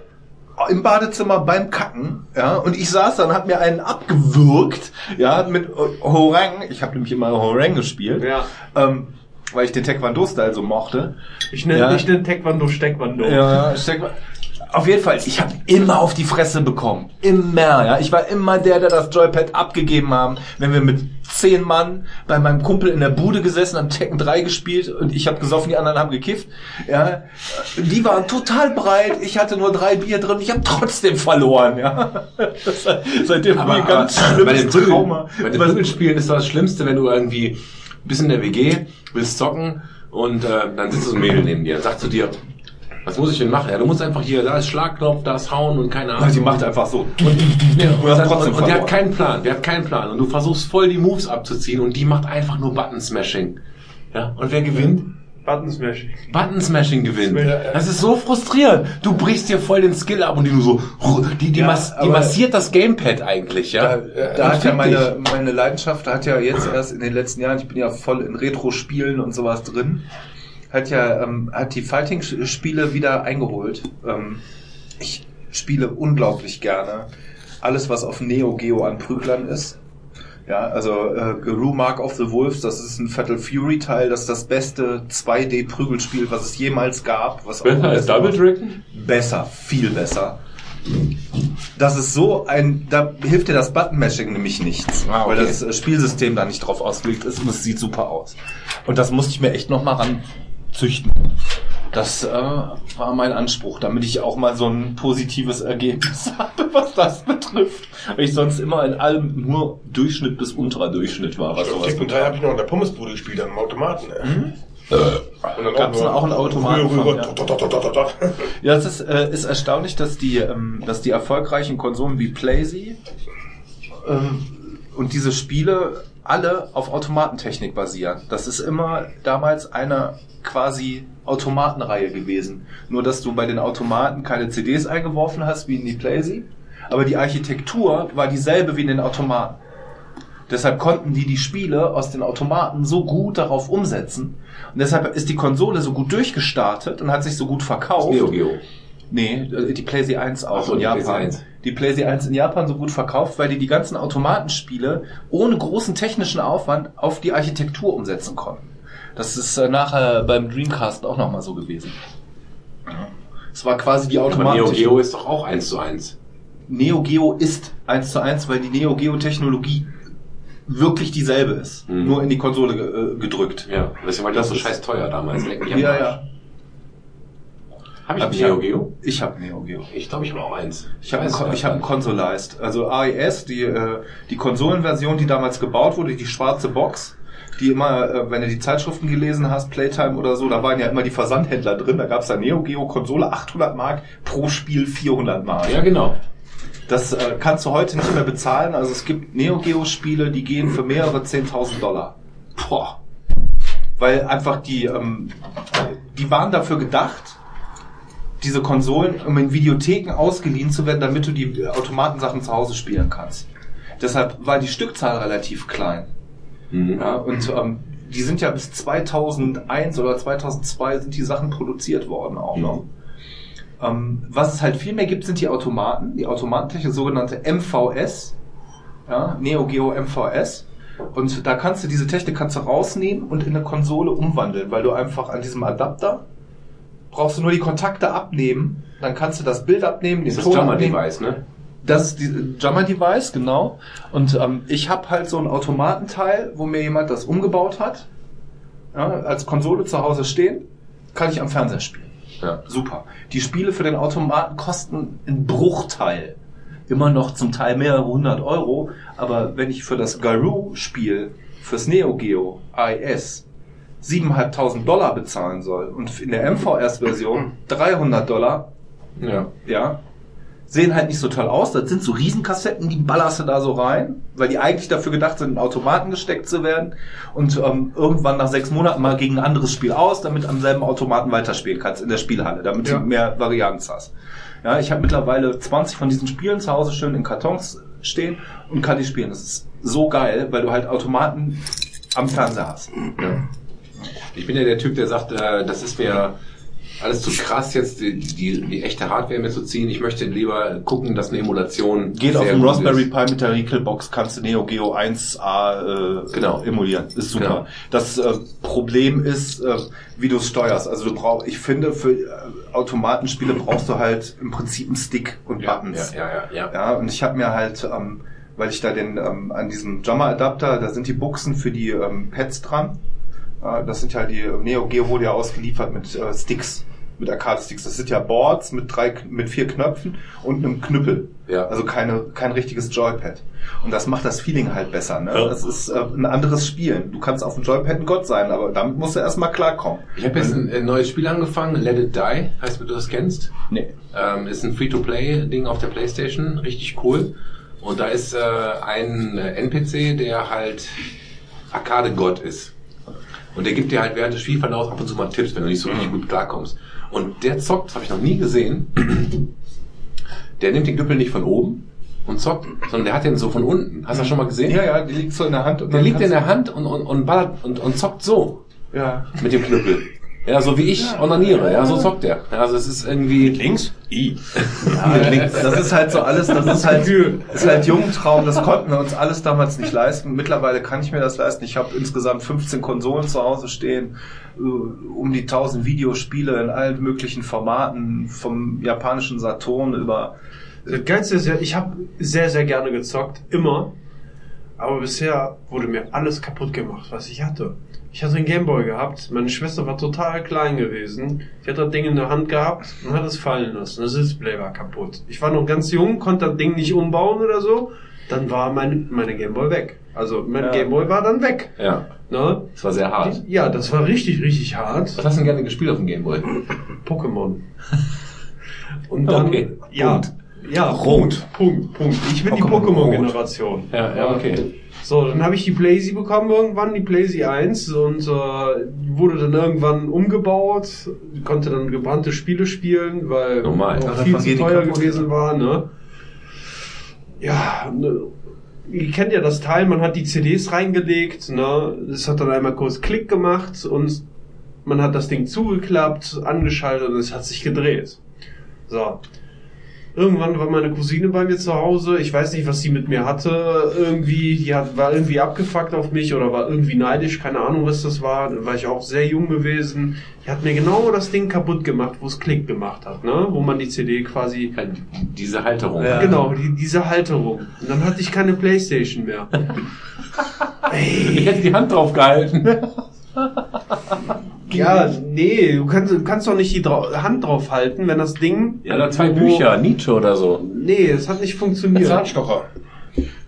im Badezimmer beim Kacken, ja, und ich saß dann, hab mir einen abgewürgt, ja, mit Horang, ich habe nämlich immer Horang gespielt, Ja. ähm, weil ich den Taekwondo-Style so mochte. Ich nenne Ja. ich nenn Taekwondo Steckwondo. Ja, ja, steck mal. Auf jeden Fall, ich habe immer auf die Fresse bekommen. Immer, ja. Ich war immer der, der das Joypad abgegeben haben. Wenn wir mit zehn Mann bei meinem Kumpel in der Bude gesessen, haben Tekken 3 gespielt und ich habe gesoffen, die anderen haben gekifft. Ja. Die waren total breit, ich hatte nur drei Bier drin, ich habe trotzdem verloren, ja. Das, seitdem Aber, war ein ganz aber bei den Trauma. Bei den Prügelspielen ist das Schlimmste, wenn du irgendwie bist in der WG, willst zocken und äh, dann sitzt so ein Mädel neben dir und sagt zu dir, was muss ich denn machen? Ja, du musst einfach hier, da ist Schlagknopf, da ist Hauen und keine Ahnung. Die macht einfach so. Ja, und, dann, trotzdem und, und die hat keinen Plan, die hat keinen Plan. Und du versuchst voll die Moves abzuziehen und die macht einfach nur Button-Smashing. Ja, und wer gewinnt? Button Smashing. Button-Smashing gewinnt. Ja, ja. Das ist so frustrierend. Du brichst dir voll den Skill ab und die nur so, die, die, Ja, mas, die massiert das Gamepad eigentlich, ja. Da, da hat ja meine, meine Leidenschaft, da hat ja jetzt erst in den letzten Jahren, ich bin ja voll in Retro-Spielen und sowas drin, hat ja, ähm, hat die Fighting-Spiele wieder eingeholt. Ähm, ich spiele unglaublich gerne alles, was auf Neo Geo an Prüglern ist. Ja, also äh, Guru Mark of the Wolves, das ist ein Fatal Fury Teil, das ist das beste 2D-Prügelspiel, was es jemals gab. Was auch Besser als Double Dragon? Besser, viel besser. Das ist so ein, da hilft dir das Button-Mashing nämlich nichts, Ah, okay. weil das äh, Spielsystem da nicht drauf ausgelegt ist und es sieht super aus. Und das musste ich mir echt noch mal ran züchten. Das äh, war mein Anspruch, damit ich auch mal so ein positives Ergebnis habe, was das betrifft. Weil ich sonst immer in allem nur Durchschnitt bis unterer Durchschnitt war. Was Also sowas Tekken 3 habe ich noch in der Pommesbude gespielt, an einem Automaten. Ne? Und dann Gab's nur dann auch einen Automaten Rühre, rühre. Ja, es ist, äh, ist erstaunlich, dass die, ähm, dass die erfolgreichen Konsolen wie Playsee ähm, und diese Spiele alle auf Automatentechnik basieren. Das ist immer damals eine quasi Automatenreihe gewesen. Nur, dass du bei den Automaten keine CDs eingeworfen hast, wie in die Playsee, aber die Architektur war dieselbe wie in den Automaten. Deshalb konnten die die Spiele aus den Automaten so gut darauf umsetzen. Und deshalb ist die Konsole so gut durchgestartet und hat sich so gut verkauft. Neo Geo. Nee, äh, die PlayStation 1 auch Ach in Japan. 1. Die PlayStation 1 in Japan so gut verkauft, weil die die ganzen Automatenspiele ohne großen technischen Aufwand auf die Architektur umsetzen konnten. Das ist äh, nachher beim Dreamcast auch nochmal so gewesen. Es war quasi die Aber Neo. Geo ist doch auch eins zu eins. Neo Geo ist 1 zu 1, weil die Neo Geo Technologie wirklich dieselbe ist. Mhm. Nur in die Konsole ge äh, gedrückt. Ja, deswegen war Das so scheiß teuer damals. Ja, ja. Hab ich Hab Neo. Geo? Ich habe Neo Geo. Ich glaube, ich habe auch eins. Ich habe ein, ich hab ein nicht. Consoleized. Also AES, die, äh, die Konsolenversion, die damals gebaut wurde, die schwarze Box, die immer, äh, wenn du die Zeitschriften gelesen hast, Playtime oder so, da waren ja immer die Versandhändler drin. Da gab's da Neo Geo Konsole 800 Mark, pro Spiel 400 Mark. Ja, genau. Das äh, kannst du heute nicht mehr bezahlen. Also es gibt Neo Geo Spiele, die gehen für mehrere 10.000 Dollar. Boah. Weil einfach die, ähm, die waren dafür gedacht, diese Konsolen, um in Videotheken ausgeliehen zu werden, damit du die Automatensachen zu Hause spielen kannst. Deshalb war die Stückzahl relativ klein. Mhm. Ja, und ähm, die sind ja bis 2001 oder 2002 sind die Sachen produziert worden auch noch. Ähm, was es halt viel mehr gibt, sind die Automaten, die Automatentechnik, sogenannte MVS, ja, Neo Geo MVS. Und da kannst du diese Technik kannst du rausnehmen und in eine Konsole umwandeln, weil du einfach an diesem Adapter brauchst du nur die Kontakte abnehmen, dann kannst du das Bild abnehmen, den Das ist Ton das abnehmen. Jammer-Device, ne? Das ist die Jammer-Device, genau. Und ähm, ich habe halt so ein Automatenteil, wo mir jemand das umgebaut hat, ja, als Konsole zu Hause stehen, kann ich am Fernseher spielen. Ja. Super. Die Spiele für den Automaten kosten einen Bruchteil. Immer noch zum Teil mehrere hundert Euro. Aber wenn ich für das Garou-Spiel, fürs Neo Geo AES, 7.500 Dollar bezahlen soll und in der MVS-Version 300 Dollar, Ja. ja, sehen halt nicht so toll aus. Das sind so Riesenkassetten, die ballerst du da so rein, weil die eigentlich dafür gedacht sind, in Automaten gesteckt zu werden und ähm, irgendwann nach sechs Monaten mal gegen ein anderes Spiel aus, damit am selben Automaten weiterspielen kannst in der Spielhalle, damit Ja. du mehr Varianz hast. Ja, ich habe mittlerweile 20 von diesen Spielen zu Hause schön in Kartons stehen und kann die spielen. Das ist so geil, weil du halt Automaten am Fernseher hast. Ja. Ich bin ja der Typ, der sagt, äh, das ist mir alles zu krass, jetzt die, die, die echte Hardware mitzuziehen. Ich möchte lieber gucken, dass eine Emulation Geht auf dem Raspberry. Pi mit der Recalbox, kannst du Neo Geo 1A äh, Genau. emulieren. Ist super. Genau. Das äh, Problem ist, äh, wie du es steuerst. Also du brauchst, ich finde, für äh, Automatenspiele brauchst du halt im Prinzip einen Stick und Ja, Buttons. ja, ja, ja, ja. Ja, und ich habe mir halt, ähm, weil ich da den ähm, an diesem Jammer-Adapter, da sind die Buchsen für die ähm, Pads dran. Äh, das sind ja die Neo Geo wurde ja ausgeliefert mit äh, Sticks, mit Arcade-Sticks. Das sind ja Boards mit drei, mit vier Knöpfen und einem Knüppel. Ja. Also keine, kein richtiges Joypad. Und das macht das Feeling halt besser. Ne? Ja. Das ist äh, ein anderes Spielen. Du kannst auf dem Joypad ein Gott sein, aber damit musst du erstmal klarkommen. Ich habe jetzt ein, ein neues Spiel angefangen, Let It Die, heißt, wenn du das kennst. Nee. Ähm, ist ein Free-to-Play-Ding auf der Playstation, richtig cool. Und da ist äh, ein äh, NPC, der halt Arcade-Gott ist. Und der gibt dir halt während des Spielverlaufs ab und zu mal Tipps, wenn du nicht so richtig gut klarkommst. Und der zockt, das habe ich noch nie gesehen, der nimmt den Knüppel nicht von oben und zockt, sondern der hat den so von unten. Hast du das schon mal gesehen? Ja, ja, die liegt so in der Hand. Und Der liegt in der Hand und, und, und ballert und, und zockt so Ja. mit dem Knüppel. Ja, so wie ich onaniere, ja, so zockt er. Also es ist irgendwie... Links? I. Ja, das ist halt so alles, das ist halt, ist halt Jugendtraum, das konnten wir uns alles damals nicht leisten. Mittlerweile kann ich mir das leisten. Ich habe insgesamt 15 Konsolen zu Hause stehen, äh, um die 1000 Videospiele in allen möglichen Formaten, vom japanischen Saturn über Das Geilste ist ja, ich habe sehr, sehr gerne gezockt, immer. Aber bisher wurde mir alles kaputt gemacht, was ich hatte. Ich hatte einen Gameboy gehabt. Meine Schwester war total klein gewesen. Die hat das Ding in der Hand gehabt und hat es fallen lassen. Das Display war kaputt. Ich war noch ganz jung, konnte das Ding nicht umbauen oder so. Dann war meine, meine Gameboy weg. Also mein Ja. Gameboy war dann weg. Ja, Ne? das war sehr hart. Ja, das war richtig, richtig hart. Was hast du denn gerne gespielt auf dem Gameboy? Pokémon. Und dann, Okay, ja, Punkt. ja, Punkt, Punkt, Punkt. Ich bin die Pokémon Pokémon-Generation. Ja, ja, okay. So, dann habe ich die Playsee bekommen irgendwann, die Playsee 1 und äh, die wurde dann irgendwann umgebaut, konnte dann gebrannte Spiele spielen, weil Normal. auch viel zu teuer gewesen war, ne? Ja, ne, ihr kennt ja das Teil, man hat die CDs reingelegt, ne? Es hat dann einmal kurz Klick gemacht und man hat das Ding zugeklappt, angeschaltet und es hat sich gedreht. So. Irgendwann war meine Cousine bei mir zu Hause. Ich weiß nicht, was sie mit mir hatte. Irgendwie, die hat, war irgendwie abgefuckt auf mich oder war irgendwie neidisch. Keine Ahnung, was das war. Da war ich auch sehr jung gewesen. Die hat mir genau das Ding kaputt gemacht, wo es Klick gemacht hat, ne? Wo man die CD quasi Diese Halterung. Ja. Genau, die, diese Halterung. Und dann hatte ich keine Playstation mehr. Ich hätte die Hand drauf gehalten. Ja, nee, du kannst, du kannst doch nicht die Drau Hand drauf halten, wenn das Ding. Ja, da zwei Bücher, Nietzsche oder so. Nee, es hat nicht funktioniert. Zahnstocher.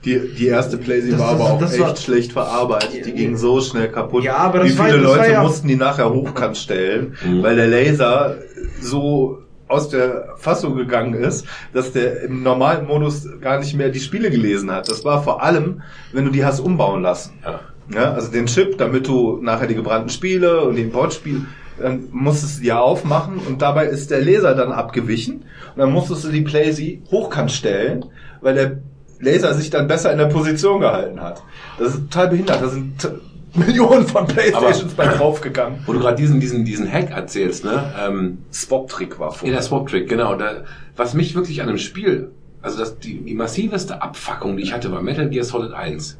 Die, die erste Playsee Das- war das- aber auch das echt war- schlecht verarbeitet. Die ging so schnell kaputt. Ja, aber das Wie war- viele das war Leute ja- mussten die nachher hochkant stellen, Mhm. weil der Laser so aus der Fassung gegangen ist, dass der im normalen Modus gar nicht mehr die Spiele gelesen hat. Das war vor allem, wenn du die hast umbauen lassen. Ja. Ja, also den Chip, damit du nachher die gebrannten Spiele und die Importspiele, dann musstest du die ja aufmachen und dabei ist der Laser dann abgewichen und dann musstest du die Playsee hochkant stellen, weil der Laser sich dann besser in der Position gehalten hat. Das ist total behindert. Da sind Millionen von Playstations bei draufgegangen. Wo du gerade diesen, diesen, diesen Hack erzählst, ne? Ähm, Swap-Trick war Ja, vorher. der Swap-Trick, genau. Da, was mich wirklich an dem Spiel, also das, die, die massiveste Abfuckung, die ich hatte, war Metal Gear Solid 1.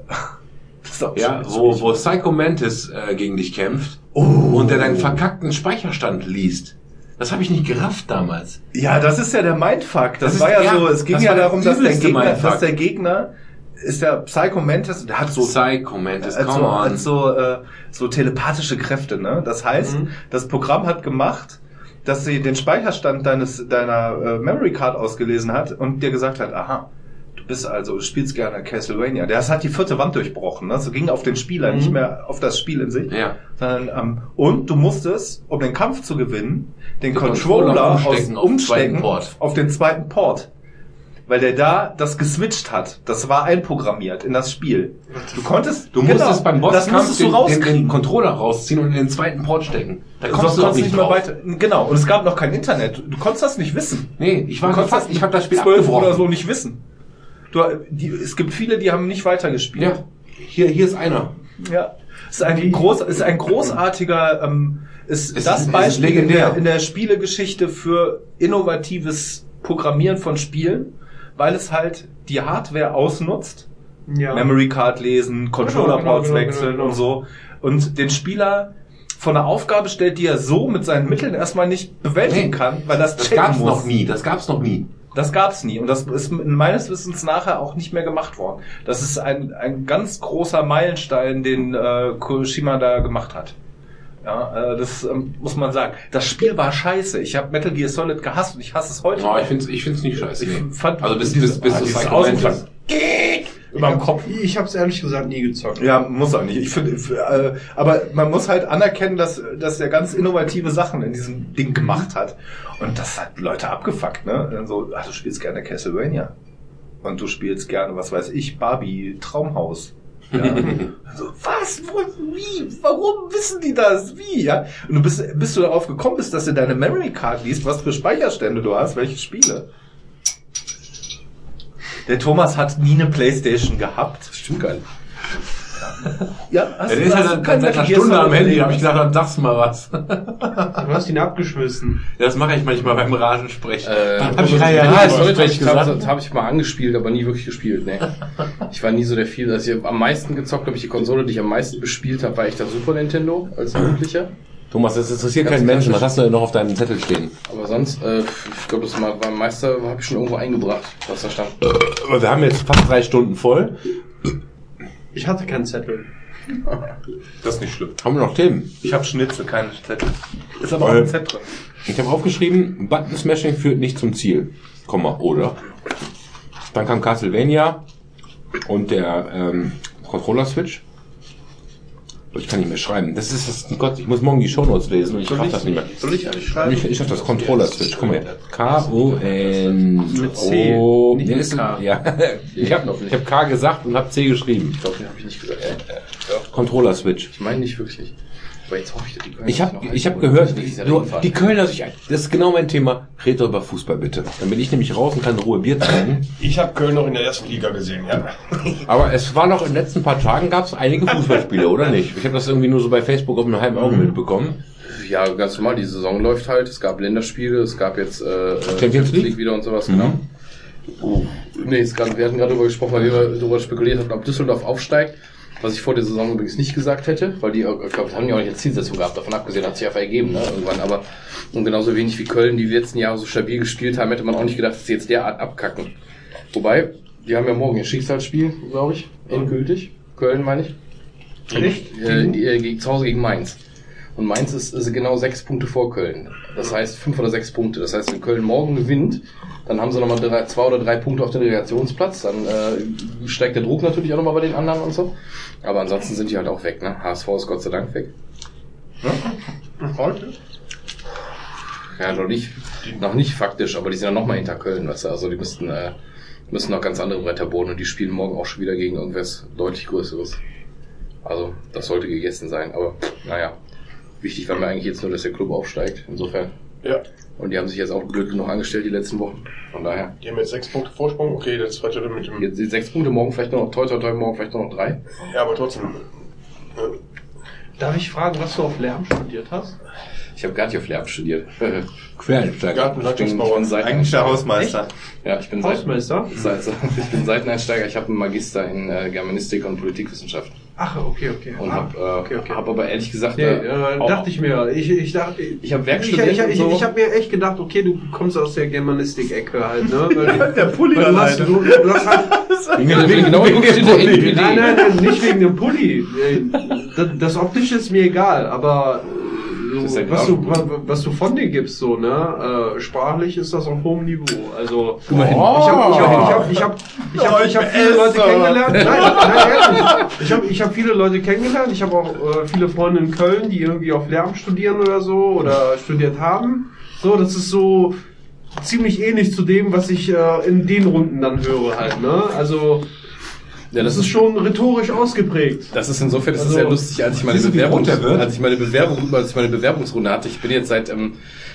Ist Ja, so- wo, wo Psycho Mantis äh, gegen dich kämpft Oh. und der deinen verkackten Speicherstand liest. Das habe ich nicht gerafft damals. Ja, das ist ja der Mindfuck. Das, Das ist- war ja, ja, so, es ging ja darum, dass der, Gegner, Mindfuck. dass der Gegner ist der Psycho Mantis, der hat so Psycho Mantis, come on. hat so, äh, so telepathische Kräfte, ne? Das heißt, Mhm. das Programm hat gemacht, dass sie den Speicherstand deines deiner äh, Memory Card ausgelesen hat und dir gesagt hat, aha, bist also, du spielst gerne Castlevania. Der hat die vierte Wand durchbrochen, ne? So ging auf den Spieler, Mhm. nicht mehr auf das Spiel in sich. ja. Sondern, ähm, und du musstest, um den Kampf zu gewinnen, den, Den Controller, Controller aus, umstecken auf den umstecken zweiten Port. auf den zweiten Port. Weil der da das geswitcht hat. Das war einprogrammiert in das Spiel. Du konntest, Du genau, musstest beim das Bosskampf musstest du den, den, den Controller rausziehen und in den zweiten Port stecken. Da kommst Sonst du auch nicht mehr drauf. weiter. Genau. Und es gab noch kein Internet. Du konntest das nicht wissen. Nee, ich war gefasst, ich habe das Spiel zwölf abgebrochen. oder so nicht wissen. Du, die, es gibt viele, die haben nicht weitergespielt. Ja, hier, hier ist einer. Ja. Es ist ein, groß, ist ein großartiger, ähm, ist Es das ist- es ist Beispiel in der, in der Spielegeschichte für innovatives Programmieren von Spielen, weil es halt die Hardware ausnutzt. Ja. Memory Card lesen, Controller Genau, Ports genau, genau, wechseln genau. und so. Und den Spieler von einer Aufgabe stellt, die er so mit seinen Mitteln erstmal nicht bewältigen Nee, kann, weil das Das gab's muss. noch nie, das gab's noch nie. Das gab's nie und das ist meines Wissens nachher auch nicht mehr gemacht worden. Das ist ein, ein ganz großer Meilenstein, den äh, Kuroshima da gemacht hat. Ja, äh, das ähm, muss man sagen. Das Spiel war scheiße. Ich habe Metal Gear Solid gehasst und ich hasse es heute. Noch. ich find's, ich find's nicht scheiße. Ich Nee. fand also bis, dieses- bis, bis ah, zu dieses Psycho. Mantis. über dem Kopf. Ich habe es ehrlich gesagt nie gezockt. Ja, muss auch nicht. Ich finde, äh, aber man muss halt anerkennen, dass, dass er ganz innovative Sachen in diesem Ding gemacht hat. Und das hat Leute abgefuckt, ne? Dann so, ach, du spielst gerne Castlevania. Und du spielst gerne, was weiß ich, Barbie Traumhaus. Ja. so, was? Wo, wie? Warum wissen die das? Wie? Ja? Und du bist, bis du darauf gekommen bist, dass du deine Memory Card liest, was für Speicherstände du hast, welche Spiele. Der Thomas hat nie eine Playstation gehabt. Stimmt nicht. Ja, hast Ja, du- ist hast ja du dann kein seit einer Stunde am Handy, habe ich gedacht, dann sagst du mal was. Du hast ihn abgeschmissen. Das mache ich manchmal beim Rasensprechen. Äh, hab ich ja, ja ja, nicht Solid habe ich, gesagt. ich mal angespielt, aber nie wirklich gespielt. Nee. Ich war nie so der viel. Also ich am meisten gezockt, glaube ich, die Konsole, die ich am meisten bespielt habe, war echt der Super Nintendo als Jugendlicher. Thomas, das interessiert keinen Menschen. Was hast du denn noch auf deinem Zettel stehen? Aber sonst, äh, ich glaube, das war beim Meister habe ich schon irgendwo eingebracht, was da stand. Aber wir haben jetzt fast drei Stunden voll. Ich hatte keinen Zettel. Das ist nicht schlimm. Haben wir noch Themen? Ich habe Schnitzel, keine Zettel. Ist aber auch ein Z drin. Ich habe aufgeschrieben, Button Smashing führt nicht zum Ziel. Komma, oder? Dann kam Castlevania und der ähm, Controller Switch. Ich kann nicht mehr schreiben. Das ist das, Gott, ich muss morgen die Shownotes lesen und ich schaff das nicht mehr. Soll ich eigentlich schreiben? Ich, ich schaff das Controller Switch. Guck mal her. K-O-N. Mit C, O. nicht mit K. Ja. Ich habe ich hab K gesagt und habe C geschrieben. Ich glaube, den habe ich nicht gesagt. Controller Switch. Ich meine nicht wirklich. Aber jetzt hoffe ich, dass die Kölner Ich habe ich hab gehört, nur, die Kölner sich ein. Das ist genau mein Thema. Red doch über Fußball bitte. Dann bin ich nämlich raus und kann in Ruhe Bier trinken. Ich habe Köln noch in der ersten Liga gesehen, ja. Aber es war noch in den letzten paar Tagen gab es einige Fußballspiele, oder nicht? Ich habe das irgendwie nur so bei Facebook auf einem halben Auge mitbekommen. Ja, ganz normal, die Saison läuft halt. Es gab Länderspiele, es gab jetzt äh, Champions League? wieder und sowas, genau. Oh, nee, es gab, wir hatten gerade darüber gesprochen, weil wir darüber spekuliert hatten, ob Düsseldorf aufsteigt. Was ich vor der Saison übrigens nicht gesagt hätte, weil die, äh, ich glaube, haben ja auch nicht als Zielsetzung gehabt, davon abgesehen, hat sich einfach ergeben, ne, irgendwann. Aber und genauso wenig wie Köln, die die letzten Jahre so stabil gespielt haben, hätte man auch nicht gedacht, dass sie jetzt derart abkacken. Wobei, die haben ja morgen ihr Schicksalsspiel, glaube ich, endgültig. Köln, meine ich. Echt? Äh, die, äh, zu Hause gegen Mainz. Und Mainz ist, ist genau sechs Punkte vor Köln. Das heißt fünf oder sechs Punkte. Das heißt, wenn Köln morgen gewinnt, dann haben sie nochmal drei, zwei oder drei Punkte auf den Relegationsplatz. Dann äh, steigt der Druck natürlich auch nochmal bei den anderen und so. Aber ansonsten sind die halt auch weg. Ne? HSV ist Gott sei Dank weg. Ja, noch nicht, noch nicht faktisch, aber die sind ja noch mal hinter Köln, weißt du, also die müssten, äh, müssen noch ganz andere Bretter bohren und die spielen morgen auch schon wieder gegen irgendwas deutlich Größeres. Also, das sollte gegessen sein, aber naja. Wichtig war mir eigentlich jetzt nur, dass der Club aufsteigt, insofern. Ja. Und die haben sich jetzt auch blöd genug angestellt die letzten Wochen. Von daher. Die haben jetzt sechs Punkte Vorsprung. Okay, das zweite mit dem. Jetzt die sechs Punkte, morgen vielleicht noch, toi toi toi, morgen vielleicht noch drei. Ja, aber trotzdem. Darf ich fragen, was du auf Lärm studiert hast? Ich habe gar nicht auf Lehramt studiert. Quereinsteiger. Gartenlandschaftsbauer. Ich bin Seiteneinsteiger. Eigentlich der Hausmeister. Ja, ich bin, Hausmeister? Seit, ich bin Seiteneinsteiger. Ich habe einen Magister in äh, Germanistik und Politikwissenschaft. Ach, okay, okay. Und ah, habe äh, okay, okay. hab aber ehrlich gesagt... Nee, äh, äh, auch- dachte ich mir. Ich, ich dachte, Ich hab ich, Werkstudent ich, ich, und so. ich habe mir echt gedacht, okay, du kommst aus der Germanistik-Ecke halt, ne? Weil, Der Pulli weil du, hast, du, du hast halt, Wegen, wegen, genau wegen der NPD. nein, nein, nein, nicht wegen dem Pulli. Äh, Das, das Optische ist mir egal, aber ist ja was, du, was du von dir gibst, so, ne? Äh, sprachlich ist das auf hohem Niveau. Also, Immerhin. ich habe ich hab, ich hab, ich hab, ich hab, ich hab viele Leute kennengelernt. Nein, nein, ehrlich. Ich habe ich hab viele Leute kennengelernt. Ich habe auch äh, viele Freunde in Köln, die irgendwie auf Lehramt studieren oder so oder studiert haben. So, das ist so ziemlich ähnlich zu dem, was ich äh, in den Runden dann höre halt, ne? Also, Ja, das ist schon rhetorisch ausgeprägt. Das ist insofern, das ist Also, sehr lustig, als ich meine Bewerbung, als ich meine Bewerbung, als ich meine Bewerbungsrunde hatte. Ich bin jetzt seit, ähm,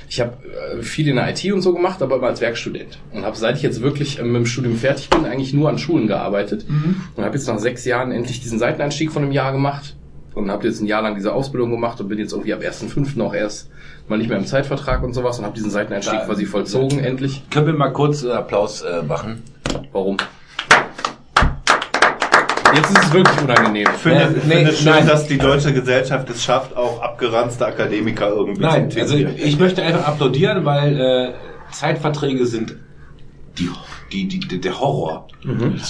ich habe äh, viel in der IT und so gemacht, aber immer als Werkstudent und habe seit ich jetzt wirklich ähm, mit dem Studium fertig bin, eigentlich nur an Schulen gearbeitet und habe jetzt nach sechs Jahren endlich diesen Seiteneinstieg von einem Jahr gemacht und habe jetzt ein Jahr lang diese Ausbildung gemacht und bin jetzt irgendwie ab 1.5. auch erst mal nicht mehr im Zeitvertrag und sowas und habe diesen Seiteneinstieg Da- quasi vollzogen endlich. Können wir mal kurz äh, Applaus äh, machen? Warum? Jetzt ist es wirklich unangenehm. Ich finde, ich nee, schön, nein. dass die deutsche Gesellschaft es schafft, auch abgeranzte Akademiker irgendwie Nein, zu also zensieren. ich möchte einfach applaudieren, weil äh, Zeitverträge sind die, die, die, der Horror.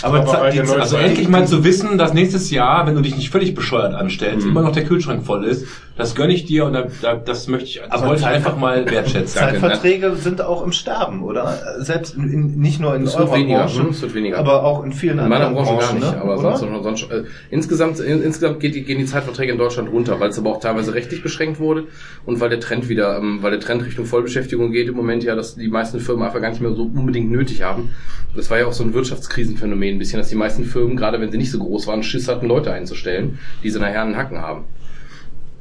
aber Aber die, Also endlich mal zu wissen, dass nächstes Jahr, wenn du dich nicht völlig bescheuert anstellst, immer noch der Kühlschrank voll ist, das gönne ich dir und da, da, das möchte ich, das Aber wollte ich Zeit- einfach mal wertschätzen. Zeitverträge sind auch im Sterben, oder? Selbst in, in, nicht nur in Es eurer weniger, Branche, hm, es wird weniger. aber auch in vielen In meiner anderen Branche gar Branchen, nicht, ne? aber sonst, sonst äh, insgesamt, in, insgesamt geht die, gehen die Zeitverträge in Deutschland runter, weil es aber auch teilweise rechtlich beschränkt wurde und weil der Trend wieder, ähm, weil der Trend Richtung Vollbeschäftigung geht im Moment ja, dass die meisten Firmen einfach gar nicht mehr so unbedingt nötig haben. Das war ja auch so ein Wirtschaftskrisenphänomen ein bisschen, dass die meisten Firmen, gerade wenn sie nicht so groß waren, Schiss hatten, Leute einzustellen, die sie nachher einen Hacken haben.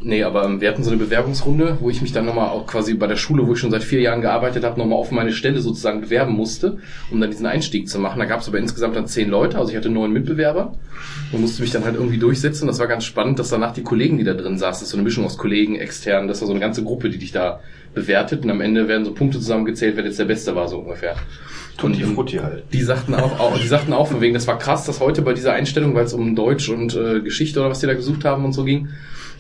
Nee, aber ähm, wir hatten so eine Bewerbungsrunde, wo ich mich dann nochmal auch quasi bei der Schule, wo ich schon seit vier Jahren gearbeitet habe, nochmal auf meine Stelle sozusagen bewerben musste, um dann diesen Einstieg zu machen. Da gab es aber insgesamt dann zehn Leute, also ich hatte neun Mitbewerber und musste mich dann halt irgendwie durchsetzen. Das war ganz spannend, dass danach die Kollegen, die da drin saßen, das ist so eine Mischung aus Kollegen, externen, das war so eine ganze Gruppe, die dich da bewertet und am Ende werden so Punkte zusammengezählt, wer jetzt der Beste war, so ungefähr. Tutti Frutti halt. die sagten auch, auch, die sagten auch von wegen, das war krass, dass heute bei dieser Einstellung, weil es um Deutsch und äh, Geschichte oder was die da gesucht haben und so ging,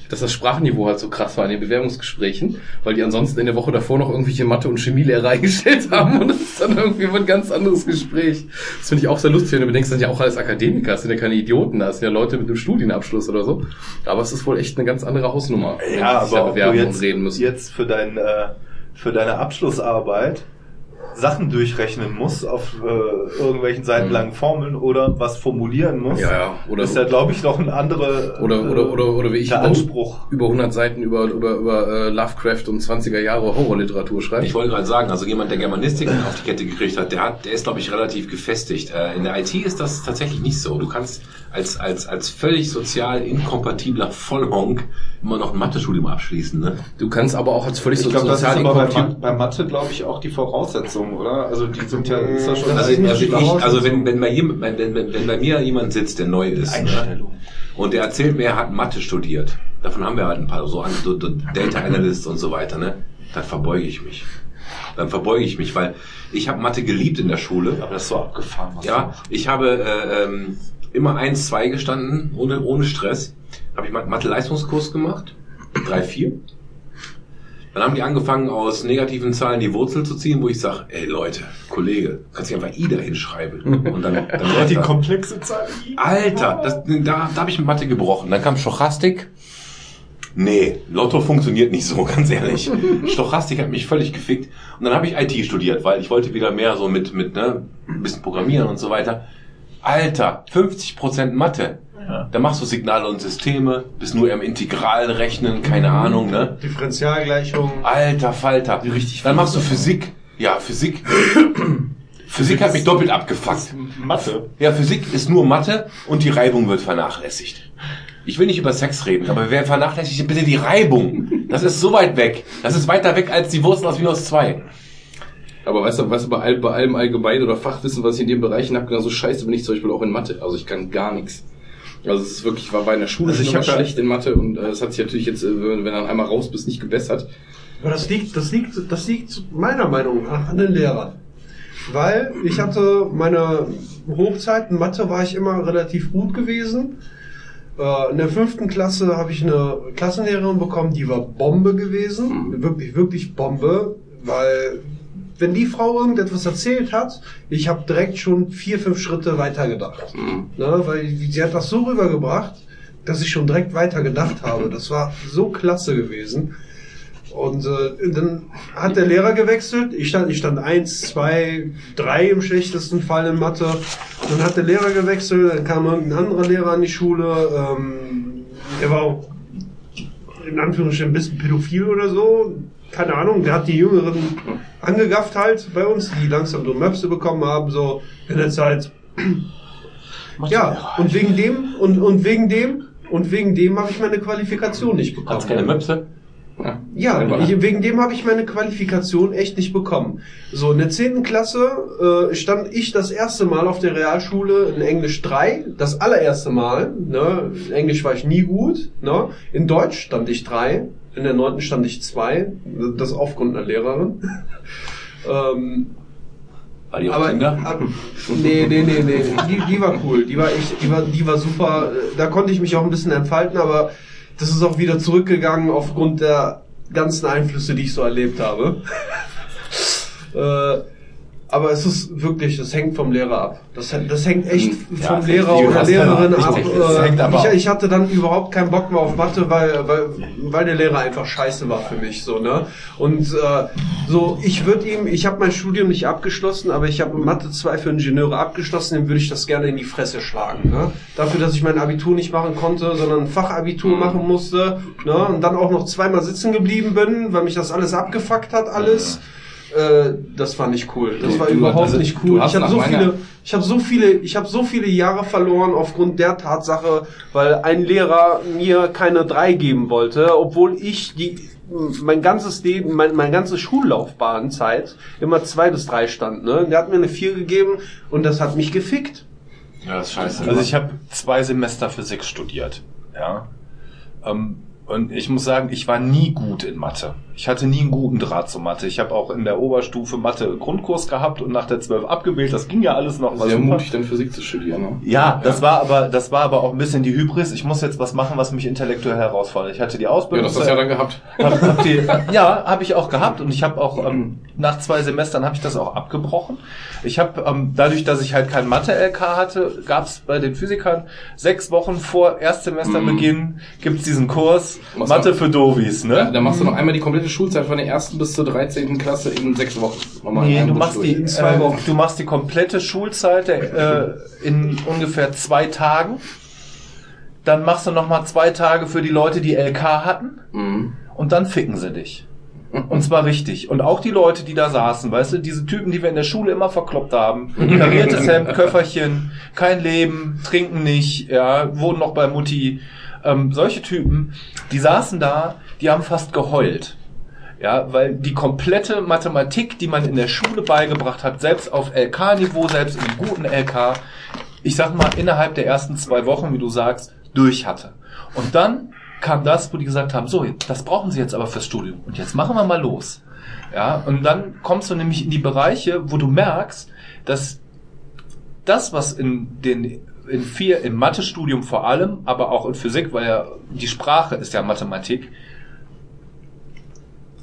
dass das Sprachniveau halt so krass war in den Bewerbungsgesprächen, weil die ansonsten in der Woche davor noch irgendwelche Mathe- und Chemielehrer eingestellt haben und das ist dann irgendwie ein ganz anderes Gespräch. Das finde ich auch sehr lustig, wenn du bedenkst, das sind ja auch alles Akademiker, das sind ja keine Idioten, das sind ja Leute mit einem Studienabschluss oder so. Aber es ist wohl echt eine ganz andere Hausnummer, wenn Ja, die sich da aber ob du bewerben jetzt, und reden müssen. jetzt für, dein, äh, für deine Abschlussarbeit Sachen durchrechnen musst auf äh, irgendwelchen seitenlangen Formeln oder was formulieren musst, Mhm. Ja, ja. Oder- ist ja, glaube ich, noch ein anderer Oder, oder, oder, oder wie ich über, Anspruch. über 100 Seiten über, über, über äh, Lovecraft und 20er Jahre Horrorliteratur schreibt. Ich wollte gerade sagen, also jemand, der Germanistik auf die Kette gekriegt hat, der hat, der ist, glaube ich, relativ gefestigt. Äh, in der IT ist das tatsächlich nicht so. Du kannst als, als, als völlig sozial inkompatibler Vollhonk immer noch ein Mathestudium abschließen, ne? Du kannst aber auch als völlig Ich glaube, das ist sozial aber bei, bei Mathe, glaube ich, auch die Voraussetzung, oder? Also die sind ja, ist ja schon Also, also, ich, also wenn, wenn, bei jem- wenn, wenn, wenn, bei mir jemand sitzt, der neu ist, ne? Einstellung. und der erzählt mir, er hat Mathe studiert, davon haben wir halt ein paar, so, an- so so Data Analysts und so weiter, ne? Dann verbeuge ich mich. Dann verbeuge ich mich, weil ich habe Mathe geliebt in der Schule. Aber das ist so abgefahren. Was Ja, ich habe äh, ähm, immer eins, zwei gestanden, ohne, ohne Stress. Habe ich Mathe-Leistungskurs gemacht, drei, vier. Dann haben die angefangen, aus negativen Zahlen die Wurzel zu ziehen, wo ich sage, ey Leute, Kollege, kannst du einfach I dahin schreiben. Und dann, dann läuft die das. komplexe Zahl. Alter, das, da, da habe ich mit Mathe gebrochen. Dann kam Stochastik. Nee, Lotto funktioniert nicht so, ganz ehrlich. Stochastik hat mich völlig gefickt. Und dann habe ich IT studiert, weil ich wollte wieder mehr so mit, mit ne, ein bisschen Programmieren und so weiter. Alter, 50% Mathe. Da machst du Signale und Systeme, bist nur im Integral rechnen, keine Ahnung, ne? Differentialgleichung. Alter Falter. Richtig Dann machst du Physik. Ja, Physik. Physik hat mich doppelt abgefuckt. Mathe. Ja, Physik ist nur Mathe und die Reibung wird vernachlässigt. Ich will nicht über Sex reden, aber wer vernachlässigt bitte die Reibung? Das ist so weit weg. Das ist weiter weg als die Wurzel aus minus zwei. Aber weißt du, weißt du bei, all, bei allem allgemein oder Fachwissen, was ich in den Bereichen habe, genauso scheiße bin ich zum Beispiel auch in Mathe. Also ich kann gar nichts. Also es ist wirklich, war bei in der Schule Also ich ja- schlecht in Mathe und äh, es hat sich natürlich jetzt, äh, wenn, wenn du dann einmal raus bist, nicht gebessert. Aber das liegt, das liegt, das liegt meiner Meinung nach an den Lehrern. Weil ich hatte meine Hochzeiten, Mathe war ich immer relativ gut gewesen. Äh, In der fünften Klasse habe ich eine Klassenlehrerin bekommen, die war Bombe gewesen. Wirklich, wirklich Bombe. Weil wenn die Frau irgendetwas erzählt hat, ich habe direkt schon vier, fünf Schritte weiter gedacht. Ne, weil sie hat das so rübergebracht, dass ich schon direkt weiter gedacht habe. Das war so klasse gewesen. Und äh, dann hat der Lehrer gewechselt. Ich stand, ich stand eins, zwei, drei im schlechtesten Fall in Mathe. Dann hat der Lehrer gewechselt, dann kam irgendein anderer Lehrer an die Schule. Ähm, der war auch in Anführungsstrichen ein bisschen pädophil oder so. Keine Ahnung, der hat die Jüngeren angegafft halt bei uns, die langsam so Möpse bekommen haben, so in der Zeit. Ja, und wegen dem, und, und wegen dem, und wegen dem habe ich meine Qualifikation nicht bekommen. Hat's keine Möpse? Ja, ich, wegen dem habe ich meine Qualifikation echt nicht bekommen. So, in der 10. Klasse äh, stand ich das erste Mal auf der Realschule in Englisch 3, das allererste Mal. Ne? In Englisch war ich nie gut. Ne? In Deutsch stand ich 3, in der 9. stand ich 2, das aufgrund einer Lehrerin. ähm, Weil die auch aber Kinder? ab, nee, nee, nee, nee. Die, die war cool. Die war echt, die war, die war super. Da konnte ich mich auch ein bisschen entfalten, aber das ist auch wieder zurückgegangen aufgrund der ganzen Einflüsse, die ich so erlebt habe. äh, aber es ist wirklich, das hängt vom Lehrer ab. Das, das hängt echt vom Lehrer oder Lehrerin ab. ich, ich hatte dann überhaupt keinen Bock mehr auf Mathe, weil, weil, weil der Lehrer einfach scheiße war für mich. So, ne? Und äh, so, ich würde ihm, ich habe mein Studium nicht abgeschlossen, aber ich habe Mathe 2 für Ingenieure abgeschlossen, dem würde ich das gerne in die Fresse schlagen. Ne? Dafür, dass ich mein Abitur nicht machen konnte, sondern ein Fachabitur machen musste ne? und dann auch noch zweimal sitzen geblieben bin, weil mich das alles abgefuckt hat, alles. Äh, das war nicht cool. Das Du- war du- überhaupt also, nicht cool. Ich habe so viele, ich habe so viele, ich habe so viele Jahre verloren aufgrund der Tatsache, weil ein Lehrer mir keine drei geben wollte, obwohl ich die mein ganzes Leben, mein, meine ganze Schullaufbahnzeit immer zwei bis drei stand. Ne? Der hat mir eine vier gegeben und das hat mich gefickt. Ja, das ist scheiße. Also ich habe zwei Semester Physik studiert. Ja. Ähm, Und ich muss sagen, ich war nie gut in Mathe. Ich hatte nie einen guten Draht zu Mathe. Ich habe auch in der Oberstufe Mathe Grundkurs gehabt und nach der 12 abgewählt. Das ging ja alles noch. Sehr super. mutig, dann Physik zu studieren. Ne? Ja, das war aber das war aber auch ein bisschen die Hybris. Ich muss jetzt was machen, was mich intellektuell herausfordert. Ich hatte die Ja, Ausbildung. das hast du ja dann gehabt. Hab, hab die, ja, habe ich auch gehabt und ich habe auch ähm, nach zwei Semestern habe ich das auch abgebrochen. Ich habe ähm, dadurch, dass ich halt kein Mathe-LK hatte, gab es bei den Physikern sechs Wochen vor Erstsemesterbeginn gibt's diesen Kurs Was Mathe für Dovis, Ja, ne? dann machst du noch einmal die komplette Schulzeit von der ersten bis zur 13. Klasse in sechs Wochen. Nochmal Nee, du machst, durch. die, In zwei äh, Wochen. du machst die komplette Schulzeit äh, in ungefähr zwei Tagen. Dann machst du noch mal zwei Tage für die Leute, die LK hatten. Mhm. und dann ficken sie dich. Und zwar richtig. Und auch die Leute, die da saßen, weißt du, diese Typen, die wir in der Schule immer verkloppt haben. Kariertes Hemd, Köfferchen, kein Leben, trinken nicht, ja, wohnen noch bei Mutti. Ähm, solche Typen, die saßen da, die haben fast geheult. Ja, weil die komplette Mathematik, die man in der Schule beigebracht hat, selbst auf LK-Niveau, selbst im guten LK, ich sag mal, innerhalb der ersten zwei Wochen, wie du sagst, durch hatte. Und dann kam das, wo die gesagt haben, so, das brauchen sie jetzt aber fürs Studium. Und jetzt machen wir mal los. Ja, und dann kommst du nämlich in die Bereiche, wo du merkst, dass das, was in den in vier, im Mathestudium vor allem, aber auch in Physik, weil ja die Sprache ist ja Mathematik,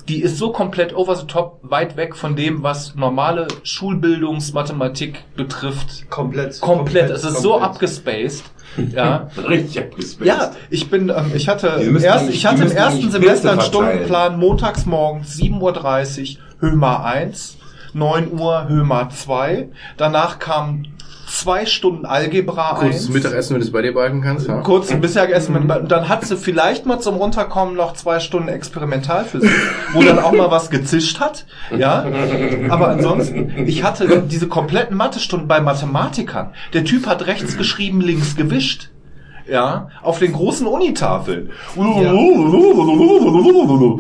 die ist so komplett over the top weit weg von dem, was normale Schulbildungsmathematik betrifft. Komplett. Komplett. Es ist so komplett. abgespaced. Ja. Richtig abgespaced. Ja, ich bin, ähm, ich hatte, eigentlich- ich hatte im ersten Semester einen. Stundenplan montags morgens 7.30 Uhr, Hömer 1, 9 Uhr, Hömer 2. Danach kam zwei Stunden Algebra Kurzes 1. Mittagessen, wenn du es bei dir behalten kannst. Ja. Kurz ein Mittagessen mit, und dann hat sie vielleicht mal zum Runterkommen noch zwei Stunden Experimentalphysik, wo dann auch mal was gezischt hat, ja. Aber ansonsten, ich hatte diese kompletten Mathestunden bei Mathematikern. Der Typ hat rechts geschrieben, links gewischt. Ja, auf den großen Unitafeln.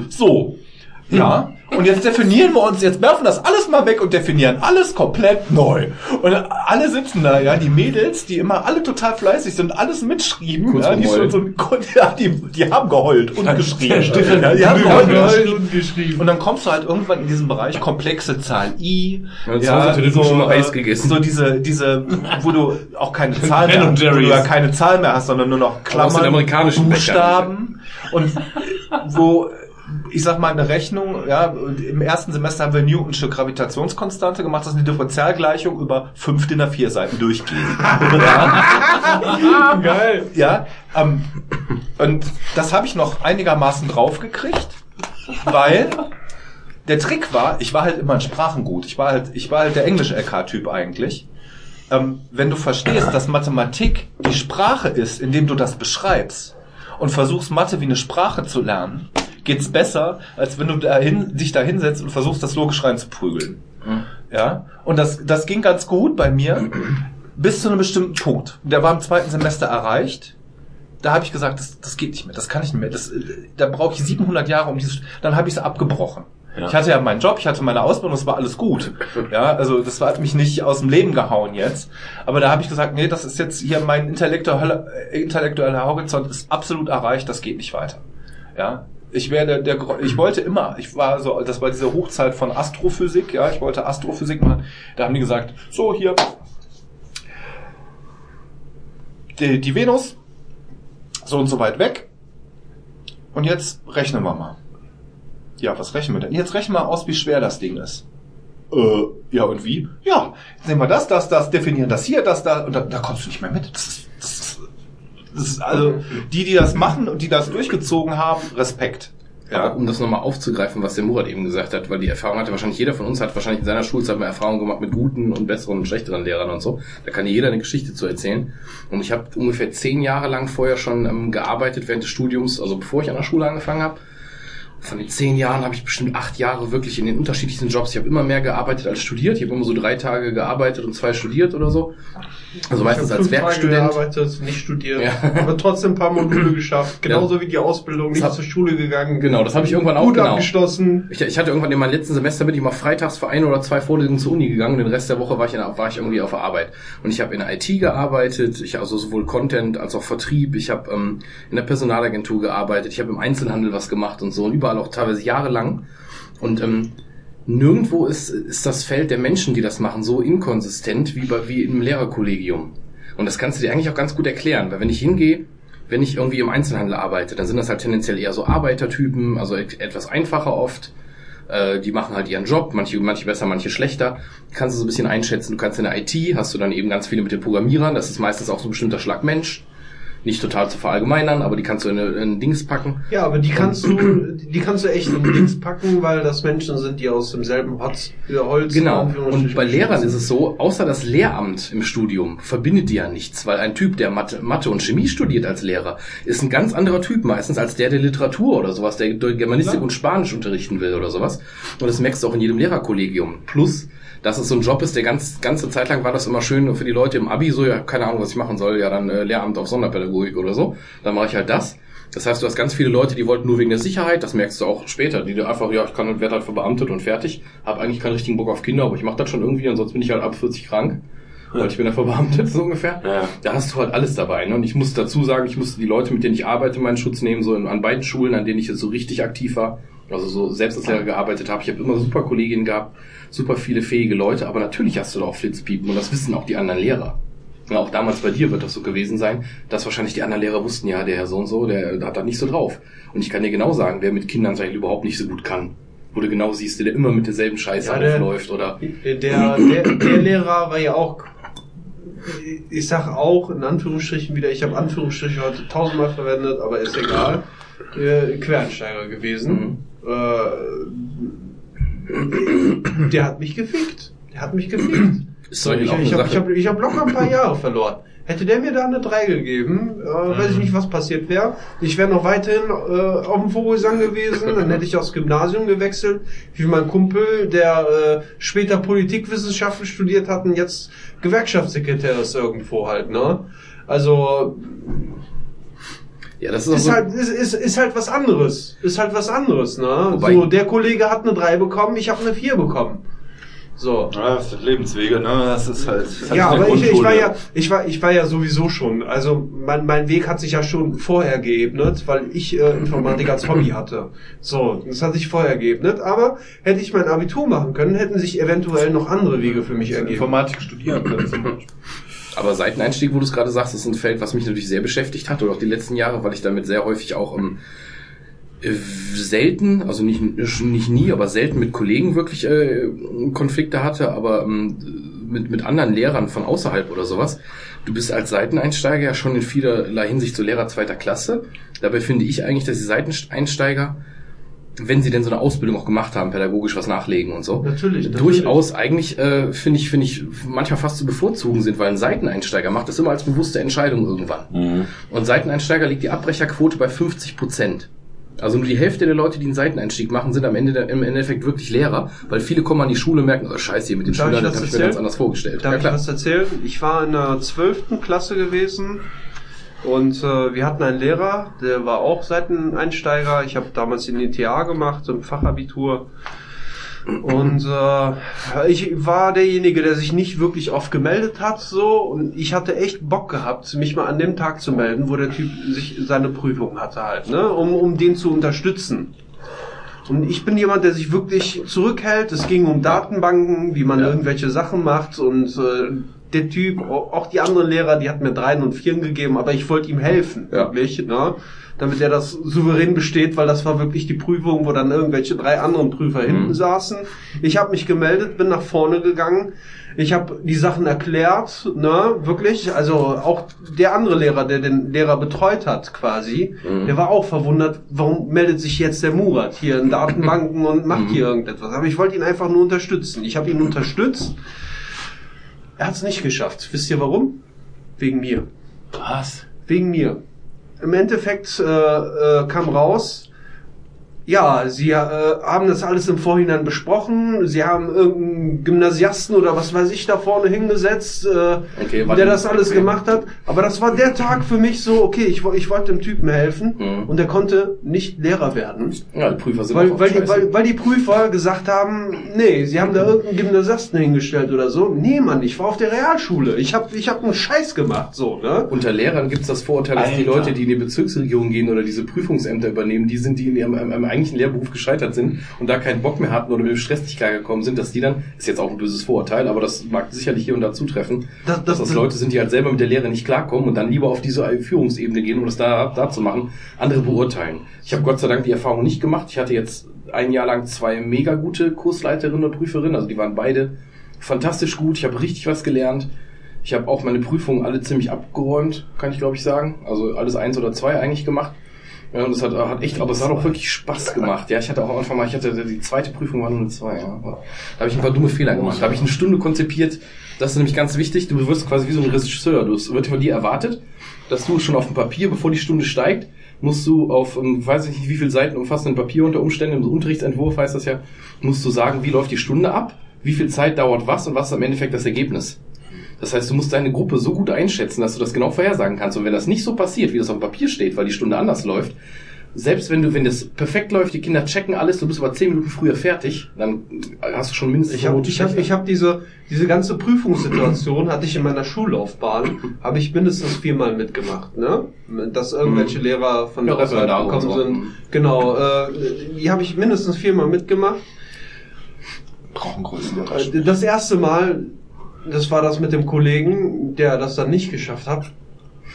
So. Ja. Und jetzt definieren wir uns, jetzt werfen das alles mal weg und definieren alles komplett neu. Und alle sitzen da, ja, die Mädels, die immer alle total fleißig sind, alles mitschrieben, Kurz ja, die, schon so, ja, die, die haben geheult und geschrieben. Ja, die haben geheult und geschrieben. und dann kommst du halt irgendwann in diesen Bereich komplexe Zahl I. Ja, hat der schon mal Eis gegessen. So diese, diese, wo du auch keine Zahl mehr wo du ja keine Zahl mehr hast, sondern nur noch Klammern, Buchstaben und wo ich sag mal eine Rechnung, ja, im ersten Semester haben wir Newtonsche Gravitationskonstante gemacht, das ist eine Differentialgleichung über fünf DIN A4 Seiten durchgehen. ja. Geil. Ja, ähm, und das habe ich noch einigermaßen draufgekriegt, weil der Trick war, ich war halt immer in Sprachen gut. Ich war halt, ich war halt der Englisch-LK-Typ eigentlich. Ähm, wenn du verstehst, dass Mathematik die Sprache ist, indem du das beschreibst und versuchst, Mathe wie eine Sprache zu lernen, geht's besser, als wenn du dahin, dich da hinsetzt und versuchst, das logisch reinzuprügeln. Ja, und das, das ging ganz gut bei mir bis zu einem bestimmten Punkt. Der war im zweiten Semester erreicht. Da habe ich gesagt, das, das geht nicht mehr, das kann ich nicht mehr. Das, da brauche ich 700 Jahre um dieses. Dann habe ich es abgebrochen. Ja. Ich hatte ja meinen Job, ich hatte meine Ausbildung, das war alles gut. Ja, also das hat mich nicht aus dem Leben gehauen jetzt. Aber da habe ich gesagt, nee, das ist jetzt hier mein intellektueller, äh, intellektueller Horizont ist absolut erreicht, das geht nicht weiter. Ja, ich werde der, ich wollte immer, ich war so, das war diese Hochzeit von Astrophysik, ja, ich wollte Astrophysik machen. Da haben die gesagt, so hier, die, die Venus, so und so weit weg. Und jetzt rechnen wir mal. Ja, was rechnen wir denn? Jetzt rechnen wir aus, wie schwer das Ding ist. Äh, ja, und wie? Ja, nehmen wir das, das, das, definieren das hier, das, da, und da, da kommst du nicht mehr mit. Das ist, ist also, die, die das machen und die das durchgezogen haben, Respekt. Aber um das nochmal aufzugreifen, was der Murat eben gesagt hat, weil die Erfahrung hatte wahrscheinlich jeder von uns hat wahrscheinlich in seiner Schulzeit mal Erfahrung gemacht mit guten und besseren und schlechteren Lehrern und so. Da kann dir jeder eine Geschichte zu erzählen. Und ich habe ungefähr zehn Jahre lang vorher schon ähm, gearbeitet während des Studiums, also bevor ich an der Schule angefangen habe. von den zehn Jahren habe ich bestimmt acht Jahre wirklich in den unterschiedlichsten Jobs. Ich habe immer mehr gearbeitet als studiert. Ich habe immer so drei Tage gearbeitet und zwei studiert oder so. Also meistens als Werkstudent. gearbeitet, nicht studiert, Ja. aber trotzdem ein paar Module geschafft. Genauso wie die Ausbildung, nicht hab- zur Schule gegangen. Genau, das habe ich irgendwann auch Gut genau. abgeschlossen. Ich, ich hatte irgendwann in meinem letzten Semester bin ich mal freitags für ein oder zwei Vorlesungen zur Uni gegangen. Den Rest der Woche war ich, in, war ich irgendwie auf der Arbeit. Und ich habe in der IT gearbeitet, ich also sowohl Content als auch Vertrieb. Ich habe ähm, in der Personalagentur gearbeitet, ich habe im Einzelhandel was gemacht und so und überall auch teilweise jahrelang. Und ähm, nirgendwo ist, ist das Feld der Menschen, die das machen, so inkonsistent wie, bei, wie im Lehrerkollegium. Und das kannst du dir eigentlich auch ganz gut erklären, weil wenn ich hingehe, wenn ich irgendwie im Einzelhandel arbeite, dann sind das halt tendenziell eher so Arbeitertypen, also et- etwas einfacher oft. Äh, die machen halt ihren Job, manche, manche besser, manche schlechter. Kannst du so ein bisschen einschätzen. Du kannst in der IT, hast du dann eben ganz viele mit den Programmierern, das ist meistens auch so ein bestimmter Schlag Mensch. Nicht total zu verallgemeinern, aber die kannst du in, in Dings packen. Ja, aber die kannst du, die kannst du echt in Links packen, weil das Menschen sind, die aus demselben Hotz, Holz. Genau. Und bei Lehrern ist es so, außer das Lehramt im Studium verbindet die ja nichts, weil ein Typ, der Mathe, Mathe und Chemie studiert als Lehrer, ist ein ganz anderer Typ meistens als der, der Literatur oder sowas, der Germanistik und Spanisch unterrichten will oder sowas. Und das merkst du auch in jedem Lehrerkollegium. Plus, dass es so ein Job ist, der ganz, ganze Zeit lang war das immer schön für die Leute im Abi, so, ja, keine Ahnung, was ich machen soll, ja, dann äh, Lehramt auf Sonderpädagogik oder so. Dann mache ich halt das. Das heißt, du hast ganz viele Leute, die wollten nur wegen der Sicherheit, das merkst du auch später, die du einfach, ja, ich kann werde halt verbeamtet und fertig, habe eigentlich keinen richtigen Bock auf Kinder, aber ich mache das schon irgendwie, ansonsten bin ich halt ab 40 krank. Weil ich bin ja verbeamtet, so ungefähr. Ja. Da hast du halt alles dabei. Ne? Und ich muss dazu sagen, ich musste die Leute, mit denen ich arbeite, meinen Schutz nehmen, so in, an beiden Schulen, an denen ich jetzt so richtig aktiv war, also so selbst als Lehrer gearbeitet habe. Ich habe immer super Kolleginnen gehabt, super viele fähige Leute, aber natürlich hast du da auch Flitzpiepen und das wissen auch die anderen Lehrer. Ja, auch damals bei dir wird das so gewesen sein, dass wahrscheinlich die anderen Lehrer wussten, ja, der Herr so und so, der, der hat da nicht so drauf. Und ich kann dir genau sagen, wer mit Kindern vielleicht überhaupt nicht so gut kann. Wo du genau siehst, der immer mit derselben Scheiße Ja, der- aufläuft oder Der, der, der Lehrer war ja auch, ich sag auch in Anführungsstrichen wieder, ich habe Anführungsstriche heute tausendmal verwendet, aber ist egal, äh, Quereinsteiger gewesen. Äh, der hat mich gefickt. Der hat mich gefickt. ist doch Ich, ich habe hab, ich hab locker ein paar Jahre verloren. Hätte der mir da eine 3 gegeben, äh, weiß ich nicht, was passiert wäre. Ich wäre noch weiterhin äh, auf dem Vogelsang gewesen, dann hätte ich aufs Gymnasium gewechselt, wie mein Kumpel, der äh, später Politikwissenschaften studiert hat und jetzt Gewerkschaftssekretär ist irgendwo halt, ne? Also ja, das ist, auch ist so, halt, ist, ist, ist halt was anderes. Ist halt was anderes, ne? Wobei- so, der Kollege hat eine 3 bekommen, ich habe eine 4 bekommen. So. Ja, das sind Lebenswege, ne? Das ist halt. Das Ja, ist aber ich, ich war ja, ich war, ich war ja sowieso schon. Also mein, mein Weg hat sich ja schon vorher geebnet, weil ich äh, Informatik als Hobby hatte. So, das hat sich vorher geebnet. Aber hätte ich mein Abitur machen können, hätten sich eventuell noch andere Wege für mich ergeben. Informatik studieren können zum Beispiel. Aber Seiteneinstieg, wo du es gerade sagst, ist ein Feld, was mich natürlich sehr beschäftigt hat, oder auch die letzten Jahre, weil ich damit sehr häufig auch ähm, äh, selten, also nicht, nicht nie, aber selten mit Kollegen wirklich äh, Konflikte hatte, aber ähm, mit, mit anderen Lehrern von außerhalb oder sowas. Du bist als Seiteneinsteiger ja schon in vielerlei Hinsicht so Lehrer zweiter Klasse. Dabei finde ich eigentlich, dass die Seiteneinsteiger, wenn sie denn so eine Ausbildung auch gemacht haben, pädagogisch was nachlegen und so, Natürlich, natürlich. durchaus eigentlich äh, finde ich finde ich manchmal fast zu bevorzugen sind, weil ein Seiteneinsteiger macht das immer als bewusste Entscheidung irgendwann. Mhm. Und Seiteneinsteiger liegt die Abbrecherquote bei 50 Prozent. Also nur die Hälfte der Leute, die einen Seiteneinstieg machen, sind am Ende der, im Endeffekt wirklich Lehrer, weil viele kommen an die Schule und merken, oh Scheiße, hier mit den Darf Schülern, ich das habe ich mir ganz anders vorgestellt. Darf ja, ich was erzählen? Ich war in der zwölften Klasse gewesen und äh, wir hatten einen Lehrer, der war auch Seiteneinsteiger. Ich habe damals den ETA gemacht, im Fachabitur. Und äh, ich war derjenige, der sich nicht wirklich oft gemeldet hat, so und ich hatte echt Bock gehabt, mich mal an dem Tag zu melden, wo der Typ sich seine Prüfung hatte halt, ne, um, um den zu unterstützen. Und ich bin jemand, der sich wirklich zurückhält. Es ging um Datenbanken, wie man Ja. irgendwelche Sachen macht und äh, der Typ, au- auch die anderen Lehrer, die hat mir Dreien und Vieren gegeben, aber ich wollte ihm helfen, Ja. wirklich, ne? damit er das souverän besteht, weil das war wirklich die Prüfung, wo dann irgendwelche drei anderen Prüfer hinten saßen. Ich habe mich gemeldet, bin nach vorne gegangen. Ich habe die Sachen erklärt, ne, wirklich. Also auch der andere Lehrer, der den Lehrer betreut hat, quasi, der war auch verwundert, warum meldet sich jetzt der Murat hier in Datenbanken und macht hier irgendetwas. Aber ich wollte ihn einfach nur unterstützen. Ich habe ihn unterstützt. Er hat es nicht geschafft. Wisst ihr warum? Wegen mir. Was? Wegen mir. Im Endeffekt äh, äh, kam raus, ja, sie äh, haben das alles im Vorhinein besprochen. Sie haben irgendeinen Gymnasiasten oder was weiß ich da vorne hingesetzt, äh, Okay, der die- das alles okay. gemacht hat. Aber das war der Tag für mich so, okay, ich, ich wollte dem Typen helfen Mhm. und der konnte nicht Lehrer werden. Ja, die Prüfer sind Weil, auch weil, die, weil, weil die Prüfer gesagt haben, nee, sie haben da irgendeinen Gymnasiasten hingestellt oder so. Nee, Mann, ich war auf der Realschule. Ich hab, ich hab einen Scheiß gemacht, so, ne? Unter Lehrern gibt es das Vorurteil, dass die Alter. Leute, die in die Bezirksregierung gehen oder diese Prüfungsämter übernehmen, die sind, die in ihrem, im eigentlichen Lehrberuf gescheitert sind und da keinen Bock mehr hatten oder mit dem Stress nicht klargekommen sind, dass die dann, ist jetzt auch ein böses Vorurteil, aber das mag sicherlich hier und da zutreffen, Das- dass das- das Leute sind, die halt selber mit der Lehre nicht klarkommen und dann lieber auf diese Führungsebene gehen, um das da, da zu machen, andere beurteilen. Ich habe Gott sei Dank die Erfahrung nicht gemacht. Ich hatte jetzt ein Jahr lang zwei mega gute Kursleiterinnen und Prüferinnen, also die waren beide fantastisch gut. Ich habe richtig was gelernt. Ich habe auch meine Prüfungen alle ziemlich abgeräumt, kann ich glaube ich sagen. Also alles eins oder zwei eigentlich gemacht. Ja, und das hat, hat echt, aber es hat auch wirklich Spaß gemacht. Ja, ich hatte auch am Anfang mal, ich hatte die zweite Prüfung war nur eine zwei. Ja. Da habe ich ein paar dumme Fehler gemacht. Da habe ich eine Stunde konzipiert. Das ist nämlich ganz wichtig. Du wirst quasi wie so ein Regisseur. Du es wird von dir erwartet, dass du schon auf dem Papier, bevor die Stunde steigt, musst du auf, ähm, weiß ich nicht, wie viele Seiten umfassenden Papier unter Umständen, im Unterrichtsentwurf heißt das ja, musst du sagen, wie läuft die Stunde ab, wie viel Zeit dauert was und was ist im Endeffekt das Ergebnis. Das heißt, du musst deine Gruppe so gut einschätzen, dass du das genau vorhersagen kannst. Und wenn das nicht so passiert, wie das auf dem Papier steht, weil die Stunde anders läuft, selbst wenn du, wenn das perfekt läuft, die Kinder checken alles, du bist aber zehn Minuten früher fertig, dann hast du schon mindestens Ich habe ich hab, ich hab diese, diese ganze Prüfungssituation hatte ich in meiner Schullaufbahn, habe ich mindestens viermal mitgemacht, ne? Dass irgendwelche Lehrer von Ja, der Referendare und gekommen so. sind. Mhm. Genau, äh, die habe ich mindestens viermal mitgemacht. Brauchen größten Äh, Das erste Mal, das war das mit dem Kollegen, der das dann nicht geschafft hat.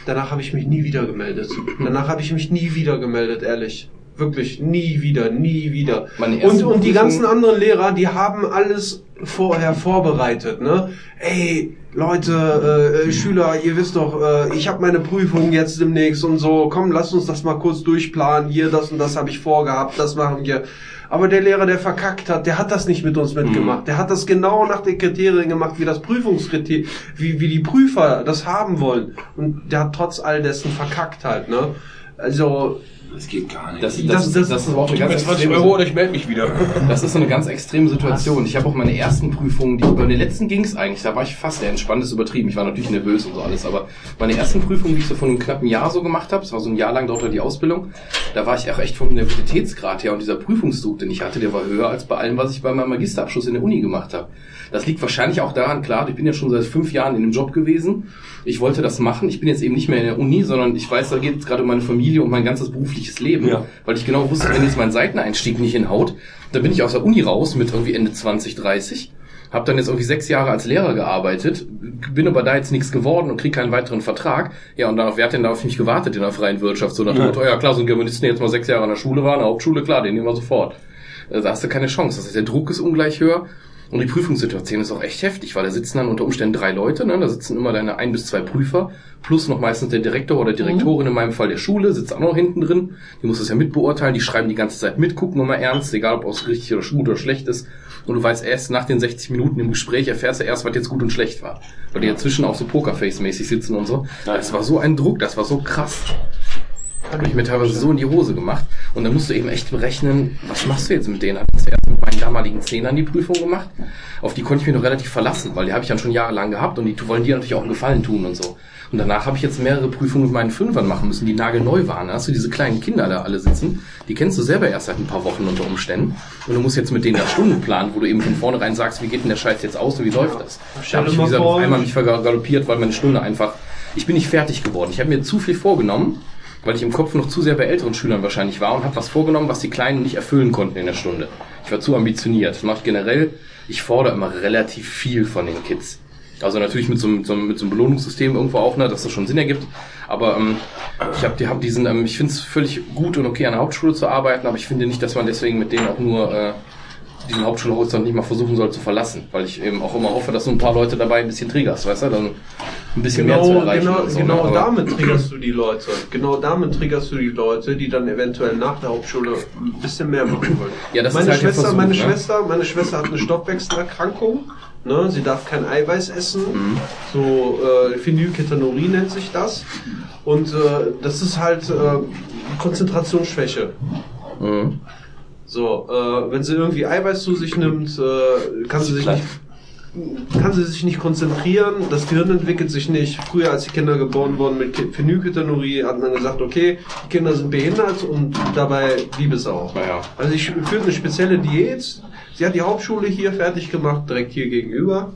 Danach habe ich mich nie wieder gemeldet. Danach habe ich mich nie wieder gemeldet, ehrlich. Wirklich, nie wieder, nie wieder. Und, und die ganzen anderen Lehrer, die haben alles vorher vorbereitet, ne? Ey, Leute, äh, Schüler, ihr wisst doch, äh, ich habe meine Prüfung jetzt demnächst und so. Komm, lasst uns das mal kurz durchplanen. Hier, das und das habe ich vorgehabt, das machen wir. Aber der Lehrer, der verkackt hat, der hat das nicht mit uns mitgemacht. Der hat das genau nach den Kriterien gemacht, wie das Prüfungskriterien, wie, wie die Prüfer das haben wollen. Und der hat trotz all dessen verkackt halt, ne? Also, Das geht gar nicht. Das, das, Das- das, das- ist aber auch eine ganz 20 extreme Euro oder ich melde mich wieder. Das ist so eine ganz extreme Situation. Ich habe auch meine ersten Prüfungen, die bei den letzten ging es eigentlich, da war ich fast sehr entspannt, ist übertrieben. Ich war natürlich nervös und so alles, aber meine ersten Prüfungen, die ich so von einem knappen Jahr so gemacht habe, das war so ein Jahr lang dauerte die Ausbildung, da war ich auch echt vom Nervositätsgrad her und dieser Prüfungsdruck, den ich hatte, der war höher als bei allem, was ich bei meinem Magisterabschluss in der Uni gemacht habe. Das liegt wahrscheinlich auch daran, klar, ich bin ja schon seit fünf Jahren in dem Job gewesen. Ich wollte das machen. Ich bin jetzt eben nicht mehr in der Uni, sondern ich weiß, da geht es gerade um meine Familie und mein ganzes berufliches Leben. Ja. Weil ich genau wusste, wenn jetzt mein Seiteneinstieg nicht hinhaut, dann bin ich aus der Uni raus mit irgendwie Ende 20, 30. Hab dann jetzt irgendwie sechs Jahre als Lehrer gearbeitet, bin aber da jetzt nichts geworden und krieg keinen weiteren Vertrag. Ja, und darauf, wer hat denn da auf mich gewartet in der freien Wirtschaft? So nach dem Motto, ja klar, so ein Germanisten, der jetzt mal sechs Jahre an der Schule war, an der Hauptschule, klar, den nehmen wir sofort. Äh, Da hast du keine Chance. Das heißt, der Druck ist ungleich höher. Und die Prüfungssituation ist auch echt heftig, weil da sitzen dann unter Umständen drei Leute, ne? da sitzen immer deine ein bis zwei Prüfer, plus noch meistens der Direktor oder Direktorin, in meinem Fall der Schule, sitzt auch noch hinten drin, die muss das ja mitbeurteilen, die schreiben die ganze Zeit mit, gucken immer ernst, egal ob es richtig oder gut oder schlecht ist. Und du weißt erst nach den 60 Minuten im Gespräch, erfährst du erst, was jetzt gut und schlecht war. Weil die dazwischen auch so Pokerface-mäßig sitzen und so. Das war so ein Druck, das war so krass. Habe ich mir teilweise so in die Hose gemacht. Und dann musst du eben echt berechnen, was machst du jetzt mit denen? Hab ich zuerst mit meinen damaligen Zehnern die Prüfung gemacht. Auf die konnte ich mich noch relativ verlassen, weil die habe ich dann schon jahrelang gehabt und die wollen dir natürlich auch einen Gefallen tun und so. Und danach habe ich jetzt mehrere Prüfungen mit meinen Fünfern machen müssen, die nagelneu waren. Da hast du diese kleinen Kinder da alle sitzen, die kennst du selber erst seit ein paar Wochen unter Umständen. Und du musst jetzt mit denen da Stunden planen, wo du eben von vornherein sagst, wie geht denn der Scheiß jetzt aus und wie läuft das? Da habe ich, wie mal gesagt, einmal mich vergaloppiert, weil meine Stunde einfach, ich bin nicht fertig geworden. Ich habe mir zu viel vorgenommen, weil ich im Kopf noch zu sehr bei älteren Schülern wahrscheinlich war und habe was vorgenommen, was die Kleinen nicht erfüllen konnten in der Stunde. Ich war zu ambitioniert. Das mache ich generell. Ich fordere immer relativ viel von den Kids. Also natürlich mit so, einem- so, mit so einem Belohnungssystem irgendwo auch, ne, dass das schon Sinn ergibt. Aber ähm, ich habe die hab diesen, ähm, ich finde es völlig gut und okay an der Hauptschule zu arbeiten, aber ich finde nicht, dass man deswegen mit denen auch nur äh, diesen Hauptschulhorizont nicht mal versuchen soll zu verlassen, weil ich eben auch immer hoffe, dass so ein paar Leute dabei ein bisschen triggerst, weißt du, dann ein bisschen mehr zu Genau, erreichen. genau, so, genau ne? Damit triggerst du die Leute. Genau damit triggerst du die Leute, die dann eventuell nach der Hauptschule ein bisschen mehr machen wollen. Ja, das meine ist halt Schwester, Versuch, meine ne? Schwester, meine Schwester hat eine Stoffwechselerkrankung. Ne? Sie darf kein Eiweiß essen. Mhm. So äh, Phenylketonurie nennt sich das. Und äh, das ist halt äh, Konzentrationsschwäche. Mhm. So, äh, wenn sie irgendwie Eiweiß zu sich nimmt, äh, kann sie sich nicht kann sie sich nicht konzentrieren, das Gehirn entwickelt sich nicht. Früher, als die Kinder geboren wurden mit Phenylketonurie, hat man gesagt, okay, die Kinder sind behindert und dabei Liebesau. Naja. Also ich führe eine spezielle Diät. Sie hat die Hauptschule hier fertig gemacht, direkt hier gegenüber.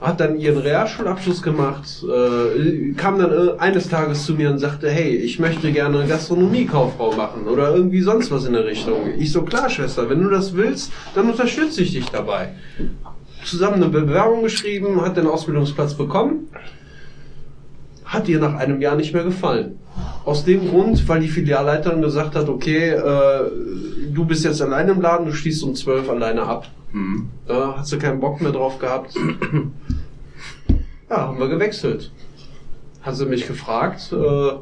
Hat dann ihren Realschulabschluss gemacht, äh, kam dann äh, eines Tages zu mir und sagte, hey, ich möchte gerne Gastronomiekauffrau machen oder irgendwie sonst was in der Richtung. Ich so, klar, Schwester, wenn du das willst, dann unterstütze ich dich dabei. Zusammen eine Bewerbung geschrieben, hat den Ausbildungsplatz bekommen, hat ihr nach einem Jahr nicht mehr gefallen. Aus dem Grund, weil die Filialleiterin gesagt hat, okay, äh, du bist jetzt alleine im Laden, du schließt um 12 alleine ab. Da hat sie keinen Bock mehr drauf gehabt. Ja, haben wir gewechselt. Hat sie mich gefragt, äh,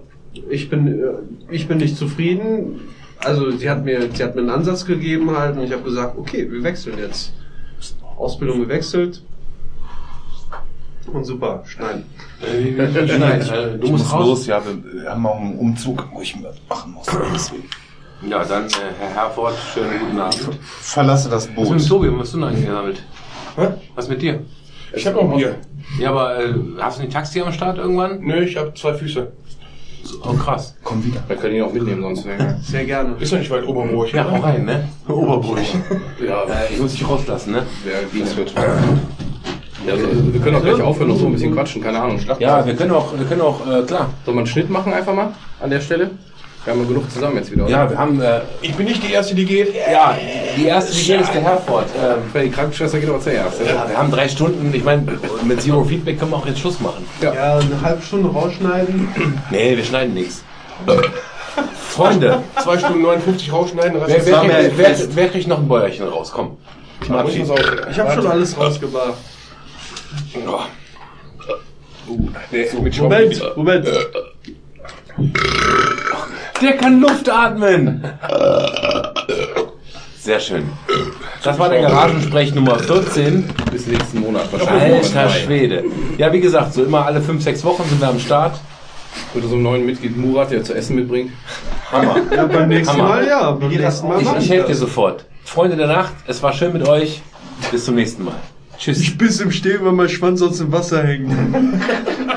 ich bin, äh, ich bin nicht zufrieden. Also sie hat mir, sie hat mir einen Ansatz gegeben halt und ich habe gesagt, okay, wir wechseln jetzt. Ausbildung gewechselt. Und super, schneiden. Nein, du musst raus. los, ja, wir, wir haben auch einen Umzug, wo ich machen muss. Deswegen. Ja, dann, äh, Herr Herford, schönen guten Abend. Verlasse das Was ist mit Boot. Tobi? Was hast du denn eingesammelt? Hä? Was mit dir? Ich hab noch Bier. Ja, aber äh, hast du ein Taxi am Start irgendwann? Nö, ich hab zwei Füße. Oh, krass. Komm wieder. Wir können ihn auch mitnehmen, sonst. Ne? Sehr gerne. Ist doch nicht weit Oberburg. Ja, hau rein, ne? Oberburg. Ja, Äh, ich muss dich rauslassen, ne? das wird. Ja, also, wir können auch gleich aufhören und so ein bisschen quatschen, keine Ahnung. Schlacht. Ja, wir können auch, wir können auch, äh, klar. Soll man einen Schnitt machen einfach mal an der Stelle? Wir haben ja genug zusammen jetzt wieder. oder? Ja, wir haben, äh, Ich bin nicht die Erste, die geht. ja, die erste, die geht, ist der Herford. Ähm, Die Krankenschwester geht aber zuerst. ja, wir haben drei Stunden, ich meine, mit Zero Feedback können wir auch jetzt Schluss machen. Ja, eine halbe Stunde rausschneiden. Nee, wir schneiden nichts. Freunde, Zwei Stunden 59 rausschneiden, wer, wer, kriegt, wer, wer kriegt noch ein Bäuerchen raus? Komm. Abschied. das auch- Ich habe schon alles rausgebracht. Nee, mit Moment, Moment. Der kann Luft atmen. Sehr schön. Das war der Garagensprech Nummer 14. Bis nächsten Monat wahrscheinlich. Alter Schwede. Ja, wie gesagt, so immer alle 5, 6 Wochen sind wir am Start. Oder so einen neuen Mitglied Murat, der zu essen mitbringt. Hammer. Ja, beim nächsten Hammer. Mal ja. Beim nächsten Mal Ich, ich helfe dir sofort. Freunde der Nacht, es war schön mit euch. Bis zum nächsten Mal. Tschüss. Ich bis im Stehen, weil mein Schwanz aus dem Wasser hängt.